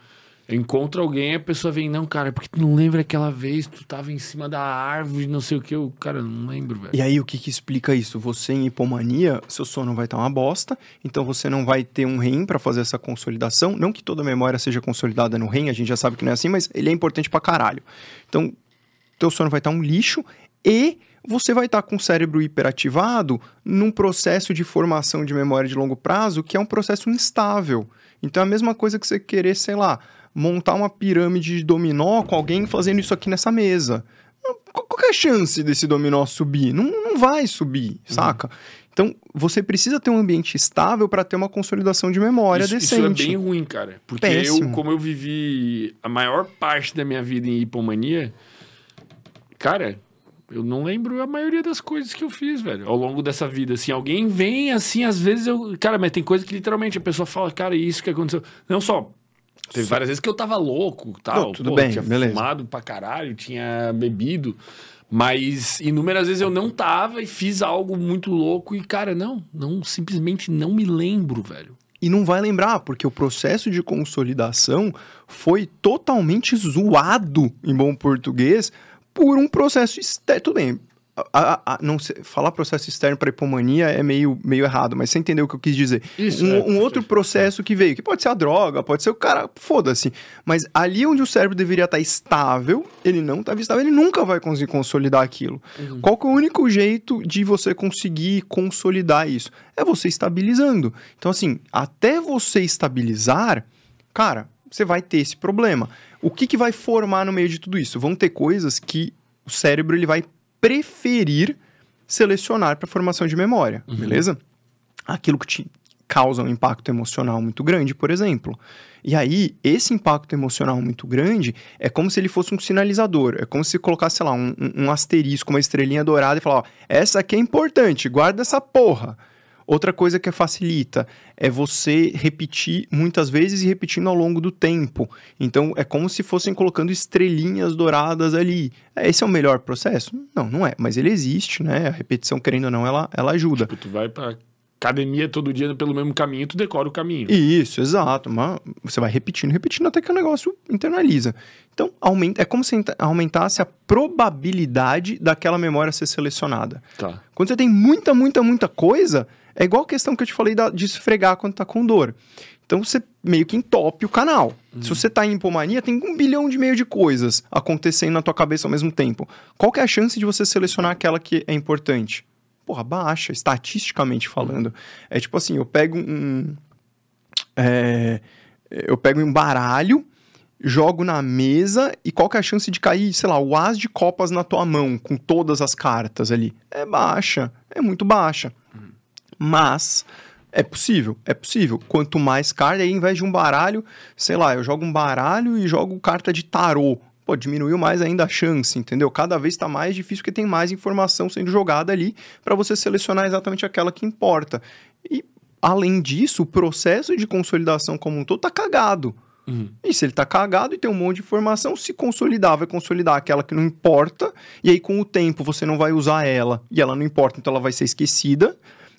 eu encontro alguém a pessoa vem, não, cara, porque tu não lembra aquela vez, tu tava em cima da árvore, não sei o que. Eu, cara, não lembro, velho. E aí, o que, que explica isso? Você em hipomania, seu sono vai estar uma bosta, então você não vai ter um REM para fazer essa consolidação. Não que toda memória seja consolidada no REM, a gente já sabe que não é assim, mas ele é importante pra caralho. Então, teu sono vai estar um lixo e você vai estar com o cérebro hiperativado num processo de formação de memória de longo prazo que é um processo instável. Então, é a mesma coisa que você querer, sei lá, montar uma pirâmide de dominó com alguém fazendo isso aqui nessa mesa. Qual é a chance desse dominó subir? Não, não vai subir, saca? Então, você precisa ter um ambiente estável para ter uma consolidação de memória isso, isso decente. é bem ruim, cara. Porque eu, Péssimo. como eu vivi a maior parte da minha vida em hipomania, cara, eu não lembro a maioria das coisas que eu fiz, velho, ao longo dessa vida. Assim, alguém vem assim, às vezes eu. Cara, mas tem coisa que literalmente a pessoa fala, cara, isso que aconteceu. Não só. Teve Só- várias vezes que eu tava louco tal. Não, tudo pô, bem, tinha beleza. fumado pra caralho, tinha bebido. Mas inúmeras vezes eu não tava e fiz algo muito louco e, cara, não, não, simplesmente não me lembro, velho. E não vai lembrar, porque o processo de consolidação foi totalmente zoado, em bom português, por um processo externo. Tudo bem. A- a- não sei- falar processo externo para hipomania é meio, meio errado, mas você entendeu o que eu quis dizer. Isso, um, é, um outro perfeito. processo que veio, que pode ser a droga, pode ser o cara, foda-se. Mas ali onde o cérebro deveria estar estável, ele não estava estável, ele nunca vai conseguir consolidar aquilo. Uhum. Qual que é o único jeito de você conseguir consolidar isso? É você estabilizando. Então, assim, até você estabilizar, cara, você vai ter esse problema. O que, que vai formar no meio de tudo isso? Vão ter coisas que o cérebro ele vai preferir selecionar para formação de memória, beleza? Aquilo que te causa um impacto emocional muito grande, por exemplo. E aí, esse impacto emocional muito grande é como se ele fosse um sinalizador. É como se colocasse, sei lá, um, um- um asterisco, uma estrelinha dourada e falar: ó, essa aqui é importante, guarda essa porra. Outra coisa que facilita é você repetir muitas vezes e repetindo ao longo do tempo. Então é como se fossem colocando estrelinhas douradas ali. Esse é o melhor processo? Não, não é. Mas ele existe, né? A repetição, querendo ou não, ela, ela ajuda. Tipo, tu vai pra academia todo dia pelo mesmo caminho, tu decora o caminho. Isso, exato. Mas você vai repetindo, repetindo até que o negócio internaliza. Então, aumenta, é como se enta- aumentasse a probabilidade daquela memória ser selecionada. Tá. Quando você tem muita, muita, muita coisa, é igual a questão que eu te falei da- de esfregar quando tá com dor. Então você meio que entope o canal. Se você tá em hipomania, tem um bilhão de meio de coisas acontecendo na tua cabeça ao mesmo tempo. Qual que é a chance de você selecionar aquela que é importante? Porra, baixa, estatisticamente falando. É tipo assim, eu pego um. é, eu pego um baralho, jogo na mesa e qual que é a chance de cair, sei lá, o as de copas na tua mão com todas as cartas ali? É baixa, é muito baixa. Mas é possível, é possível. Quanto mais carta, aí ao invés de um baralho, sei lá, eu jogo um baralho e jogo carta de tarô. Pô, diminuiu mais ainda a chance, entendeu? Cada vez está mais difícil porque tem mais informação sendo jogada ali para você selecionar exatamente aquela que importa. E além disso, o processo de consolidação como um todo tá cagado. Uhum. E se ele tá cagado e tem um monte de informação, se consolidar, vai consolidar aquela que não importa, e aí com o tempo você não vai usar ela, e ela não importa, então ela vai ser esquecida.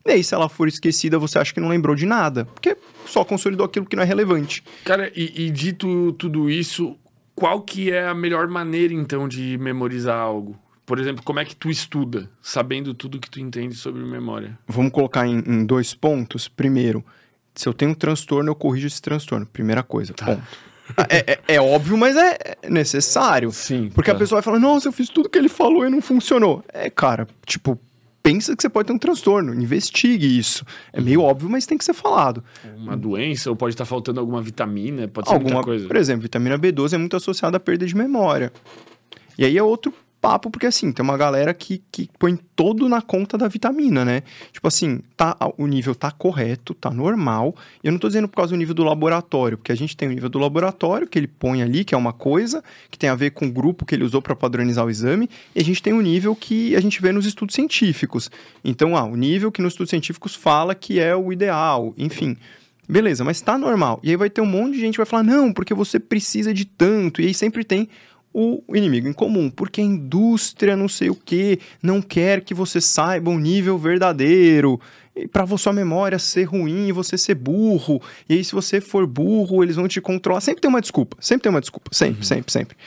E aí, se ela for esquecida, você acha que não lembrou de nada, porque só consolidou aquilo que não é relevante. Cara, e, e dito tudo isso, qual que é a melhor maneira, então, de memorizar algo? Por exemplo, como é que tu estuda, sabendo tudo que tu entende sobre memória? Vamos colocar em, em dois pontos. Primeiro, se eu tenho um transtorno, eu corrijo esse transtorno. Primeira coisa, ponto. É, é- é óbvio, mas é é necessário. Sim. Porque a pessoa vai falar, nossa, eu fiz tudo que ele falou e não funcionou. É, cara, tipo, pensa que você pode ter um transtorno, investigue isso. É meio óbvio, mas tem que ser falado. Uma doença, ou pode estar faltando alguma vitamina, pode ser Alguma, coisa. por exemplo, vitamina B12 é muito associada à perda de memória. E aí é outro papo, porque assim, tem uma galera que, que põe todo na conta da vitamina, né? Tipo assim, tá, o nível tá correto, tá normal. E eu não tô dizendo por causa do nível do laboratório, porque a gente tem o nível do laboratório que ele põe ali, que é uma coisa, que tem a ver com o grupo que ele usou para padronizar o exame, e a gente tem o nível que a gente vê nos estudos científicos. Então, ah, o nível que nos estudos científicos fala que é o ideal, enfim. Beleza, mas tá normal. E aí vai ter um monte de gente que vai falar, não, porque você precisa de tanto. E aí sempre tem o inimigo em comum, porque a indústria não sei o que não quer que você saiba o nível verdadeiro para sua memória ser ruim e você ser burro. E aí se você for burro, eles vão te controlar. Sempre tem uma desculpa, sempre tem uma desculpa, sempre, uhum. sempre, sempre.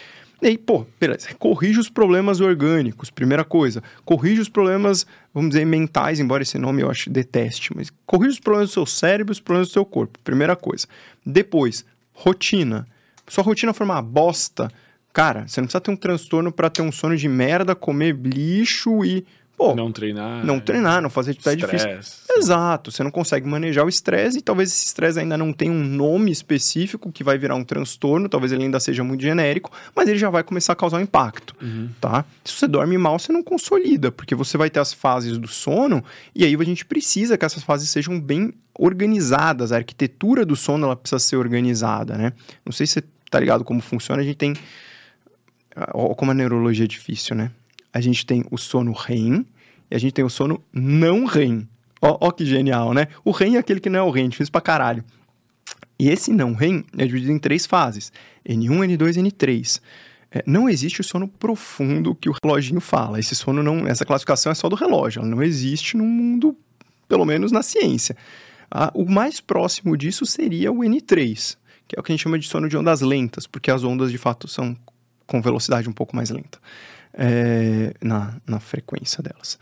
E aí, pô, beleza, corrige os problemas orgânicos, primeira coisa. Corrige os problemas, vamos dizer, mentais, embora esse nome eu acho deteste, mas corrige os problemas do seu cérebro, os problemas do seu corpo, primeira coisa. Depois, rotina. Sua rotina for uma bosta, Cara, você não precisa ter um transtorno para ter um sono de merda, comer lixo e. Pô, não treinar. Não treinar, não fazer atividade difícil. Exato, você não consegue manejar o estresse e talvez esse estresse ainda não tenha um nome específico que vai virar um transtorno, talvez ele ainda seja muito genérico, mas ele já vai começar a causar um impacto, uhum. tá? Se você dorme mal, você não consolida, porque você vai ter as fases do sono e aí a gente precisa que essas fases sejam bem organizadas, a arquitetura do sono ela precisa ser organizada, né? Não sei se você tá ligado como funciona, a gente tem Olha como a neurologia é difícil, né? A gente tem o sono REM e a gente tem o sono não REM. Ó, ó que genial, né? O REM é aquele que não é o REM, difícil pra caralho. E esse não REM é dividido em três fases: N1, N2 e N3. É, não existe o sono profundo que o reloginho fala. Esse sono não, essa classificação é só do relógio. Ela não existe no mundo, pelo menos na ciência. Ah, o mais próximo disso seria o N3, que é o que a gente chama de sono de ondas lentas, porque as ondas de fato são com velocidade um pouco mais lenta é, na, na frequência delas.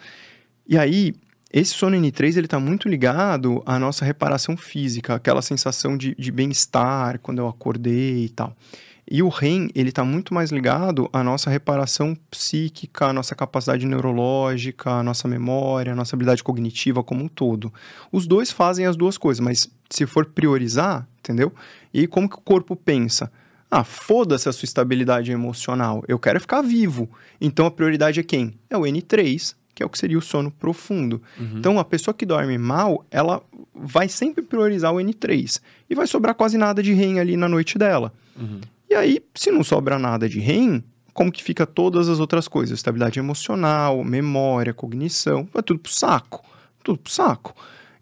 E aí, esse sono N3 ele está muito ligado à nossa reparação física, aquela sensação de, de bem-estar quando eu acordei e tal. E o REM, ele está muito mais ligado à nossa reparação psíquica, à nossa capacidade neurológica, à nossa memória, à nossa habilidade cognitiva como um todo. Os dois fazem as duas coisas, mas se for priorizar, entendeu? E como que o corpo pensa? Ah, foda-se a sua estabilidade emocional. Eu quero ficar vivo. Então a prioridade é quem? É o N3, que é o que seria o sono profundo. Uhum. Então a pessoa que dorme mal, ela vai sempre priorizar o N3 e vai sobrar quase nada de REM ali na noite dela. Uhum. E aí, se não sobra nada de REM, como que fica todas as outras coisas? Estabilidade emocional, memória, cognição, vai tudo pro saco. Tudo pro saco.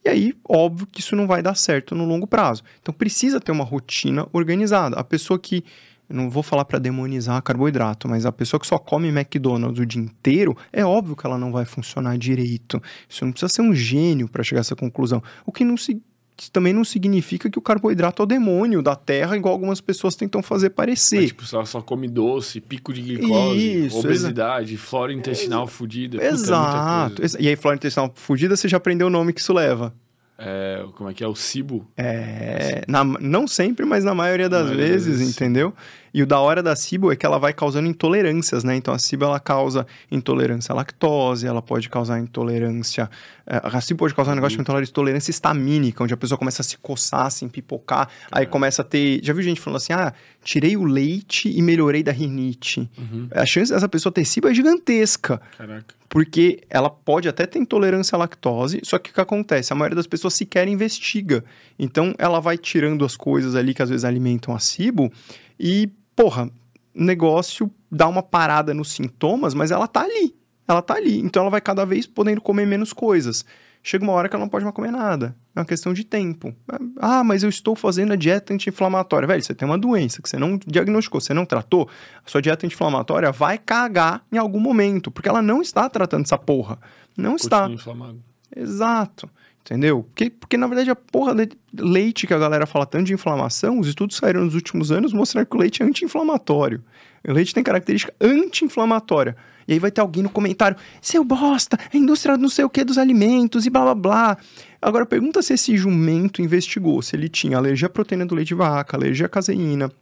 E aí, óbvio que isso não vai dar certo no longo prazo. Então, precisa ter uma rotina organizada. A pessoa que não vou falar para demonizar carboidrato, mas a pessoa que só come McDonald's o dia inteiro, é óbvio que ela não vai funcionar direito. Isso não precisa ser um gênio para chegar a essa conclusão. O que não se também não significa que o carboidrato é o demônio da terra, igual algumas pessoas tentam fazer parecer. Mas, tipo, só, só come doce, pico de glicose, Isso, obesidade, exa... flora intestinal ex fodida. Exato. E aí, flora intestinal fodida, você já aprendeu o nome que isso leva. É, como é que é? O cibo? É, na, não sempre, mas na maioria das maioria vezes, vezes, entendeu? E o da hora da cibo é que ela vai causando intolerâncias, né? Então a cibo ela causa intolerância à lactose, ela pode causar intolerância. É, a cibo pode causar um negócio de intolerância estamínica, onde a pessoa começa a se coçar, se empipocar, aí começa a ter. Já viu gente falando assim: ah, tirei o leite e melhorei da rinite. Uhum. A chance dessa pessoa ter cibo é gigantesca. Caraca. Porque ela pode até ter intolerância à lactose, só que o que acontece? A maioria das pessoas sequer investiga. Então ela vai tirando as coisas ali que às vezes alimentam a cibo e porra, negócio dá uma parada nos sintomas, mas ela tá ali. Ela tá ali. Então ela vai cada vez podendo comer menos coisas. Chega uma hora que ela não pode mais comer nada. É uma questão de tempo. Ah, mas eu estou fazendo a dieta anti-inflamatória. Velho, você tem uma doença que você não diagnosticou, você não tratou. A sua dieta anti-inflamatória vai cagar em algum momento, porque ela não está tratando essa porra. Não Continua está. inflamado. Exato. Entendeu? Porque, porque, na verdade, a porra de leite que a galera fala tanto de inflamação, os estudos saíram nos últimos anos mostrando que o leite é anti-inflamatório. O leite tem característica anti-inflamatória. E aí vai ter alguém no comentário, seu bosta, a indústria não sei o que dos alimentos e blá blá blá. Agora pergunta se esse jumento investigou, se ele tinha alergia à proteína do leite de vaca, alergia à caseína,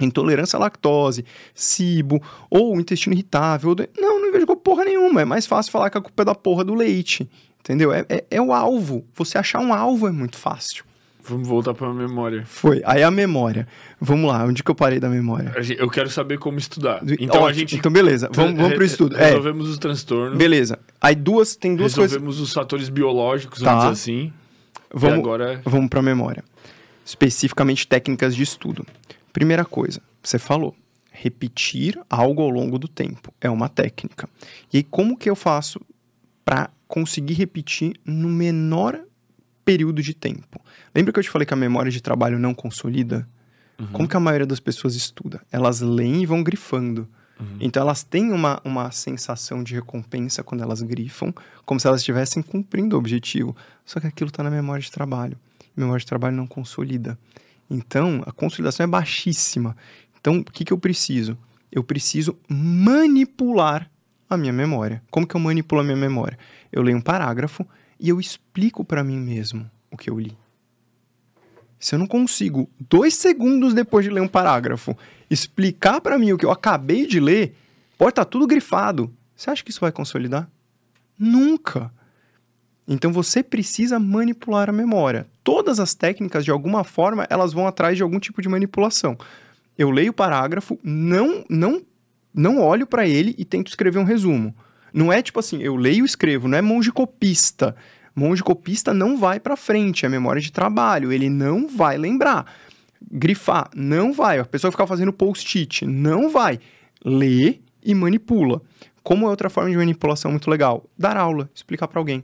intolerância à lactose, cibo, ou intestino irritável. Não, não investigou porra nenhuma. É mais fácil falar que a culpa é da porra do leite. Entendeu? É, é, é, o alvo. Você achar um alvo é muito fácil. Vamos voltar pra memória. Foi. Aí a memória. Vamos lá, onde que eu parei da memória? A Eu quero saber como estudar. Então Ótimo, a gente. Então, beleza. Vamos, vamos pro re- estudo. É, Resolvemos os transtornos. beleza. Aí duas, tem duas coisas. resolvemos os fatores biológicos, Tá. vamos dizer assim. Vamos, E agora. vamos pra memória. Especificamente técnicas de estudo. Primeira coisa, você falou. Repetir algo ao longo do tempo é uma técnica. E aí, como que eu faço para conseguir repetir no menor período de tempo? Lembra que eu te falei que a memória de trabalho não consolida? Como que a maioria das pessoas estuda? Elas leem e vão grifando. Então elas têm uma, uma sensação de recompensa quando elas grifam, como se elas estivessem cumprindo o objetivo. Só que aquilo está na memória de trabalho. Memória de trabalho não consolida. Então, a consolidação é baixíssima. Então, o que, que eu preciso? Eu preciso manipular a minha memória. Como que eu manipulo a minha memória? Eu leio um parágrafo e eu explico para mim mesmo o que eu li. Se eu não consigo, dois segundos depois de ler um parágrafo, explicar para mim o que eu acabei de ler, pode estar tudo grifado. Você acha que isso vai consolidar? Nunca. Então você precisa manipular a memória. Todas as técnicas, de alguma forma, elas vão atrás de algum tipo de manipulação. Eu leio o parágrafo, não, não, não olho para ele e tento escrever um resumo. Não é tipo assim, eu leio e escrevo, não é monge copista. Monge copista não vai para frente, é memória de trabalho, ele não vai lembrar. Grifar, não vai. A pessoa ficar fazendo post-it, não vai. Lê e manipula. Como é outra forma de manipulação muito legal? Dar aula, explicar para alguém.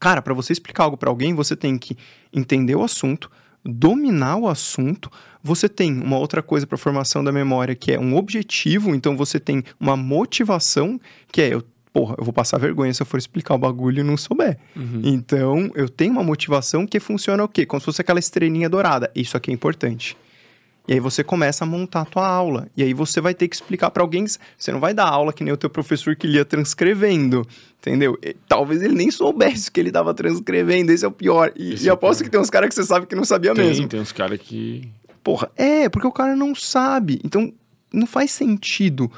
Cara, para você explicar algo para alguém, você tem que entender o assunto, dominar o assunto. Você tem uma outra coisa para formação da memória, que é um objetivo, então você tem uma motivação, que é eu, porra, eu vou passar vergonha se eu for explicar o bagulho e não souber. Então, eu tenho uma motivação que funciona o quê? Como se fosse aquela estrelinha dourada. Isso aqui é importante. E aí você começa a montar a tua aula. E aí você vai ter que explicar para alguém. Você não vai dar aula que nem o teu professor que lia transcrevendo. Entendeu? E talvez ele nem soubesse que ele estava transcrevendo. Esse é o pior. E, Esse e é aposto pior. que tem uns caras que você sabe que não sabia Tem, mesmo. tem uns caras que. Porra, é, porque o cara não sabe. Então, não faz sentido.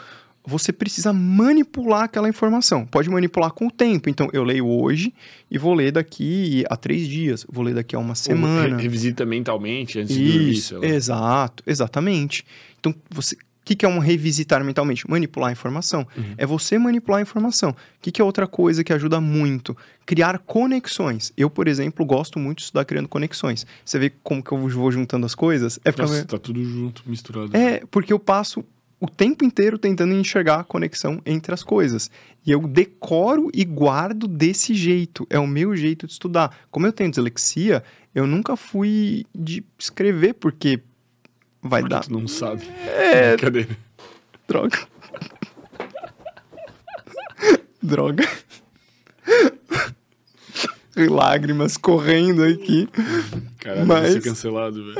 Você precisa manipular aquela informação. Pode manipular com o tempo. Então, eu leio hoje e vou ler daqui a três dias. Vou ler daqui a uma semana. Re- Revisita mentalmente antes de dormir, Isso, sei lá. exato, exatamente. Então, você. O que, que é um revisitar mentalmente? Manipular a informação. Uhum. É você manipular a informação. O que, que é outra coisa que ajuda muito? Criar conexões. Eu, por exemplo, gosto muito de estudar criando conexões. Você vê como que eu vou juntando as coisas? É Nossa, tá tudo junto, misturado. é porque eu passo o tempo inteiro tentando enxergar a conexão entre as coisas. E eu decoro e guardo desse jeito. É o meu jeito de estudar. Como eu tenho dislexia, eu nunca fui de escrever, porque vai Porque dar. tu não sabe. É, Brincadeira. droga. droga. Lágrimas correndo aqui. Caralho, Mas- vai ser cancelado, velho.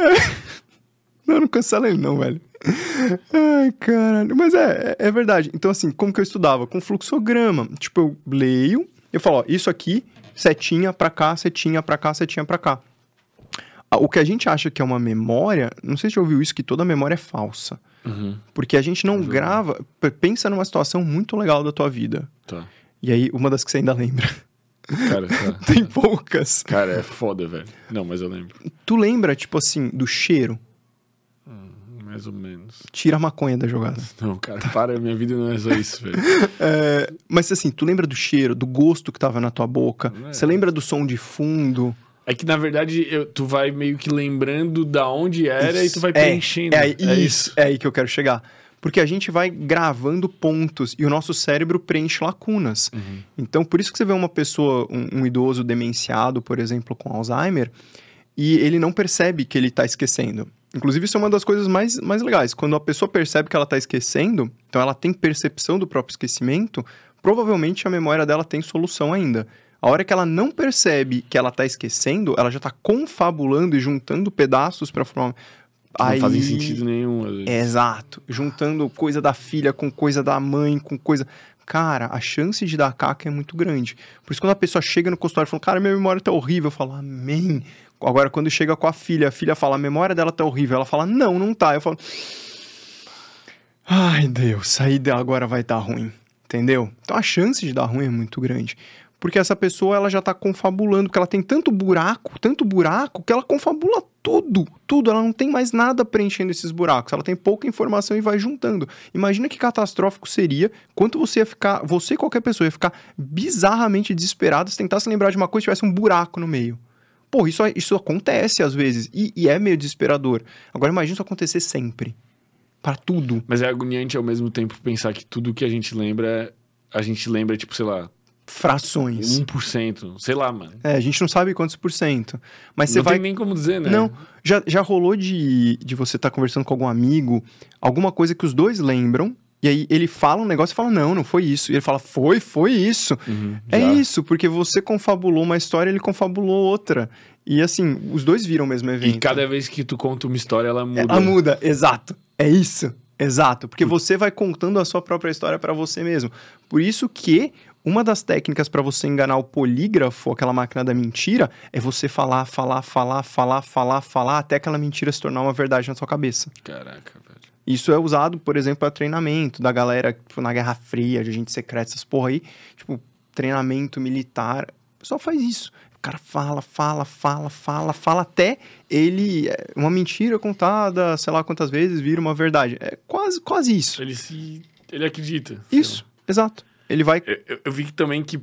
Não, não cancela ele não, velho. Ai, caralho. Mas é, é, é verdade. Então, assim, como que eu estudava? Com fluxograma. Tipo, eu leio, eu falo, ó, isso aqui, setinha pra cá, setinha pra cá, setinha pra cá. O que a gente acha que é uma memória, não sei se já ouviu isso, que toda memória é falsa. Uhum. Porque a gente não grava. p- Pensa numa situação muito legal da tua vida. Tá. E aí, uma das que você ainda lembra. Cara, tá. Tem poucas. Cara, é foda, velho. Não, mas eu lembro. Tu lembra, tipo assim, do cheiro? Mais ou menos. Tira a maconha da jogada. Não, cara, para, minha vida não é só isso, velho. É, mas assim, tu lembra do cheiro, do gosto que tava na tua boca? É. Você lembra do som de fundo? É que, na verdade, eu- tu vai meio que lembrando da onde era e tu vai É, preenchendo. É, aí- isso, é aí que eu quero chegar. Porque a gente vai gravando pontos e o nosso cérebro preenche lacunas. Uhum. Então, por isso que você vê uma pessoa, um, um idoso demenciado, por exemplo, com Alzheimer, e ele não percebe que ele está esquecendo. Inclusive, isso é uma das coisas mais, mais legais. Quando a pessoa percebe que ela está esquecendo, então ela tem percepção do próprio esquecimento, provavelmente a memória dela tem solução ainda. A hora que ela não percebe que ela está esquecendo, ela já está confabulando e juntando pedaços para formar. Não fazem sentido nenhum. vezes. Exato. Juntando coisa da filha com coisa da mãe, com coisa. Cara, a chance de dar caca é muito grande. Por isso, quando a pessoa chega no consultório e fala, cara, minha memória tá horrível, eu falo, amém. Agora, quando chega com a filha, a filha fala, a memória dela tá horrível. Ela fala, não, não tá. Eu falo, ai, Deus, aí agora vai dar ruim. Entendeu? Então, a chance de dar ruim é muito grande. Porque essa pessoa ela já tá confabulando, porque ela tem tanto buraco, tanto buraco, que ela confabula tudo, tudo. Ela não tem mais nada preenchendo esses buracos. Ela tem pouca informação e vai juntando. Imagina que catastrófico seria quanto você ia ficar, você e qualquer pessoa ia ficar bizarramente desesperado se tentasse lembrar de uma coisa e tivesse um buraco no meio. Pô, isso, isso acontece às vezes e, e é meio desesperador. Agora imagina isso acontecer sempre. Para tudo. Mas é agoniante ao mesmo tempo pensar que tudo que a gente lembra, a gente lembra, tipo, sei lá, Frações. 1%. Sei lá, mano. É, a gente não sabe quantos por cento. Mas você Não vai. tem nem como dizer, né? Não, já, já rolou de, de você estar conversando com algum amigo, alguma coisa que os dois lembram, e aí ele fala um negócio e fala, não, não foi isso. E ele fala, foi, foi isso. Uhum, É isso, porque você confabulou uma história, ele confabulou outra. E assim, os dois viram o mesmo evento. E cada vez que tu conta uma história, ela muda. Ela muda, exato. É isso, exato. Porque você vai contando a sua própria história pra você mesmo. Por isso que uma das técnicas pra você enganar o polígrafo, aquela máquina da mentira, é você falar, falar, falar, falar, falar, falar, até aquela mentira se tornar uma verdade na sua cabeça. Caraca. Isso é usado, por exemplo, para treinamento da galera tipo, na Guerra Fria, de agente secreto, essas porra aí. Tipo, treinamento militar. O pessoal faz isso. O cara fala, fala, fala, fala, fala, até ele. é, Uma mentira contada, sei lá quantas vezes, vira uma verdade. É quase, quase isso. Ele se. Ele acredita. Isso, exato. Ele vai. Eu, eu- vi também que,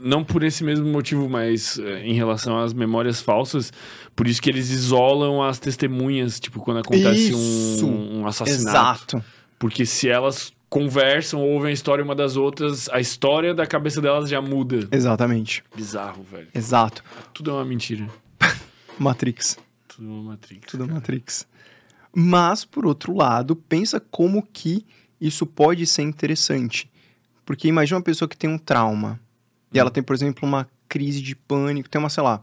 não por esse mesmo motivo, mas eh, em relação às memórias falsas, por isso que eles isolam as testemunhas, tipo, quando acontece Isso. um, um assassinato. Exato. Porque se elas conversam, ouvem a história uma das outras, a história da cabeça delas já muda. Exatamente. Bizarro, velho. Exato. Tudo é uma mentira. Matrix. Tudo é uma Matrix. Tudo é Matrix. Mas, por outro lado, pensa como que isso pode ser interessante. Porque imagina uma pessoa que tem um trauma. E ela tem, por exemplo, uma crise de pânico, tem uma, sei lá,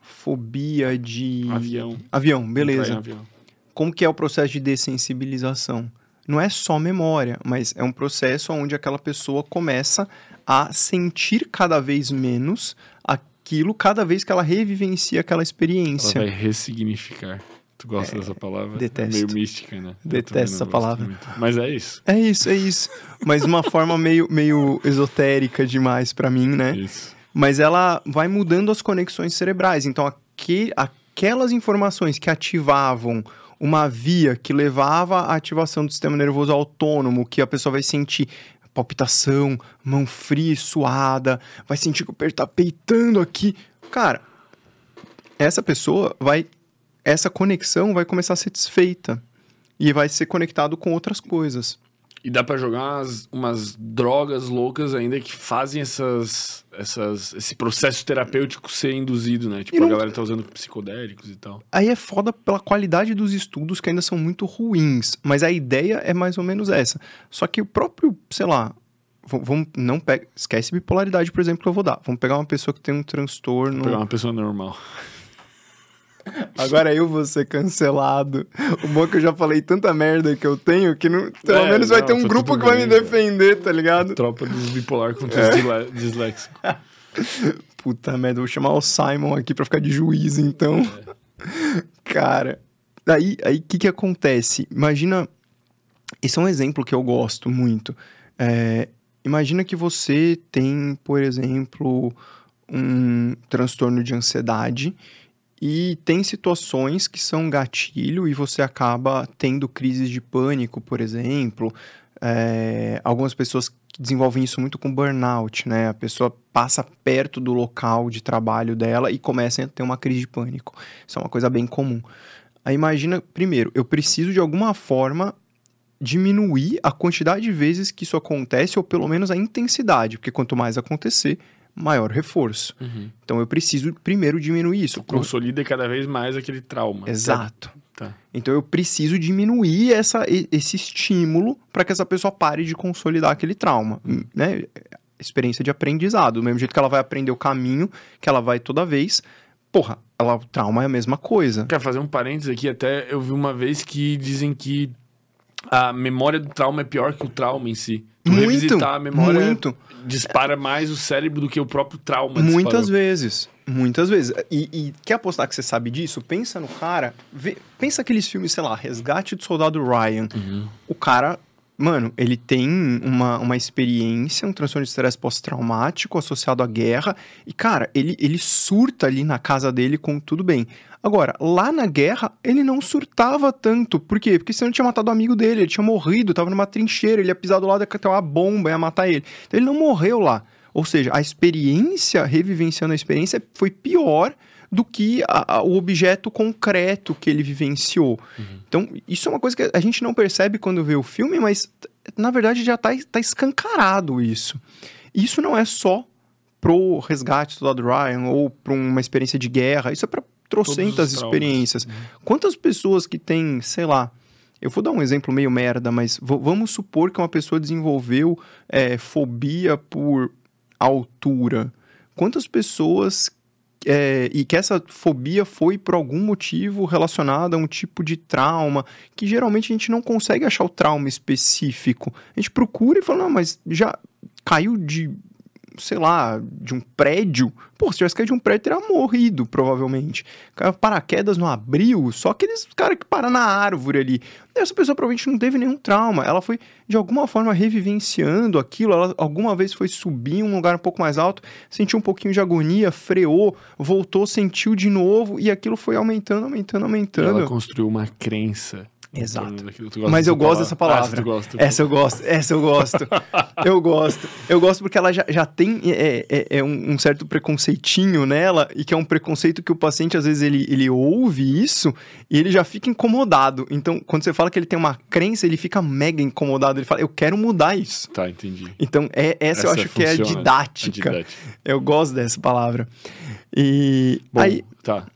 fobia de... Avião. Avião, beleza. avião. Como que é o processo de dessensibilização? Não é só memória, mas é um processo onde aquela pessoa começa a sentir cada vez menos aquilo cada vez que ela revivencia aquela Ela experiência. vai ressignificar. Tu gosta dessa palavra? É, detesto. Meio mística, né? Detesto essa palavra. muito. Mas é isso. É isso, é isso. Mas uma forma meio, meio esotérica demais pra mim, né? Isso. Mas ela vai mudando as conexões cerebrais. Então, aque- aquelas informações que ativavam uma via que levava à ativação do sistema nervoso autônomo, que a pessoa vai sentir palpitação, mão fria e suada, vai sentir que o peito tá peitando aqui. Cara, essa pessoa vai. Essa conexão vai começar a ser desfeita. E vai ser conectado com outras coisas. E dá pra jogar umas, umas drogas loucas ainda que fazem essas, essas, esse processo terapêutico ser induzido, né? Tipo, não- a galera tá usando psicodélicos e tal. Aí é foda pela qualidade dos estudos que ainda são muito ruins, mas a ideia é mais ou menos essa. Só que o próprio, sei lá, vamos não pega, esquece bipolaridade, por exemplo, que eu vou dar. Vamos pegar uma pessoa que tem um transtorno. Pegar uma pessoa normal. Agora eu vou ser cancelado. O bom é que eu já falei tanta merda que eu tenho que não, pelo É, menos vai não, ter um grupo que vai me defender, tá ligado? Tropa dos bipolar contra É. os disléxicos. Puta merda, vou chamar o Simon aqui pra ficar de juiz, então. Cara, aí aí o que que acontece? Imagina, esse é um exemplo que eu gosto muito. É, imagina que você tem, por exemplo, um transtorno de ansiedade e tem situações que são gatilho e você acaba tendo crises de pânico, por exemplo. É, algumas pessoas desenvolvem isso muito com burnout, né? A pessoa passa perto do local de trabalho dela e começa a ter uma crise de pânico. Isso é uma coisa bem comum. Aí imagina, primeiro, eu preciso de alguma forma diminuir a quantidade de vezes que isso acontece ou pelo menos a intensidade, porque quanto mais acontecer, maior reforço. Uhum. Então eu preciso primeiro diminuir isso. Consolida cada vez mais aquele trauma. Exato. Tá. Então eu preciso diminuir essa, esse estímulo para que essa pessoa pare de consolidar aquele trauma, né? Experiência de aprendizado, do mesmo jeito que ela vai aprender o caminho que ela vai toda vez. Porra, ela, o trauma é a mesma coisa. Quer fazer um parênteses aqui? Até eu vi uma vez que dizem que a memória do trauma é pior que o trauma em si. Tu Muito, revisitar a memória muito. dispara mais o cérebro do que o próprio trauma Muitas disparou. vezes. Muitas vezes. E, e quer apostar que você sabe disso? Pensa no cara. vê- pensa aqueles filmes, sei lá, Resgate do Soldado Ryan. Uhum. O cara mano, ele tem uma, uma experiência, um transtorno de estresse pós-traumático associado à guerra. E, cara, ele, ele surta ali na casa dele com tudo bem. Agora, lá na guerra, ele não surtava tanto. Por quê? Porque senão ele tinha matado o amigo dele, ele tinha morrido, tava numa trincheira, ele ia pisar do lado até uma bomba, ia matar ele. Então ele não morreu lá. Ou seja, a experiência, revivenciando a experiência, foi pior do que a, a, o objeto concreto que ele vivenciou. Uhum. Então, isso é uma coisa que a gente não percebe quando vê o filme, mas na verdade já está tá escancarado isso. Isso não é só pro resgate do Ryan ou para uma experiência de guerra, isso é para trocentas experiências. Uhum. Quantas pessoas que têm, sei lá, eu vou dar um exemplo meio merda, mas vamos supor que uma pessoa desenvolveu é, fobia por altura. Quantas pessoas é, e que essa fobia foi por algum motivo relacionada a um tipo de trauma, que geralmente a gente não consegue achar o trauma específico. A gente procura e fala, não, mas já caiu de sei lá, de um prédio, pô, se tivesse caído de um prédio, teria morrido, provavelmente. Paraquedas não abriu, só aqueles caras que param na árvore ali. Essa pessoa provavelmente não teve nenhum trauma. Ela foi, de alguma forma, revivenciando aquilo. Ela alguma vez foi subir em um lugar um pouco mais alto, sentiu um pouquinho de agonia, freou, voltou, sentiu de novo, e aquilo foi aumentando, aumentando, aumentando. E ela construiu uma crença Exato. Mas eu gosto dessa palavra. Ah, essa eu gosto, essa eu gosto. eu gosto. Eu gosto porque ela já, já tem é, é, é um, um, certo preconceitinho nela, e que é um preconceito que o paciente, às vezes, ele, ele ouve isso e ele já fica incomodado. Então, quando você fala que ele tem uma crença, ele fica mega incomodado. Ele fala, eu quero mudar isso. Tá, entendi. Então, é, essa, essa eu acho funciona, que é a didática. didática. Eu gosto dessa palavra. E Bom, aí. Tá.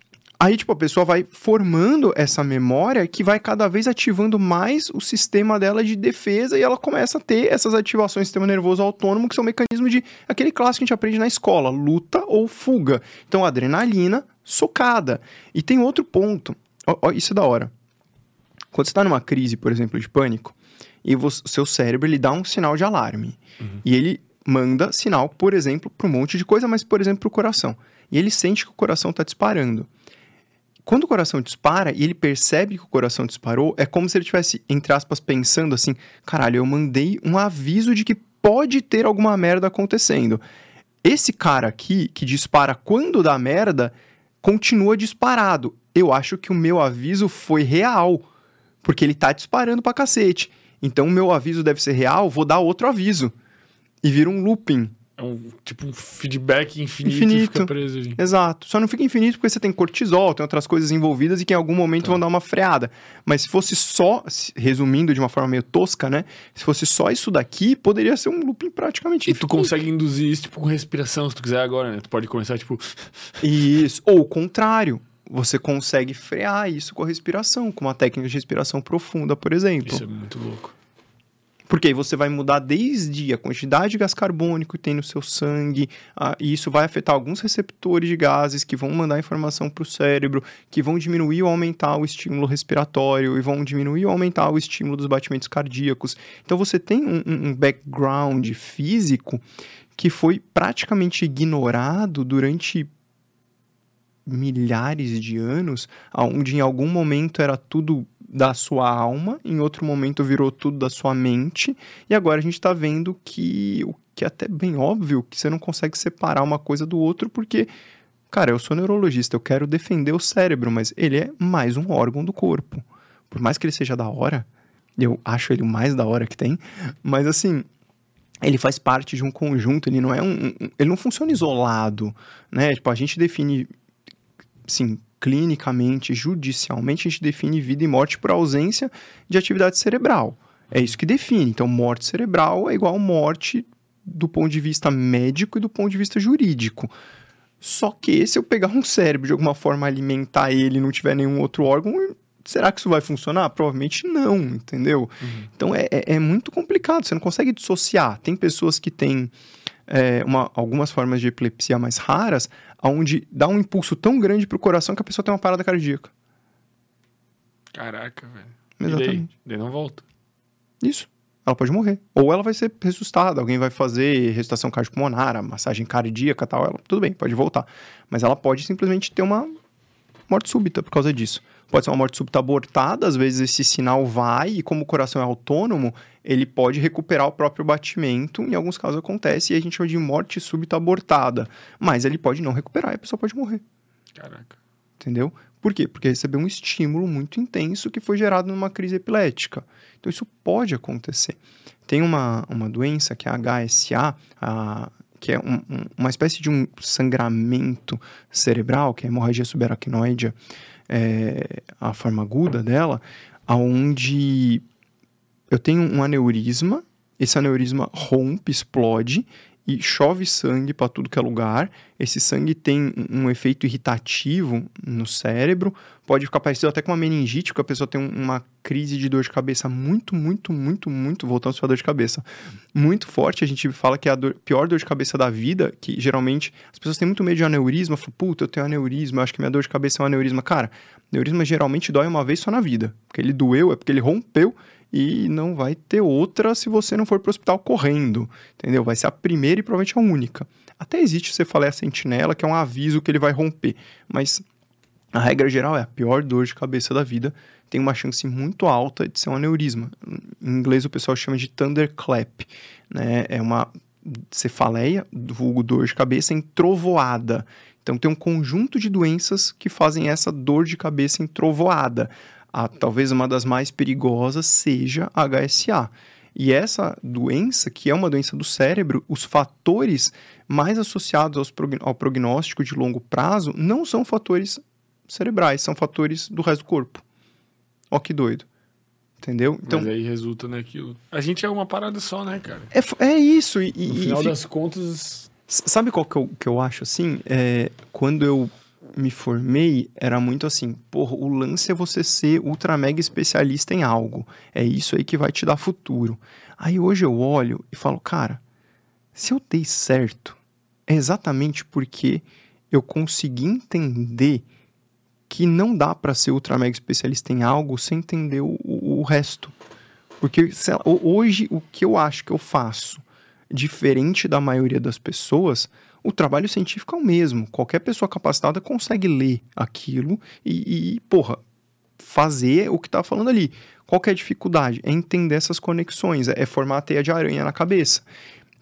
Aí, tipo, a pessoa vai formando essa memória que vai cada vez ativando mais o sistema dela de defesa e ela começa a ter essas ativações do sistema nervoso autônomo, que são mecanismos de aquele clássico que a gente aprende na escola, luta ou fuga. Então, adrenalina, socada. E tem outro ponto, ó, ó, isso é da hora. Quando você está numa crise, por exemplo, de pânico, e o seu cérebro ele dá um sinal de alarme. Uhum. E ele manda sinal, por exemplo, para um monte de coisa, mas, por exemplo, para o coração. E ele sente que o coração está disparando. Quando o coração dispara e ele percebe que o coração disparou, é como se ele tivesse, entre aspas, pensando assim: caralho, eu mandei um aviso de que pode ter alguma merda acontecendo. Esse cara aqui, que dispara quando dá merda, continua disparado. Eu acho que o meu aviso foi real, porque ele tá disparando pra cacete. Então o meu aviso deve ser real, vou dar outro aviso. E vira um looping. É um tipo um feedback infinito, infinito. fica preso ali. Exato. Só não fica infinito porque você tem cortisol, tem outras coisas envolvidas e que em algum momento tá. vão dar uma freada. Mas se fosse só, resumindo de uma forma meio tosca, né? Se fosse só isso daqui, poderia ser um looping praticamente E infinito. tu consegue induzir isso tipo com respiração, se tu quiser agora, né? Tu pode começar tipo Isso, ou o contrário. Você consegue frear isso com a respiração, com uma técnica de respiração profunda, por exemplo. Isso é muito louco. Porque aí você vai mudar desde a quantidade de gás carbônico que tem no seu sangue, e isso vai afetar alguns receptores de gases que vão mandar informação para o cérebro, que vão diminuir ou aumentar o estímulo respiratório, e vão diminuir ou aumentar o estímulo dos batimentos cardíacos. Então você tem um, um background físico que foi praticamente ignorado durante milhares de anos, onde em algum momento era tudo da sua alma, em outro momento virou tudo da sua mente, e agora a gente está vendo que o que é até bem óbvio que você não consegue separar uma coisa do outro, porque, cara, eu sou neurologista, eu quero defender o cérebro, mas ele é mais um órgão do corpo. Por mais que ele seja da hora, eu acho ele o mais da hora que tem, mas assim, ele faz parte de um conjunto, ele não é um, ele não funciona isolado, né? Tipo, a gente define sim, clinicamente, judicialmente, a gente define vida e morte por ausência de atividade cerebral. É isso que define. Então, morte cerebral é igual morte do ponto de vista médico e do ponto de vista jurídico. Só que se eu pegar um cérebro de alguma forma alimentar ele e não tiver nenhum outro órgão, será que isso vai funcionar? Provavelmente não, entendeu? Uhum. Então é, é, é, muito complicado, você não consegue dissociar. Tem pessoas que têm é, uma, algumas formas de epilepsia mais raras, onde dá um impulso tão grande pro coração que a pessoa tem uma parada cardíaca. Caraca, velho. Exatamente. daí, daí não volta. Isso. Ela pode morrer. Ou ela vai ser ressuscitada. Alguém vai fazer ressuscitação cardiopulmonar, massagem cardíaca tal. Ela, tudo bem, pode voltar. Mas ela pode simplesmente ter uma, morte súbita por causa disso. Pode ser uma morte súbita abortada, às vezes esse sinal vai e como o coração é autônomo, ele pode recuperar o próprio batimento, em alguns casos acontece, e a gente chama de morte súbita abortada. Mas ele pode não recuperar e a pessoa pode morrer. Caraca. Entendeu? Por quê? Porque recebeu um estímulo muito intenso que foi gerado numa crise epilética. Então isso pode acontecer. Tem uma, uma doença que é a HSA, a, que é um, um, uma espécie de um sangramento cerebral, que é a hemorragia subaracnoide, é, a forma aguda dela, aonde eu tenho um aneurisma, esse aneurisma rompe, explode, e chove sangue para tudo que é lugar. Esse sangue tem um efeito irritativo no cérebro, pode ficar parecido até com uma meningite, porque a pessoa tem uma crise de dor de cabeça muito, muito, muito, muito, voltando a dor de cabeça, muito forte. A gente fala que é a dor, pior dor de cabeça da vida, que geralmente as pessoas têm muito medo de aneurisma, falam, puta, eu tenho aneurisma, eu acho que minha dor de cabeça é um aneurisma. Cara, aneurisma geralmente dói uma vez só na vida, porque ele doeu, é porque ele rompeu e não vai ter outra se você não for para o hospital correndo, entendeu? Vai ser a primeira e provavelmente a única. Até existe cefaleia sentinela, que é um aviso que ele vai romper, mas a regra geral é a pior dor de cabeça da vida tem uma chance muito alta de ser um aneurisma. Em inglês o pessoal chama de thunderclap, né? É uma cefaleia, vulgo dor de cabeça em trovoada. Então tem um conjunto de doenças que fazem essa dor de cabeça em trovoada a, talvez uma das mais perigosas seja a HSA. E essa doença, que é uma doença do cérebro, os fatores mais associados ao prognóstico de longo prazo não são fatores cerebrais, são fatores do resto do corpo. Ó que doido. Entendeu? Então, Mas aí resulta naquilo. A gente é uma parada só, né, cara? É, é isso. E, no final e, das contas. Sabe qual que eu, que eu acho assim? É, quando eu me formei era muito assim, porra, o lance é você ser ultra mega especialista em algo. É isso aí que vai te dar futuro. Aí hoje eu olho e falo, cara, se eu dei certo, é exatamente porque eu consegui entender que não dá para ser ultra mega especialista em algo sem entender o, o resto. Porque hoje o que eu acho que eu faço diferente da maioria das pessoas o trabalho científico é o mesmo. Qualquer pessoa capacitada consegue ler aquilo e, e porra, fazer o que está falando ali. Qual é a dificuldade? É entender essas conexões, é formar a teia de aranha na cabeça.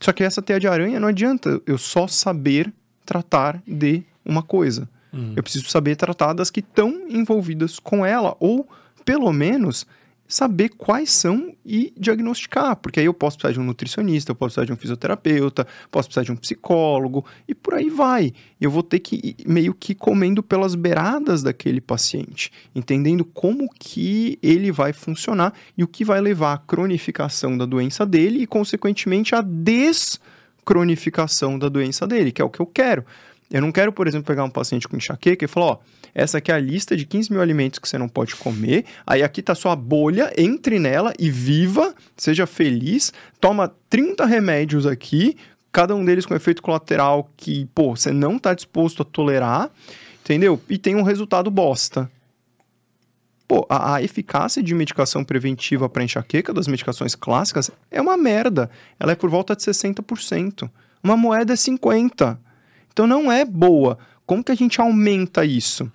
Só que essa teia de aranha não adianta eu só saber tratar de uma coisa. Hum. Eu preciso saber tratar das que estão envolvidas com ela, ou pelo menos saber quais são e diagnosticar, porque aí eu posso precisar de um nutricionista, eu posso precisar de um fisioterapeuta, posso precisar de um psicólogo e por aí vai. Eu vou ter que ir meio que comendo pelas beiradas daquele paciente, entendendo como que ele vai funcionar e o que vai levar à cronificação da doença dele e consequentemente à descronificação da doença dele, que é o que eu quero. Eu não quero, por exemplo, pegar um paciente com enxaqueca e falar, ó, essa aqui é a lista de 15 mil alimentos que você não pode comer, aí aqui tá sua bolha, entre nela e viva, seja feliz, toma 30 remédios aqui, cada um deles com efeito colateral que, pô, você não tá disposto a tolerar, entendeu? E tem um resultado bosta. Pô, a, a eficácia de medicação preventiva para enxaqueca das medicações clássicas é uma merda. Ela é por volta de 60%. Uma moeda é 50%. Então não é boa. Como que a gente aumenta isso?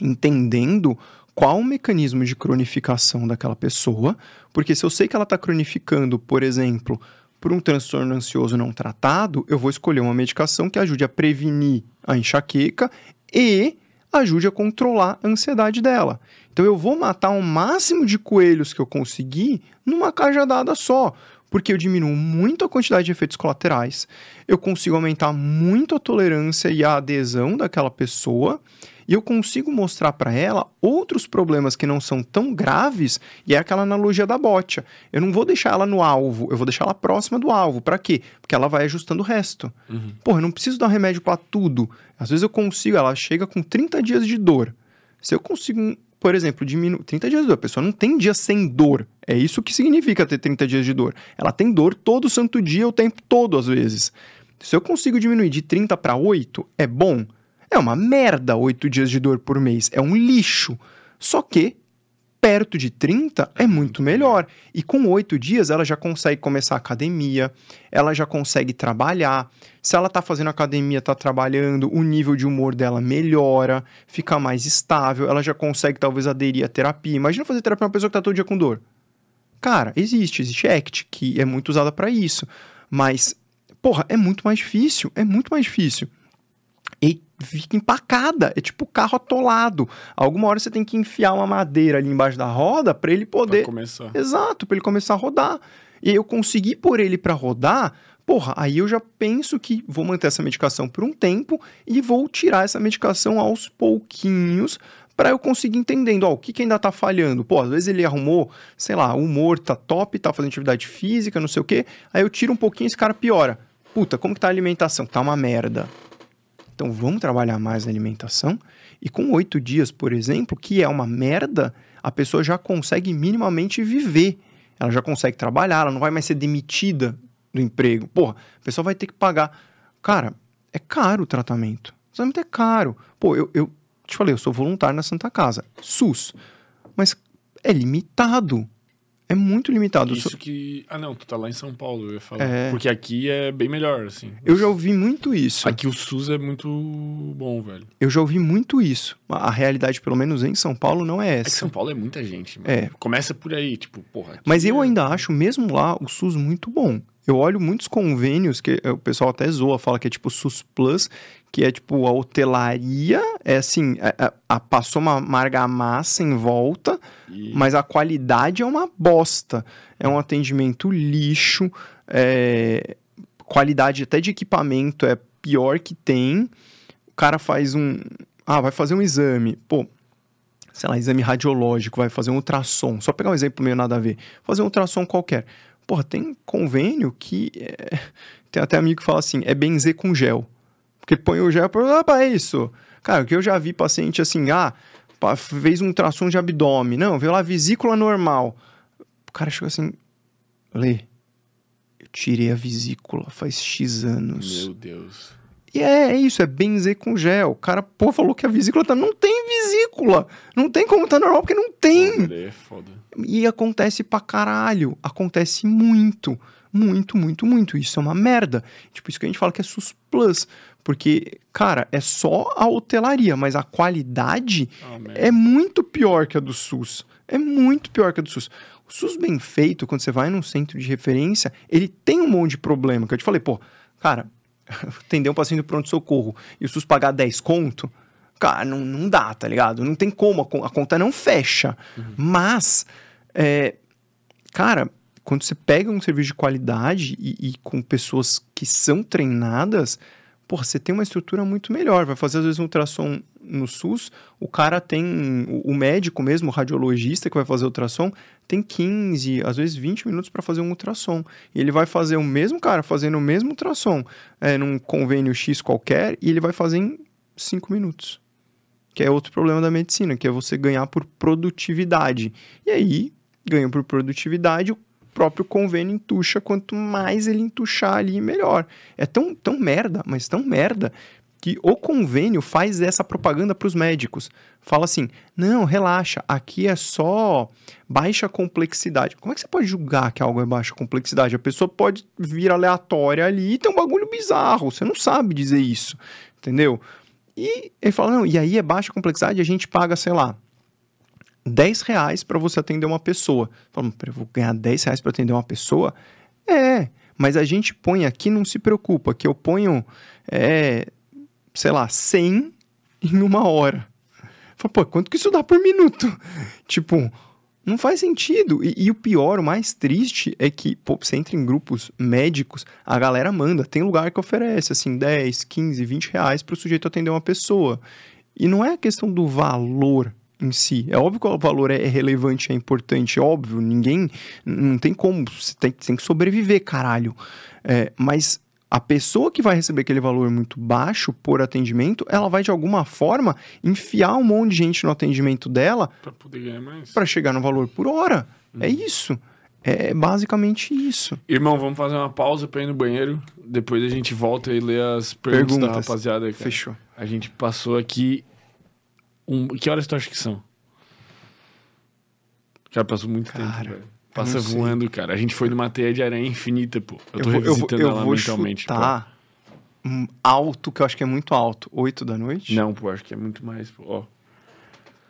Entendendo qual o mecanismo de cronificação daquela pessoa, porque se eu sei que ela está cronificando, por exemplo, por um transtorno ansioso não tratado, eu vou escolher uma medicação que ajude a prevenir a enxaqueca e ajude a controlar a ansiedade dela. Então eu vou matar o máximo de coelhos que eu conseguir numa cajadada só porque eu diminuo muito a quantidade de efeitos colaterais, eu consigo aumentar muito a tolerância e a adesão daquela pessoa, e eu consigo mostrar para ela outros problemas que não são tão graves, e é aquela analogia da botia. Eu não vou deixar ela no alvo, eu vou deixar ela próxima do alvo. Para quê? Porque ela vai ajustando o resto. Uhum. Porra, eu não preciso dar remédio para tudo. Às vezes eu consigo, ela chega com 30 dias de dor. Se eu consigo por exemplo, diminu... 30 dias de dor. A pessoa não tem dia sem dor. É isso que significa ter 30 dias de dor. Ela tem dor todo santo dia, o tempo todo, às vezes. Se eu consigo diminuir de 30 para 8, é bom. É uma merda 8 dias de dor por mês. É um lixo. Só que perto de 30 é muito melhor. E com oito dias ela já consegue começar a academia, ela já consegue trabalhar. Se ela tá fazendo academia, tá trabalhando, o nível de humor dela melhora, fica mais estável, ela já consegue talvez aderir à terapia. Imagina fazer terapia uma pessoa que tá todo dia com dor. Cara, existe, existe ACT, que é muito usada para isso. Mas, porra, é muito mais difícil, é muito mais difícil. Fica empacada, é tipo carro atolado. Alguma hora você tem que enfiar uma madeira ali embaixo da roda para ele poder. Pra começar. Exato, para ele começar a rodar. E eu consegui pôr ele para rodar, porra, aí eu já penso que vou manter essa medicação por um tempo e vou tirar essa medicação aos pouquinhos para eu conseguir entendendo, ó, o que, que ainda tá falhando. Pô, às vezes ele arrumou, sei lá, o humor tá top, tá fazendo atividade física, não sei o quê, aí eu tiro um pouquinho esse cara piora. Puta, como que tá a alimentação? Tá uma merda. Então vamos trabalhar mais a alimentação. E com oito dias, por exemplo, que é uma merda, a pessoa já consegue minimamente viver. Ela já consegue trabalhar, ela não vai mais ser demitida do emprego. Porra, a pessoa vai ter que pagar. Cara, é caro o tratamento. O tratamento é caro. Pô, eu, eu te falei, eu sou voluntário na Santa Casa, SUS. Mas é limitado. É muito limitado. Isso So- que. Ah, não, tu tá lá em São Paulo, eu ia falar. É. Porque aqui é bem melhor, assim. Eu já ouvi muito isso. Aqui o SUS é muito bom, velho. Eu já ouvi muito isso. A realidade, pelo menos em São Paulo, não é É que essa. São Paulo é muita gente, mano. É. Começa por aí, tipo, porra. Mas eu é- ainda acho, mesmo lá, o SUS muito bom. Eu olho muitos convênios que eh, o pessoal até zoa, fala que é tipo SUS Plus, que é tipo a hotelaria, é assim, é- é- a- passou uma margamassa em volta, E- mas a qualidade é uma bosta. É um atendimento lixo, é, qualidade até de equipamento é pior que tem. O cara faz um. Ah, vai fazer um exame. Pô, sei lá, exame radiológico, vai fazer um ultrassom. Só pegar um exemplo meio nada a ver. Fazer um ultrassom qualquer. Porra, tem convênio que. é, Tem até amigo que fala assim: é benzer com gel. Porque põe o gel para. Ah, pra isso. Cara, o que eu já vi paciente assim, ah, fez um ultrassom de abdômen. Não, veio lá vesícula normal. O cara chegou assim, Lê, eu tirei a vesícula faz X anos. Meu Deus. E é, é isso, é benzer com gel. O cara, pô, falou que a vesícula tá. Não tem vesícula! Não tem como tá normal, porque não tem! É foda. E acontece pra caralho. Acontece muito. Muito, muito, muito. Isso é uma merda. Tipo, isso que a gente fala que é SUS Plus. Porque, cara, é só a hotelaria, mas a qualidade Ah, é muito pior que a do SUS. É muito pior que a do SUS. O SUS bem feito, quando você vai num centro de referência, ele tem um monte de problema. Que eu te falei, pô, cara, atender um paciente do pronto-socorro e o SUS pagar 10 conto, cara, não, não dá, tá ligado? Não tem como, a, con- a conta não fecha. Mas, é, cara, quando você pega um serviço de qualidade e, e com pessoas que são treinadas, porra, você tem uma estrutura muito melhor. Vai fazer, às vezes, um ultrassom no SUS, o cara tem, o, o médico mesmo, o radiologista que vai fazer o ultrassom, tem 15, às vezes 20 minutos para fazer um ultrassom. E ele vai fazer o mesmo cara fazendo o mesmo ultrassom é, num convênio X qualquer e ele vai fazer em 5 minutos. Que é outro problema da medicina, que é você ganhar por produtividade. E aí, ganha por produtividade, o próprio convênio entuxa, quanto mais ele entuchar ali, melhor. É tão, tão merda, mas tão merda, que o convênio faz essa propaganda para os médicos. Fala assim: não, relaxa, aqui é só baixa complexidade. Como é que você pode julgar que algo é baixa complexidade? A pessoa pode vir aleatória ali e tem um bagulho bizarro, você não sabe dizer isso, entendeu? E ele fala: não, e aí é baixa complexidade, a gente paga, sei lá, 10 reais para você atender uma pessoa. Fala, "Pera, eu vou ganhar 10 reais para atender uma pessoa? É, mas a gente põe aqui, não se preocupa, que eu ponho, é, sei lá, 100 em uma hora. Fala, pô, quanto que isso dá por minuto? Tipo, não faz sentido. E, e o pior, o mais triste, é que, pô, você entra em grupos médicos, a galera manda. Tem lugar que oferece, assim, 10, 15, 20 reais para o sujeito atender uma pessoa. E não é a questão do valor em si. É óbvio que o valor é relevante, é importante, é óbvio. Ninguém. Não tem como. Você tem, tem que sobreviver, caralho. É, mas a pessoa que vai receber aquele valor muito baixo por atendimento, ela vai de alguma forma enfiar um monte de gente no atendimento dela Pra poder ganhar mais. para chegar no valor por hora. É isso. É basicamente isso. Irmão, vamos fazer uma pausa pra ir no banheiro. Depois a gente volta e lê as perguntas, da Perguntas. rapaziada. cara. Fechou. A gente passou aqui. Um... Que horas tu acha que são? Cara, passou muito Cara, tempo. Passa sei. voando, cara. A gente foi numa teia de aranha infinita, pô. Eu tô vou, revisitando eu, ela vou mentalmente. chutar um alto, que eu acho que é muito alto. 8 da noite? Não, pô, acho que é muito mais, pô. Ó,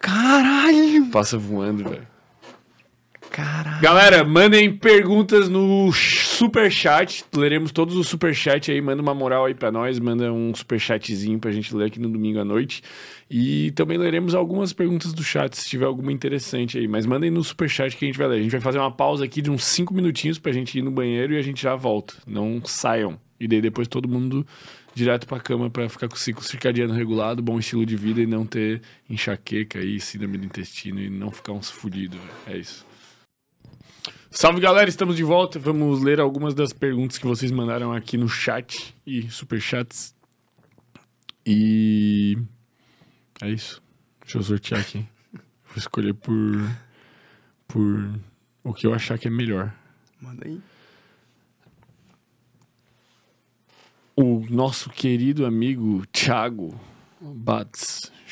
Caralho! passa voando, velho. Caralho. Galera, mandem perguntas no superchat. Leremos todos os superchats aí. Manda uma moral aí pra nós. Manda um superchatzinho pra gente ler aqui no domingo à noite. E também leremos algumas perguntas do chat, se tiver alguma interessante aí. Mas mandem no superchat que a gente vai ler. A gente vai fazer uma pausa aqui de uns 5 minutinhos pra gente ir no banheiro e a gente já volta. Não saiam. E daí depois todo mundo direto pra cama pra ficar com o ciclo circadiano regulado, bom estilo de vida e não ter enxaqueca aí, síndrome do intestino e não ficar uns fudidos. É isso. Salve galera, estamos de volta. Vamos ler algumas das perguntas que vocês mandaram aqui no chat e superchats. E é isso. Deixa eu sortear aqui. Vou escolher por por o que eu achar que é melhor. Manda aí. O nosso querido amigo Thiago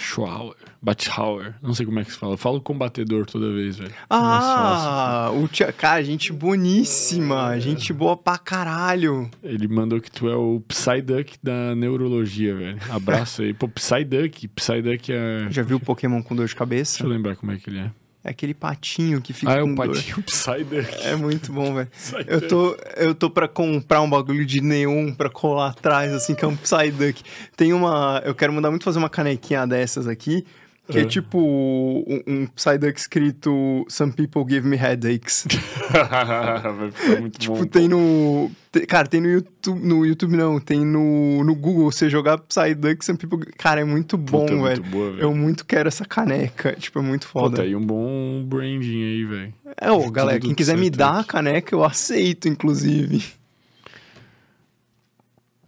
Batschauer, Batschauer, não sei como é que se fala. Eu falo combatedor toda vez, velho. Ah, o tia... cara, gente boníssima. Gente boa pra caralho. Ele mandou que tu é o Psyduck da neurologia, velho. Abraço aí. Pô, Psyduck. Psyduck é. Já viu o Pokémon com dor de cabeça? Deixa eu lembrar como é que ele é. É aquele patinho que fica Ah, é com o dor. patinho Psyduck. É muito bom, velho. Eu tô, eu tô pra comprar um bagulho de neon pra colar atrás, assim, que é um Psyduck. Tem uma... Eu quero mandar muito fazer uma canequinha dessas aqui, que é Ah. tipo um, um Psyduck escrito Some people give me headaches. Vai ficar muito tipo, bom. tem no... te- cara, tem no YouTube... No YouTube não, tem no, no Google. Você jogar Psyduck, Some people... Cara, é muito bom, Puta, velho. muito boa, velho. Eu muito quero essa caneca. Tipo, é muito foda. tá aí um bom branding aí, velho. É, ô, galera, quem quiser me dar a caneca, eu aceito, inclusive.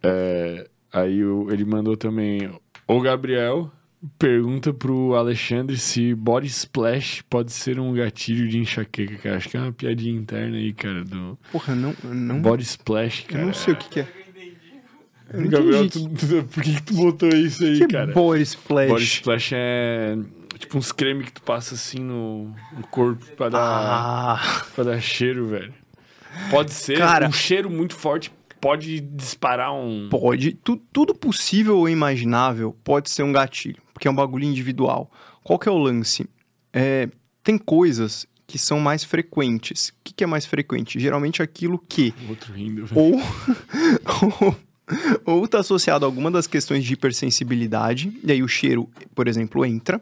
É, aí ele mandou também. O Gabriel pergunta pro Alexandre se body splash pode ser um gatilho de enxaqueca, cara. Acho que é uma piadinha interna aí, cara, do Porra, não... não... body splash, Eu cara. não sei o que, que é. Eu não Gabriel, entendi. tu- tu- por que, que tu botou isso aí, que cara? é body splash? Body splash é tipo uns creme que tu passa assim no, no corpo pra dar, Ah, pra dar cheiro, velho. Pode ser Cara- um cheiro muito forte, pode disparar um. pode. Tu- tudo possível ou imaginável pode ser um gatilho, porque é um bagulho individual. Qual que é o lance? É, tem coisas que são mais frequentes. O que, que é mais frequente? Geralmente aquilo que Outro rindo, ou ou- ou está associado a alguma das questões de hipersensibilidade, e aí o cheiro, por exemplo, entra,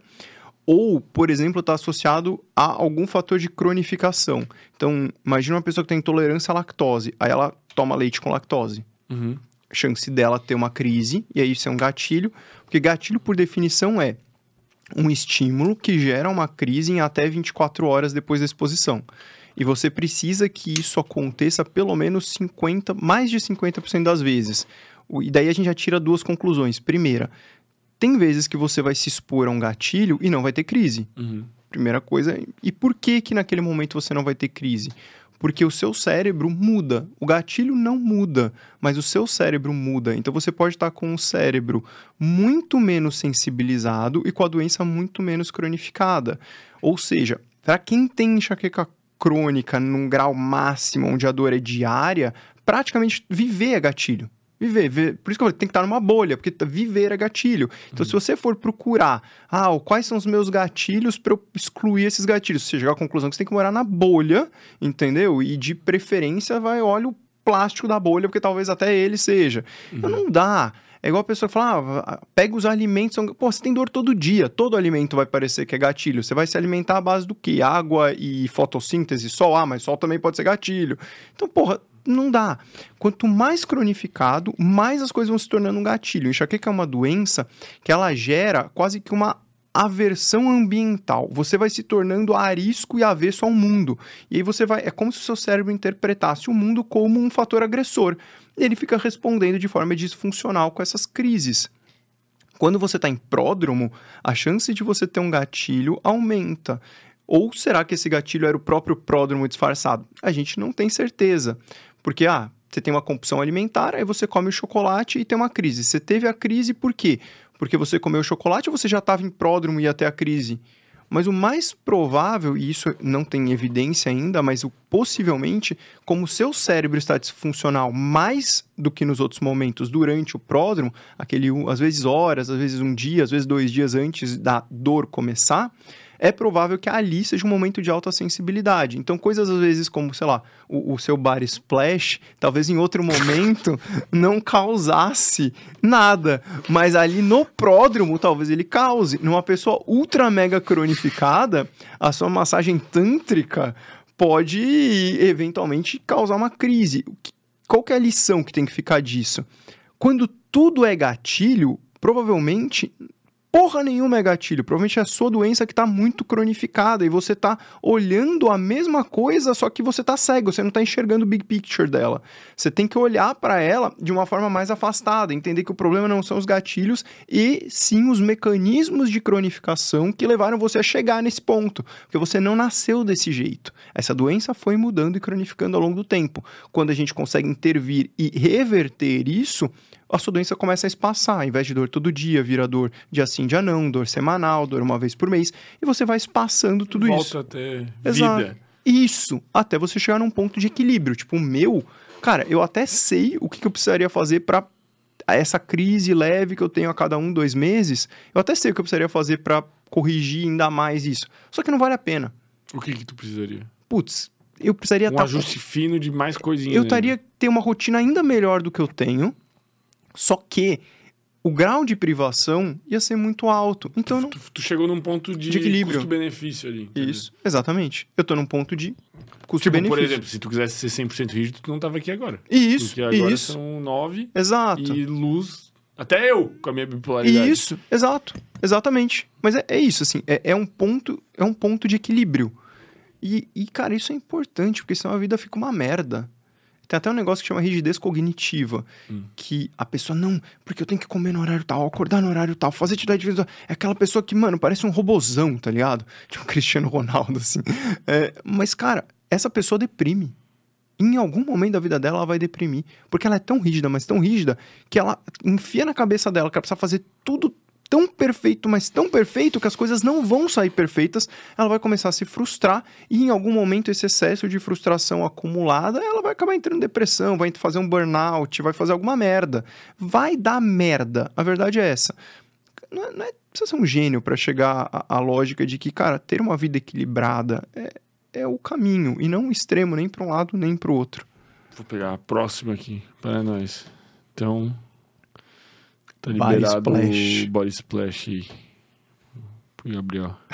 ou, por exemplo, está associado a algum fator de cronificação. Então, imagina uma pessoa que tem intolerância à lactose, aí ela toma leite com lactose. Uhum. Chance dela ter uma crise, e aí isso é um gatilho, porque gatilho, por definição, é um estímulo que gera uma crise em até 24 horas depois da exposição. E você precisa que isso aconteça pelo menos 50, mais de 50% das vezes. E daí a gente já tira duas conclusões. Primeira, tem vezes que você vai se expor a um gatilho e não vai ter crise. Uhum. Primeira coisa. E por que que naquele momento você não vai ter crise? Porque o seu cérebro muda. O gatilho não muda, mas o seu cérebro muda. Então você pode estar com o cérebro muito menos sensibilizado e com a doença muito menos cronificada. Ou seja, para quem tem enxaqueca crônica num grau máximo, onde a dor é diária, praticamente viver é gatilho. Viver, viver. por isso que eu falei, tem que estar numa bolha, porque viver é gatilho. Então, se você for procurar, ah, quais são os meus gatilhos para eu excluir esses gatilhos, você chegar à conclusão que você tem que morar na bolha, entendeu? E de preferência, vai, olha o plástico da bolha, porque talvez até ele seja. Então, não dá. É igual a pessoa que fala, ah, pega os alimentos, pô, você tem dor todo dia, todo alimento vai parecer que é gatilho. Você vai se alimentar à base do quê? Água e fotossíntese, sol? Ah, mas sol também pode ser gatilho. Então, porra, não dá. Quanto mais cronificado, mais as coisas vão se tornando um gatilho. Enxaqueca é uma doença que ela gera quase que uma aversão ambiental. Você vai se tornando arisco e avesso ao mundo. E aí você vai. É como se o seu cérebro interpretasse o mundo como um fator agressor. E ele fica respondendo de forma disfuncional com essas crises. Quando você está em pródromo, a chance de você ter um gatilho aumenta. Ou será que esse gatilho era o próprio pródromo disfarçado? A gente não tem certeza. Porque, ah, você tem uma compulsão alimentar, aí você come o chocolate e tem uma crise. Você teve a crise por quê? Porque você comeu chocolate ou você já estava em pródromo e ia ter a crise? Mas o mais provável, e isso não tem evidência ainda, mas o, possivelmente, como o seu cérebro está disfuncional mais do que nos outros momentos durante o pródromo, aquele às vezes horas, às vezes um dia, às vezes dois dias antes da dor começar, é provável que ali seja um momento de alta sensibilidade. Então, coisas às vezes como, sei lá, o, o seu bar splash, talvez em outro momento não causasse nada, mas ali no pródromo talvez ele cause. Numa pessoa ultra mega cronificada, a sua massagem tântrica pode eventualmente causar uma crise. Qual é a lição que tem que ficar disso? Quando tudo é gatilho, provavelmente porra nenhuma é gatilho. Provavelmente é a sua doença que tá muito cronificada e você tá olhando a mesma coisa, só que você tá cego, você não tá enxergando o big picture dela. Você tem que olhar para ela de uma forma mais afastada, entender que o problema não são os gatilhos e sim os mecanismos de cronificação que levaram você a chegar nesse ponto, porque você não nasceu desse jeito. Essa doença foi mudando e cronificando ao longo do tempo. Quando a gente consegue intervir e reverter isso, a sua doença começa a espaçar. Ao invés de dor todo dia, vira dor dia sim, dia não, dor semanal, dor uma vez por mês. E você vai espaçando tudo Volta isso. a ter Exato. vida. Isso, até você chegar num ponto de equilíbrio. Tipo, o meu, cara, eu até sei o que, que eu precisaria fazer para essa crise leve que eu tenho a cada um, dois meses. Eu até sei o que eu precisaria fazer para corrigir ainda mais isso. Só que não vale a pena. O que que tu precisaria? Putz, eu precisaria Um estar. ajuste fino de mais coisinhas. eu estaria ter uma rotina ainda melhor do que eu tenho. Só que o grau de privação ia ser muito alto. Então não. Tu, tu chegou num ponto de, De equilíbrio. custo-benefício ali. entendeu? Isso, exatamente. Eu tô num ponto de Tipo, custo-benefício. por exemplo, se tu quisesse ser 100% rígido, tu não tava aqui agora. Isso, Porque agora isso. são 9 Exato. e luz. Até eu, com a minha bipolaridade. Isso, exato, exatamente. Mas é, é isso, assim, é, é um ponto, é um ponto de equilíbrio. E, e, cara, isso é importante, porque senão a vida fica uma merda. Tem até um negócio que chama rigidez cognitiva, Hum. que a pessoa, não, porque eu tenho que comer no horário tal, acordar no horário tal, fazer atividade física. É aquela pessoa que, mano, parece um robozão, tá ligado? Tipo Cristiano Ronaldo, assim. É, mas, cara, essa pessoa deprime. Em algum momento da vida dela, ela vai deprimir. Porque ela é tão rígida, mas tão rígida, que ela enfia na cabeça dela que ela precisa fazer tudo tão perfeito, mas tão perfeito que as coisas não vão sair perfeitas. Ela vai começar a se frustrar e em algum momento esse excesso de frustração acumulada, ela vai acabar entrando em depressão, vai fazer um burnout, vai fazer alguma merda. Vai dar merda. A verdade é essa. Não, é- não é precisa ser um gênio para chegar à, à lógica de que, cara, ter uma vida equilibrada é, é o caminho e não um extremo nem para um lado nem para o outro. Vou pegar a próxima aqui para nós. Então. Tá Body liberado splash. o body splash aí. Pro Gabriel.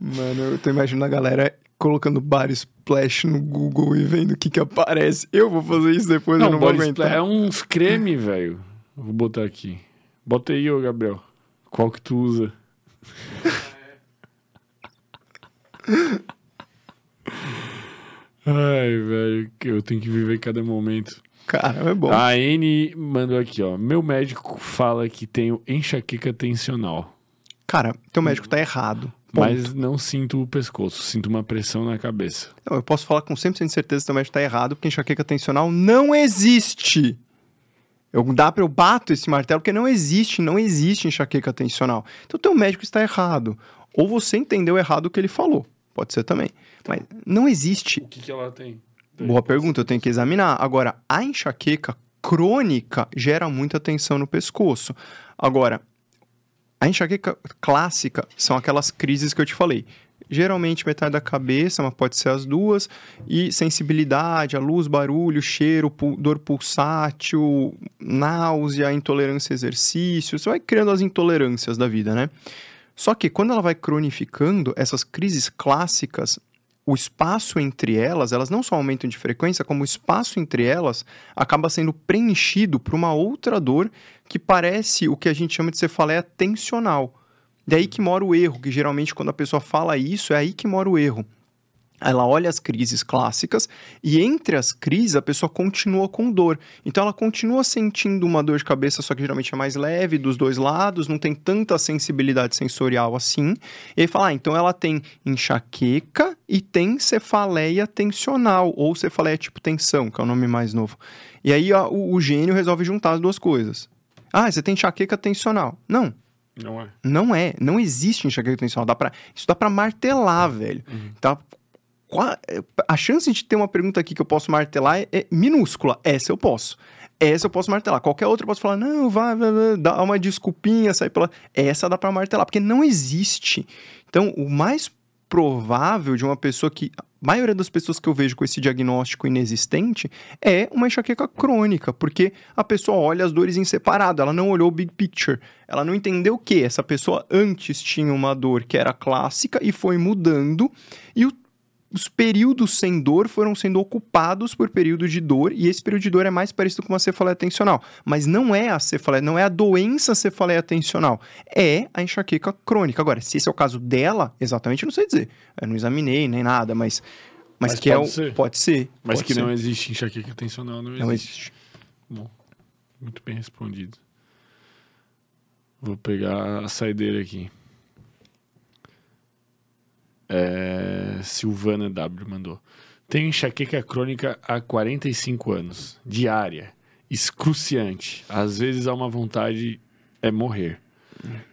Mano, eu tô imaginando a galera colocando bar splash no Google e vendo o que que aparece. Eu vou fazer isso depois, eu Não, não vou body aguentar. splash é uns creme, velho. Vou botar aqui. Bota aí, ô Gabriel. Qual que tu usa? Ai, velho, eu tenho que viver cada momento. Cara, é bom. A N mandou aqui, ó. Meu médico fala que tenho enxaqueca tensional, Cara, teu médico tá errado. Ponto. mas não sinto o pescoço, sinto uma pressão na cabeça. Não, eu posso falar com 100% de certeza que teu médico tá errado, porque enxaqueca tensional não existe. Eu, dá pra eu bato esse martelo, porque não existe, não existe enxaqueca tensional. Então teu médico está errado. Ou você entendeu errado o que ele falou. Pode ser também. Mas não existe O que, que ela tem? Boa pergunta, eu tenho que examinar. Agora, a enxaqueca crônica gera muita tensão no pescoço. Agora, a enxaqueca clássica são aquelas crises que eu te falei. Geralmente metade da cabeça, mas pode ser as duas, e sensibilidade, a luz, barulho, cheiro, pu- dor pulsátil, náusea, intolerância a exercício. Você vai criando as intolerâncias da vida, né? Só que quando ela vai cronificando, essas crises clássicas, o espaço entre elas, elas não só aumentam de frequência, como o espaço entre elas acaba sendo preenchido por uma outra dor que parece o que a gente chama de cefaleia tensional. Daí que mora o erro, que geralmente quando a pessoa fala isso, é aí que mora o erro. Ela olha as crises clássicas e entre as crises a pessoa continua com dor. Então ela continua sentindo uma dor de cabeça, só que geralmente é mais leve dos dois lados, não tem tanta sensibilidade sensorial assim. E aí fala, ah, então ela tem enxaqueca e tem cefaleia tensional, ou cefaleia tipo tensão, que é o nome mais novo. E aí o, o gênio resolve juntar as duas coisas. Ah, você tem enxaqueca tensional. Não, Não é. Não é. Não existe enxaqueca tensional. Dá pra, isso dá pra martelar, velho. Tá? Qua- A chance de ter uma pergunta aqui que eu posso martelar é, é minúscula. Essa eu posso. Essa eu posso martelar. Qualquer outra eu posso falar, não, vai, vai, vai, dá uma desculpinha, sai pela. Essa dá pra martelar, porque não existe. Então, o mais provável de uma pessoa que. A maioria das pessoas que eu vejo com esse diagnóstico inexistente é uma enxaqueca crônica, porque a pessoa olha as dores em separado, ela não olhou o big picture. Ela não entendeu que essa pessoa antes tinha uma dor que era clássica e foi mudando, e o os períodos sem dor foram sendo ocupados por período de dor, e esse período de dor é mais parecido com uma cefaleia tensional. Mas não é a cefaleia, não é a doença cefaleia tensional, é a enxaqueca crônica. Agora, se esse é o caso dela, exatamente eu não sei dizer. Eu não examinei nem nada, mas. Mas, Mas que é pode o. ser. Pode ser. Mas pode que ser. não existe enxaqueca tensional, não existe. Não existe. Bom, muito bem respondido. Vou pegar a saideira aqui. É, Silvana W mandou. Tenho enxaqueca crônica há 45 anos, diária, excruciante. Às vezes há uma vontade é morrer.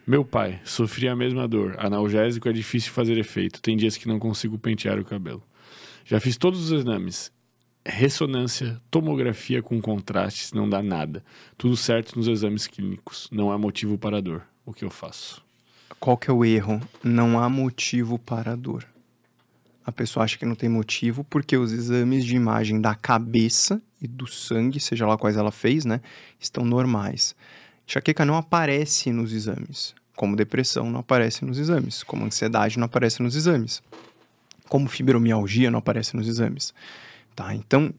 Meu pai sofria a mesma dor. Analgésico é difícil fazer efeito. Tem dias que não consigo pentear o cabelo. Já fiz todos os exames. Ressonância, tomografia com contrastes, não dá nada. Tudo certo nos exames clínicos. Não há motivo para dor. O que eu faço? Qual que é o erro? Não há motivo para a dor. A pessoa acha que não tem motivo porque os exames de imagem da cabeça e do sangue, seja lá quais ela fez, né, estão normais. Enxaqueca não aparece nos exames, como depressão não aparece nos exames, como ansiedade não aparece nos exames, como fibromialgia não aparece nos exames. Tá? Então,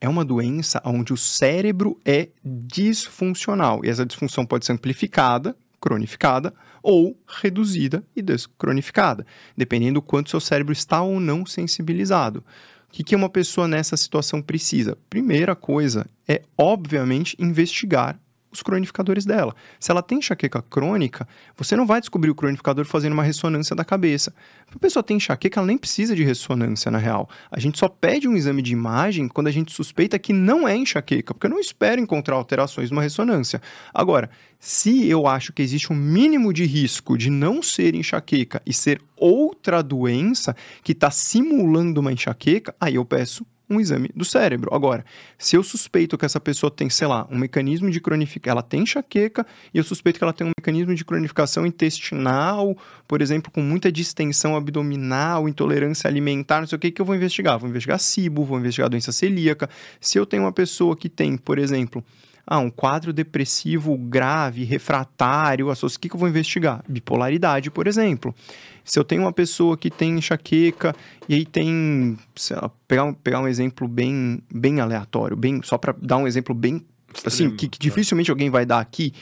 é uma doença onde o cérebro é disfuncional e essa disfunção pode ser amplificada, cronificada ou reduzida e descronificada, dependendo do quanto seu cérebro está ou não sensibilizado. O que, que uma pessoa nessa situação precisa? Primeira coisa é, obviamente, investigar os cronificadores dela. Se ela tem enxaqueca crônica, você não vai descobrir o cronificador fazendo uma ressonância da cabeça. Se a pessoa tem enxaqueca, ela nem precisa de ressonância, na real. A gente só pede um exame de imagem quando a gente suspeita que não é enxaqueca, porque eu não espero encontrar alterações numa ressonância. Agora, se eu acho que existe um mínimo de risco de não ser enxaqueca e ser outra doença que está simulando uma enxaqueca, aí eu peço um exame do cérebro. Agora, se eu suspeito que essa pessoa tem, sei lá, um mecanismo de cronificação, ela tem enxaqueca e eu suspeito que ela tem um mecanismo de cronificação intestinal, por exemplo, com muita distensão abdominal, intolerância alimentar, não sei o que, que eu vou investigar. Vou investigar SIBO, vou investigar doença celíaca. Se eu tenho uma pessoa que tem, por exemplo, ah, um quadro depressivo grave, refratário, o que, que eu vou investigar? Bipolaridade, por exemplo. Se eu tenho uma pessoa que tem enxaqueca e aí tem, lá, pegar um, pegar um exemplo bem, bem aleatório, bem, só para dar um exemplo bem, assim, que, que tá. dificilmente alguém vai dar aqui.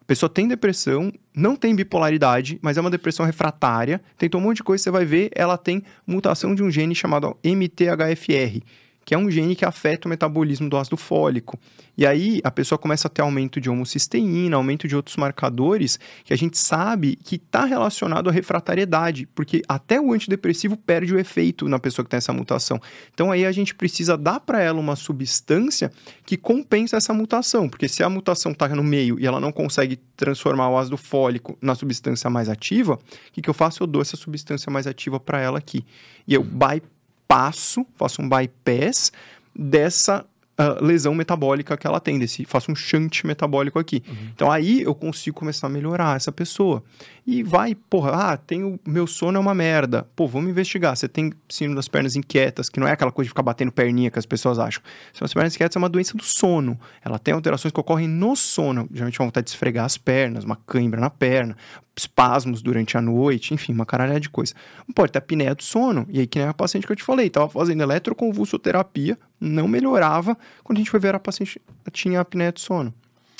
A pessoa tem depressão, não tem bipolaridade, mas é uma depressão refratária, tentou um monte de coisa, você vai ver, ela tem mutação de um gene chamado MTHFR, que é um gene que afeta o metabolismo do ácido fólico. E aí a pessoa começa a ter aumento de homocisteína, aumento de outros marcadores que a gente sabe que está relacionado à refratariedade, porque até o antidepressivo perde o efeito na pessoa que tem essa mutação. Então aí a gente precisa dar para ela uma substância que compensa essa mutação, porque se a mutação está no meio e ela não consegue transformar o ácido fólico na substância mais ativa, o que, que eu faço? Eu dou essa substância mais ativa para ela aqui. E eu bypasso, faço um bypass dessa ah, lesão metabólica que ela tem, desse, faço um shunt metabólico aqui. Então aí eu consigo começar a melhorar essa pessoa. E vai, porra, ah, tem o meu sono é uma merda. Pô, vamos investigar. Você tem síndrome das pernas inquietas, que não é aquela coisa de ficar batendo perninha que as pessoas acham. Síndrome das pernas inquietas é uma doença do sono. Ela tem alterações que ocorrem no sono. Geralmente uma vontade de esfregar as pernas, uma cãibra na perna, espasmos durante a noite, enfim, uma caralhada de coisa. Pode ter apneia do sono. E aí, que nem a paciente que eu te falei, tava fazendo eletroconvulsoterapia, não melhorava. Quando a gente foi ver, a paciente tinha apneia do sono.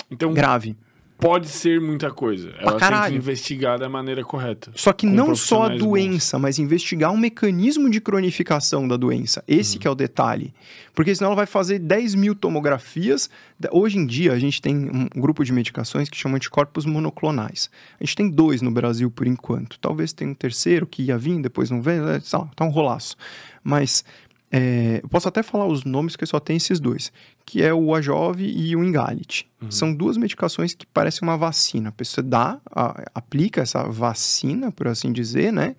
Então, Grave. Pode ser muita coisa. Ela tem que investigar da maneira correta. Só que não só a doença, mas investigar o mecanismo de cronificação da doença. Esse que é o detalhe. Porque senão ela vai fazer 10 mil tomografias. Hoje em dia, a gente tem um grupo de medicações que chama anticorpos monoclonais. A gente tem dois no Brasil por enquanto. Talvez tenha um terceiro que ia vir, depois não veio, é, tá um rolaço. Mas É, eu posso até falar os nomes que só tem esses dois, que é o Ajove e o Ingalit. Uhum. São duas medicações que parecem uma vacina. A pessoa dá, a, aplica essa vacina, por assim dizer, né?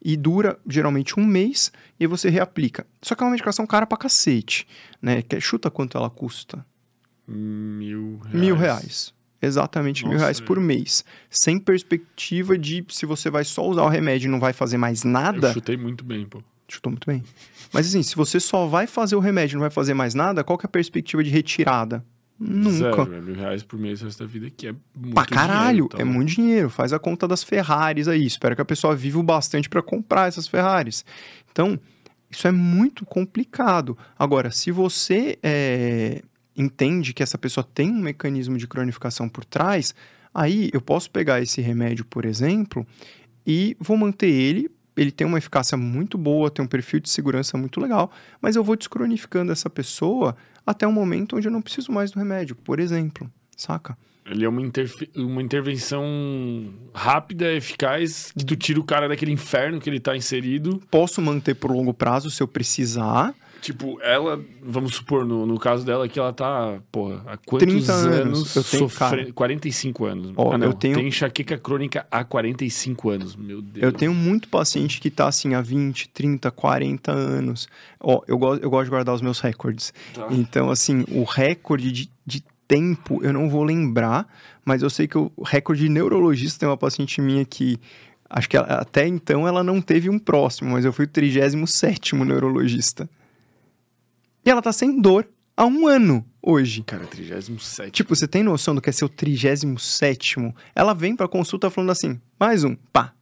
E dura geralmente um mês e você reaplica. Só que é uma medicação cara pra cacete, né? Que, chuta quanto ela custa? Mil reais. Mil reais. Exatamente Nossa, mil reais por mês. Sem perspectiva de se você vai só usar o remédio e não vai fazer mais nada. Eu chutei muito bem, pô. Chutou muito bem. Mas assim, se você só vai fazer o remédio e não vai fazer mais nada, qual que é a perspectiva de retirada? Nunca. Zero, é mil reais por mês o resto da vida, que é muito pra caralho, dinheiro, então. é muito dinheiro. Faz a conta das Ferraris aí. Espero que a pessoa viva o bastante para comprar essas Ferraris. Então, isso é muito complicado. Agora, se você é, entende que essa pessoa tem um mecanismo de cronificação por trás, aí eu posso pegar esse remédio, por exemplo, e vou manter ele. Ele tem uma eficácia muito boa, tem um perfil de segurança muito legal, mas eu vou descronificando essa pessoa até um momento onde eu não preciso mais do remédio, por exemplo, saca? Ele é uma, uma intervenção rápida, eficaz, que tu tira o cara daquele inferno que ele está inserido. Posso manter por longo prazo se eu precisar, Tipo, ela, vamos supor, no, no caso dela, que ela tá, porra, há quantos 30 anos, anos eu tenho, sofrendo? 45 anos. Ó, ah, não, eu tenho... tem enxaqueca crônica há 45 anos, meu Deus. Eu tenho muito paciente que tá assim há 20, 30, 40 anos. Ó, eu, go eu gosto de guardar os meus recordes. Tá. Então, assim, o recorde de, de tempo eu não vou lembrar, mas eu sei que o recorde de neurologista tem uma paciente minha que acho que ela, até então ela não teve um próximo, mas eu fui o 37 neurologista. E ela tá sem dor há um ano hoje. Cara, 37. Tipo, você tem noção do que é seu 37? Ela vem pra consulta falando assim: mais um, pá.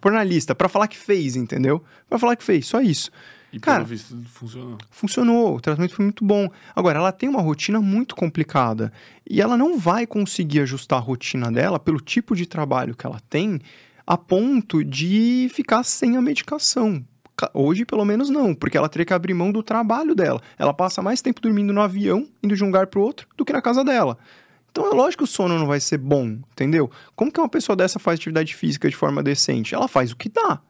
Pôr na lista, pra falar que fez, entendeu? Pra falar que fez, só isso. E Cara, pelo visto funcionou. Funcionou, o tratamento foi muito bom. Agora, ela tem uma rotina muito complicada e ela não vai conseguir ajustar a rotina dela pelo tipo de trabalho que ela tem a ponto de ficar sem a medicação. Hoje, pelo menos, não, porque ela teria que abrir mão do trabalho dela. Ela passa mais tempo dormindo no avião, indo de um lugar para outro, do que na casa dela. Então é lógico que o sono não vai ser bom, entendeu? Como que uma pessoa dessa faz atividade física de forma decente? Ela faz o que dá.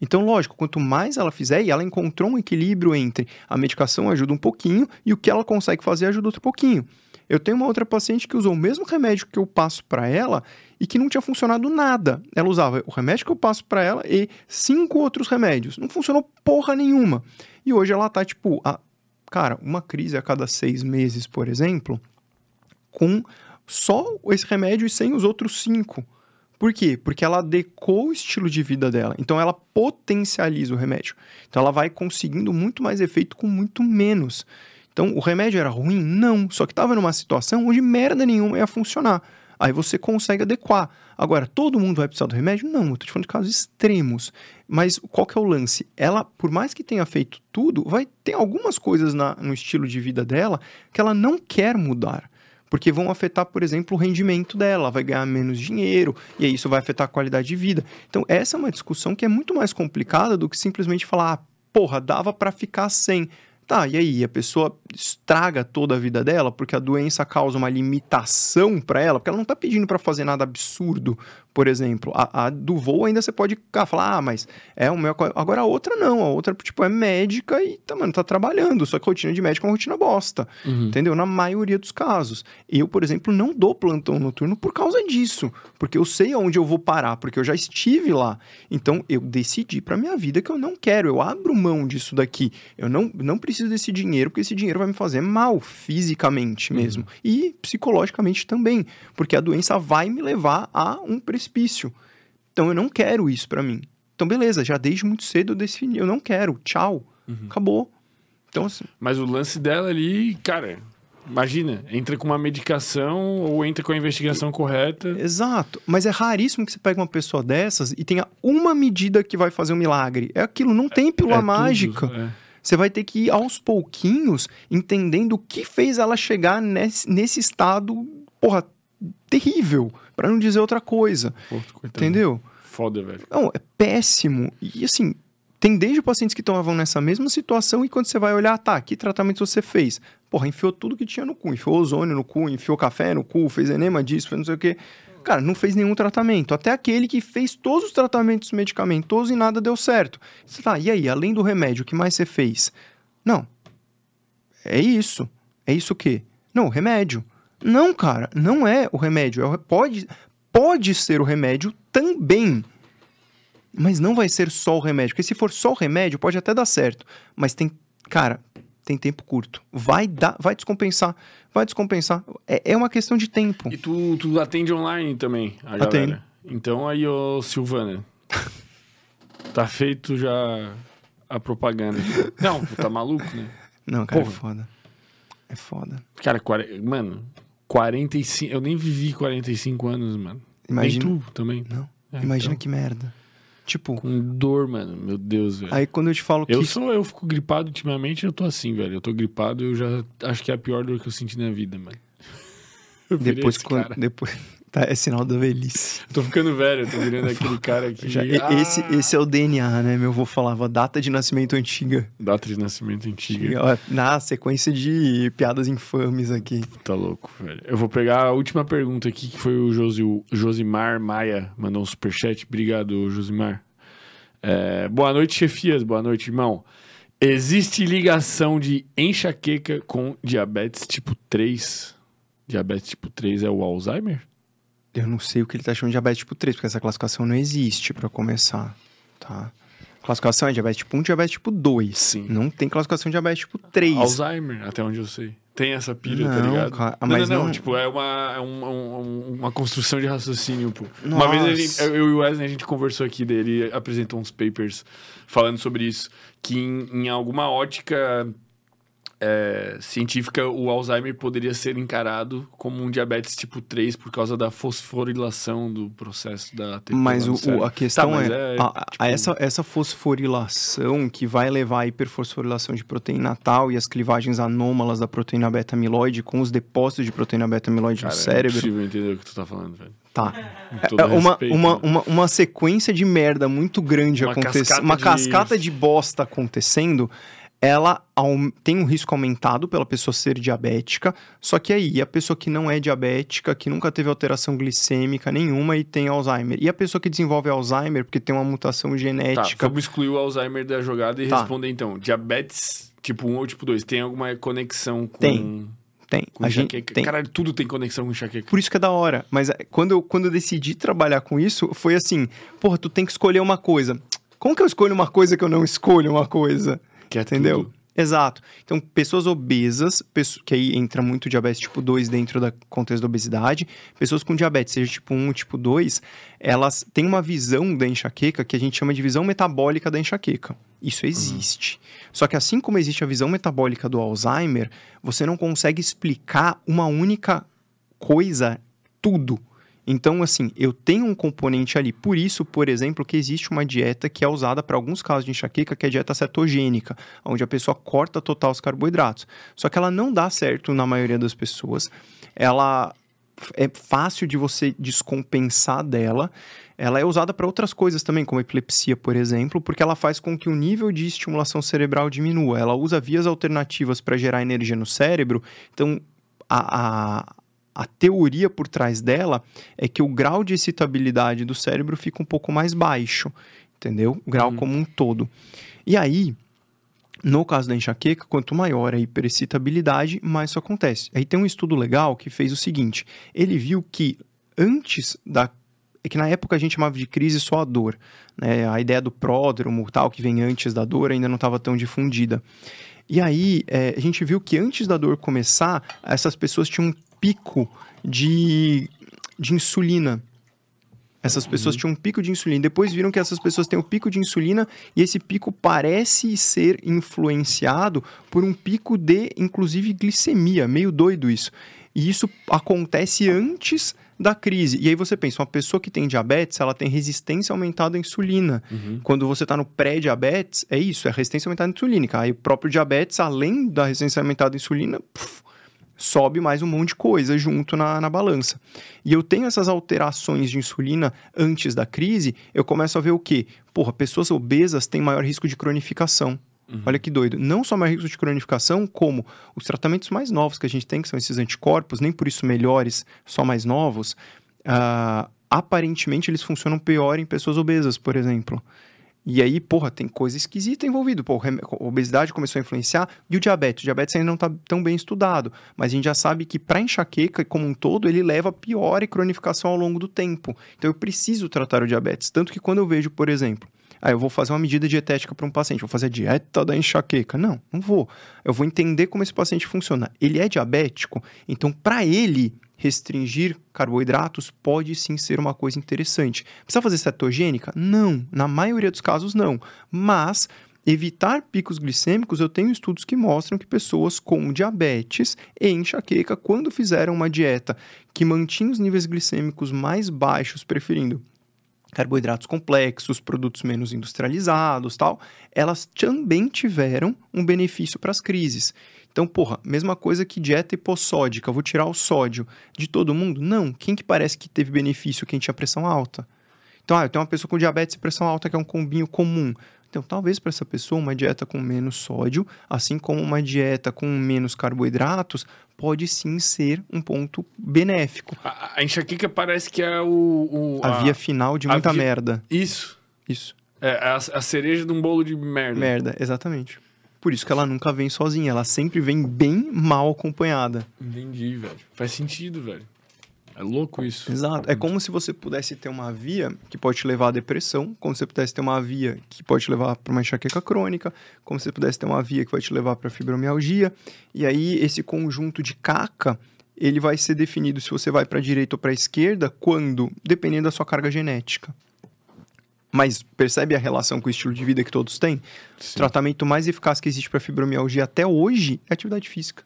Então, lógico, quanto mais ela fizer, e ela encontrou um equilíbrio entre a medicação ajuda um pouquinho e o que ela consegue fazer ajuda outro pouquinho. Eu tenho uma outra paciente que usou o mesmo remédio que eu passo para ela e que não tinha funcionado nada. Ela usava o remédio que eu passo para ela e cinco outros remédios. Não funcionou porra nenhuma. E hoje ela tá, tipo, a, cara, uma crise a cada seis meses, por exemplo, com só esse remédio e sem os outros cinco. Por quê? Porque ela adequou o estilo de vida dela. Então ela potencializa o remédio. Então ela vai conseguindo muito mais efeito com muito menos. Então o remédio era ruim? Não. Só que estava numa situação onde merda nenhuma ia funcionar. Aí você consegue adequar. Agora, todo mundo vai precisar do remédio? Não, eu tô te falando de casos extremos. Mas qual que é o lance? Ela, por mais que tenha feito tudo, vai ter algumas coisas na, no estilo de vida dela que ela não quer mudar porque vão afetar, por exemplo, o rendimento dela, vai ganhar menos dinheiro, e aí isso vai afetar a qualidade de vida. Então, essa é uma discussão que é muito mais complicada do que simplesmente falar, ah, porra, dava para ficar sem. Tá, e aí? A pessoa estraga toda a vida dela porque a doença causa uma limitação para ela, porque ela não tá pedindo para fazer nada absurdo, por exemplo. A, a, do voo ainda você pode falar, ah, mas é o meu. Agora a outra não, a outra, tipo, é médica e tá, mano, tá trabalhando, só que a rotina de médico é uma rotina bosta, uhum. entendeu? Na maioria dos casos. Eu, por exemplo, não dou plantão noturno por causa disso, porque eu sei aonde eu vou parar, porque eu já estive lá. Então eu decidi para minha vida que eu não quero, eu abro mão disso daqui. Eu não, não preciso preciso desse dinheiro, porque esse dinheiro vai me fazer mal fisicamente uhum. mesmo. Uhum. E psicologicamente também, porque a doença vai me levar a um precipício. Então eu não quero isso para mim. Então, beleza, já desde muito cedo eu decidi, eu não quero, tchau, uhum. acabou. Então, assim... Mas o lance dela ali, cara, Imagina, entra com uma medicação ou entra com a investigação correta. Exato. Mas é raríssimo que você pegue uma pessoa dessas e tenha uma medida que vai fazer um milagre. É aquilo, não tem pílula é, é mágica. Tudo, é. Você vai ter que ir aos pouquinhos entendendo o que fez ela chegar nesse, nesse estado, porra, terrível, para não dizer outra coisa. Entendeu? Foda, velho. Não, é péssimo. E assim, tem desde pacientes que estavam nessa mesma situação e quando você vai olhar, tá, que tratamento você fez? Porra, enfiou tudo que tinha no cu, enfiou ozônio no cu, enfiou café no cu, fez enema disso, fez não sei o quê. Cara, não fez nenhum tratamento. Até aquele que fez todos os tratamentos medicamentosos e nada deu certo. Você tá, e aí, além do remédio, o que mais você fez? Não. É isso. É isso o quê? Não, remédio. Não, cara, não é o remédio. É o, pode, pode ser o remédio também. Mas não vai ser só o remédio. Porque se for só o remédio, pode até dar certo. Mas tem. Cara, tem tempo curto. Vai dar, vai descompensar. Vai descompensar. É, é uma questão de tempo. E tu, tu atende online também, a galera. Atendo. Então aí, ô Silvana, tá feito já a propaganda. Não, tá maluco, né? Não, cara, é foda. É foda. Cara, quare- mano, 45... Eu nem vivi 45 anos, mano. Imagina, Nem tu também. Não. É, imagina então, que merda. Tipo, Com dor, mano. Meu Deus, velho. aí quando eu te falo que. Eu sou, eu fico gripado ultimamente, eu tô assim, velho. Eu tô gripado, eu já acho que é a pior dor que eu senti na vida, mano. Eu depois quando. cara. Depois, tá, é sinal da velhice. Eu tô ficando velho, tô virando aquele cara que. Já- Ah! esse, esse é o DNA, né? Meu avô falava data de nascimento antiga. Data de nascimento antiga. Ó, Na sequência de piadas infames aqui. Tá louco, velho. Eu vou pegar a última pergunta aqui, que foi o Josi, o Josimar Maia, mandou um superchat. Obrigado, Josimar. É, boa noite, chefias. Boa noite, irmão. Existe ligação de enxaqueca com diabetes tipo 3? Diabetes tipo 3 é o Alzheimer? Eu não sei o que ele tá chamando de diabetes tipo 3, porque essa classificação não existe pra começar, tá? Classificação é diabetes tipo 1 diabetes tipo 2. Sim. Não tem classificação de diabetes tipo 3. Alzheimer, até onde eu sei. Tem essa pilha, tá Não, ligado? cara, não, mas não, não, não- Tipo, é uma, é um- um- uma construção de raciocínio, pô. Uma vez gente, Nossa. eu e o Wesley, a gente conversou aqui dele, apresentou uns papers falando sobre isso. Que em, em alguma ótica é, científica, o Alzheimer poderia ser encarado como um diabetes tipo 3 por causa da fosforilação do processo da ATP. Mas o, o- a questão Tá, é, é, a- a- tipo- essa, essa fosforilação que vai levar à hiperfosforilação de proteína tal e as clivagens anômalas da proteína beta-amiloide com os depósitos de proteína beta-amiloide no é cérebro. impossível entender o que tu tá falando, velho. Tá. Todo É uma, respeito, uma, né? uma, uma sequência de merda muito grande acontecendo. Uma cascata de bosta acontecendo. Ela tem um risco aumentado pela pessoa ser diabética. Só que aí, a pessoa que não é diabética, que nunca teve alteração glicêmica nenhuma e tem Alzheimer. E a pessoa que desenvolve Alzheimer porque tem uma mutação Tá, genética. vamos excluir o Alzheimer da jogada e Tá. responder então. Diabetes tipo 1 ou tipo 2, tem alguma conexão com, Tem. tem. com A gente tem. Caralho, tudo tem conexão com enxaqueca. Por isso que é da hora. Mas é, quando eu, quando eu decidi trabalhar com isso, foi assim: porra, tu tem que escolher uma coisa. Como que eu escolho uma coisa que eu não escolho uma coisa? Que é Entendeu? tudo. Exato. Então, pessoas obesas, que aí entra muito diabetes tipo 2 dentro da contexto da obesidade, pessoas com diabetes, seja tipo 1 ou tipo 2, elas têm uma visão da enxaqueca que a gente chama de visão metabólica da enxaqueca. Isso existe. Só que assim como existe a visão metabólica do Alzheimer, você não consegue explicar uma única coisa, tudo. Então, assim, eu tenho um componente ali. Por isso, por exemplo, que existe uma dieta que é usada para alguns casos de enxaqueca, que é a dieta cetogênica, onde a pessoa corta total os carboidratos. Só que ela não dá certo na maioria das pessoas. Ela é fácil de você descompensar dela. Ela é usada para outras coisas também, como epilepsia, por exemplo, porque ela faz com que o nível de estimulação cerebral diminua. Ela usa vias alternativas para gerar energia no cérebro. Então, a, a, a teoria por trás dela é que o grau de excitabilidade do cérebro fica um pouco mais baixo, entendeu? O grau Uhum. como um todo. E aí, no caso da enxaqueca, quanto maior a hiperexcitabilidade, mais isso acontece. Aí tem um estudo legal que fez o seguinte: ele viu que antes da. É que na época a gente chamava de crise só a dor. Né? A ideia do pródromo, tal, que vem antes da dor, ainda não estava tão difundida. E aí, é, a gente viu que antes da dor começar, essas pessoas tinham pico de, de insulina. Essas pessoas tinham um pico de insulina. Depois viram que essas pessoas têm o pico de insulina e esse pico parece ser influenciado por um pico de, inclusive, glicemia. Meio doido isso. E isso acontece antes da crise. E aí você pensa, uma pessoa que tem diabetes, ela tem resistência aumentada à insulina. Uhum. Quando você está no pré-diabetes, é isso, é resistência aumentada à insulínica. Aí o próprio diabetes, além da resistência aumentada à insulina, puf, sobe mais um monte de coisa junto na, na balança. E eu tenho essas alterações de insulina antes da crise, eu começo a ver o quê? Porra, pessoas obesas têm maior risco de cronificação. Olha que doido. Não só maior risco de cronificação, como os tratamentos mais novos que a gente tem, que são esses anticorpos, nem por isso melhores, só mais novos, ah, aparentemente eles funcionam pior em pessoas obesas, por exemplo. E aí, porra, tem coisa esquisita envolvida. Pô, a obesidade começou a influenciar e o diabetes. O diabetes ainda não está tão bem estudado, mas a gente já sabe que para enxaqueca como um todo, ele leva a pior e cronificação ao longo do tempo. Então eu preciso tratar o diabetes. Tanto que quando eu vejo, por exemplo, ah, eu vou fazer uma medida dietética para um paciente, vou fazer a dieta da enxaqueca. Não, não vou. Eu vou entender como esse paciente funciona. Ele é diabético, então para ele restringir carboidratos pode sim ser uma coisa interessante. Precisa fazer cetogênica? Não, na maioria dos casos não. Mas evitar picos glicêmicos, eu tenho estudos que mostram que pessoas com diabetes e enxaqueca, quando fizeram uma dieta que mantinha os níveis glicêmicos mais baixos, preferindo carboidratos complexos, produtos menos industrializados, tal, elas também tiveram um benefício para as crises. Então, porra, mesma coisa que dieta hipossódica, vou tirar o sódio de todo mundo? Não, quem que parece que teve benefício? Quem tinha pressão alta. Então, ah, eu tenho uma pessoa com diabetes e pressão alta que é um combinho comum. Então, talvez para essa pessoa uma dieta com menos sódio, assim como uma dieta com menos carboidratos, pode sim ser um ponto benéfico. A, a enxaqueca parece que é o. o a, a, via final de muita via... merda. Isso. Isso. É a, a cereja de um bolo de merda. Merda, exatamente. Por isso que ela nunca vem sozinha, ela sempre vem bem mal acompanhada. Entendi, velho. Faz sentido, velho. É louco isso. Exato. É como se você pudesse ter uma via que pode te levar à depressão, como se você pudesse ter uma via que pode te levar para uma enxaqueca crônica, como se você pudesse ter uma via que vai te levar para fibromialgia. E aí esse conjunto de caca, ele vai ser definido se você vai para a direita ou para a esquerda, quando, dependendo da sua carga genética. Mas percebe a relação com o estilo de vida que todos têm? Sim. O tratamento mais eficaz que existe para fibromialgia até hoje é atividade física.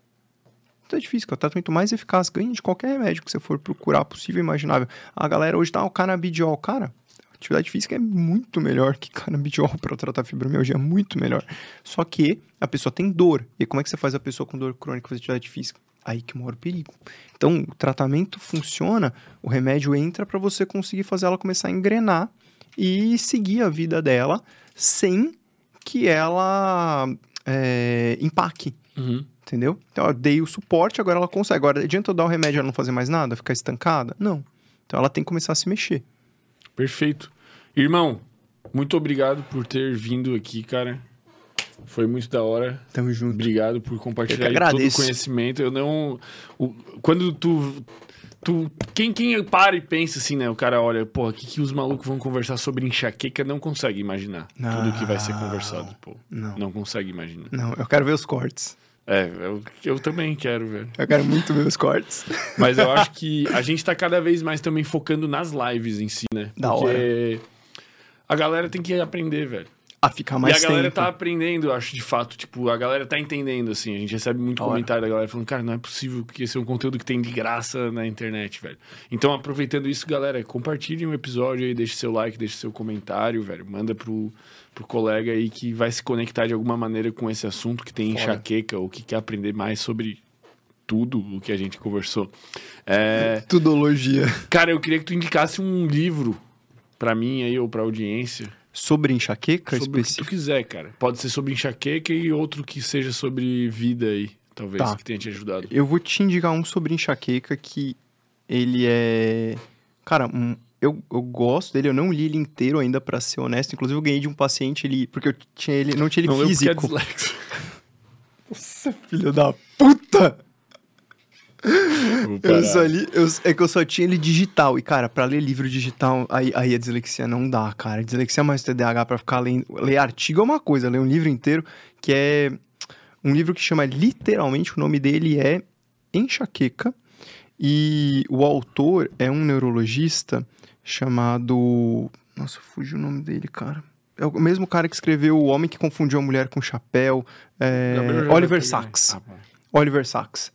É difícil, é o tratamento mais eficaz, ganha de qualquer remédio que você for procurar, possível e imaginável. A galera hoje tá o canabidiol, cara. Atividade física é muito melhor que canabidiol para tratar fibromialgia, é muito melhor. Só que a pessoa tem dor. E como é que você faz a pessoa com dor crônica fazer atividade física? Aí que mora o perigo. Então, o tratamento funciona, o remédio entra para você conseguir fazer ela começar a engrenar e seguir a vida dela sem que ela é, empaque. Uhum. Entendeu? Então eu dei o suporte, agora ela consegue. Agora, adianta eu dar o remédio e ela não fazer mais nada, ficar estancada? Não. Então ela tem que começar a se mexer. Perfeito. Irmão, muito obrigado por ter vindo aqui, cara. Foi muito da hora. Tamo junto. Obrigado por compartilhar todo o conhecimento. Eu não. O, quando tu. Tu, quem, quem para e pensa assim, né? O cara olha, pô, o que, que os malucos vão conversar sobre enxaqueca não consegue imaginar não, tudo que vai ser conversado, pô. Não. Não consegue imaginar. Não, eu quero ver os cortes. É, eu, eu também quero ver. Eu quero muito ver os cortes. Mas eu acho que a gente tá cada vez mais também focando nas lives em si, né? Da Porque hora. a galera tem que aprender, velho. A ficar mais E a galera tempo. tá aprendendo, acho, de fato. Tipo, a galera tá entendendo, assim. A gente recebe muito comentário da galera falando, cara, não é possível que esse é um conteúdo que tem de graça na internet, velho. Então, aproveitando isso, galera, compartilhem o episódio aí, deixe seu like, deixe seu comentário, velho. Manda pro pro colega aí que vai se conectar de alguma maneira com esse assunto, que tem enxaqueca ou que quer aprender mais sobre tudo o que a gente conversou. É... Tudologia. Cara, eu queria que tu indicasse um livro para mim aí ou pra audiência. Sobre enxaqueca? Sobre específico? o que tu quiser, cara. Pode ser sobre enxaqueca e outro que seja sobre vida aí, talvez, tá. que tenha te ajudado. Eu vou te indicar um sobre enxaqueca que ele é... Cara, um, eu, eu gosto dele, eu não li ele inteiro ainda, para ser honesto. Inclusive, eu ganhei de um paciente ele, porque eu tinha ele, não tinha ele não físico. Leu é Nossa, filho da puta! Eu só li, eu, é que eu só tinha ele digital. E, cara, pra ler livro digital, aí, aí a dislexia não dá, cara. Dislexia mais TDAH pra ficar lendo. Ler artigo é uma coisa, ler um livro inteiro, que é um livro que chama literalmente, o nome dele é Enxaqueca. E o autor é um neurologista chamado. Nossa, fugiu o nome dele, cara. É o mesmo cara que escreveu O Homem que Confundiu a Mulher com Chapéu. É... Oliver Sacks. Ah, Oliver Sacks.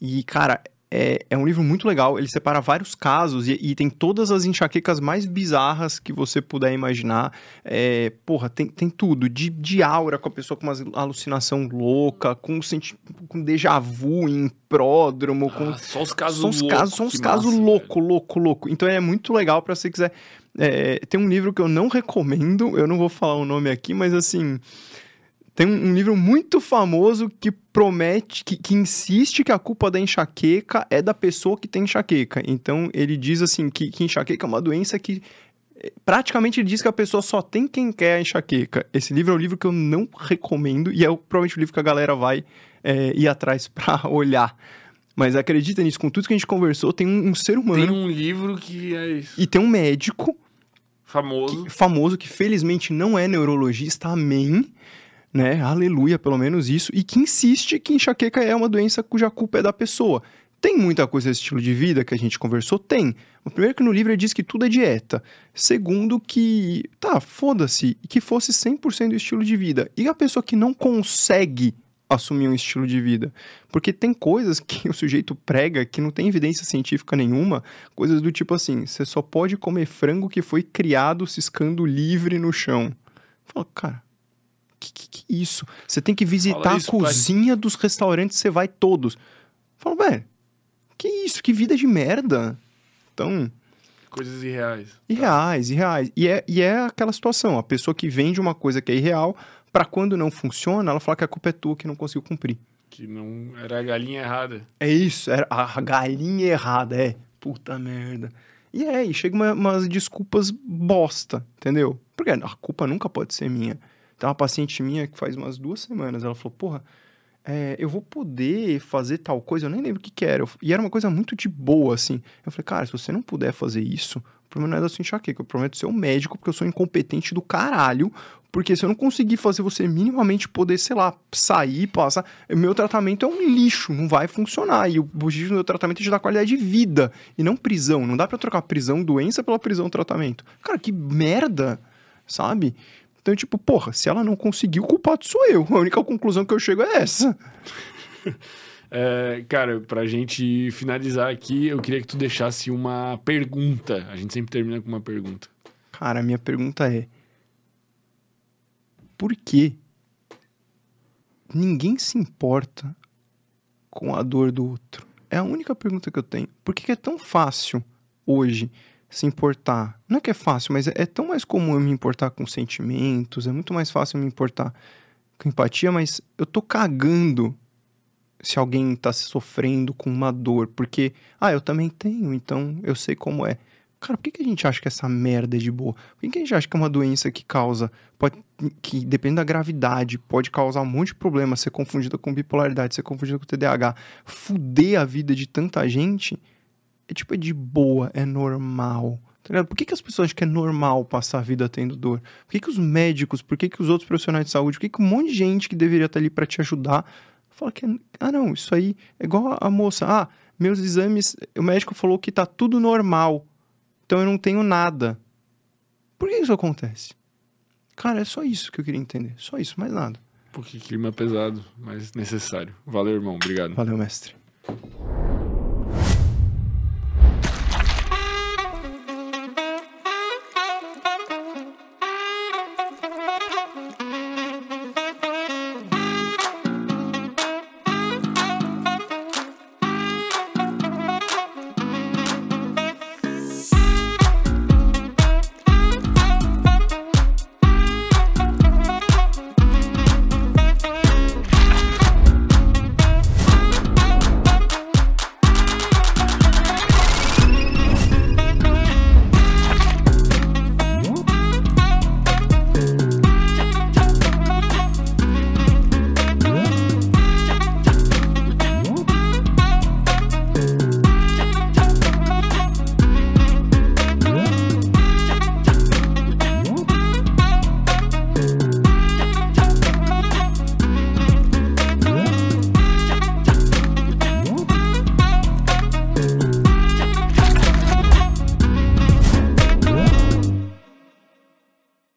E, cara, é, é um livro muito legal. Ele separa vários casos e, e, tem todas as enxaquecas mais bizarras que você puder imaginar. É, porra, tem, tem tudo. De, de aura com a pessoa com uma alucinação louca, com, senti com déjà vu em pródromo. Ah, com, só os casos loucos. São os casos, são os casos louco, louco, louco. Então é muito legal para você quiser. É, tem um livro que eu não recomendo, eu não vou falar o nome aqui, mas assim. Tem um, livro muito famoso que promete, que, que insiste que a culpa da enxaqueca é da pessoa que tem enxaqueca. Então, ele diz assim que, que enxaqueca é uma doença que praticamente ele diz que a pessoa só tem quem quer a enxaqueca. Esse livro é um livro que eu não recomendo e é o- provavelmente o livro que a galera vai é, ir atrás pra olhar. Mas acredita nisso, com tudo que a gente conversou, tem um, um ser humano Tem um livro que é isso, e tem um médico famoso. que- famoso que felizmente não é neurologista, amém, né? Aleluia, pelo menos isso, e que insiste que enxaqueca é uma doença cuja culpa é da pessoa. Tem muita coisa desse estilo de vida que a gente conversou? Tem. Mas primeiro que no livro ele diz que tudo é dieta. Segundo que, tá, foda-se, que fosse 100% do estilo de vida. E a pessoa que não consegue assumir um estilo de vida? Porque tem coisas que o sujeito prega que não tem evidência científica nenhuma, coisas do tipo assim, você só pode comer frango que foi criado ciscando livre no chão. Fala, cara, que que, que é isso? Você tem que visitar isso, a cozinha dos restaurantes, você vai todos. Fala, velho, que isso? Que vida de merda. Então, Coisas irreais. irreais, irreais. E é, e é aquela situação, a pessoa que vende uma coisa que é irreal, pra quando não funciona, ela fala que a culpa é tua que não conseguiu cumprir. Que não era a galinha errada. É isso, era a galinha errada, é. Puta merda. E é, e chega uma, umas desculpas bosta, entendeu? Porque a culpa nunca pode ser minha. Tem uma paciente minha que faz umas duas semanas, ela falou, porra, é, eu vou poder fazer tal coisa, eu nem lembro o que que era. E era uma coisa muito de boa, assim. Eu falei, cara, se você não puder fazer isso, o problema não é da sua enxaqueca, o problema é do seu médico, porque eu sou incompetente do caralho. Porque se eu não conseguir fazer você minimamente poder, sei lá, sair, passar. Meu tratamento é um lixo, não vai funcionar. E o objetivo do meu tratamento é te dar qualidade de vida e não prisão. Não dá pra trocar prisão, doença pela prisão, tratamento. Cara, que merda, sabe? Então, tipo, porra, se ela não conseguiu, o culpado sou eu. A única conclusão que eu chego é essa. É, cara, pra gente finalizar aqui, eu queria que tu deixasse uma pergunta. A gente sempre termina com uma pergunta. Cara, a minha pergunta é: por que ninguém se importa com a dor do outro? É a única pergunta que eu tenho. Por que que é tão fácil hoje se importar? Não é que é fácil, mas é, é tão mais comum eu me importar com sentimentos, é muito mais fácil eu me importar com empatia, mas eu tô cagando se alguém tá sofrendo com uma dor, porque, ah, eu também tenho, então eu sei como é. Cara, por que, que a gente acha que essa merda é de boa? Por que, que a gente acha que é uma doença que causa, pode, que depende da gravidade, pode causar um monte de problema, ser confundida com bipolaridade, ser confundida com TDAH, fuder a vida de tanta gente? É tipo, é de boa, é normal. Tá ligado? Por que, que as pessoas acham que é normal passar a vida tendo dor? Por que, que os médicos, por que, que os outros profissionais de saúde, por que, que um monte de gente que deveria estar ali pra te ajudar fala que é, ah não, isso aí é igual a moça, ah, meus exames, o médico falou que tá tudo normal, então eu não tenho nada. Por que isso acontece? Cara, é só isso que eu queria entender, só isso, mais nada. Porque clima pesado, mas necessário. Valeu, irmão. Obrigado. Valeu, mestre.